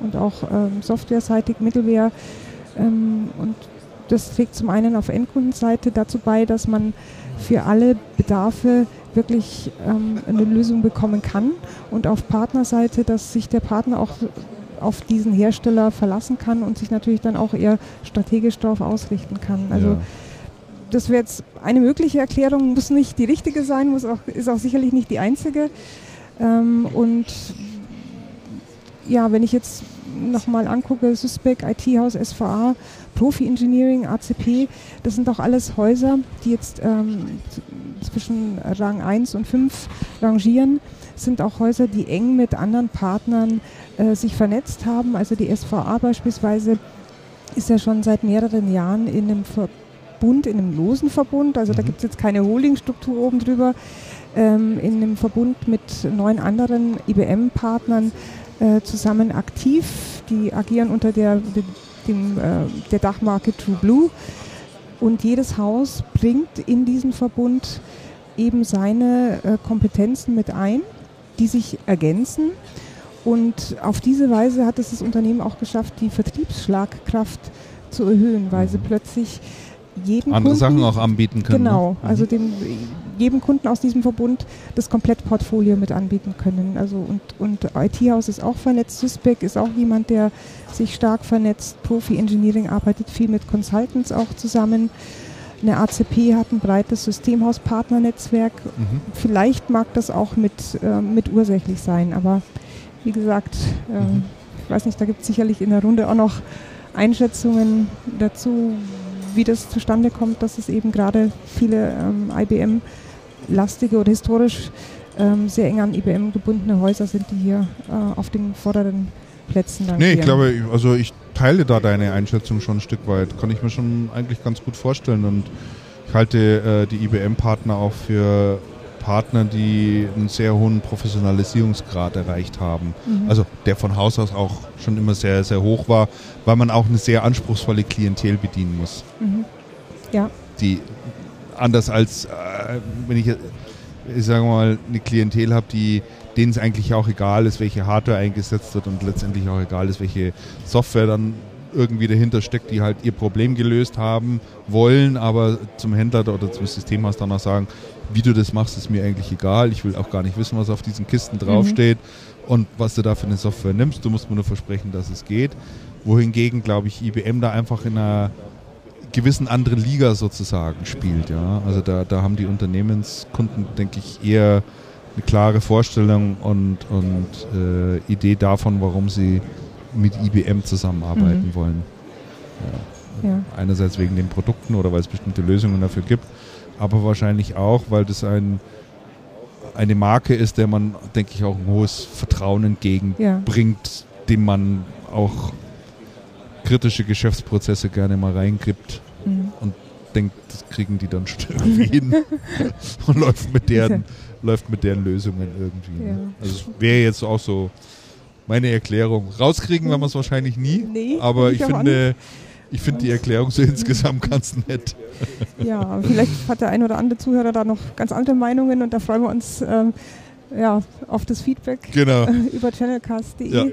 und auch ähm, softwareseitig, Middleware. Ähm, und das trägt zum einen auf Endkundenseite dazu bei, dass man für alle Bedarfe wirklich ähm, eine Lösung bekommen kann und auf Partnerseite, dass sich der Partner auch auf diesen Hersteller verlassen kann und sich natürlich dann auch eher strategisch darauf ausrichten kann. Also ja. das wäre jetzt eine mögliche Erklärung, muss nicht die richtige sein, muss auch, ist auch sicherlich nicht die einzige. Ähm, und ja, wenn ich jetzt nochmal angucke, Suspec, IT-Haus, SVA, Profi Engineering, ACP, das sind doch alles Häuser, die jetzt ähm, zwischen Rang 1 und 5 rangieren, sind auch Häuser, die eng mit anderen Partnern äh, sich vernetzt haben. Also die SVA beispielsweise ist ja schon seit mehreren Jahren in einem Verbund, in einem losen Verbund, also mhm. da gibt es jetzt keine Holdingstruktur oben drüber, ähm, in einem Verbund mit neun anderen IBM-Partnern äh, zusammen aktiv. Die agieren unter der, dem, äh, der Dachmarke True Blue und jedes Haus bringt in diesen Verbund eben seine äh, Kompetenzen mit ein, die sich ergänzen. Und auf diese Weise hat es das Unternehmen auch geschafft, die Vertriebsschlagkraft zu erhöhen, weil sie mhm. plötzlich jeden andere Kunden, Sachen auch anbieten können. Genau, ne? also dem, jedem Kunden aus diesem Verbund das Komplettportfolio mit anbieten können. Also und, und IT-Haus ist auch vernetzt, Suspec ist auch jemand, der sich stark vernetzt, Profi Engineering arbeitet viel mit Consultants auch zusammen. Eine ACP hat ein breites Systemhauspartnernetzwerk. Mhm. Vielleicht mag das auch mit, äh, mit ursächlich sein, aber wie gesagt, äh, mhm. ich weiß nicht, da gibt es sicherlich in der Runde auch noch Einschätzungen dazu, wie das zustande kommt, dass es eben gerade viele ähm, IBM-lastige oder historisch ähm, sehr eng an IBM gebundene Häuser sind, die hier äh, auf den vorderen Plätzen dann Nee, ich glaube, also ich teile da deine Einschätzung schon ein Stück weit. Kann ich mir schon eigentlich ganz gut vorstellen und ich halte äh, die IBM-Partner auch für Partner, die einen sehr hohen Professionalisierungsgrad erreicht haben. Mhm. Also der von Haus aus auch schon immer sehr, sehr hoch war, weil man auch eine sehr anspruchsvolle Klientel bedienen muss. Mhm. Ja. Die anders als, äh, wenn ich, ich sage mal, eine Klientel habe, die denen es eigentlich auch egal ist, welche Hardware eingesetzt wird und letztendlich auch egal ist, welche Software dann irgendwie dahinter steckt, die halt ihr Problem gelöst haben wollen, aber zum Händler oder zum Systemhaus dann auch sagen, wie du das machst, ist mir eigentlich egal. Ich will auch gar nicht wissen, was auf diesen Kisten draufsteht mhm. und was du da für eine Software nimmst. Du musst mir nur versprechen, dass es geht. Wohingegen, glaube ich, IBM da einfach in einer gewissen anderen Liga sozusagen spielt. Ja? Also da, da haben die Unternehmenskunden, denke ich, eher eine klare Vorstellung und, und äh, Idee davon, warum sie mit IBM zusammenarbeiten mhm. wollen. Ja. Ja. Einerseits wegen den Produkten oder weil es bestimmte Lösungen dafür gibt aber wahrscheinlich auch, weil das ein, eine Marke ist, der man, denke ich, auch ein hohes Vertrauen entgegenbringt, ja. dem man auch kritische Geschäftsprozesse gerne mal reingibt mhm. und denkt, das kriegen die dann schon irgendwie hin <laughs> und läuft mit deren, läuft mit deren Lösungen irgendwie. Ne? Ja. Also wäre jetzt auch so meine Erklärung. Rauskriegen werden wir es wahrscheinlich nie, nee, aber ich finde, ich finde die Erklärung so <laughs> insgesamt ganz nett. Ja, vielleicht hat der ein oder andere Zuhörer da noch ganz andere Meinungen und da freuen wir uns ähm, ja, auf das Feedback genau. über channelcast.de. Ja.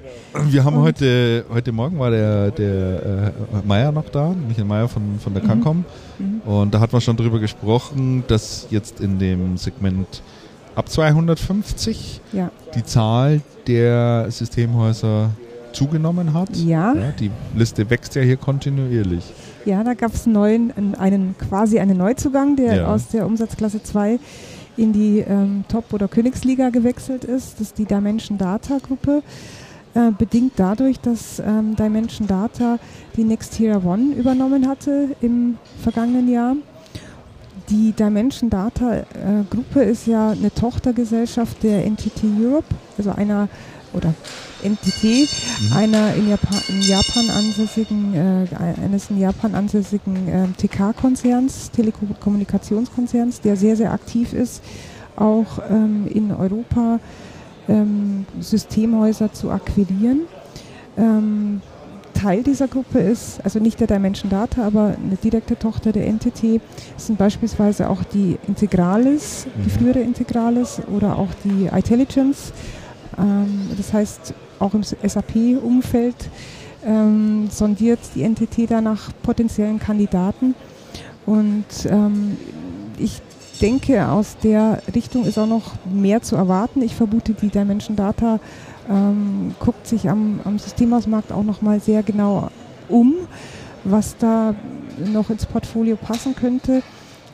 Wir haben heute, heute Morgen war der, der äh, Meier noch da, Michael Meier von, von der. Mhm. mhm. Und da hat man schon darüber gesprochen, dass jetzt in dem Segment ab 250 ja. die Zahl der Systemhäuser zugenommen hat. Ja. ja. Die Liste wächst ja hier kontinuierlich. Ja, da gab es einen, einen, quasi einen Neuzugang, der ja. aus der Umsatzklasse 2 in die ähm, Top- oder Königsliga gewechselt ist. Das ist die Dimension Data Gruppe. Äh, bedingt dadurch, dass ähm, Dimension Data die Nextera One übernommen hatte im vergangenen Jahr. Die Dimension Data äh, Gruppe ist ja eine Tochtergesellschaft der NTT Europe, also einer oder NTT, mhm. einer in Japan, in Japan ansässigen, äh, eines in Japan ansässigen äh, TK-Konzerns, Telekommunikationskonzerns, der sehr, sehr aktiv ist, auch ähm, in Europa ähm, Systemhäuser zu akquirieren. Ähm, Teil dieser Gruppe ist, also nicht der Dimension Data, aber eine direkte Tochter der NTT, sind beispielsweise auch die Integralis, mhm. die frühere Integralis oder auch die Intelligence. Ähm, das heißt, auch im SAP-Umfeld ähm, sondiert die NTT da nach potenziellen Kandidaten. Und ähm, ich denke, aus der Richtung ist auch noch mehr zu erwarten. Ich vermute, die Dimension Data ähm, guckt sich am, am Systemhausmarkt auch noch mal sehr genau um, was da noch ins Portfolio passen könnte.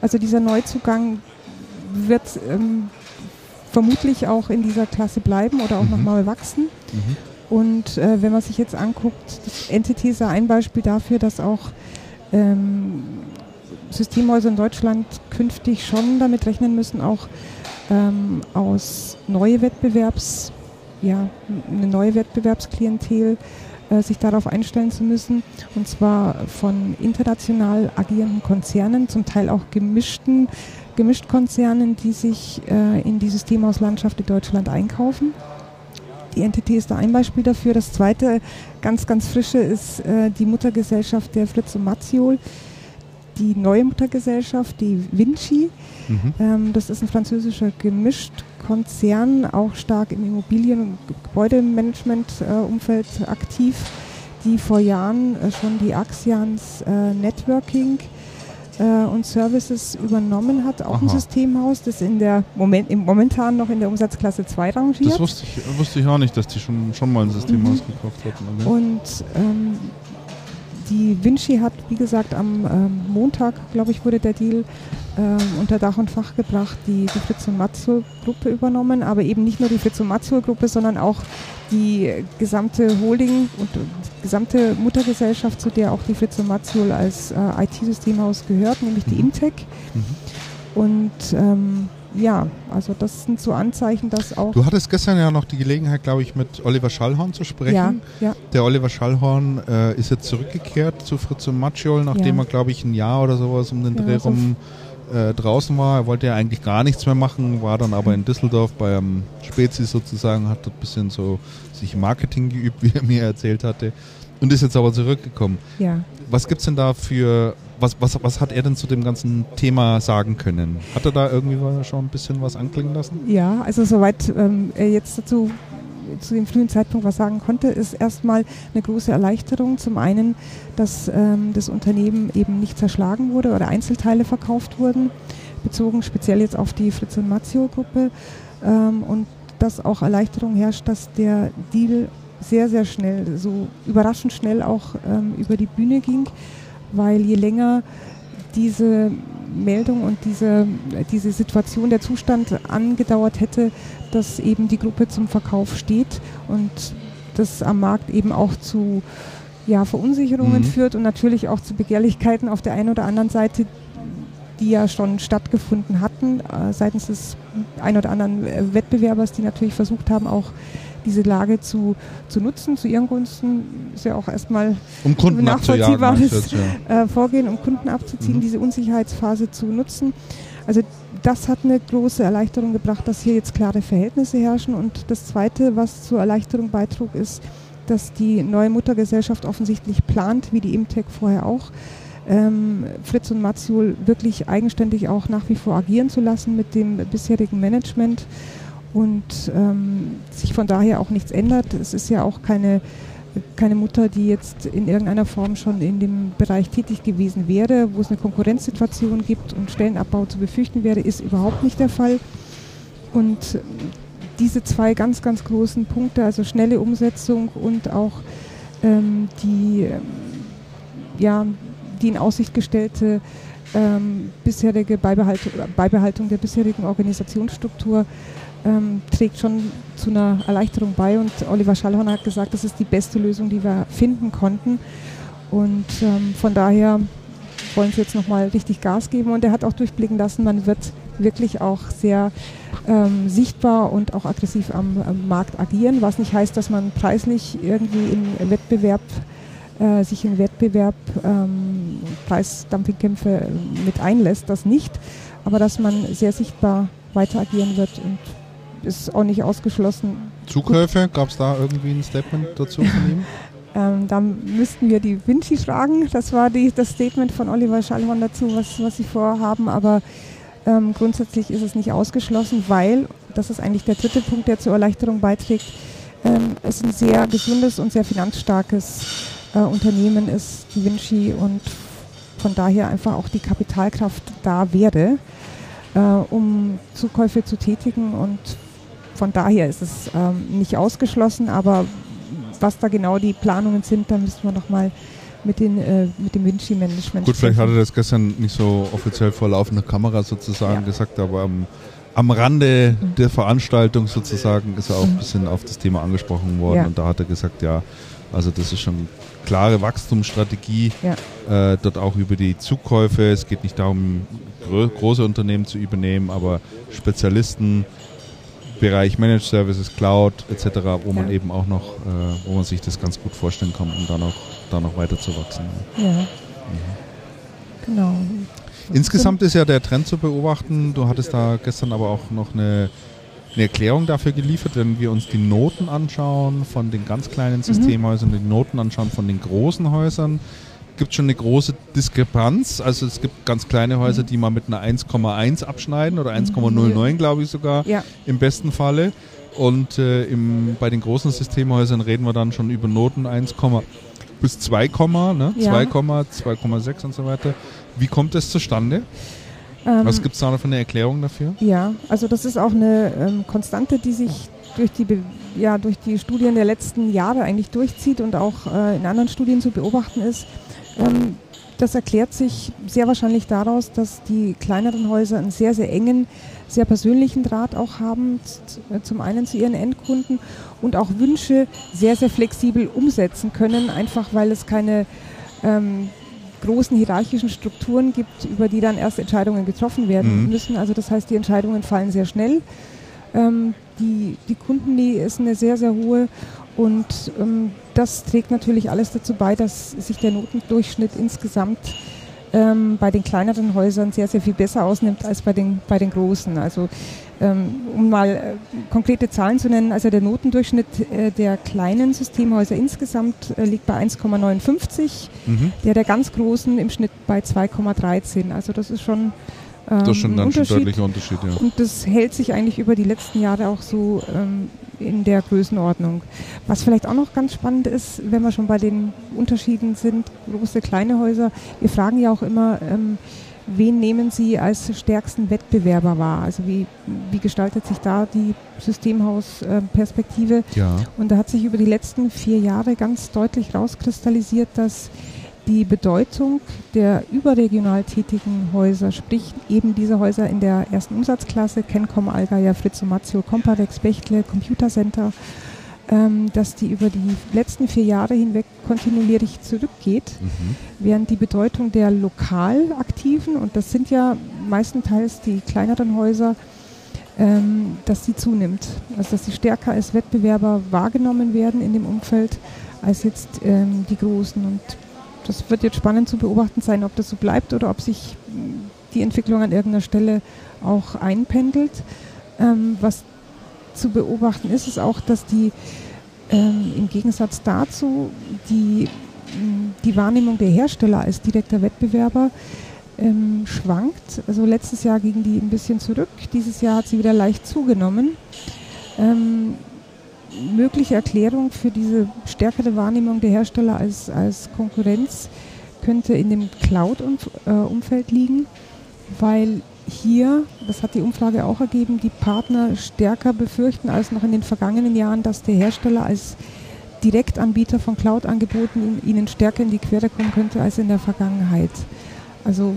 Also dieser Neuzugang wird ähm, vermutlich auch in dieser Klasse bleiben oder auch mhm. nochmal wachsen. Mhm. Und äh, wenn man sich jetzt anguckt, das Entity ist ein Beispiel dafür, dass auch ähm, Systemhäuser in Deutschland künftig schon damit rechnen müssen, auch ähm, aus neue Wettbewerbs, ja, eine neue Wettbewerbsklientel äh, sich darauf einstellen zu müssen. Und zwar von international agierenden Konzernen, zum Teil auch gemischten, gemischt Konzernen, die sich äh, in die Systemhauslandschaft in Deutschland einkaufen. Die NTT ist da ein Beispiel dafür. Das zweite, ganz, ganz frische, ist äh, die Muttergesellschaft der Fritz und Matziol. Die neue Muttergesellschaft, die Vinci. Mhm. Ähm, das ist ein französischer Gemischtkonzern, auch stark im Immobilien- und Gebäudemanagement-Umfeld äh, aktiv, die vor Jahren äh, schon die Axians äh, Networking äh, und Services übernommen hat, auch Aha. ein Systemhaus, das in der Moment, im, momentan noch in der Umsatzklasse 2 rangiert. Das wusste ich, wusste ich auch nicht, dass die schon, schon mal ein Systemhaus mhm. gekauft hatten. Okay. Und ähm, die Vinci hat, wie gesagt, am ähm, Montag, glaube ich, wurde der Deal ähm, unter Dach und Fach gebracht, die, die Fritz und Matzo Gruppe übernommen, aber eben nicht nur die Fritz und Matzo Gruppe, sondern auch die gesamte Holding und die gesamte Muttergesellschaft, zu der auch die Fritz und Matzo als äh, IT-Systemhaus gehört, nämlich die mhm. Imtech. Mhm. Und ähm, ja, also das sind so Anzeichen, dass auch. Du hattest gestern ja noch die Gelegenheit, glaube ich, mit Oliver Schallhorn zu sprechen. Ja, ja. Der Oliver Schallhorn äh, ist jetzt zurückgekehrt zu Fritz und Matschol, nachdem ja. er, glaube ich, ein Jahr oder sowas um den Dreh rum äh, draußen war. Er wollte ja eigentlich gar nichts mehr machen, war dann aber in Düsseldorf bei einem Spezi sozusagen, hat dort ein bisschen so sich Marketing geübt, <laughs> wie er mir erzählt hatte. Und ist jetzt aber zurückgekommen. Ja. Was gibt es denn da für, was, was, was hat er denn zu dem ganzen Thema sagen können? Hat er da irgendwie schon ein bisschen was anklingen lassen? Ja, also soweit ähm, er jetzt dazu zu dem frühen Zeitpunkt was sagen konnte, ist erstmal eine große Erleichterung. Zum einen, dass ähm, das Unternehmen eben nicht zerschlagen wurde oder Einzelteile verkauft wurden, bezogen speziell jetzt auf die Fritz und Mazzio Gruppe. Ähm, und dass auch Erleichterung herrscht, dass der Deal sehr, sehr schnell, so überraschend schnell auch ähm, über die Bühne ging, weil je länger diese Meldung und diese, diese Situation, der Zustand angedauert hätte, dass eben die Gruppe zum Verkauf steht und das am Markt eben auch zu ja, Verunsicherungen mhm. führt und natürlich auch zu Begehrlichkeiten auf der einen oder anderen Seite, die ja schon stattgefunden hatten, äh, seitens des ein oder anderen äh, Wettbewerbers, die natürlich versucht haben, auch diese Lage zu, zu nutzen, zu ihren Gunsten, ist ja auch erstmal um Kunden nachvollziehbares ja. äh, Vorgehen, um Kunden abzuziehen, mhm. diese Unsicherheitsphase zu nutzen. Also das hat eine große Erleichterung gebracht, dass hier jetzt klare Verhältnisse herrschen. Und das Zweite, was zur Erleichterung beitrug, ist, dass die neue Muttergesellschaft offensichtlich plant, wie die Imtech vorher auch, ähm, Fritz und Matziol wirklich eigenständig auch nach wie vor agieren zu lassen mit dem bisherigen Management und ähm, sich von daher auch nichts ändert. Es ist ja auch keine, keine Mutter, die jetzt in irgendeiner Form schon in dem Bereich tätig gewesen wäre, wo es eine Konkurrenzsituation gibt und Stellenabbau zu befürchten wäre, ist überhaupt nicht der Fall. Und diese zwei ganz, ganz großen Punkte, also schnelle Umsetzung und auch ähm, die, ähm, ja, die in Aussicht gestellte ähm, bisherige Beibehaltung, Beibehaltung der bisherigen Organisationsstruktur ähm, trägt schon zu einer Erleichterung bei. Und Oliver Schallhorn hat gesagt, das ist die beste Lösung, die wir finden konnten. Und ähm, von daher wollen sie jetzt nochmal richtig Gas geben. Und er hat auch durchblicken lassen, man wird wirklich auch sehr ähm, sichtbar und auch aggressiv am, am, Markt agieren, was nicht heißt, dass man preislich irgendwie in Wettbewerb äh, sich in Wettbewerb ähm, Preisdumpingkämpfe mit einlässt, das nicht, aber dass man sehr sichtbar weiter agieren wird und ist auch nicht ausgeschlossen. Zukäufe, gab es da irgendwie ein Statement dazu von ihm? <laughs> ähm, da müssten wir die Vinci fragen. Das war die, das Statement von Oliver Schallhorn dazu, was, was sie vorhaben. Aber ähm, grundsätzlich ist es nicht ausgeschlossen, weil, das ist eigentlich der dritte Punkt, der zur Erleichterung beiträgt, ähm, es ein sehr gesundes und sehr finanzstarkes äh, Unternehmen ist, die Vinci, und von daher einfach auch die Kapitalkraft da wäre, äh, um Zukäufe zu tätigen. Und von daher ist es ähm, nicht ausgeschlossen, aber was da genau die Planungen sind, da müssen wir nochmal mit, äh, mit dem Vinci-Management Gut, vielleicht hat er das gestern nicht so offiziell vor laufender Kamera sozusagen ja. gesagt, aber am am Rande der Veranstaltung sozusagen ist er auch ein bisschen auf das Thema angesprochen worden Ja. und da hat er gesagt, ja, also das ist schon klare Wachstumsstrategie, Ja. äh, dort auch über die Zukäufe. Es geht nicht darum, grö große Unternehmen zu übernehmen, aber Spezialisten, Bereich Managed Services, Cloud etc., wo man Ja. eben auch noch, äh, wo man sich das ganz gut vorstellen kann, um da noch, da noch weiter zu wachsen. Ja. Genau. Insgesamt ist ja der Trend zu beobachten. Du hattest da gestern aber auch noch eine, eine Erklärung dafür geliefert, wenn wir uns die Noten anschauen von den ganz kleinen Systemhäusern und die Noten anschauen von den großen Häusern. Gibt schon eine große Diskrepanz. Also es gibt ganz kleine Häuser, die mal mit einer 1,1 abschneiden oder 1,09 glaube ich sogar Ja, im besten Falle. Und äh, im, bei den großen Systemhäusern reden wir dann schon über Noten 1, bis 2, ne? Ja. 2, 2,6 und so weiter. Wie kommt das zustande? Ähm, Was gibt es da noch für eine Erklärung dafür? Ja, also das ist auch eine ähm, Konstante, die sich durch die, Be ja, durch die Studien der letzten Jahre eigentlich durchzieht und auch äh, in anderen Studien zu beobachten ist. Ähm, das erklärt sich sehr wahrscheinlich daraus, dass die kleineren Häuser einen sehr, sehr engen, sehr persönlichen Draht auch haben, z- zum einen zu ihren Endkunden und auch Wünsche sehr, sehr flexibel umsetzen können, einfach weil es keine ähm, großen hierarchischen Strukturen gibt, über die dann erst Entscheidungen getroffen werden Mhm. müssen. Also das heißt, die Entscheidungen fallen sehr schnell. Ähm, die, die Kundennähe ist eine sehr, sehr hohe und ähm, das trägt natürlich alles dazu bei, dass sich der Notendurchschnitt insgesamt ähm, bei den kleineren Häusern sehr, sehr viel besser ausnimmt als bei den, bei den großen. Also um mal äh, konkrete Zahlen zu nennen, also der Notendurchschnitt äh, der kleinen Systemhäuser insgesamt äh, liegt bei 1,59 Mhm. der der ganz großen im Schnitt bei 2,13. Also das ist schon, ähm, Das ist schon ein schon Unterschied. deutlicher Unterschied, ja. Und das hält sich eigentlich über die letzten Jahre auch so ähm, in der Größenordnung. Was vielleicht auch noch ganz spannend ist, wenn wir schon bei den Unterschieden sind, große, kleine Häuser, wir fragen ja auch immer, ähm, wen nehmen Sie als stärksten Wettbewerber wahr? Also wie, wie gestaltet sich da die Systemhausperspektive? Ja. Und da hat sich über die letzten vier Jahre ganz deutlich rauskristallisiert, dass die Bedeutung der überregional tätigen Häuser, sprich eben diese Häuser in der ersten Umsatzklasse, Kencom, Allgeier, Fritz und Mazzio, Comparex, Bechtle, Computer Center, ähm, dass die über die letzten vier Jahre hinweg kontinuierlich zurückgeht, Mhm. während die Bedeutung der lokal aktiven, und das sind ja meistenteils die kleineren Häuser, ähm, dass die zunimmt. Also dass sie stärker als Wettbewerber wahrgenommen werden in dem Umfeld als jetzt ähm, die großen. Und das wird jetzt spannend zu beobachten sein, ob das so bleibt oder ob sich mh, die Entwicklung an irgendeiner Stelle auch einpendelt. Ähm, was zu beobachten ist, ist auch, dass die ähm, im Gegensatz dazu die, die Wahrnehmung der Hersteller als direkter Wettbewerber ähm, schwankt. Also letztes Jahr ging die ein bisschen zurück, dieses Jahr hat sie wieder leicht zugenommen. Ähm, mögliche Erklärung für diese stärkere Wahrnehmung der Hersteller als, als Konkurrenz könnte in dem Cloud-Umfeld liegen, weil hier, das hat die Umfrage auch ergeben, die Partner stärker befürchten als noch in den vergangenen Jahren, dass der Hersteller als Direktanbieter von Cloud-Angeboten ihnen stärker in die Quere kommen könnte als in der Vergangenheit. Also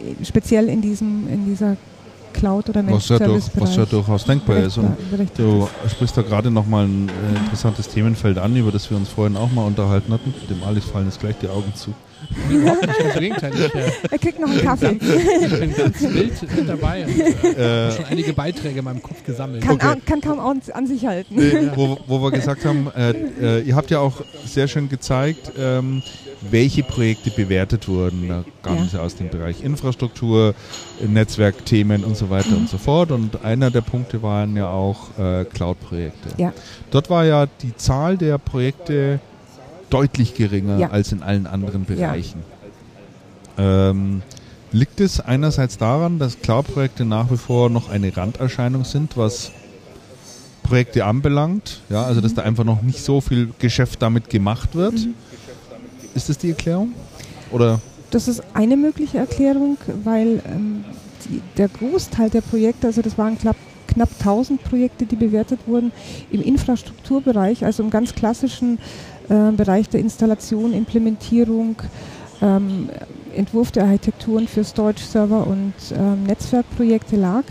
äh, speziell in, diesem, in dieser Cloud- oder Was ja, durch, was ja durchaus denkbar ist. Und du sprichst da gerade nochmal ein äh, interessantes Themenfeld an, über das wir uns vorhin auch mal unterhalten hatten. Dem Alex fallen jetzt gleich die Augen zu. Überhaupt nicht, im Gegenteil. Ich, äh, Er kriegt noch einen Kaffee. ich bin ganz wild mit dabei und äh, Äh, habe schon einige Beiträge in meinem Kopf gesammelt. Kann, Okay. an, kann kaum an, an sich halten. Nee, wo, wo wir gesagt haben, äh, äh, ihr habt ja auch sehr schön gezeigt, ähm, welche Projekte bewertet wurden. Da kamen Ja. sie aus dem Bereich Infrastruktur, Netzwerkthemen und so weiter und so fort. Und einer der Punkte waren ja auch äh, Cloud-Projekte. Ja. Dort war ja die Zahl der Projekte deutlich geringer Ja. als in allen anderen Bereichen. Ähm, liegt es einerseits daran, dass Cloud-Projekte nach wie vor noch eine Randerscheinung sind, was Projekte anbelangt, ja, also dass da einfach noch nicht so viel Geschäft damit gemacht wird. Mhm. Ist das die Erklärung? Oder Das ist eine mögliche Erklärung, weil ähm, die, der Großteil der Projekte, also das waren knapp, knapp 1000 Projekte, die bewertet wurden, im Infrastrukturbereich, also im ganz klassischen äh, Bereich der Installation, Implementierung, ähm, Entwurf der Architekturen für Storage-Server und ähm, Netzwerkprojekte lag.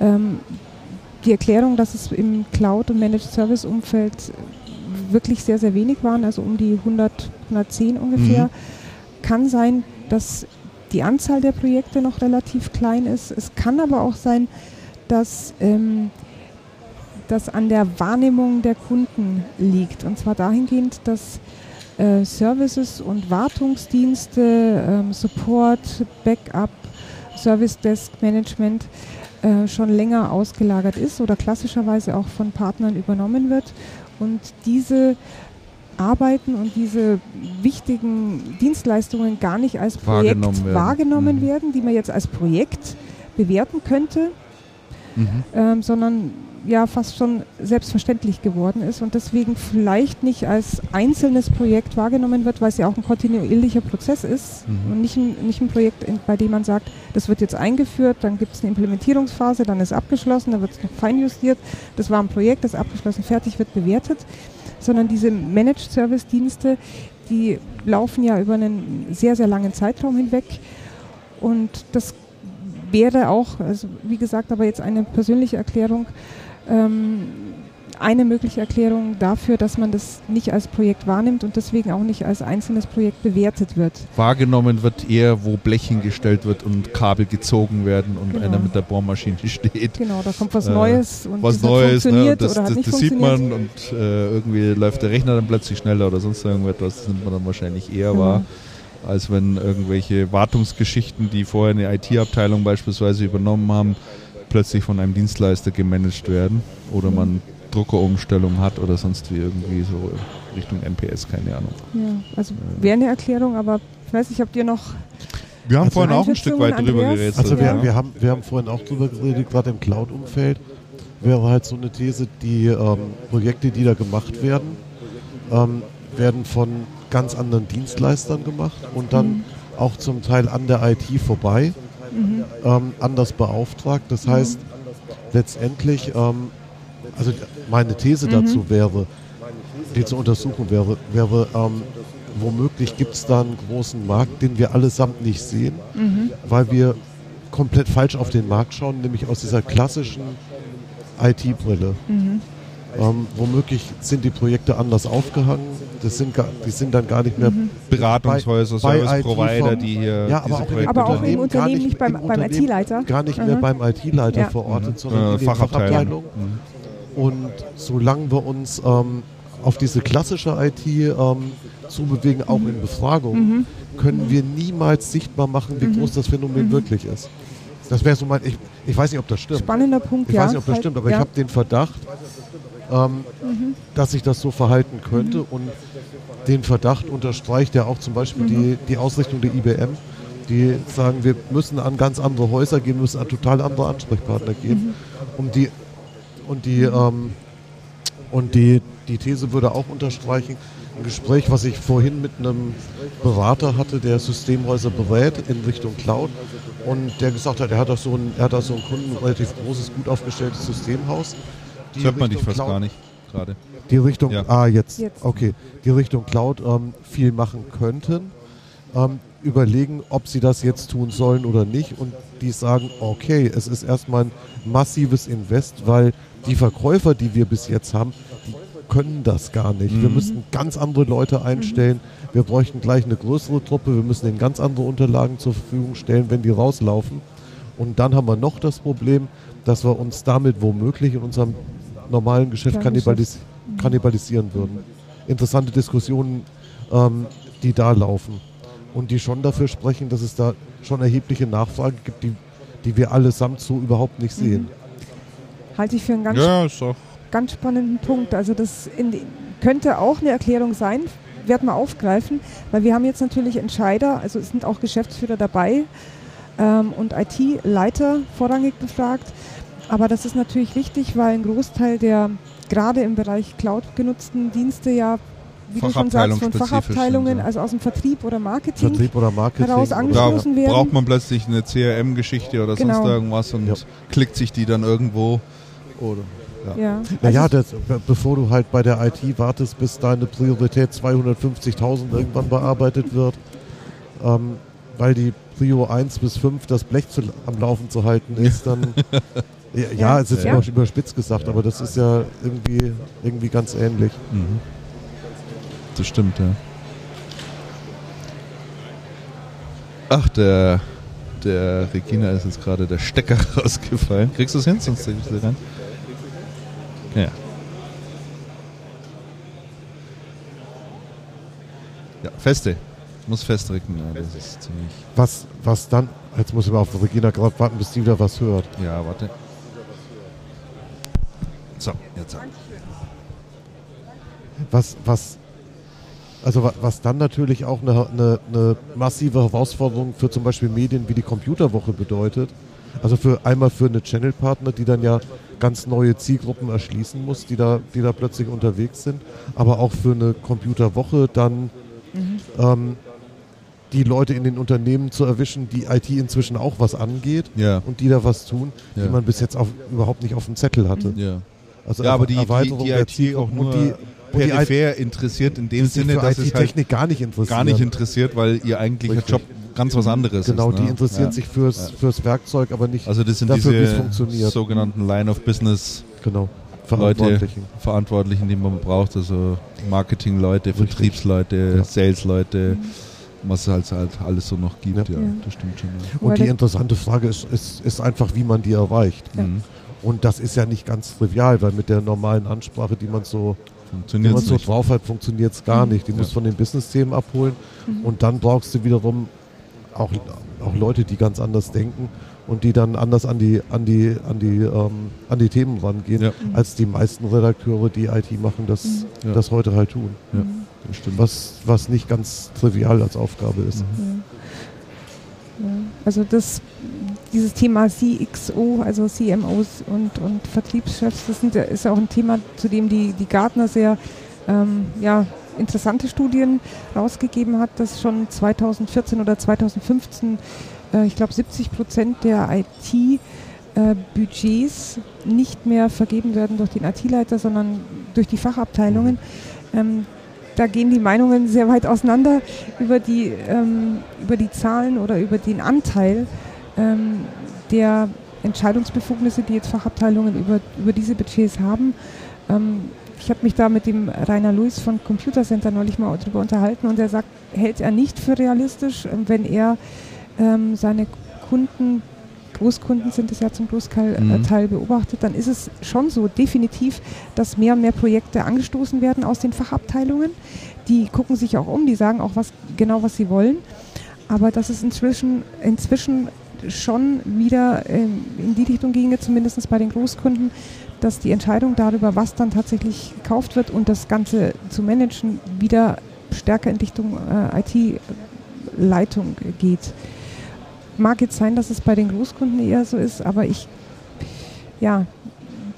Ähm, die Erklärung, dass es im Cloud- und Managed Service-Umfeld wirklich sehr, sehr wenig waren, also um die 100, 110 ungefähr, Mhm. kann sein, dass die Anzahl der Projekte noch relativ klein ist. Es kann aber auch sein, dass ähm, das an der Wahrnehmung der Kunden liegt. Und zwar dahingehend, dass äh, Services und Wartungsdienste, ähm, Support, Backup, Service Desk Management äh, schon länger ausgelagert ist oder klassischerweise auch von Partnern übernommen wird. Und diese Arbeiten und diese wichtigen Dienstleistungen gar nicht als Projekt Wahrgenommen werden. wahrgenommen Mhm. werden, die man jetzt als Projekt bewerten könnte, Mhm. ähm, sondern ja fast schon selbstverständlich geworden ist und deswegen vielleicht nicht als einzelnes Projekt wahrgenommen wird, weil es ja auch ein kontinuierlicher Prozess ist Mhm. und nicht ein, nicht ein Projekt, bei dem man sagt, das wird jetzt eingeführt, dann gibt es eine Implementierungsphase, dann ist abgeschlossen, dann wird es noch feinjustiert, das war ein Projekt, das abgeschlossen, fertig, wird bewertet, sondern diese Managed Service Dienste, die laufen ja über einen sehr, sehr langen Zeitraum hinweg und das wäre auch, also wie gesagt, aber jetzt eine persönliche Erklärung, eine mögliche Erklärung dafür, dass man das nicht als Projekt wahrnimmt und deswegen auch nicht als einzelnes Projekt bewertet wird. Wahrgenommen wird eher, wo Blech hingestellt wird und Kabel gezogen werden und Genau. einer mit der Bohrmaschine <laughs> steht. Genau, da kommt was Äh, Neues und Was Neues, ne? funktioniert Und das, oder hat das, nicht das sieht man und äh, irgendwie läuft der Rechner dann plötzlich schneller oder sonst irgendetwas. Das nimmt man dann wahrscheinlich eher Genau. wahr, als wenn irgendwelche Wartungsgeschichten, die vorher eine IT-Abteilung beispielsweise übernommen haben, plötzlich von einem Dienstleister gemanagt werden oder Mhm. man Druckerumstellung hat oder sonst wie irgendwie so Richtung NPS, keine Ahnung. Ja, also wäre eine Erklärung, aber ich weiß nicht, habt ihr noch Wir haben Also vorhin auch ein Stück weit drüber geredet. Also wir, Ja. wir, haben, wir haben vorhin auch drüber geredet, gerade im Cloud-Umfeld wäre halt so eine These, die ähm, Projekte, die da gemacht werden, ähm, werden von ganz anderen Dienstleistern gemacht und dann auch zum Teil an der IT vorbei, ähm, anders beauftragt. Das heißt, letztendlich, ähm, also meine These dazu wäre, die zu untersuchen wäre, wäre ähm, womöglich gibt es da einen großen Markt, den wir allesamt nicht sehen, weil wir komplett falsch auf den Markt schauen, nämlich aus dieser klassischen IT-Brille. Ähm, womöglich sind die Projekte anders aufgehangen, das sind gar, die sind dann gar nicht mehr Beratungshäuser, bei Service Provider, IT die hier Ja, aber diese auch Projekte Aber auch im. Unternehmen, nicht beim- im beim IT-Leiter? Gar nicht mehr Aha. beim IT-Leiter Ja. verortet, sondern Äh, in den Fachabteilung. Fachabteilungen. Und solange wir uns ähm, auf diese klassische IT ähm, zubewegen, auch in Befragungen, können wir niemals sichtbar machen, wie groß das Phänomen wirklich ist. Das wäre so mein, ich, ich weiß nicht, ob das stimmt. spannender Punkt, Ich ja. weiß nicht, ob das halt, stimmt, aber ja. ich habe den Verdacht, ähm, dass sich das so verhalten könnte und den Verdacht unterstreicht ja auch zum Beispiel die, die Ausrichtung der IBM, die sagen, wir müssen an ganz andere Häuser gehen, müssen an total andere Ansprechpartner gehen. Um die, und die, ähm, und die, die These würde auch unterstreichen, ein Gespräch, was ich vorhin mit einem Berater hatte, der Systemhäuser berät in Richtung Cloud und der gesagt hat, er hat da so ein, er hat da so einen Kunden, ein relativ großes, gut aufgestelltes Systemhaus. Die Das hört man dich fast Cloud- gar nicht gerade. die Richtung, Ja. ah jetzt, Jetzt. okay, die Richtung Cloud ähm, viel machen könnten, ähm, überlegen, ob sie das jetzt tun sollen oder nicht und die sagen, okay, es ist erstmal ein massives Invest, weil die Verkäufer, die wir bis jetzt haben, die können das gar nicht. Wir müssten ganz andere Leute einstellen, wir bräuchten gleich eine größere Truppe, wir müssen ihnen ganz andere Unterlagen zur Verfügung stellen, wenn die rauslaufen. Und dann haben wir noch das Problem, dass wir uns damit womöglich in unserem normalen Geschäft kannibalis kannibalisieren würden. Interessante Diskussionen, ähm, die da laufen und die schon dafür sprechen, dass es da schon erhebliche Nachfrage gibt, die, die wir allesamt so überhaupt nicht sehen. Halte ich für einen ganz, Ja, ganz spannenden Punkt. Also das in, die- könnte auch eine Erklärung sein, werden wir aufgreifen, weil wir haben jetzt natürlich Entscheider, also es sind auch Geschäftsführer dabei ähm, und IT-Leiter vorrangig befragt. Aber das ist natürlich wichtig, weil ein Großteil der gerade im Bereich Cloud genutzten Dienste ja, wie du schon sagst, von Fachabteilungen, also aus dem Vertrieb oder Marketing. Vertrieb oder Marketing. heraus angeschlossen werden. braucht man plötzlich eine CRM-Geschichte oder Genau. sonst irgendwas und Ja. klickt sich die dann irgendwo. Oder, ja. Ja. Naja, Also das, be- bevor du halt bei der IT wartest, bis deine Priorität 250.000 irgendwann bearbeitet wird, ähm, weil die Prio 1 bis 5 das Blech zu, am Laufen zu halten ist, dann <laughs> Ja, ja, es ist Ja. immer überspitzt gesagt, aber das ist ja irgendwie, irgendwie ganz ähnlich. Mhm. Das stimmt, ja. Ach, der, der Regina ist jetzt gerade der Stecker <laughs> rausgefallen. Kriegst du es hin? Sonst ich sie rein. Ja. Ja, feste. Muss festdrücken, ja, das ist ziemlich. Was, was dann, jetzt muss ich mal auf Regina gerade warten, bis die wieder was hört. Ja, warte. So, jetzt. Was, was, also wa- was dann natürlich auch eine, eine, eine massive Herausforderung für zum Beispiel Medien wie die Computerwoche bedeutet. Also für einmal für eine Channelpartner, die dann ja ganz neue Zielgruppen erschließen muss, die da, die da plötzlich unterwegs sind, aber auch für eine Computerwoche dann ähm, die Leute in den Unternehmen zu erwischen, die IT inzwischen auch was angeht Ja, und die da was tun, Ja. die man bis jetzt auch überhaupt nicht auf dem Zettel hatte. ja. Also Ja, aber die, die, Erweiterung die der IT auch nur und die, und die peripher interessiert in dem die Sinne, dass es halt gar nicht interessiert. gar nicht interessiert, weil ihr eigentlicher Richtig. Job ganz was anderes Genau, ist. die ne? interessieren Ja. sich fürs, fürs Werkzeug, aber nicht Also das sind dafür, wie es diese funktioniert. sogenannten Line of Business genau, Leute, Verantwortlichen. Verantwortlichen, die man braucht, also Marketing-Leute. Vertriebsleute, Ja. Sales-Leute, was es halt, halt alles so noch gibt. Ja. Ja, Ja. das stimmt schon. Ja. Und die interessante Frage ist, ist, ist einfach, wie man die erreicht. Ja. Mhm. Und das ist ja nicht ganz trivial, weil mit der normalen Ansprache, die man so, die Funktioniert man so nicht. drauf hat, funktioniert es gar Mhm. nicht. Die Ja. musst du von den Business-Themen abholen. Mhm. Und dann brauchst du wiederum auch, auch Leute, die ganz anders denken und die dann anders an die, an die, an die, ähm, an die Themen rangehen, Ja, als die meisten Redakteure, die IT machen, das, Mhm. Ja. das heute halt tun. Ja. Mhm. das stimmt. Was, was nicht ganz trivial als Aufgabe ist. Mhm. Also das, dieses Thema CXO, also CMOs und, und Vertriebschefs, das sind, ist auch ein Thema, zu dem die, die Gartner sehr ähm, ja, interessante Studien rausgegeben hat, dass schon 2014 oder 2015, äh, ich glaube 70 Prozent der IT-Budgets nicht mehr vergeben werden durch den IT-Leiter, sondern durch die Fachabteilungen. Ähm, da gehen die Meinungen sehr weit auseinander über die, ähm, über die Zahlen oder über den Anteil ähm, der Entscheidungsbefugnisse, die jetzt Fachabteilungen über, über diese Budgets haben. Ähm, ich habe mich da mit dem Rainer Luis von Computer Center neulich mal darüber unterhalten und er sagt, hält er nicht für realistisch, ähm, wenn er ähm, seine Kunden, Großkunden sind es ja zum Großteil äh, Mhm. Teil beobachtet, dann ist es schon so definitiv, dass mehr und mehr Projekte angestoßen werden aus den Fachabteilungen. Die gucken sich auch um, die sagen auch was genau, was sie wollen. Aber dass es inzwischen, inzwischen schon wieder ähm, in die Richtung ginge, zumindest bei den Großkunden, dass die Entscheidung darüber, was dann tatsächlich gekauft wird und das Ganze zu managen, wieder stärker in Richtung äh, IT-Leitung geht. Mag jetzt sein, dass es bei den Großkunden eher so ist, aber ich ja,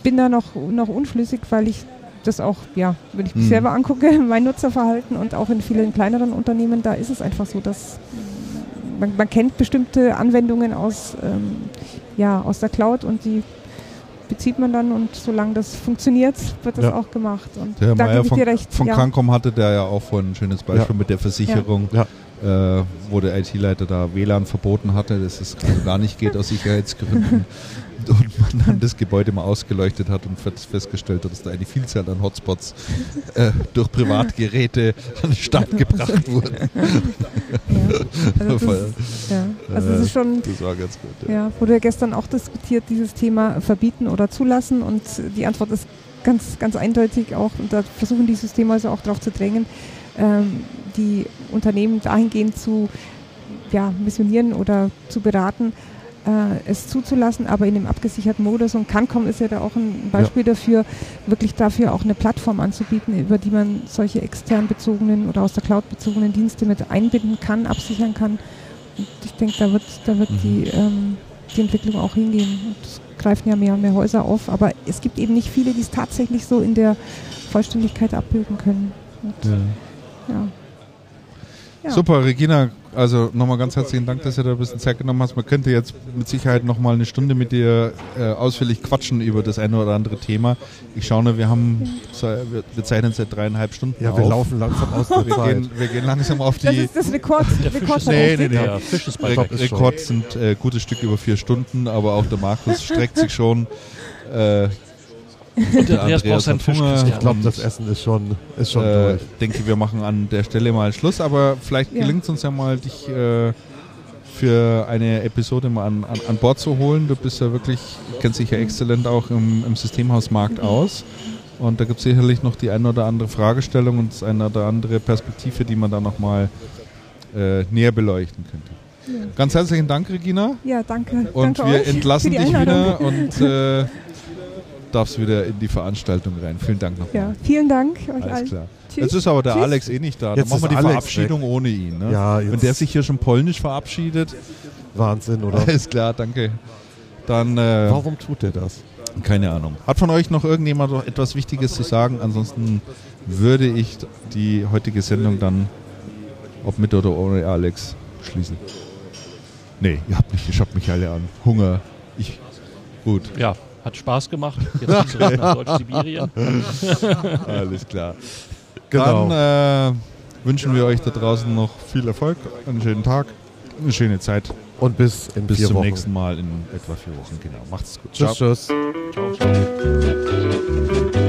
bin da noch, noch unschlüssig, weil ich das auch, ja, wenn ich mich Mhm. selber angucke, <laughs> mein Nutzerverhalten und auch in vielen kleineren Unternehmen, da ist es einfach so, dass man, man kennt bestimmte Anwendungen aus, ähm, ja, aus der Cloud und die bezieht man dann und solange das funktioniert, wird das Ja. auch gemacht. Und Der gebe ich von, dir recht. von ja. Cancom hatte der ja auch vorhin ein schönes Beispiel mit der Versicherung, Ja. äh, wo der IT-Leiter da WLAN verboten hatte, dass es also gar nicht geht aus Sicherheitsgründen. <laughs> und man dann das Gebäude mal ausgeleuchtet hat und fest- festgestellt hat, dass da eine Vielzahl an Hotspots äh, durch Privatgeräte an den Start gebracht wurden. Ja. Also, <laughs> das, ja. also das ist schon, Das war ganz gut. Ja. Ja, wurde ja gestern auch diskutiert, dieses Thema verbieten oder zulassen. Und die Antwort ist ganz, ganz eindeutig auch, und da versuchen die Systemhäuser auch darauf zu drängen, ähm, die Unternehmen dahingehend zu ja, missionieren oder zu beraten, äh, es zuzulassen, aber in dem abgesicherten Modus. Und Cancom ist ja da auch ein Beispiel dafür, wirklich dafür auch eine Plattform anzubieten, über die man solche extern bezogenen oder aus der Cloud bezogenen Dienste mit einbinden kann, absichern kann. Und ich denke, da wird, da wird Mhm. die, ähm, die Entwicklung auch hingehen. Und es greifen ja mehr und mehr Häuser auf, aber es gibt eben nicht viele, die es tatsächlich so in der Vollständigkeit abbilden können. Und, ja. Ja. Super, Regina, Also nochmal ganz herzlichen Dank, dass du da ein bisschen Zeit genommen hast. Man könnte jetzt mit Sicherheit nochmal eine Stunde mit dir äh, ausführlich quatschen über das eine oder andere Thema. Ich schaue nur, wir haben, wir, wir zeichnen seit dreieinhalb Stunden Ja, auf. wir laufen langsam aus der wir, Zeit. gehen, wir gehen langsam auf Das die ist das Rekord. Rekord Nee, nee, nee. Der Fisch ist bald Re. Rekord sind äh, gutes Stück über vier Stunden, aber auch der Markus streckt sich schon. Äh, Und der Andreas braucht seinen Fisch. Ich glaube, das Essen ist schon, ist schon äh, durch. denke, wir machen an der Stelle mal Schluss, aber vielleicht Ja. gelingt es uns ja mal, dich äh, für eine Episode mal an, an, an Bord zu holen. Du bist ja wirklich, kennst dich ja exzellent auch im, im Systemhausmarkt aus. Und da gibt es sicherlich noch die eine oder andere Fragestellung und das eine oder andere Perspektive, die man da nochmal äh, näher beleuchten könnte. Ganz herzlichen Dank, Regina. Ja, danke. Und danke wir euch entlassen für die dich wieder und äh, <laughs> darfst wieder in die Veranstaltung rein. Vielen Dank nochmal. Ja, vielen Dank euch Alles allen. klar. Tschüss. Jetzt ist aber der Tschüss. Alex eh nicht da. Jetzt Dann machen wir die Alex Verabschiedung ohne ihn. Ne? Ja, Wenn der sich hier schon polnisch verabschiedet, Wahnsinn, oder? alles klar, danke. Dann, äh, Warum tut er das? keine Ahnung. Hat von euch noch irgendjemand noch etwas Wichtiges zu sagen? Ansonsten würde ich die heutige Sendung dann, ob mit oder ohne Alex, schließen. Nee, ihr habt mich, ihr schaut mich alle an. Hunger. Ich. Gut, Ja, hat Spaß gemacht. Jetzt zurück nach <laughs> Deutsch-Sibirien. <laughs> alles klar. Genau. Dann äh, wünschen wir euch da draußen noch viel Erfolg, einen schönen Tag, eine schöne Zeit. Und bis in Bis vier zum Wochen. nächsten Mal in etwa vier Wochen. Genau. Macht's gut. Tschüss, tschüss. Ciao, ciao.